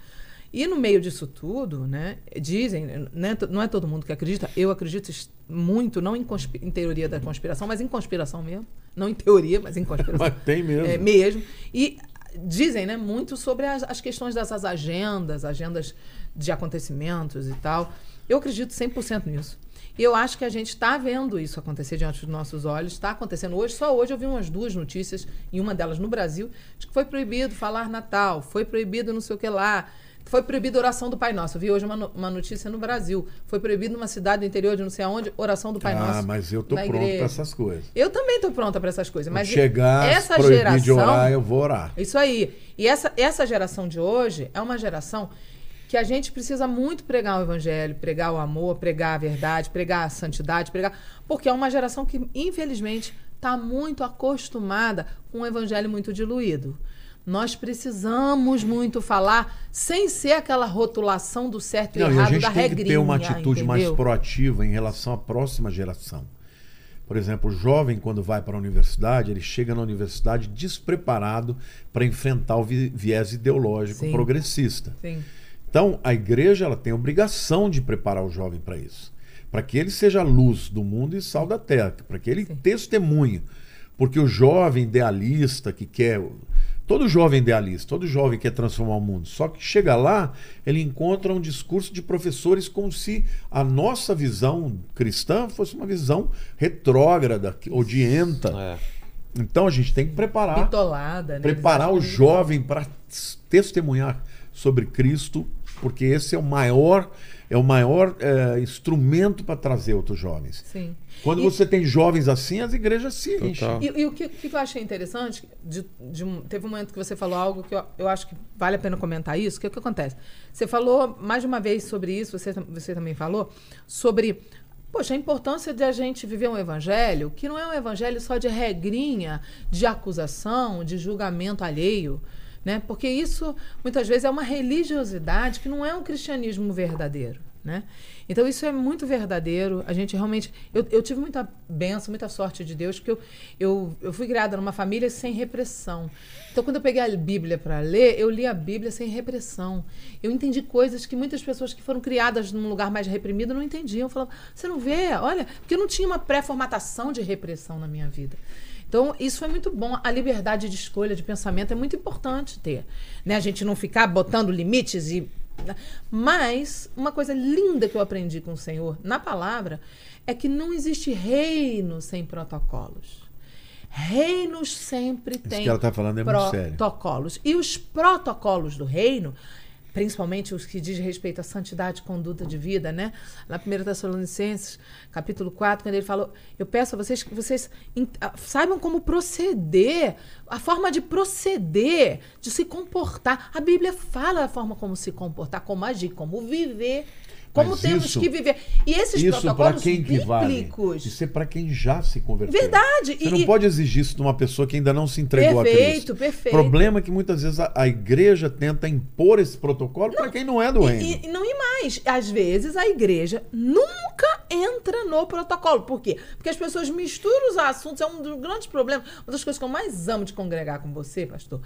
E no meio disso tudo, né, dizem, né, não é todo mundo que acredita, eu acredito muito, não em, em teoria da conspiração, mas em conspiração mesmo. Não em teoria, mas em conspiração. (laughs) Mas tem mesmo. É, mesmo. E dizem né, muito sobre as, as questões dessas agendas, agendas de acontecimentos e tal. Eu acredito 100% nisso. E eu acho que a gente está vendo isso acontecer diante dos nossos olhos. Está acontecendo hoje. Só hoje eu vi umas duas notícias, e uma delas no Brasil, de que foi proibido falar Natal, foi proibido não sei o que lá. Foi proibido oração do Pai Nosso. Eu vi hoje uma, no- uma notícia no Brasil. Foi proibido numa cidade do interior de não sei aonde, oração do Pai ah, Nosso. mas eu tô pronto para essas coisas. Eu também estou pronta para essas coisas. Mas chegar, essa proibir geração. de orar, eu vou orar. Isso aí. E essa, essa geração de hoje é uma geração que a gente precisa muito pregar o evangelho, pregar o amor, pregar a verdade, pregar a santidade, pregar, porque é uma geração que infelizmente está muito acostumada com um evangelho muito diluído. Nós precisamos muito falar sem ser aquela rotulação do certo e Não, e a errado gente da tem regrinha. que ter uma atitude mais entendeu? proativa em relação à próxima geração. Por exemplo, o jovem, quando vai para a universidade, ele chega na universidade despreparado para enfrentar o vi- viés ideológico Sim. progressista. Sim. Então, a igreja ela tem a obrigação de preparar o jovem para isso. Para que ele seja a luz do mundo e sal da terra. Para que ele Sim. testemunhe. Porque o jovem idealista que quer. Todo jovem idealista, todo jovem quer transformar o mundo. Só que chega lá, ele encontra um discurso de professores como se a nossa visão cristã fosse uma visão retrógrada, odienta. É. Então a gente tem que preparar Bitolada, né? preparar o acham jovem para testemunhar sobre Cristo, porque esse é o maior é o maior eh, instrumento para trazer outros jovens. Sim. Quando E- você tem jovens assim, as igrejas se enchem. E, e o que, que eu achei interessante, de, de teve um momento que você falou algo que eu, eu acho que vale a pena comentar isso, que é o que acontece. Você falou mais de uma vez sobre isso, você, você também falou, sobre poxa, a importância de a gente viver um evangelho que não é um evangelho só de regrinha, de acusação, de julgamento alheio. Né? Porque isso, muitas vezes, é uma religiosidade que não é um cristianismo verdadeiro. Né? Então, isso é muito verdadeiro. A gente realmente. Eu, eu tive muita benção, muita sorte de Deus, porque eu, eu, eu fui criada numa família sem repressão. Então, quando eu peguei a Bíblia para ler, eu li a Bíblia sem repressão. Eu entendi coisas que muitas pessoas que foram criadas num lugar mais reprimido não entendiam. Eu falava, você não vê? Olha, porque eu não tinha uma pré-formatação de repressão na minha vida. Então, isso foi muito bom. A liberdade de escolha, de pensamento, é muito importante ter. Né? A gente não ficar botando limites e. Mas, uma coisa linda que eu aprendi com o Senhor na palavra é que não existe reino sem protocolos. Reinos sempre têm tá falando é protocolos. E os protocolos do reino, principalmente os que diz respeito à santidade e conduta de vida, né? Na 1 Tessalonicenses, capítulo 4, quando ele falou, eu peço a vocês que vocês ah, saibam como proceder, a forma de proceder, de se comportar. A Bíblia fala a forma como se comportar, como agir, como viver, como Mas temos isso- que viver. E esses Isso protocolos quem que vale? bíblicos... Isso é para quem já se converteu. Verdade. Você E- não e- pode exigir isso de uma pessoa que ainda não se entregou a Perfeito, Cristo. perfeito. O problema é que muitas vezes a, a igreja tenta impor esse protocolo para quem não é do reino. E, e não e mais. Às vezes a igreja nunca entra no protocolo. Por quê? Porque as pessoas misturam os assuntos. É um dos grandes problemas. Uma das coisas que eu mais amo de congregar com você, pastor,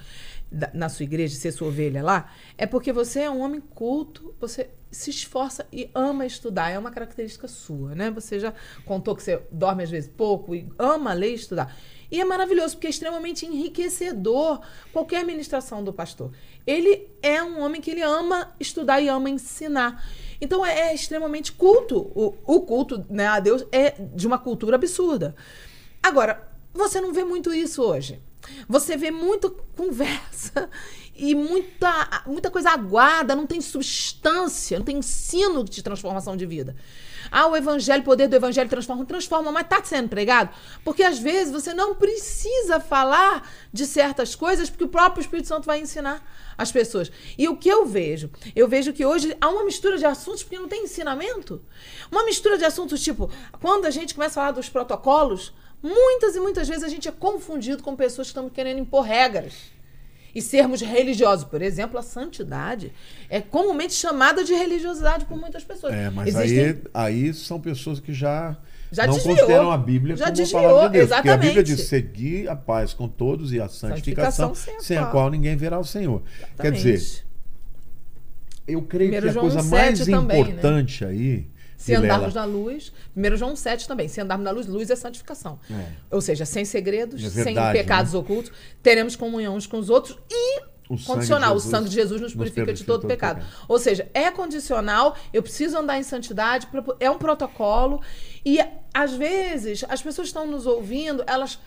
da- na sua igreja, ser sua ovelha lá, é porque você é um homem culto, você se esforça e ama estudar. É uma característica sua, né? Você já contou que você dorme às vezes pouco e ama ler e estudar. E é maravilhoso, porque é extremamente enriquecedor qualquer ministração do pastor. Ele é um homem que ele ama estudar e ama ensinar. Então é, é extremamente culto. O, o culto né, a Deus é de uma cultura absurda. Agora, você não vê muito isso hoje. Você vê muito conversa (laughs) e muita, muita coisa aguada, não tem substância, não tem ensino de transformação de vida. Ah, o evangelho, o poder do evangelho transforma, transforma, mas está sendo pregado? Porque às vezes você não precisa falar de certas coisas, porque o próprio Espírito Santo vai ensinar as pessoas. E o que eu vejo? Eu vejo que hoje há uma mistura de assuntos porque não tem ensinamento. Uma mistura de assuntos, tipo, quando a gente começa a falar dos protocolos, muitas e muitas vezes a gente é confundido com pessoas que estão querendo impor regras e sermos religiosos. Por exemplo, a santidade é comumente chamada de religiosidade por muitas pessoas. É, mas Existem- aí, aí são pessoas que já, Já não desviou. consideram a Bíblia Já como desviou, a palavra de Deus. Porque a Bíblia exatamente. diz seguir a paz com todos e a santificação, Santificação sem a sem a qual- ninguém verá o Senhor. Quer Exatamente. dizer, eu creio Primeiro que a João coisa 7 mais também, né? importante aí, Se Vilela, andarmos na luz, 1 João 7 também, se andarmos na luz, luz é santificação. É. Ou seja, sem segredos, É sem verdade, pecados ocultos, teremos comunhão uns com os outros e O condicional, o sangue de Jesus nos purifica de todo pecado. pecado. Ou seja, é condicional, eu preciso andar em santidade, é um protocolo e às vezes as pessoas estão nos ouvindo, elas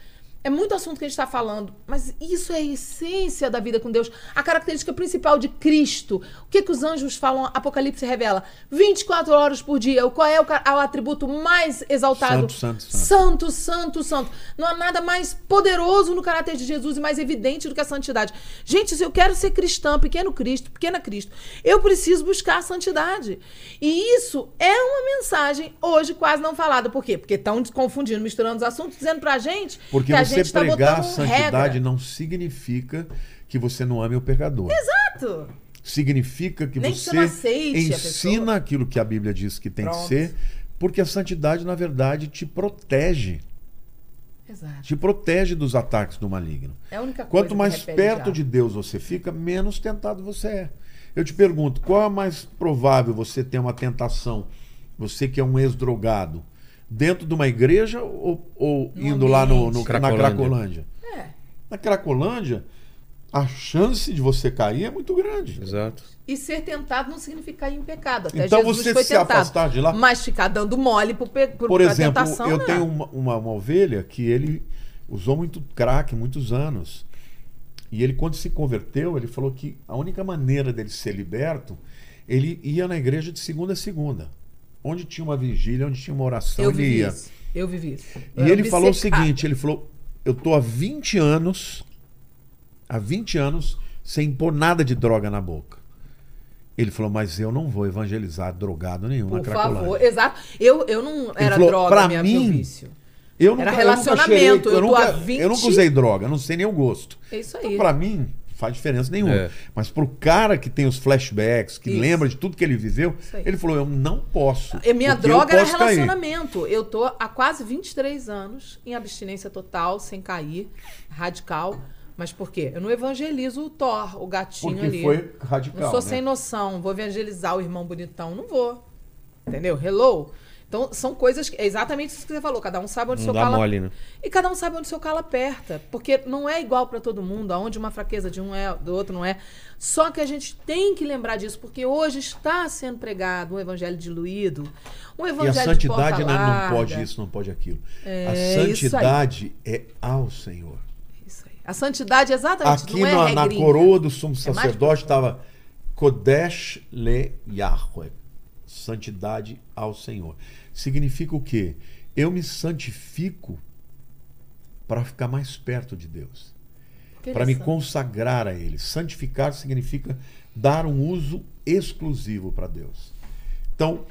É muito assunto que a gente está falando, mas isso é a essência da vida com Deus. A característica principal de Cristo. O que, que os anjos falam? Apocalipse revela. 24 horas por dia. Qual é o, o atributo mais exaltado? Santo, santo, santo. Santo, santo, santo. Não há nada mais poderoso no caráter de Jesus e mais evidente do que a santidade. Gente, se eu quero ser cristã, pequeno Cristo, pequena Cristo, eu preciso buscar a santidade. E isso é uma mensagem hoje quase não falada. Por quê? Porque estão confundindo, misturando os assuntos, dizendo pra gente Porque que a você tá pregar a santidade regra. não significa que você não ame o pecador. Exato. Significa que Nem que você a ensina aquilo que a Bíblia diz que tem que Pronto. ser, porque a santidade, na verdade, te protege. Exato. Te protege dos ataques do maligno. É a única coisa Quanto que mais perto diabo. de Deus você fica, menos tentado você é. Eu te pergunto, qual é mais provável você ter uma tentação? Você que é um ex-drogado, dentro de uma igreja ou, ou No indo lá no, no- ambiente. na Cracolândia. Cracolândia? É. Na Cracolândia, a chance de você cair é muito grande. Exato. E ser tentado não significa ir em pecado. Até Então Jesus você foi se tentado. afastar de lá- Mas ficar dando mole por, pe- por, exemplo, tentação, eu né? tenho uma, uma, uma ovelha que ele usou muito crack muitos anos. E ele, quando se converteu, ele falou que a única maneira dele ser liberto, ele ia na igreja de segunda a segunda. Onde tinha uma vigília, onde tinha uma oração, Eu ele vivi ia. isso. Eu vivi isso. E Eu era ele falou o seguinte, ele falou, eu tô há 20 anos, há 20 anos, sem pôr nada de droga na boca. Ele falou, mas eu não vou evangelizar drogado nenhum na Por favor, exato. Eu, eu não era falou, droga pra minha, mim, meu vício. Eu nunca, Era eu nunca relacionamento, cheirei- eu tô nunca, há 20 eu nunca usei droga, não sei nem o gosto. É isso Então, aí. pra mim, faz diferença nenhuma. É. Mas pro cara que tem os flashbacks, que Isso. lembra de tudo que ele viveu, ele falou: Eu não posso. E minha porque eu droga era posso cair." relacionamento. Eu tô há quase 23 anos em abstinência total, sem cair, radical. Mas por quê? Eu não evangelizo o Thor, o gatinho Porque ali. foi radical. Não sou né? sem noção, vou evangelizar o irmão bonitão. Não vou. Entendeu? Hello? Então, são coisas. que- É exatamente isso que você falou. Cada um sabe onde o Não seu dá calo. mole, né? E cada um sabe onde o seu calo aperta. Porque não é igual pra todo mundo, aonde uma fraqueza de um é, do outro não é. Só que a gente tem que lembrar disso, porque hoje está sendo pregado um evangelho diluído, um E evangelho a de santidade porta né, não larga. pode isso, não pode aquilo. É, a santidade é ao Senhor. Isso aí. A santidade, exatamente, Aqui não é na, na coroa do sumo É sacerdote estava Kodesh le Yahweh. Santidade ao Senhor. Significa o quê? Eu me santifico para ficar mais perto de Deus. Para me consagrar a Ele. Santificar significa dar um uso exclusivo para Deus. Então,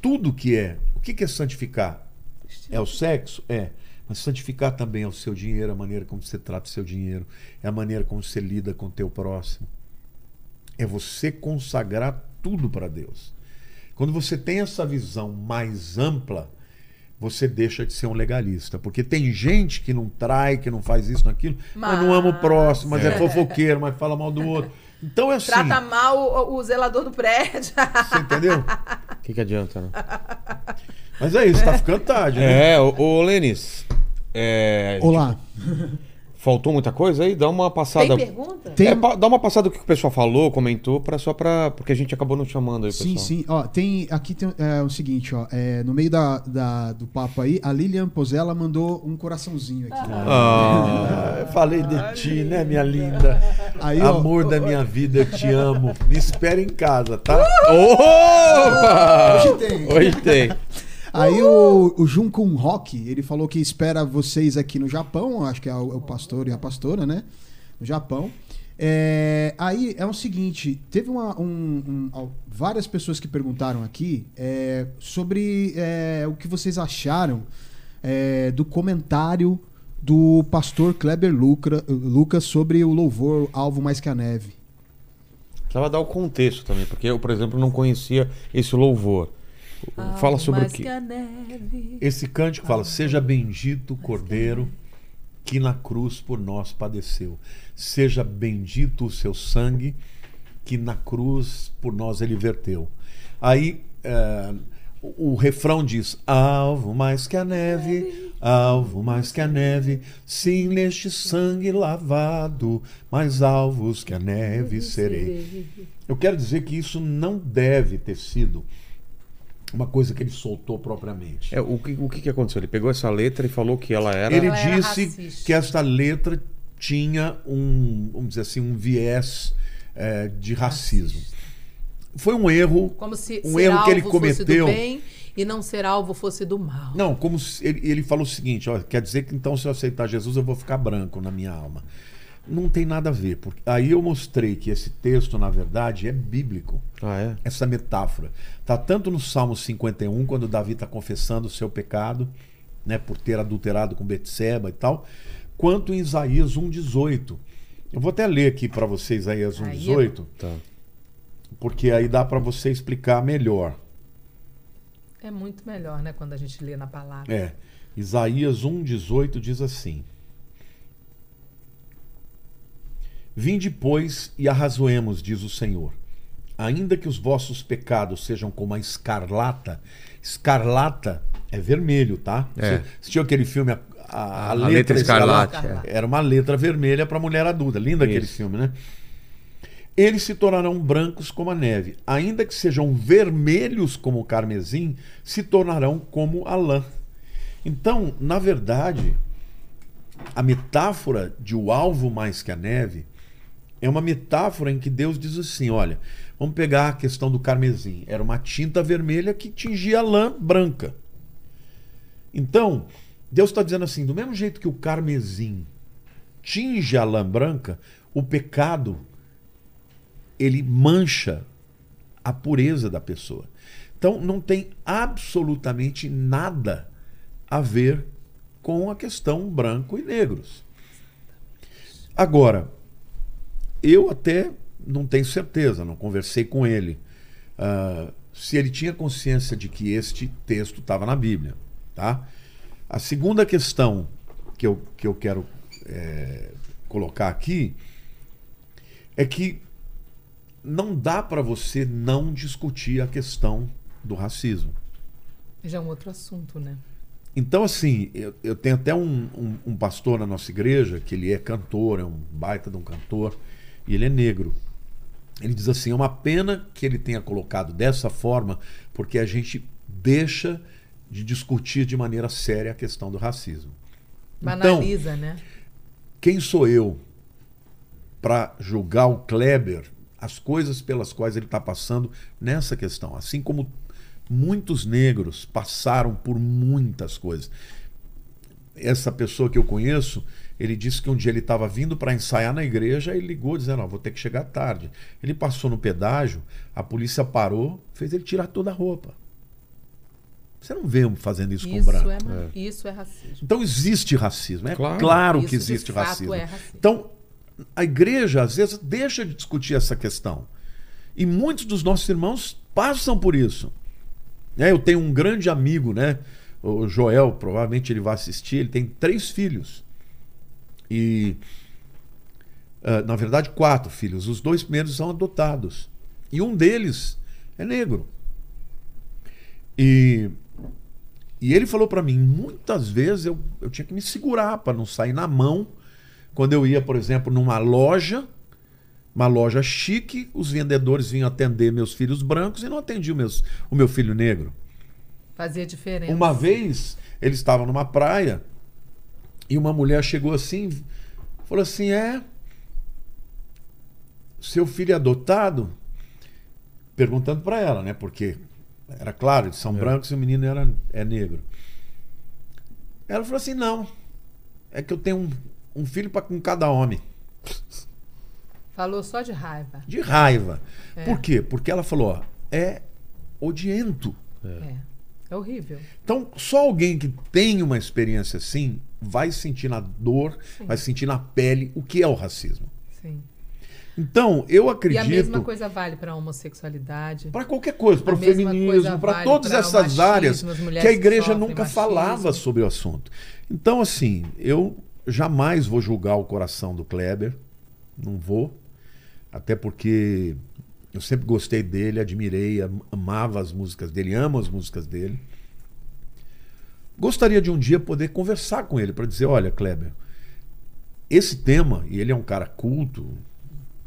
tudo que é. O que que é santificar? É o sexo? É. Mas santificar também é o seu dinheiro, a maneira como você trata o seu dinheiro, é a maneira como você lida com o teu próximo. É você consagrar tudo para Deus. Quando você tem essa visão mais ampla, você deixa de ser um legalista. Porque tem gente que não trai, que não faz isso, naquilo, mas, não ama o próximo, mas é. É. fofoqueiro, mas fala mal do outro. Então é assim. Trata mal o, o zelador do prédio. Você entendeu? O (laughs) que, que adianta, né? Mas é isso, tá ficando tarde, né? É, ô, ô Lênis. É, Olá. Faltou muita coisa aí? Dá uma passada. Tem pergunta? Tem- É, dá uma passada do que o pessoal falou, comentou, pra, só pra. Porque a gente acabou não chamando aí, pessoal. Sim, sim. Ó, tem aqui tem é, o seguinte, ó, é, no meio da, da- do papo aí, a Lilian Pozella mandou um coraçãozinho aqui. Ah, Ah, eu falei de ti, né, minha linda? (laughs) Aí, ó, Amor da minha vida, eu te amo. Me espera em casa, tá? Opa! Hoje tem. Hoje tem. Aí o, o Junkun Rock, ele falou que espera vocês aqui no Japão, acho que é o, é o pastor e a pastora, né? No Japão. É, aí é o seguinte, teve uma, um- um- várias pessoas que perguntaram aqui é, sobre é, o que vocês acharam é, do comentário do pastor Kleber Lucra- Lucas sobre o louvor Alvo Mais Que a Neve. Precisava dar o contexto também, porque eu, por exemplo, não conhecia esse louvor. Fala sobre o que. Esse cântico fala: Seja bendito o Cordeiro que na cruz por nós padeceu. Seja bendito o seu sangue que na cruz por nós ele verteu. Aí eh, o, o refrão diz: Alvo mais que a neve, alvo mais que a neve, sim, neste sangue lavado, mais alvos que a neve serei. Eu quero dizer que isso não deve ter sido uma coisa que ele soltou propriamente. É, o, que, o que que aconteceu? Ele pegou essa letra e falou que ela era. Ele Ela era disse racista. que esta letra tinha um, vamos dizer assim, um viés eh, de racismo. Foi um erro, Como se um erro que ele cometeu. do bem e não ser alvo fosse do mal. Não, como se ele, ele falou o seguinte: ó, quer dizer que então se eu aceitar Jesus eu vou ficar branco na minha alma. Não tem nada a ver, porque aí eu mostrei que esse texto, na verdade, é bíblico. Ah, é? Essa metáfora. Tá tanto no Salmo 51, quando Davi está confessando o seu pecado, né, por ter adulterado com Betseba e tal, quanto em Isaías 1:18. Eu vou até ler aqui para vocês Isaías Aí é 1:18, Tá. porque aí dá para você explicar melhor. É muito melhor, né, quando a gente lê na palavra. É. Isaías 1,18 diz assim: Vinde, pois, e arrazoemos, diz o Senhor. Ainda que os vossos pecados sejam como a escarlata, escarlata é vermelho, tá? É. Você assistiu aquele filme A, a- a A letra, Letra Escarlate, Escarlate. Era uma letra vermelha para mulher adulta. Lindo aquele Isso. filme, né? Eles se tornarão brancos como a neve, ainda que sejam vermelhos como o carmesim, se tornarão como a lã. Então, na verdade, a metáfora de o alvo mais que a neve é uma metáfora em que Deus diz assim: olha, vamos pegar a questão do carmesim. Era uma tinta vermelha que tingia a lã branca. Então, Deus está dizendo assim: do mesmo jeito que o carmesim tinge a lã branca, o pecado ele mancha a pureza da pessoa. Então não tem absolutamente nada a ver com a questão branco e negros. Agora, eu até não tenho certeza, não conversei com ele, ah, se ele tinha consciência de que este texto estava na Bíblia. Tá? A segunda questão que eu, que eu quero eh, colocar aqui é que não dá para você não discutir a questão do racismo. Já é um outro assunto, né? Então, assim, eu, eu tenho até um, um- um pastor na nossa igreja, que ele é cantor, é um baita de um cantor, e ele é negro. Ele diz assim: é uma pena que ele tenha colocado dessa forma, porque a gente deixa de discutir de maneira séria a questão do racismo. Então, Banaliza, né? quem sou eu para julgar o Kleber, as coisas pelas quais ele está passando nessa questão? Assim como muitos negros passaram por muitas coisas. Essa pessoa que eu conheço, ele disse que um dia ele estava vindo para ensaiar na igreja e ligou dizendo: "Ó, vou ter que chegar tarde. Ele passou no pedágio, a polícia parou, fez ele tirar toda a roupa. Você não vê um fazendo isso, com Isso branco. é, ma- isso é racismo. Então existe racismo, é Claro. claro, Isso que de existe fato racismo. é racismo. Então, a igreja às vezes deixa de discutir essa questão. E muitos dos nossos irmãos passam por isso. Né, Eu tenho um grande amigo, né? O Joel, provavelmente ele vai assistir, ele tem três filhos. E ah, na verdade, quatro filhos. Os dois primeiros são adotados. E um deles é negro. E e ele falou para mim, muitas vezes eu, eu tinha que me segurar para não sair na mão. Quando eu ia, por exemplo, numa loja, uma loja chique, os vendedores vinham atender meus filhos brancos e não atendiam meus, o meu filho negro. Fazia diferença. Uma vez, eles estavam numa praia e uma mulher chegou assim, falou assim: É, seu filho é adotado? Perguntando para ela, né? Porque era claro, eles são brancos e o menino era, é negro. Ela falou assim: Não, é que eu tenho um, um filho para com cada homem. Falou só de raiva. De raiva. É. Por quê? Porque ela falou: ó, é odiento. É. É horrível. Então, só alguém que tem uma experiência assim vai sentir na dor, Sim. vai sentir na pele o que é o racismo. Sim. Então, eu E a acredito mesma coisa vale para a homossexualidade. para qualquer coisa, para o feminismo, para vale todas essas machismo, áreas as que a que igreja sofrem nunca machismo. falava sobre o assunto. Então, assim, eu jamais vou julgar o coração do Kleber, não vou, até porque eu sempre gostei dele, admirei, am- amava as músicas dele, amo as músicas dele. Gostaria de um dia poder conversar com ele para dizer, olha, Kleber, esse tema, e ele é um cara culto,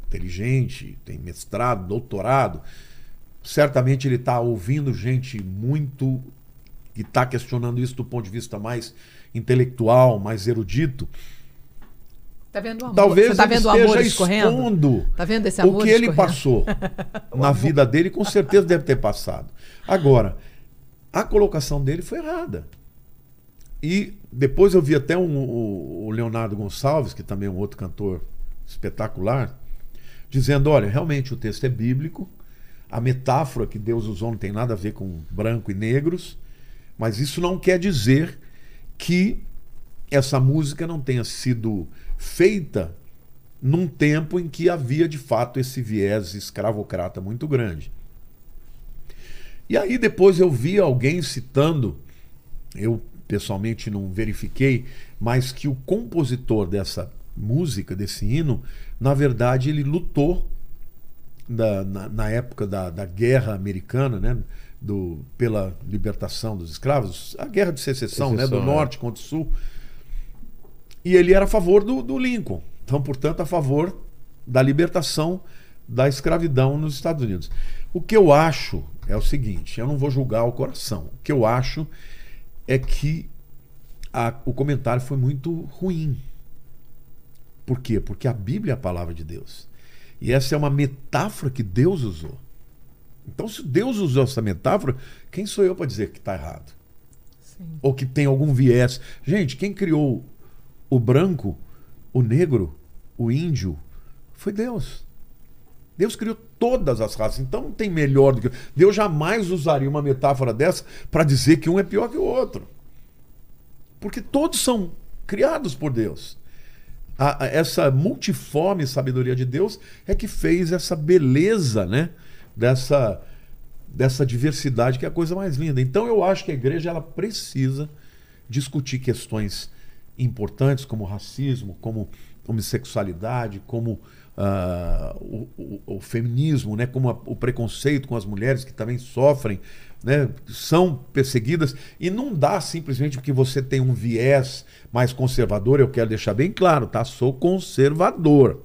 inteligente, tem mestrado, doutorado, certamente ele está ouvindo gente muito que está questionando isso do ponto de vista mais intelectual, mais erudito. Tá vendo o amor? Talvez tá ele vendo o amor esteja expondo Tá vendo esse amor o que ele escorrendo? passou (laughs) na vida dele, com certeza deve ter passado. Agora, a colocação dele foi errada. E depois eu vi até um- o, Leonardo Gonçalves, que também é um outro cantor espetacular, dizendo: olha, realmente o texto é bíblico, a metáfora que Deus usou não tem nada a ver com branco e negros, mas isso não quer dizer que essa música não tenha sido feita num tempo em que havia de fato esse viés escravocrata muito grande. E aí depois eu vi alguém citando, eu pessoalmente não verifiquei, mas que o compositor dessa música, desse hino, na verdade ele lutou da- na, na época da, da guerra americana, né? Do, pela libertação dos escravos, a guerra de secessão, né? do é. norte contra o sul. E ele era a favor do, do Lincoln. Então, portanto, a favor da libertação da escravidão nos Estados Unidos. O que eu acho é o seguinte: eu não vou julgar o coração. O que eu acho é que a- o comentário foi muito ruim. Por quê? Porque a Bíblia é a palavra de Deus. E essa é uma metáfora que Deus usou. Então, se Deus usou essa metáfora, quem sou eu para dizer que está errado? Sim. ou que tem algum viés. Gente, quem criou o branco, o negro, o índio, foi Deus. Deus criou todas as raças, então não tem melhor do que. Deus jamais usaria uma metáfora dessa para dizer que um é pior que o outro. Porque todos são criados por Deus. A- a- essa multiforme sabedoria de Deus é que fez essa beleza, né? Dessa, dessa diversidade que é a coisa mais linda. Então eu acho que a igreja ela precisa discutir questões importantes como racismo, como homossexualidade, como ah, o, o- o feminismo, né? como a- o preconceito com as mulheres que também sofrem, né? são perseguidas. E não dá simplesmente porque você tem um viés mais conservador, eu quero deixar bem claro, tá? Sou conservador.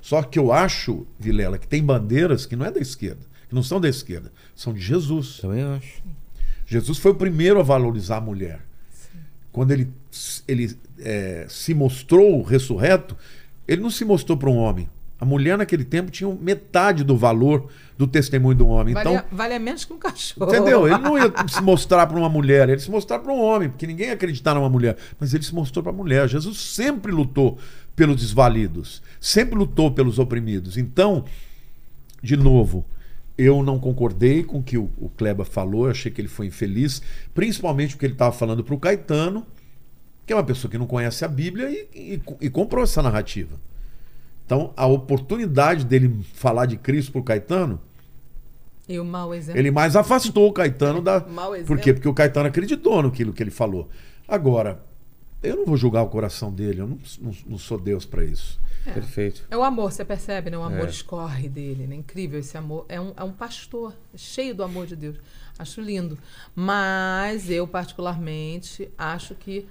Só que eu acho, Vilela, que tem bandeiras que não é da esquerda, que não são da esquerda, são de Jesus. Também acho. Jesus foi o primeiro a valorizar a mulher. Quando ele, ele é, se mostrou ressurreto, ele não se mostrou para um homem. A mulher naquele tempo tinha metade do valor do testemunho do homem. Vale, Então, vale menos que um cachorro. Entendeu? Ele não ia (laughs) se mostrar para uma mulher, ele se mostrar para um homem, porque ninguém ia acreditar numa mulher. Mas ele se mostrou para a mulher. Jesus sempre lutou pelos desvalidos, sempre lutou pelos oprimidos. Então, de novo, eu não concordei com o que o, o Kleber falou, eu achei que ele foi infeliz, principalmente porque ele estava falando para o Caetano, que é uma pessoa que não conhece a Bíblia e, e- e comprou essa narrativa. Então, a oportunidade dele falar de Cristo para o Caetano E o mau exemplo. ele mais afastou o Caetano da. (laughs) Mau exemplo. Por quê? Porque o Caetano acreditou naquilo que ele falou. Agora, eu não vou julgar o coração dele, eu não, não- não sou Deus para isso. Perfeito. É o amor, você percebe, né? O amor É. escorre dele, né? Incrível esse amor. É um, é um pastor, cheio do amor de Deus. Acho lindo. Mas eu, particularmente, acho que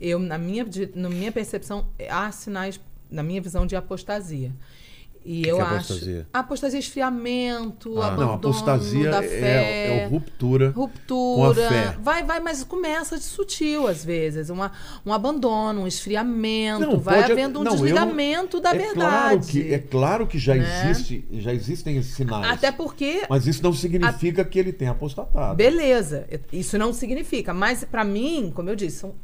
eu, na minha, de- na minha percepção, há sinais, na minha visão, de apostasia. E eu que é acho. apostasia? Apostasia é esfriamento, Ah. abandono não, apostasia da é, fé. é o ruptura. Ruptura. com a fé. Vai, vai, mas começa de sutil às vezes. Uma, um abandono, um esfriamento. Não, vai pode- havendo um não, eu desligamento da é verdade. Claro que, é claro que já Né? existe, já existem esses sinais. Até porque. Mas isso não significa que ele tenha apostatado. Beleza, isso não significa. Mas pra mim, como eu disse, são,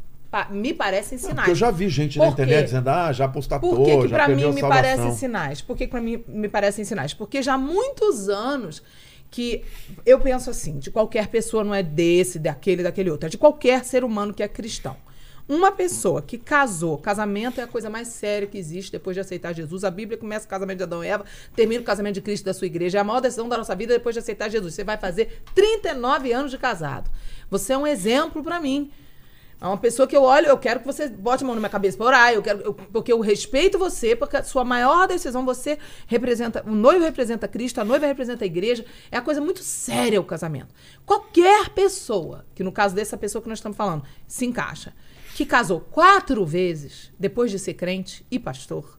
me parecem Não, sinais. porque eu já vi gente na quê? internet dizendo, ah, já apostatou, Por que, que já pra mim me parecem sinais? Por que, que pra mim me parecem sinais? Porque já há muitos anos que eu penso assim, de qualquer pessoa não é desse, daquele, daquele outro, é de qualquer ser humano que é cristão. Uma pessoa que casou, casamento é a coisa mais séria que existe depois de aceitar Jesus. A Bíblia começa o casamento de Adão e Eva, termina o casamento de Cristo da sua igreja. É a maior decisão da nossa vida depois de aceitar Jesus. Você vai fazer 39 anos de casado. Você é um exemplo pra mim. É uma pessoa que eu olho, eu quero que você bote a mão na minha cabeça para orar, eu quero, eu- porque eu respeito você, porque a sua maior decisão, você representa, o noivo representa Cristo, a noiva representa a igreja, é a coisa muito séria o casamento. Qualquer pessoa, que no caso dessa pessoa que nós estamos falando, se encaixa, que casou quatro vezes depois de ser crente e pastor,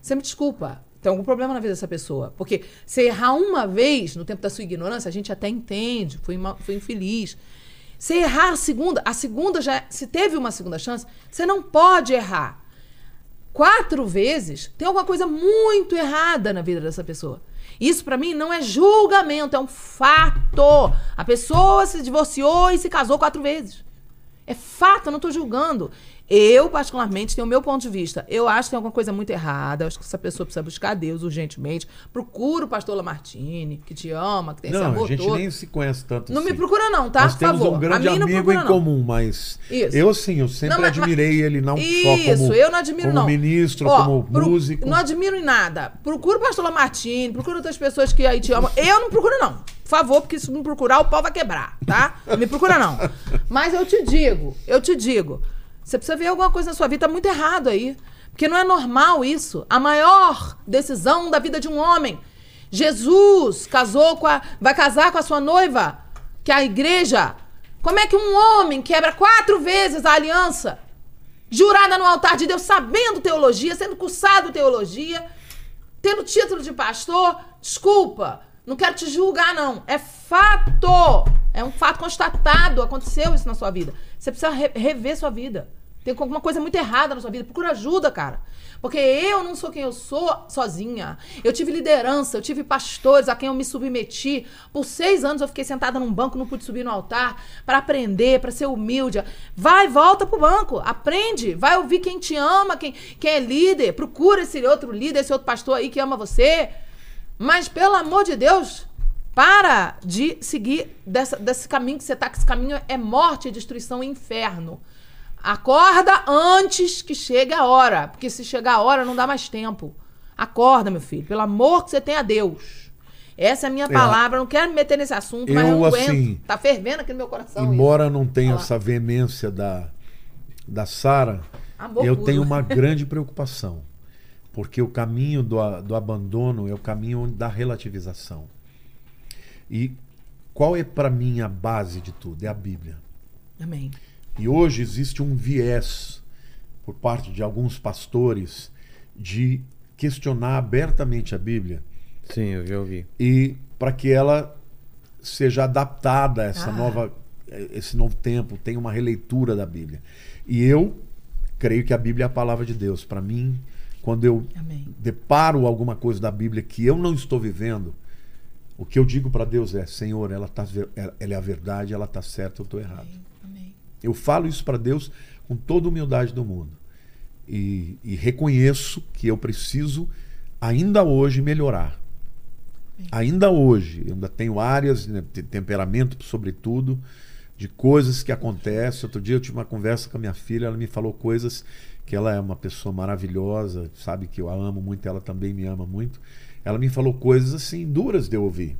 você me desculpa, Tem algum problema na vida dessa pessoa. Porque se errar uma vez, no tempo da sua ignorância, a gente até entende, foi, uma, foi infeliz. Se errar a segunda, a segunda já. Se teve uma segunda chance, você não pode errar. Quatro vezes, tem alguma coisa muito errada na vida dessa pessoa. Isso pra mim não é julgamento, é um fato. A pessoa se divorciou e se casou quatro vezes. É fato, eu não tô julgando. Eu, particularmente, tenho o meu ponto de vista. Eu acho que tem alguma coisa muito errada. Eu acho que essa pessoa precisa buscar Deus urgentemente. Procura o pastor Lamartine, que te ama, que tem esse Não, amor a gente todo. nem se conhece tanto Não assim. me procura, não, tá? Nós Por temos favor. um grande não amigo procura, em não. comum, mas Isso. eu sim, eu sempre Não, mas- admirei ele não só Isso, como, eu não admiro, como não. ministro, Ó, como pro- músico. Não admiro em nada. Procura o pastor Lamartine, procura outras pessoas que aí te amam. Eu não procuro, não. Por favor, porque se não procurar, o pau vai quebrar, tá? Não me procura, não. (laughs) Mas eu te digo, eu te digo. Você precisa ver alguma coisa na sua vida, tá muito errado aí. Porque não é normal isso. A maior decisão da vida de um homem. Jesus casou com a. vai casar com a sua noiva, que é a igreja. Como é que um homem quebra quatro vezes a aliança? jurada no altar de Deus, sabendo teologia, sendo cursado teologia, tendo título de pastor, desculpa, não quero te julgar, não. É fato. É um fato constatado. Aconteceu isso na sua vida. Você precisa re- rever sua vida. Tem alguma coisa muito errada na sua vida. Procura ajuda, cara. Porque eu não sou quem eu sou sozinha. Eu tive liderança, eu tive pastores a quem eu me submeti. Por seis anos eu fiquei sentada num banco, não pude subir no altar para aprender, para ser humilde. Vai, volta pro banco, aprende. Vai ouvir quem te ama, quem, quem é líder. Procura esse outro líder, esse outro pastor aí que ama você. Mas, pelo amor de Deus, para de seguir dessa- desse caminho que você tá, que esse caminho é morte, destruição e inferno. Acorda antes que chegue a hora, porque se chegar a hora não dá mais tempo. Acorda, meu filho, pelo amor que você tem a Deus. Essa é a minha palavra, eu não quero me meter nesse assunto, mas eu Eu, não aguento. assim, tá fervendo aqui no meu coração. Embora não tenha Olha lá. essa veemência da, da Sara, eu puro. tenho uma (laughs) grande preocupação. Porque o caminho do, do abandono é o caminho da relativização. E qual é para mim a base de tudo? É a Bíblia. Amém. E hoje existe um viés por parte de alguns pastores de questionar abertamente a Bíblia Sim, eu já ouvi. e para que ela seja adaptada a essa Ah. nova esse novo tempo, tenha uma releitura da Bíblia. E eu creio que a Bíblia é a palavra de Deus. Para mim, quando eu Amém. deparo alguma coisa da Bíblia que eu não estou vivendo, o que eu digo para Deus é: Senhor, ela, tá, ela é a verdade, ela está certa, eu estou errado. Amém. Eu falo isso para Deus com toda a humildade do mundo. E, e reconheço que eu preciso, ainda hoje, melhorar. Ainda hoje, eu ainda tenho áreas né, de temperamento, sobretudo, de coisas que acontecem. Outro dia eu tive uma conversa com a minha filha, ela me falou coisas que ela é uma pessoa maravilhosa, sabe que eu a amo muito, ela também me ama muito. Ela me falou coisas assim duras de eu ouvir,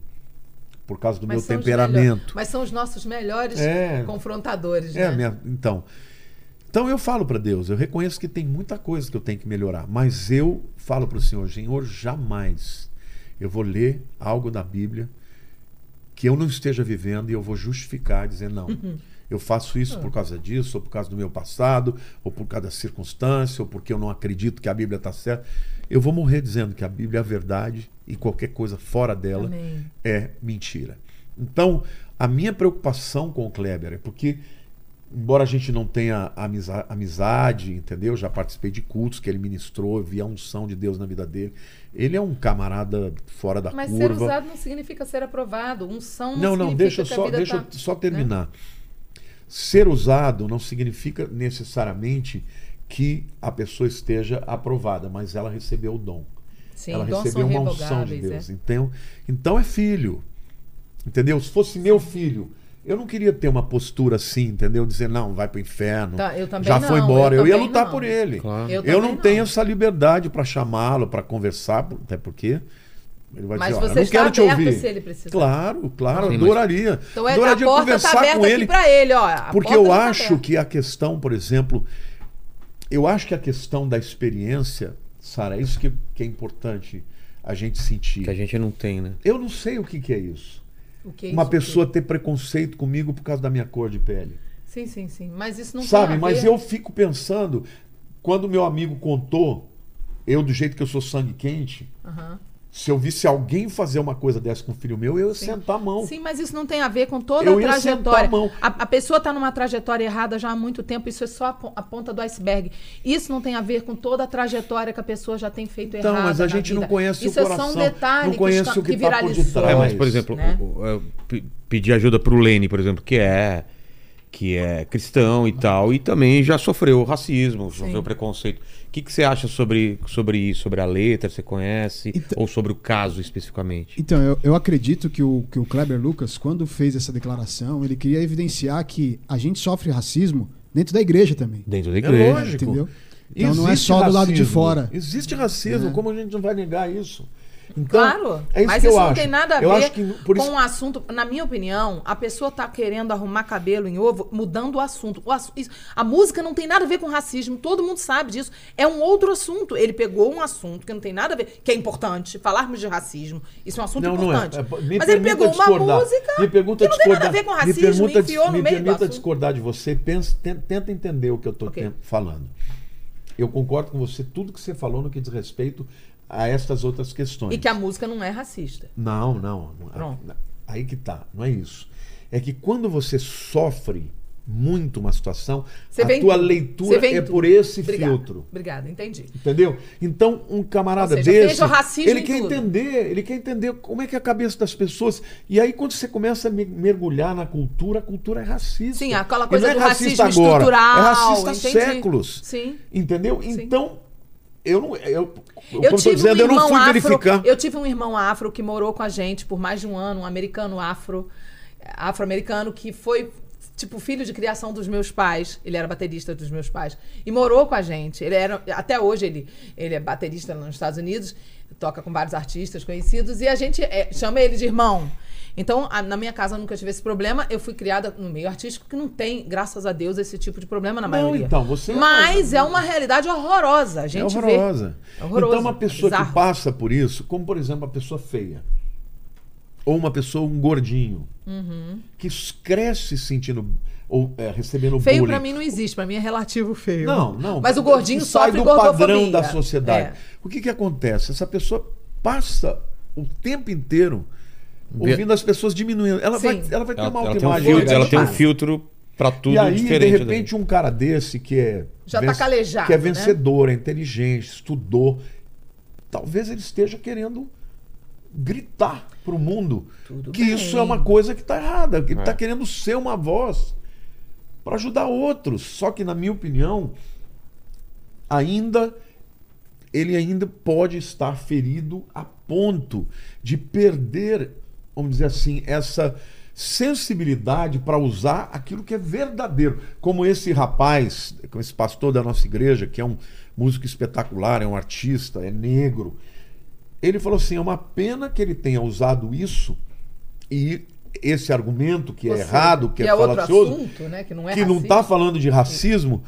por causa do meu são os temperamento. mas são os nossos melhores É. confrontadores, É, né? minha- então. Então eu falo para Deus, eu reconheço que tem muita coisa que eu tenho que melhorar, mas eu falo para o Senhor, Senhor, jamais eu vou ler algo da Bíblia que eu não esteja vivendo e eu vou justificar, dizer não. Uhum. (laughs) Eu faço isso por causa disso, ou por causa do meu passado, ou por causa da circunstância, ou porque eu não acredito que a Bíblia está certa. Eu vou morrer dizendo que a Bíblia é a verdade e qualquer coisa fora dela Amém. é mentira. Então, a minha preocupação com o Kleber é porque, embora a gente não tenha amiza- amizade, entendeu? Já participei de cultos que ele ministrou, vi a unção de Deus na vida dele. Ele é um camarada fora da Mas ser curva. usado não significa ser aprovado. Unção não, Não, não, significa deixa, só, deixa tá- eu só terminar. Ser usado não significa necessariamente que a pessoa esteja aprovada, mas ela recebeu o dom. Sim, ela recebeu uma unção de Deus. é. Então, então é filho. Entendeu? Se fosse meu filho, eu não queria ter uma postura assim, entendeu? Dizer, não, vai pro inferno. Tá, eu também já não, foi embora. eu Eu, ia lutar não. por ele. Claro. Eu Eu, não, não. tenho essa liberdade para chamá-lo, para conversar, até porque ele vai Mas dizer, você não está quero te aberto ouvir. se ele precisar. Claro, claro, Sim, adoraria. Então é, a adoraria porta conversar tá aberta com aqui ele. pra ele, ó. A Porque porta eu tá acho aberta. que a questão, por exemplo, eu acho que a questão da experiência, Sara, é isso que, que é importante a gente sentir. Que a gente não tem, né? Eu não sei o que, que é isso. O que é Uma isso, pessoa ter preconceito comigo por causa da minha cor de pele. Sim, sim, sim. Mas isso não tem Sabe? a Mas ver. eu fico pensando, quando meu amigo contou eu, do jeito que eu sou sangue quente. Se eu visse alguém fazer uma coisa dessa com um filho meu, eu ia sentar a mão. Sim, mas isso não tem a ver com toda Eu a ia trajetória. sentar a mão. A, a pessoa está numa trajetória errada já há muito tempo, isso é só a, a ponta do iceberg. Isso não tem a ver com toda a trajetória que a pessoa já tem feito Então, errada. mas a na gente não vida. conhece o isso é só coração, um detalhe não conhece que, o que que tá por viralizou. detrás. É, mas, por exemplo, né? o- o- eu pe- pedir ajuda pro Lene, por exemplo, que é que é cristão e tal, e também já sofreu racismo, sofreu preconceito. O que, que você acha sobre, sobre isso, sobre a letra? Você conhece? Então- ou sobre o caso especificamente? Então, eu, eu acredito que o, que o Kleber Lucas, quando fez essa declaração, ele queria evidenciar que a gente sofre racismo dentro da igreja também. Dentro da É igreja. lógico. Entendeu? Então não é Existe só do lado de racismo. fora. Existe racismo, É. como a gente não vai negar isso? Então, Claro, é isso mas que isso eu não acho. tem nada a eu ver que, com isso, o assunto. Na minha opinião, a pessoa tá querendo arrumar cabelo em ovo, mudando o assunto. O assu- isso- a música não tem nada a ver com racismo, todo mundo sabe disso. É um outro assunto. Ele pegou um assunto que não tem nada a ver, que é importante, falarmos de racismo. Isso é um assunto Não, não é. importante. É, me Mas ele pegou uma música me pergunta que não tem nada a ver com me racismo, pergunta, enfiou no me meio do permita assunto. discordar de você. Pensa, ten- tenta entender o que eu estou Ok. falando. Eu concordo com você, tudo que você falou no que diz respeito a estas outras questões. E que a música não é racista. Não, não. não Pronto. Aí que tá, não é isso. É que quando você sofre muito uma situação, Você a tua tudo. leitura é tudo. por esse Obrigada. filtro. Obrigada, entendi. Entendeu? Então, um camarada Ou seja, desse, o racismo ele quer tudo. entender, ele quer entender como é que é a cabeça das pessoas. E aí, quando você começa a me- mergulhar na cultura, a cultura é racista. Sim, aquela E coisa não é do racista racismo agora, estrutural. É racista há séculos. Sim. Entendeu? Sim. Então, eu não. Eu, Eu eu tô tive dizendo, um eu não fui afro, verificar. Eu tive um irmão afro que morou com a gente por mais de um ano, um americano afro, afro-americano que foi tipo filho de criação dos meus pais. Ele era baterista dos meus pais e morou com a gente. Ele era até hoje ele ele é baterista nos Estados Unidos, toca com vários artistas conhecidos e a gente é, chama ele de irmão. Então, a- na minha casa eu nunca tive esse problema. Eu fui criada no meio artístico que não tem, graças a Deus, esse tipo de problema na Não, maioria. então, você- Mas é uma realidade horrorosa. A É gente vê. horrorosa. É horroroso, Então, uma pessoa que passa por isso, como por exemplo, uma pessoa feia, ou uma pessoa, um gordinho, Uhum. que cresce sentindo, ou é, recebendo Feio bullying. pra mim não existe, pra mim é relativo feio. Não, não. Mas o gordinho sai do padrão da sociedade. É. O que que acontece? Essa pessoa passa o tempo inteiro Vê- ouvindo as pessoas diminuindo. Ela vai, ela vai ter Ela, uma ela tem um autoimagem. ela tem um filtro pra tudo e aí, diferente. de repente, um cara desse que é. Já tá calejado, Que é né? vencedor, é inteligente, estudou. Talvez ele esteja querendo gritar pro mundo Tudo que bem. isso é uma coisa que está errada, que ele É. está querendo ser uma voz para ajudar outros. Só que, na minha opinião, ainda ele ainda pode estar ferido a ponto de perder, vamos dizer assim, essa sensibilidade para usar aquilo que é verdadeiro. Como esse rapaz, como esse pastor da nossa igreja, que é um músico espetacular, é um artista, é negro. Ele falou assim: é uma pena que ele tenha usado isso e esse argumento que é Ou seja, errado, que, que é, é falacioso, assunto, né, que não é que não está falando de racismo,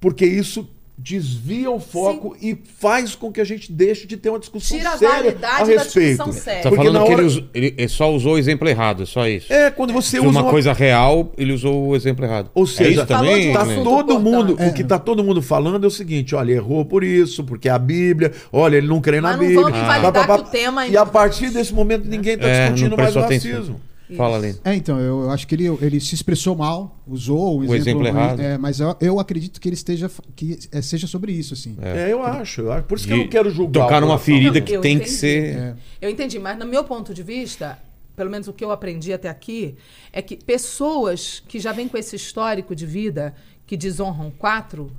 porque isso desvia o foco e faz com que a gente deixe de ter uma discussão Tira a séria a validade da respeito. discussão séria. Tá Porque falando na que hora- ele, usou- ele- só usou o exemplo errado, é só isso. É, quando você usa uma coisa real, ele usou o exemplo errado. Ou é seja, isso também? Falou de um Tá né? todo mundo, importante. o que tá todo mundo falando é o seguinte, olha, errou por isso, porque é a Bíblia, olha, ele não crê na Mas não Bíblia. vamos invalidar pá, pá, pá. que o tema- E a partir desse momento ninguém tá É, discutindo mais o prestou atenção. Racismo. Fala, Lene. É, então, eu, eu acho que ele, ele se expressou mal, usou o O exemplo errado. É, mas eu, eu acredito que ele esteja que é, seja sobre isso, assim. É, eu acho, eu acho. Por isso que De eu não quero julgar. Tocar numa ferida que eu tem que entendi. ser. É. Eu entendi, mas no meu ponto de vista, pelo menos o que eu aprendi até aqui, é que pessoas que já vêm com esse histórico de vida, que desonram quatro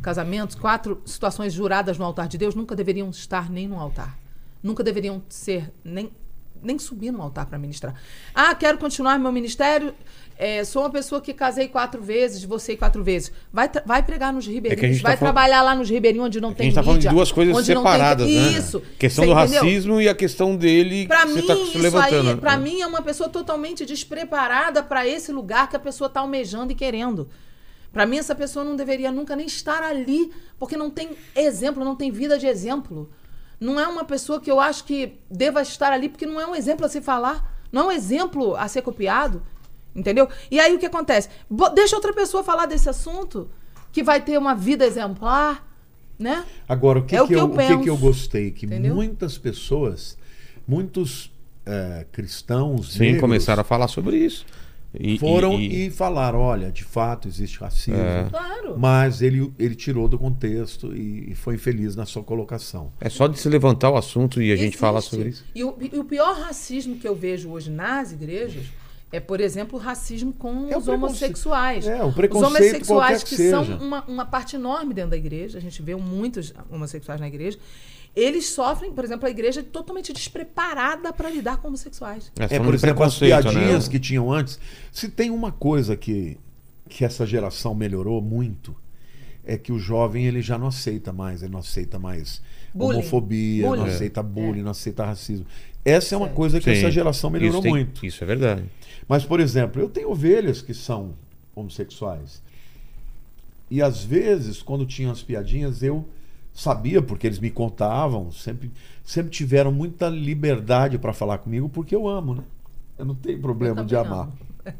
casamentos, quatro situações juradas no altar de Deus, nunca deveriam estar nem no altar. Nunca deveriam ser nem nem subir no altar para ministrar. Ah, quero continuar meu ministério. é, sou uma pessoa que casei quatro vezes, divorciei quatro vezes. Vai, vai pregar nos ribeirinhos, gente tá vai falando- trabalhar lá nos ribeirinhos onde não É tem a gente tá falando de mídia, duas coisas não tem- separadas, né? Isso. Questão Você do entendeu? racismo e a questão dele Pra que mim, você tá se levantando. aí, pra mim é uma pessoa totalmente despreparada para esse lugar que a pessoa tá almejando e querendo. Pra mim essa pessoa não deveria nunca nem estar ali, porque não tem exemplo, não tem vida de exemplo. Não é uma pessoa que eu acho que deva estar ali, porque não é um exemplo a se falar, não é um exemplo a ser copiado, entendeu? E aí o que acontece? Bo- Deixa outra pessoa falar desse assunto, que vai ter uma vida exemplar, Né? Agora, o que, É o que, que eu, eu o que, que eu gostei? Que Entendeu? muitas pessoas, muitos eh, cristãos Sim, negros começaram a falar sobre isso. E, foram e- e, e- falaram, olha, de fato existe racismo, É. Claro. mas ele, ele tirou do contexto e, e foi infeliz na sua colocação. É só de se levantar o assunto e a gente Existe. falar sobre isso. E o, e o pior racismo que eu vejo hoje nas igrejas é, por exemplo, o racismo com É os homossexuais. É, o os preconceito homossexuais qualquer que, que são uma, uma parte enorme dentro da igreja, a gente vê muitos homossexuais na igreja, eles sofrem, por exemplo, a igreja é totalmente despreparada para lidar com homossexuais. É, falando por exemplo, as né? piadinhas que tinham antes. Se tem uma coisa que, que essa geração melhorou muito, é que o jovem ele já não aceita mais, ele não aceita mais Bullying. homofobia, não Bullying. aceita bullying, não aceita racismo. Essa é uma coisa que Sim. essa geração melhorou isso tem- muito. Isso é verdade. Mas, por exemplo, eu tenho ovelhas que são homossexuais. E às vezes, quando tinham as piadinhas, eu sabia, porque eles me contavam, sempre, sempre tiveram muita liberdade para falar comigo, porque eu amo, né? Eu não tenho problema de amar. (laughs)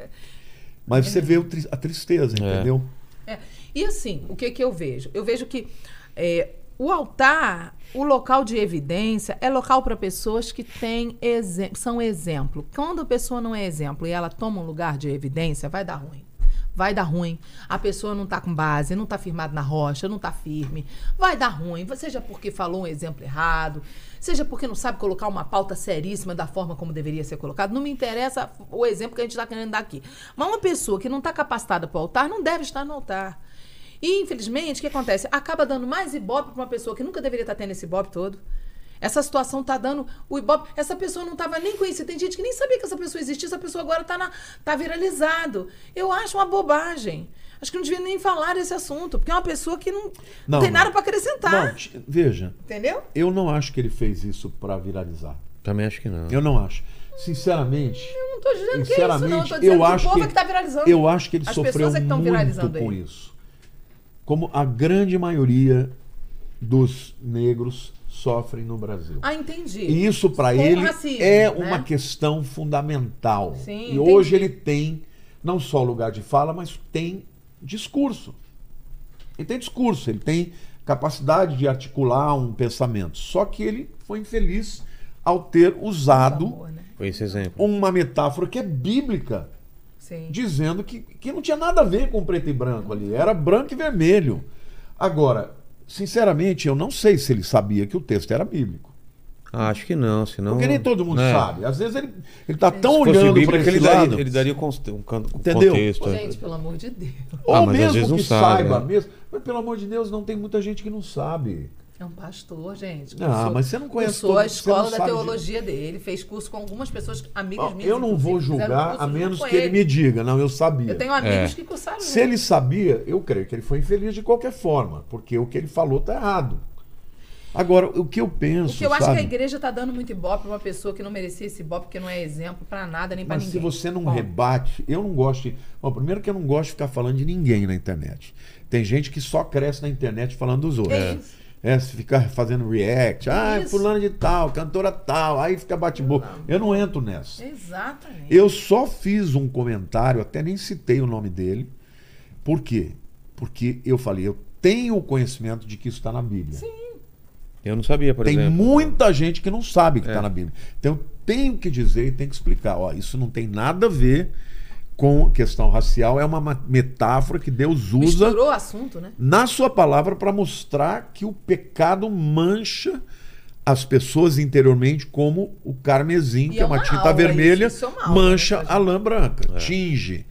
Mas você vê a tristeza, É. entendeu? É. E assim, o que, que eu vejo? Eu vejo que é, o altar, o local de evidência, é local para pessoas que têm exe- são exemplo. Quando a pessoa não é exemplo e ela toma um lugar de evidência, vai dar ruim. Vai dar ruim. A pessoa não está com base, não está firmada na rocha, não está firme. Vai dar ruim. Seja porque falou um exemplo errado, seja porque não sabe colocar uma pauta seríssima da forma como deveria ser colocado. Não me interessa o exemplo que a gente está querendo dar aqui. Mas uma pessoa que não está capacitada para o altar não deve estar no altar. E, infelizmente, o que acontece? Acaba dando mais ibope para uma pessoa que nunca deveria estar tendo esse ibope todo. Essa situação tá dando o ibope. Essa pessoa não estava nem conhecida. Tem gente que nem sabia que essa pessoa existia. Essa pessoa agora está tá viralizado. Eu acho uma bobagem. Acho que não devia nem falar desse assunto, porque é uma pessoa que não, não, tem nada para acrescentar. Não, veja, Entendeu? eu não acho que ele fez isso para viralizar. Também acho que não. Eu não acho. Sinceramente, Eu não estou dizendo que é isso, não. sinceramente, Eu tô dizendo eu que acho o povo que é que está viralizando. eu acho que ele As sofreu pessoas é que estão muito viralizando com ele. isso. Como a grande maioria dos negros sofrem no Brasil. Ah, entendi. E isso para ele racismo, é né? uma questão fundamental. Sim, e entendi. hoje ele tem não só lugar de fala, mas tem discurso. Ele tem discurso, ele tem capacidade de articular um pensamento. Só que ele foi infeliz ao ter usado Amor, né? Foi esse exemplo. uma metáfora que é bíblica, Sim. dizendo que, que não tinha nada a ver com preto e branco ali, era branco e vermelho. Agora, sinceramente, eu não sei se ele sabia que o texto era bíblico. Ah, acho que não, senão. Porque nem todo mundo É. sabe. Às vezes ele, ele tá tão Se fosse olhando para esse ele lado. daria, ele daria um Entendeu? contexto. é. Gente, pelo amor de Deus. Ou Ah, mas às mesmo vezes não que sabe, saiba né? mesmo. Mas pelo amor de Deus, não tem muita gente que não sabe. É um pastor, gente. Ah, mas você não conhece cursou todo- a escola da teologia dele, fez curso com algumas pessoas, amigas Ó, minhas. eu não vou julgar curso a menos que ele me diga. Não, eu sabia. Eu tenho amigos É. que cursaram. Se ele sabia, eu creio que ele foi infeliz de qualquer forma, porque o que ele falou tá errado. Agora, o que eu penso, O que eu acho sabe? que a igreja tá dando muito ibope pra uma pessoa que não merecia esse ibope, porque não é exemplo pra nada, nem pra Mas se ninguém. você não Bom, rebate, eu não gosto de. Bom, primeiro que eu não gosto de ficar falando de ninguém na internet. Tem gente que só cresce na internet falando dos outros. É isso. É, se ficar fazendo react, ah, Isso. fulano de tal, cantora tal, aí fica bate-boca. Eu não entro nessa. Exatamente. Eu só fiz um comentário, até nem citei o nome dele. Por quê? Porque eu falei, eu tenho o conhecimento de que isso está na Bíblia. Eu não sabia, por Tem exemplo. muita gente que não sabe que está É. na Bíblia. Então eu tenho que dizer e tenho que explicar. Ó, isso não tem nada a ver com questão racial, é uma ma- metáfora que Deus usa Misturou o assunto, né? na sua palavra para mostrar que o pecado mancha as pessoas interiormente como o carmesim, E que é é uma uma tinta aula vermelha, isso, isso é uma aula, mancha né, a lã branca, tinge.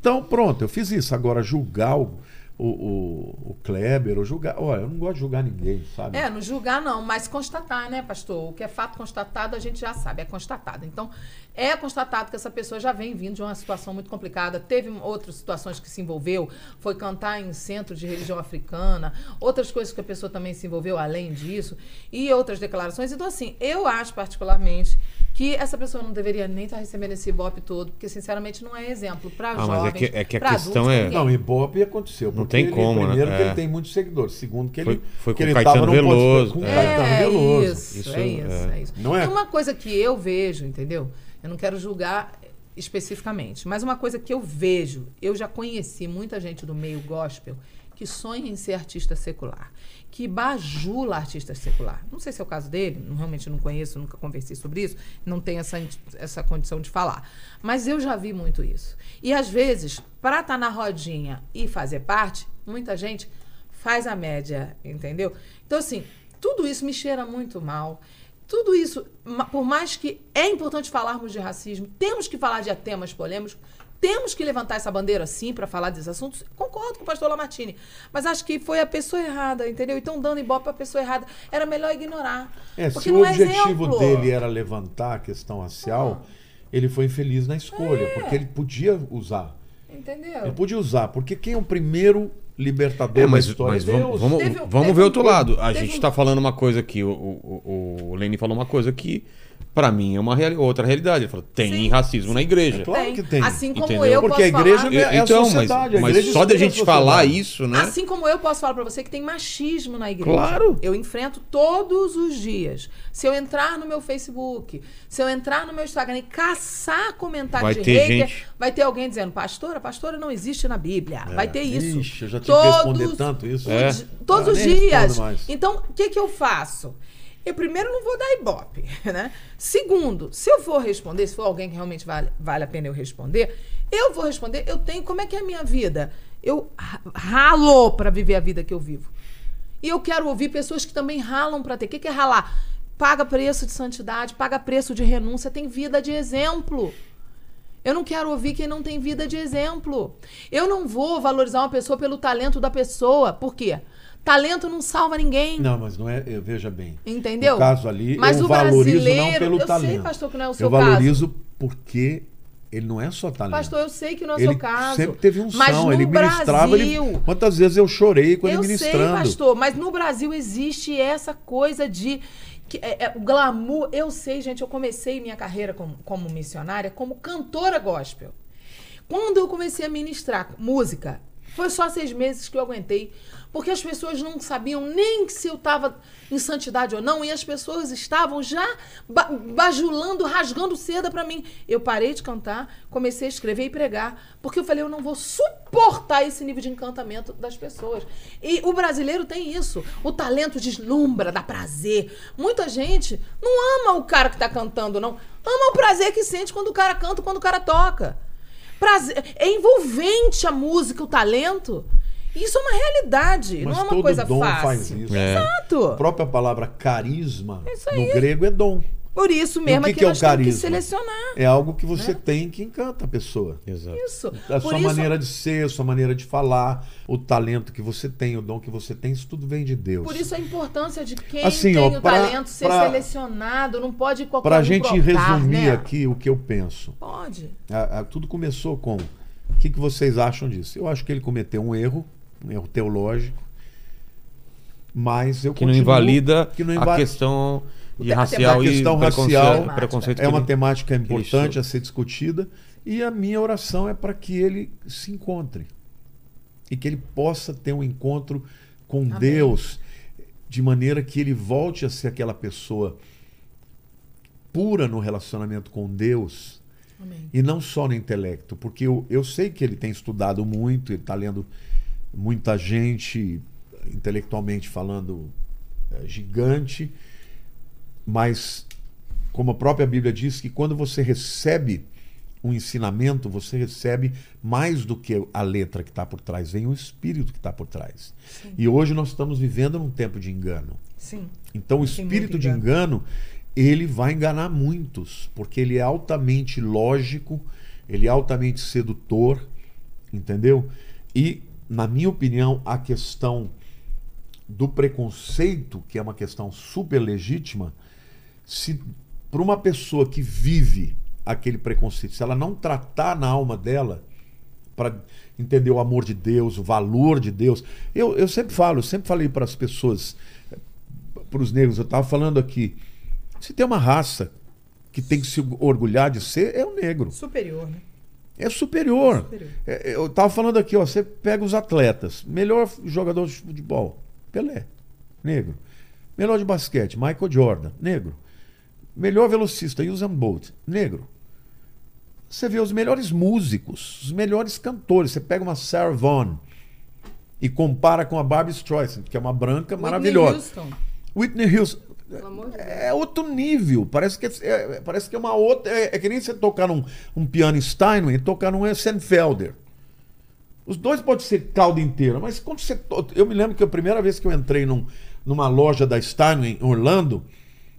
Então, pronto, eu fiz isso. Agora, julgar o, o, o, o Kleber, ou julgar. Olha, eu não gosto de julgar ninguém, sabe? É, não julgar não, mas constatar, né, pastor? O que é fato constatado a gente já sabe, é constatado. Então, é constatado que essa pessoa já vem vindo de uma situação muito complicada. Teve outras situações que se envolveu, foi cantar em centro de religião africana, outras coisas que a pessoa também se envolveu além disso, e outras declarações. Então, assim, eu acho particularmente que essa pessoa não deveria nem estar recebendo esse ibope todo, porque, sinceramente, não é exemplo para Ah, mas é jovens, que- é que a questão adultos, é- ninguém. Não, Ibope aconteceu. Não tem ele, como, né? Primeiro que É. ele tem muitos seguidores. Segundo que ele, Foi- foi que com ele Caetano Veloso, Com é. Caetano É Veloso. isso, Isso, é isso, é. é isso. Não é? E uma coisa que eu vejo, entendeu? Eu não quero julgar especificamente, mas uma coisa que eu vejo, eu já conheci muita gente do meio gospel que sonha em ser artista secular, que bajula artista secular. Não sei se é o caso dele, realmente não conheço, nunca conversei sobre isso, não tenho essa, essa condição de falar. Mas eu já vi muito isso. E às vezes, para estar na rodinha e fazer parte, muita gente faz a média, entendeu? Então, assim, tudo isso me cheira muito mal. Tudo isso, por mais que é importante falarmos de racismo, temos que falar de temas polêmicos, temos que levantar essa bandeira sim para falar desses assuntos. Concordo com o pastor Lamartine, mas acho que foi a pessoa errada, entendeu? Então, dando ibope para a pessoa errada, era melhor ignorar. É, porque se o é objetivo exemplo. dele era levantar a questão racial, ele foi infeliz na escolha, É. porque ele podia usar. Entendeu? Ele podia usar, porque quem é o primeiro libertador É, mas, da história mas vamos, Deus. vamos, Teve vamos teve ver um outro lado. A gente um- está falando uma coisa aqui, o, o, o falou uma coisa que, para mim, é uma reali- outra realidade. Ele falou: tem Sim, racismo na igreja. É claro que tem. Assim como Entendeu? eu Porque posso a igreja falar... é a então, mas, sociedade, a mas igreja só da a gente falar isso, né? Assim como eu posso falar pra você que tem machismo na igreja. Claro. Eu enfrento todos os dias. Se eu entrar no meu Facebook, se eu entrar no meu Instagram e caçar comentário Vai de ter hater, gente- vai ter alguém dizendo, pastora, pastora não existe na Bíblia. vai ter isso. É. Ixi, eu já tive que responder tanto isso. É. os- Todos Ah, os dias. Então, o que, que eu faço? Eu primeiro não vou dar ibope, (laughs) né? Segundo, se eu for responder, se for alguém que realmente vale, vale a pena eu responder, eu vou responder, eu tenho, como é que é a minha vida? Eu ra- ralo para viver a vida que eu vivo. E eu quero ouvir pessoas que também ralam para ter. O que, que é ralar? Paga preço de santidade, paga preço de renúncia, tem vida de exemplo. Eu não quero ouvir quem não tem vida de exemplo. Eu não vou valorizar uma pessoa pelo talento da pessoa. Por quê? Talento não salva ninguém. Não, mas não é. eu- Veja bem. Entendeu? No caso ali, Mas eu o valorizo não brasileiro- pelo eu sei, talento. pastor, que não é o seu eu valorizo porque ele não é só talento. Pastor, eu sei que não é o ele seu caso. sempre teve um mas som, ele ministrava. ele- Brasil, quantas vezes eu chorei com ele eu ministrando? sei, pastor, mas no Brasil existe essa coisa de que é, é, o glamour. Eu sei, gente, eu comecei minha carreira como, como missionária como cantora gospel. Quando eu comecei a ministrar música, foi só seis meses que eu aguentei. Porque as pessoas não sabiam nem se eu estava em santidade ou não, e as pessoas estavam já ba- bajulando, rasgando seda para mim. Eu parei de cantar, comecei a escrever e pregar, porque eu falei, eu não vou suportar esse nível de encantamento das pessoas. E o brasileiro tem isso. O talento deslumbra, dá prazer. Muita gente não ama o cara que está cantando, não. Ama o prazer que sente quando o cara canta, quando o cara toca. Prazer, é envolvente a música, o talento. Isso é uma realidade, Mas não é uma todo coisa dom fácil. faz isso. É. A Exato. própria palavra carisma Isso no grego é dom. Por isso E o mesmo que é que, que é o nós temos que carisma? selecionar. É algo que você tem que encanta a pessoa. Exato. Isso. A Por sua isso, maneira de ser, a sua maneira de falar, o talento que você tem, o dom que você tem, isso tudo vem de Deus. por isso a importância de quem Assim, tem ó, o pra- talento ser pra- selecionado, não pode qualquer Para a um gente brotar, resumir né? aqui o que eu penso. Pode. A- a- tudo começou com. O que, que vocês acham disso? Eu acho que ele cometeu um erro, erro teológico, mas eu Que não invalida que não a inva- questão de A racial a e questão preconceito, racial preconceito é uma temática importante a ser discutida e a minha oração é para que ele se encontre e que ele possa ter um encontro com Amém. Deus de maneira que ele volte a ser aquela pessoa pura no relacionamento com Deus Amém. e não só no intelecto, porque eu, eu sei que ele tem estudado muito, ele está lendo muita gente intelectualmente falando é, gigante, mas como a própria Bíblia diz que quando você recebe um ensinamento, você recebe mais do que a letra que está por trás, vem o espírito que está por trás. E hoje nós estamos vivendo num tempo de engano. Sim. Então o espírito de engano, ele vai enganar muitos, porque ele é altamente lógico, ele é altamente sedutor, entendeu? E, na minha opinião, a questão do preconceito, que é uma questão super legítima, se para uma pessoa que vive aquele preconceito, se ela não tratar na alma dela para entender o amor de Deus, o valor de Deus, eu, eu sempre falo, eu sempre falei para as pessoas, para os negros, eu estava falando aqui, se tem uma raça que tem que se orgulhar de ser, é o negro. Superior, né? É superior. Superior. É, eu estava falando aqui, ó, você pega os atletas, melhor jogador de futebol, Pelé, negro. Melhor de basquete, Michael Jordan, negro. Melhor velocista, Usain Bolt, negro. Você vê os melhores músicos, os melhores cantores. Você pega uma Sarah Vaughan, e compara com a Barbie Streisand, que é uma branca Whitney maravilhosa. Houston. Whitney Houston É outro nível. Parece que é, é- parece que é uma outra. É, é que nem você tocar num um piano Steinway e tocar num Essenfelder. Os dois podem ser caldo inteiro, mas quando você. to- Eu me lembro que a primeira vez que eu entrei num- numa loja da Steinway em Orlando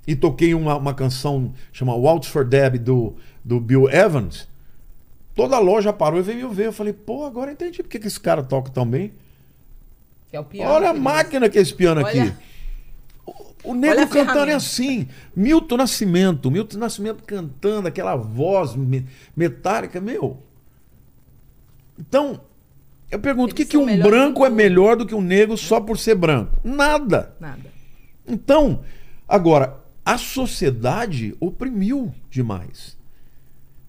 e toquei uma, uma canção chamada Waltz for Deb do, do Bill Evans, toda a loja parou e veio me ver. Eu falei, pô, agora eu entendi porque que esse cara toca tão bem. Que é o piano. Olha a máquina que é esse piano aqui. Olha- O, o negro cantando é assim. Milton Nascimento. Milton Nascimento cantando, aquela voz me- metálica, meu. Então, eu pergunto, o que, que um branco é melhor do que um negro só por ser branco? Nada. Nada. Então, agora, a sociedade oprimiu demais.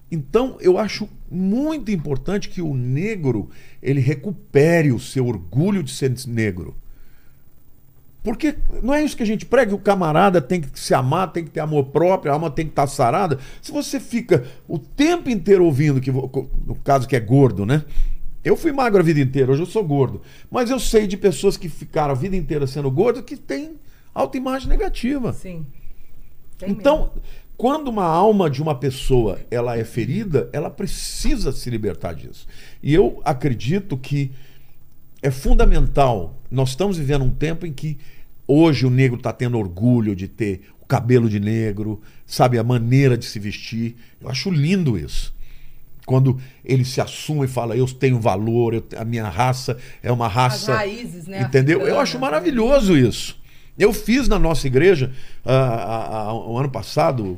Então, eu acho muito importante que o negro ele recupere o seu orgulho de ser negro. Porque não é isso que a gente prega, o camarada tem que se amar, tem que ter amor próprio, a alma tem que estar sarada. Se você fica o tempo inteiro ouvindo, que no caso que é gordo, né? Eu fui magro a vida inteira, hoje eu sou gordo. Mas eu sei de pessoas que ficaram a vida inteira sendo gordo que têm autoimagem negativa. Sim. Tem Então, mesmo. quando uma alma de uma pessoa ela é ferida, ela precisa se libertar disso. E eu acredito que é fundamental. Nós estamos vivendo um tempo em que hoje o negro está tendo orgulho de ter o cabelo de negro, sabe, a maneira de se vestir. Eu acho lindo isso. Quando ele se assume e fala, eu tenho valor, eu- a minha raça é uma raça. raízes, né, Entendeu? Eu acho né? maravilhoso isso. Eu fiz na nossa igreja, ah, ah, ah, o ano passado,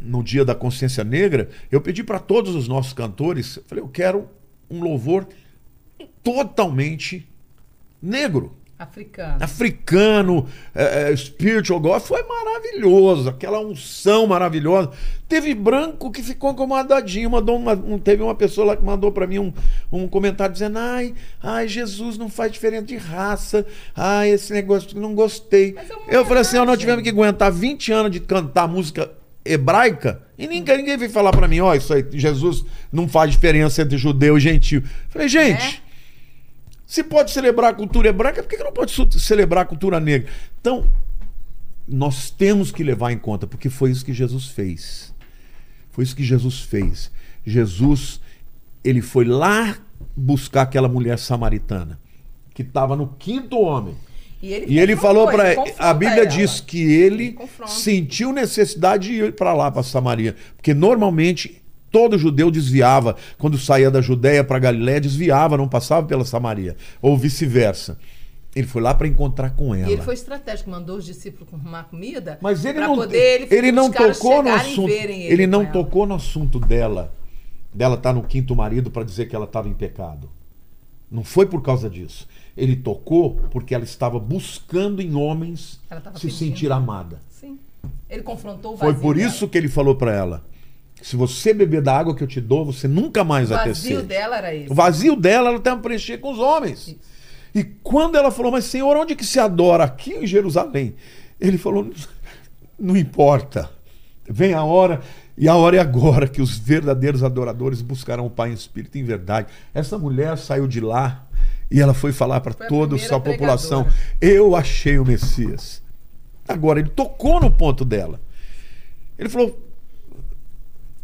no dia da consciência negra, eu pedi para todos os nossos cantores, eu falei, eu quero um louvor totalmente negro Africano. africano, é, é, spiritual foi maravilhoso, aquela unção maravilhosa. Teve branco que ficou incomodadinho, mandou uma, um- teve uma pessoa lá que mandou para mim um, um comentário dizendo: ai, ai, Jesus não faz diferença de raça, ai, esse negócio não gostei. É Eu falei assim: ó, nós tivemos que aguentar 20 anos de cantar música hebraica e ninguém, ninguém veio falar para mim: ó, isso aí, Jesus não faz diferença entre judeu e gentil. Falei, gente. É? Se pode celebrar a cultura hebraica, por que não pode celebrar a cultura negra? Então, nós temos que levar em conta, porque foi isso que Jesus fez. Foi isso que Jesus fez. Jesus, ele foi lá buscar aquela mulher samaritana, que estava no quinto homem. E ele, E ele falou para a Bíblia ela. diz que ele Ele sentiu necessidade de ir para lá para Samaria, porque normalmente todo judeu desviava quando saía da Judéia para Galiléia, desviava, não passava pela Samaria, ou vice-versa. Ele foi lá para encontrar com ela. E ele foi estratégico, mandou os discípulos arrumar comida Mas ele não, poder ele, ele não tocou no assunto. verem Ele, não ela. tocou no assunto dela. Dela estar no quinto marido para dizer que ela estava em pecado. Não foi por causa disso. Ele tocou porque ela estava buscando em homens se pedindo. sentir amada. Sim. Ele confrontou o Foi por dela. isso que ele falou para ela: se você beber da água que eu te dou, você nunca mais O vai ter vazio sede. dela era esse. O vazio dela, ela tem preencher com os homens. Isso. E quando ela falou, mas Senhor, onde que se adora? Aqui em Jerusalém. Ele falou, não importa. Vem a hora, e a hora é agora que os verdadeiros adoradores buscarão o Pai em espírito em verdade. Essa mulher saiu de lá e ela foi falar para toda a sua população: pregadora. Eu achei o Messias. Agora, ele tocou no ponto dela. Ele falou: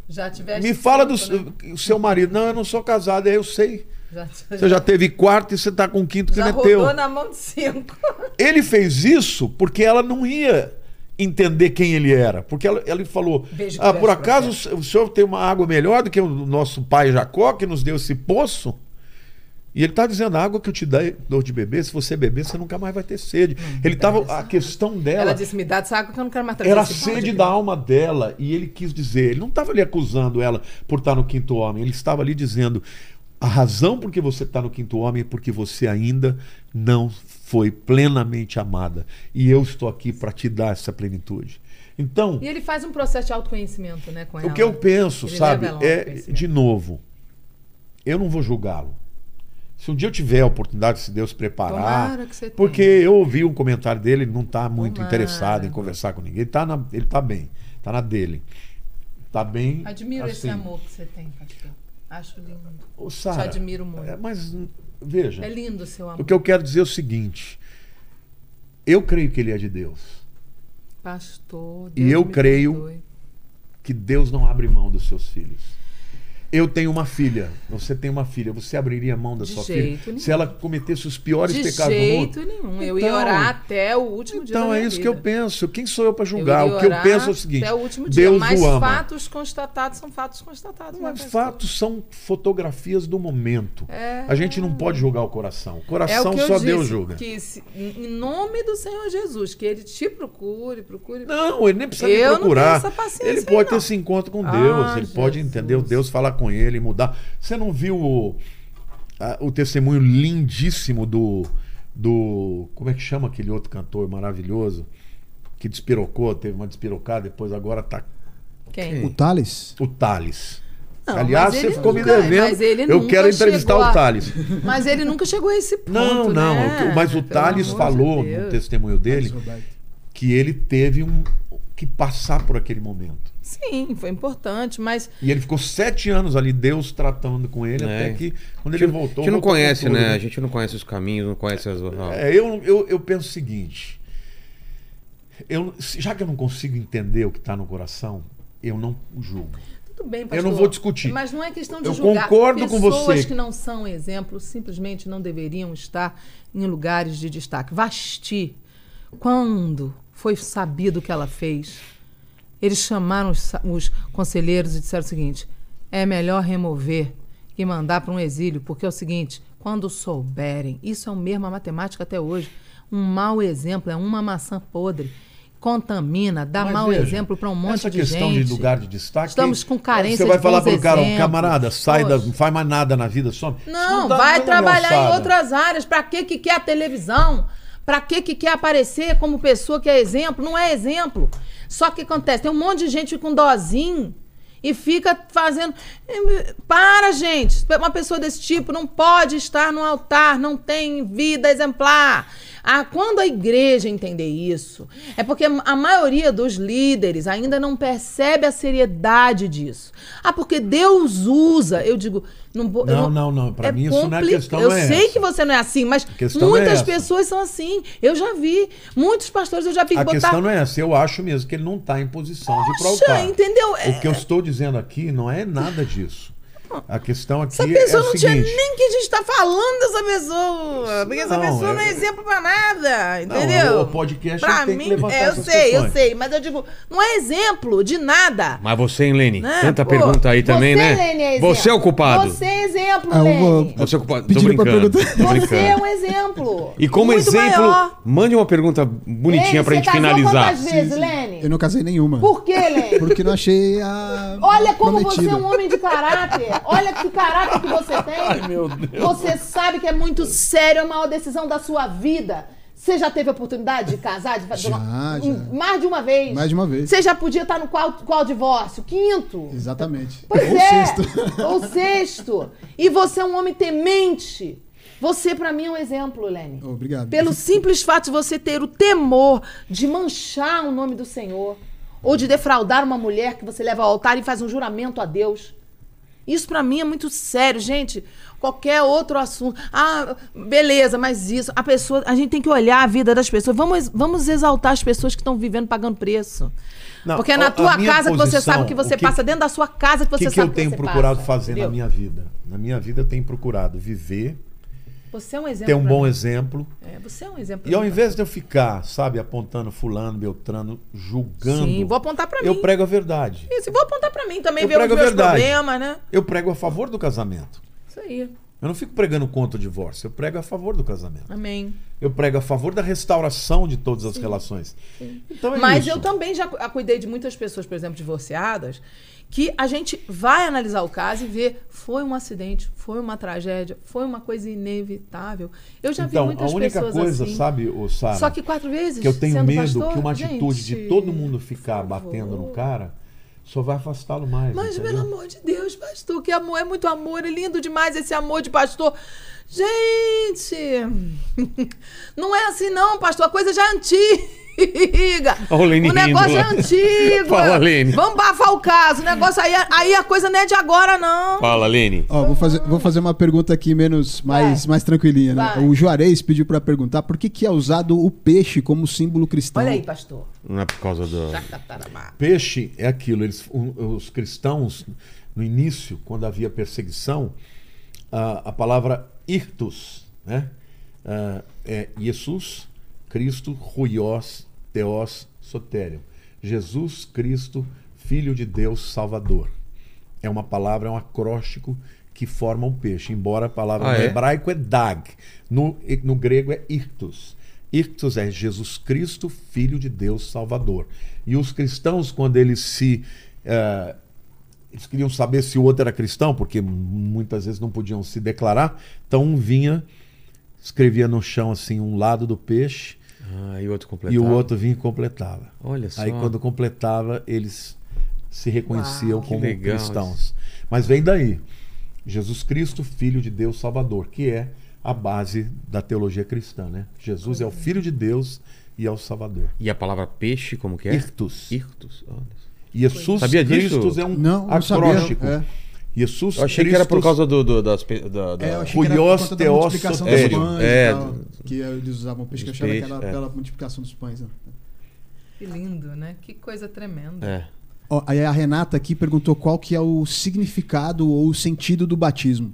Já tivesse Me fala do né? seu- marido. Não, eu não sou casado, eu sei. Já, (laughs) Você já teve quarto e você está com quinto que já não é teu. rodou na mão de cinco. (laughs) Ele fez isso porque ela não ia entender quem ele era. Porque ela, ele falou: ah, por acaso você." o senhor tem uma água melhor do que o nosso pai Jacó, que nos deu esse poço? E ele está dizendo: a água que eu te dei- dou de beber, se você beber, você nunca mais vai ter sede. ele estava. A questão dela Ela disse: Me dá dessa água que eu não quero mais era a sede aqui." da alma dela. E ele quis dizer: ele não estava ali acusando ela por estar no quinto homem, ele estava ali dizendo: a razão por que você está no quinto homem é porque você ainda não foi plenamente amada. E eu estou aqui para te dar essa plenitude. Então, E ele faz um processo de autoconhecimento, né, com ela. o que eu penso, Ele sabe, é, de novo, eu não vou julgá-lo. Se um dia eu tiver a oportunidade, se Deus preparar. Tomara que você porque eu ouvi um comentário dele, ele não está muito Tomara. interessado em conversar com ninguém. Ele está tá bem, está na dele. Está bem. Admiro esse assim. amor que você tem, pastor. Acho lindo. Ô, Sara, Te admiro muito. é, mas veja, É lindo o seu amor. o que eu quero dizer é o seguinte: eu creio que ele é de Deus. Pastor, E eu creio- perdoe. que Deus não abre mão dos seus filhos. Eu tenho uma filha, você tem uma filha, você abriria mão da De sua jeito filha nenhum. se ela cometesse os piores De pecados jeito do mundo? nenhum. Eu ia Então- orar até o último dia da Então é isso que eu vida. penso. Quem sou eu para julgar? Eu o que eu penso é o seguinte: Até o último dia. Deus Mas o ama. fatos constatados são fatos constatados. Mas fatos são fotografias do momento. É. A gente não pode julgar o coração. O É o coração que eu só disse, Deus julga. Que se- em nome do Senhor Jesus, que ele te procure, procure. Não, ele nem precisa Eu me não procurar. tenho essa paciência ele pode não. ter esse encontro com Ah, Deus. ele pode Jesus. entender Deus falar com ele, mudar. Você não viu o, a- o testemunho lindíssimo do, do. Como é que chama aquele outro cantor maravilhoso? Que despirocou, teve uma despirocada, depois agora tá Quem? O Thales? o Thales. Não, Aliás, você ficou me nunca- devendo. mas ele Eu quero entrevistar chegou o a- Thales. Mas ele nunca chegou a esse ponto. Não, não. né? Mas o Pelo Thales falou de no testemunho dele que ele teve um, que passar por aquele momento. Sim, foi importante, mas E ele ficou sete anos ali, Deus tratando com ele, É. até que quando ele voltou. a gente não voltou com conhece, tudo, né? A gente não conhece os caminhos, não conhece as. É, eu, eu, eu penso o seguinte: eu, já que eu não consigo entender o que está no coração, eu não julgo. tudo bem, Eu pastor. não vou discutir. Mas não é questão de Eu julgar. concordo com Pessoas você. que não são exemplo simplesmente não deveriam estar em lugares de destaque. Vasti, quando foi sabido o que ela fez, eles chamaram os, os conselheiros e disseram o seguinte: é melhor remover e mandar para um exílio, porque é o seguinte, quando souberem, isso é o mesmo a matemática até hoje, um mau exemplo é uma maçã podre. Contamina, dá Mas mau veja, exemplo para um monte essa de questão gente. de lugar de destaque. Estamos com carência Você vai de falar bons pro cara, exemplos. camarada, sai da, não faz mais nada na vida, some. Não, dá vai trabalhar em outras áreas. Pra que que quer a televisão? Pra que que quer aparecer como pessoa que é exemplo? Não é exemplo. Só que acontece, tem um monte de gente com dozinho e fica fazendo. Para, gente. Uma pessoa desse tipo não pode estar no altar, não tem vida exemplar. Ah, quando a igreja entender isso, é porque a maioria dos líderes ainda não percebe a seriedade disso. Ah, porque Deus usa. Eu digo, não eu Não, não, não. Pra mim isso não é questão, Eu não é sei essa. que você não é assim, mas não é muitas essa. pessoas são assim. Eu já vi. Muitos pastores eu já vi A botar. questão não é essa. Eu acho mesmo que ele não está em posição de Poxa, altar. entendeu? O que eu estou dizendo aqui não é nada disso. A questão aqui Essa é pessoa o não tinha seguinte. nem que a gente está falando dessa pessoa. Porque essa Não, pessoa é- não é exemplo pra nada, Não, entendeu? o podcast pra tem que mim, levantar é, eu sei, eu questões. sei, mas eu digo, não é exemplo de nada. Mas você, hein, Lene? Né? Tanta Pô, pergunta aí também, você, né? Lene, é exemplo. você é o culpado. Você é exemplo, Ah, eu vou- Lene. Você é o culpado. Tô brincando. Tô Você é brincando. um exemplo. E como Muito exemplo, maior. mande uma pergunta bonitinha Lene, pra gente finalizar. quantas vezes, Lene? Eu não casei nenhuma. Por que, Lene? Porque não achei a. Olha como prometida. você é um homem de caráter. Olha que caráter que você tem. Meu Deus. Você sabe que é muito sério, é a maior decisão da sua vida. Você já teve a oportunidade de casar? De fazer Já, uma- já. Mais de uma vez. Mais de uma vez. Você já podia estar no qual, qual divórcio? Quinto. Exatamente. Pois Ou é. sexto. Ou sexto. E você é um homem temente. Você, pra mim, é um exemplo, Lene. Obrigado. Pelo simples fato de você ter o temor de manchar o nome do Senhor, ou de defraudar uma mulher que você leva ao altar e faz um juramento a Deus. Isso pra mim é muito sério, gente. Qualquer outro assunto. Ah, beleza, mas isso. A pessoa. A gente tem que olhar a vida das pessoas. Vamos, vamos exaltar as pessoas que estão vivendo pagando preço. Não, Porque é a- na a tua minha casa que você posição, sabe o que você o que- passa, dentro da sua casa que O você que, que sabe eu tenho procurado passa, fazer entendeu? na minha vida? Na minha vida eu tenho procurado viver, Você é um exemplo. ter um bom mim. exemplo. É, você é um exemplo. E ao invés de eu ficar, sabe, apontando fulano, beltrano, julgando, Sim, vou apontar pra eu mim. prego a verdade. Isso, e vou apontar pra mim também, Eu ver os prego a meus verdade. problemas, né? Eu prego a favor do casamento. Isso aí. Eu não fico pregando contra o divórcio, eu prego a favor do casamento. Amém. Eu prego a favor da restauração de todas as relações. Então é Mas isso. eu também já cu- cuidei de muitas pessoas, por exemplo, divorciadas, que a gente vai analisar o caso e ver foi um acidente, foi uma tragédia, foi uma coisa inevitável. Eu já Então, vi muitas a única pessoas coisa, assim. sabe, o Sara, Só que quatro vezes. que eu tenho medo pastor, que uma atitude gente, de todo mundo ficar batendo no cara só vai afastá-lo mais. Mas entendeu? pelo amor de Deus, pastor, que amor, é muito amor, é lindo demais esse amor de pastor. Gente, (laughs) não é assim não, pastor, a coisa já é antiga. Antiga. Olha o Lene o negócio rindo é antigo. Fala, Lene. Vamos bafar o caso. O negócio aí, aí a coisa não é de agora, não. Fala, Lene. Ó, vou fazer, vou fazer uma pergunta aqui menos mais, mais tranquilinha, né? Vai. O Juarez pediu pra perguntar por que, que é usado o peixe como símbolo cristão. Olha aí, pastor. Não é por causa do. Peixe é aquilo. Eles, os cristãos, no início, quando havia perseguição, a, a palavra irtus, né? Ah, é Jesus, Cristo, ruios, teos, sotério. Jesus Cristo, Filho de Deus, Salvador. É uma palavra, é um acróstico que forma um peixe, embora a palavra Ah, no é? hebraico é dag, no, no grego é irtus. Irtus é Jesus Cristo, Filho de Deus, Salvador. E os cristãos, quando eles se. eh, eles queriam saber se o outro era cristão, porque muitas vezes não podiam se declarar, então um vinha, escrevia no chão assim, um lado do peixe, Ah, e o outro completado. e o outro vinha e completava. Olha só. Aí quando completava, eles se reconheciam Uau. Como cristãos. Mas vem daí. Jesus Cristo, Filho de Deus Salvador, que é a base da teologia cristã, né? Jesus é o Filho de Deus e é o Salvador. E a palavra peixe, como que é? Irtus. Irtus. Olha. Jesus Sabia disso? Cristo é um Não, não sabia. acróstico. É. Jesus Eu achei que era por causa do, do- das. Da, da- É, eu achei que era por Ruios conta da teos multiplicação dos pães É, e tal, que eles usavam peixe, que eu dos achava é. pela multiplicação dos pães. Né? Que lindo, né? Que coisa tremenda. É. Ó, aí a Renata aqui perguntou qual que é o significado ou o sentido do batismo.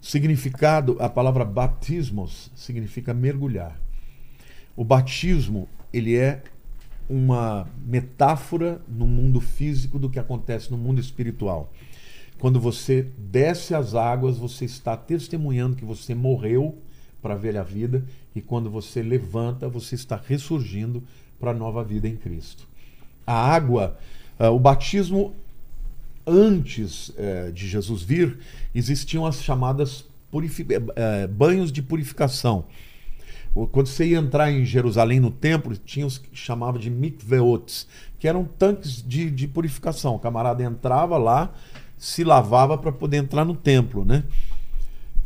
Significado, a palavra batismos significa mergulhar. O batismo, ele é uma metáfora no mundo físico do que acontece no mundo espiritual. Quando você desce as águas, você está testemunhando que você morreu para a velha vida e quando você levanta, você está ressurgindo para a nova vida em Cristo. A água, ah, o batismo antes eh, de Jesus vir, existiam as chamadas eh, eh, banhos de purificação. Quando você ia entrar em Jerusalém no templo, tinha os que chamava de mikveot, que eram tanques de, de purificação. O camarada entrava lá, se lavava para poder entrar no templo, né?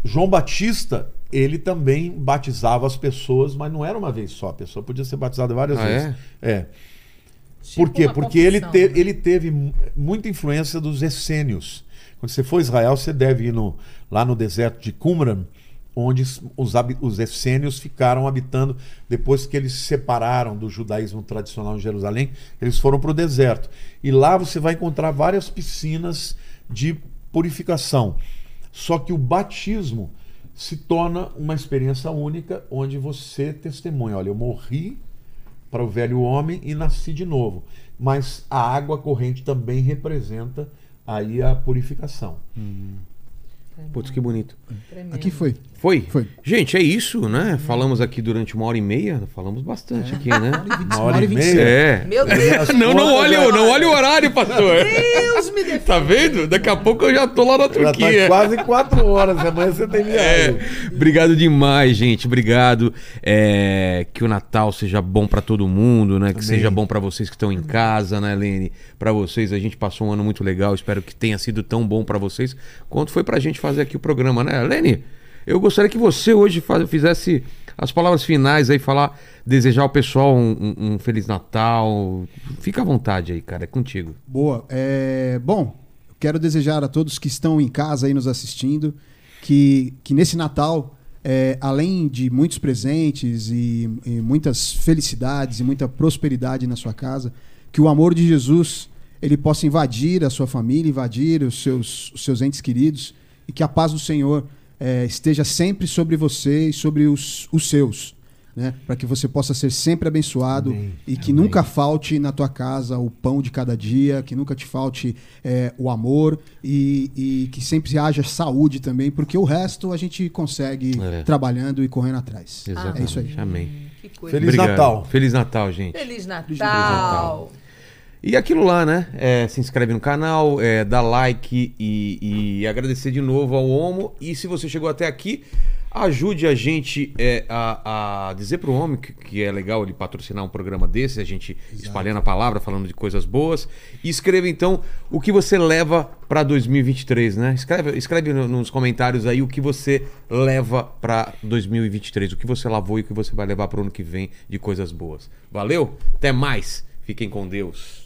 João Batista, ele também batizava as pessoas, mas não era uma vez só. A pessoa podia ser batizada várias Ah, vezes. É. Tipo Por quê? Porque ele, te- né? ele teve mu- muita influência dos essênios. Quando você for a Israel, você deve ir no- lá no deserto de Qumran, onde os, os, essênios ficaram habitando depois que eles se separaram do judaísmo tradicional em Jerusalém, eles foram para o deserto. E lá você vai encontrar várias piscinas de purificação. Só que o batismo se torna uma experiência única onde você testemunha, olha, eu morri para o velho homem e nasci de novo. Mas a água corrente também representa aí a purificação. Putz, que bonito. Tremendo. Aqui foi. Foi? Foi. Gente, é isso, né? Falamos aqui durante uma hora e meia. Falamos bastante aqui, né? Uma hora e meia. É. Meu Deus, Não, não olha, o- não olha o horário, pastor. Deus me defenda. Tá vendo? Daqui a pouco eu já tô lá na Já tá Turquia. quase quatro horas, amanhã você tem viagem. É, obrigado demais, gente. Obrigado. É, que o Natal seja bom pra todo mundo, né? Que seja bom pra vocês que estão em casa, né, Lene? Pra vocês, a gente passou um ano muito legal. Espero que tenha sido tão bom pra vocês quanto foi pra gente fazer aqui o programa, né, Lene? Eu gostaria que você hoje fizesse as palavras finais aí, falar, desejar ao pessoal um, um- um Feliz Natal. Fica à vontade aí, cara, é contigo. Boa. É, bom, quero desejar a todos que estão em casa aí nos assistindo que, que nesse Natal, é, além de muitos presentes e, e muitas felicidades e muita prosperidade na sua casa, que o amor de Jesus ele possa invadir a sua família, invadir os seus, os seus entes queridos e que a paz do Senhor é, esteja sempre sobre você e sobre os, os seus. Né? Para que você possa ser sempre abençoado Amém. e que Amém. nunca falte na tua casa o pão de cada dia, que nunca te falte é, o amor e, e que sempre haja saúde também, porque o resto a gente consegue É. trabalhando e correndo atrás. Exatamente. É isso aí. Amém. Que coisa. Feliz Obrigado. Natal. Feliz Natal, gente. Feliz Natal. Natal. E aquilo lá, né? É, se inscreve no canal, é, dá like e, e agradecer de novo ao Homo. E se você chegou até aqui, Ajude a gente é, a, a dizer pro homem que, que é legal ele patrocinar um programa desse, a gente espalhando a palavra, falando de coisas boas. E escreva então o que você leva para 2023, né? Escreve, escreve no- nos comentários aí o que você leva para 2023, o que você lavou e o que você vai levar pro ano que vem de coisas boas. Valeu? Até mais. Fiquem com Deus.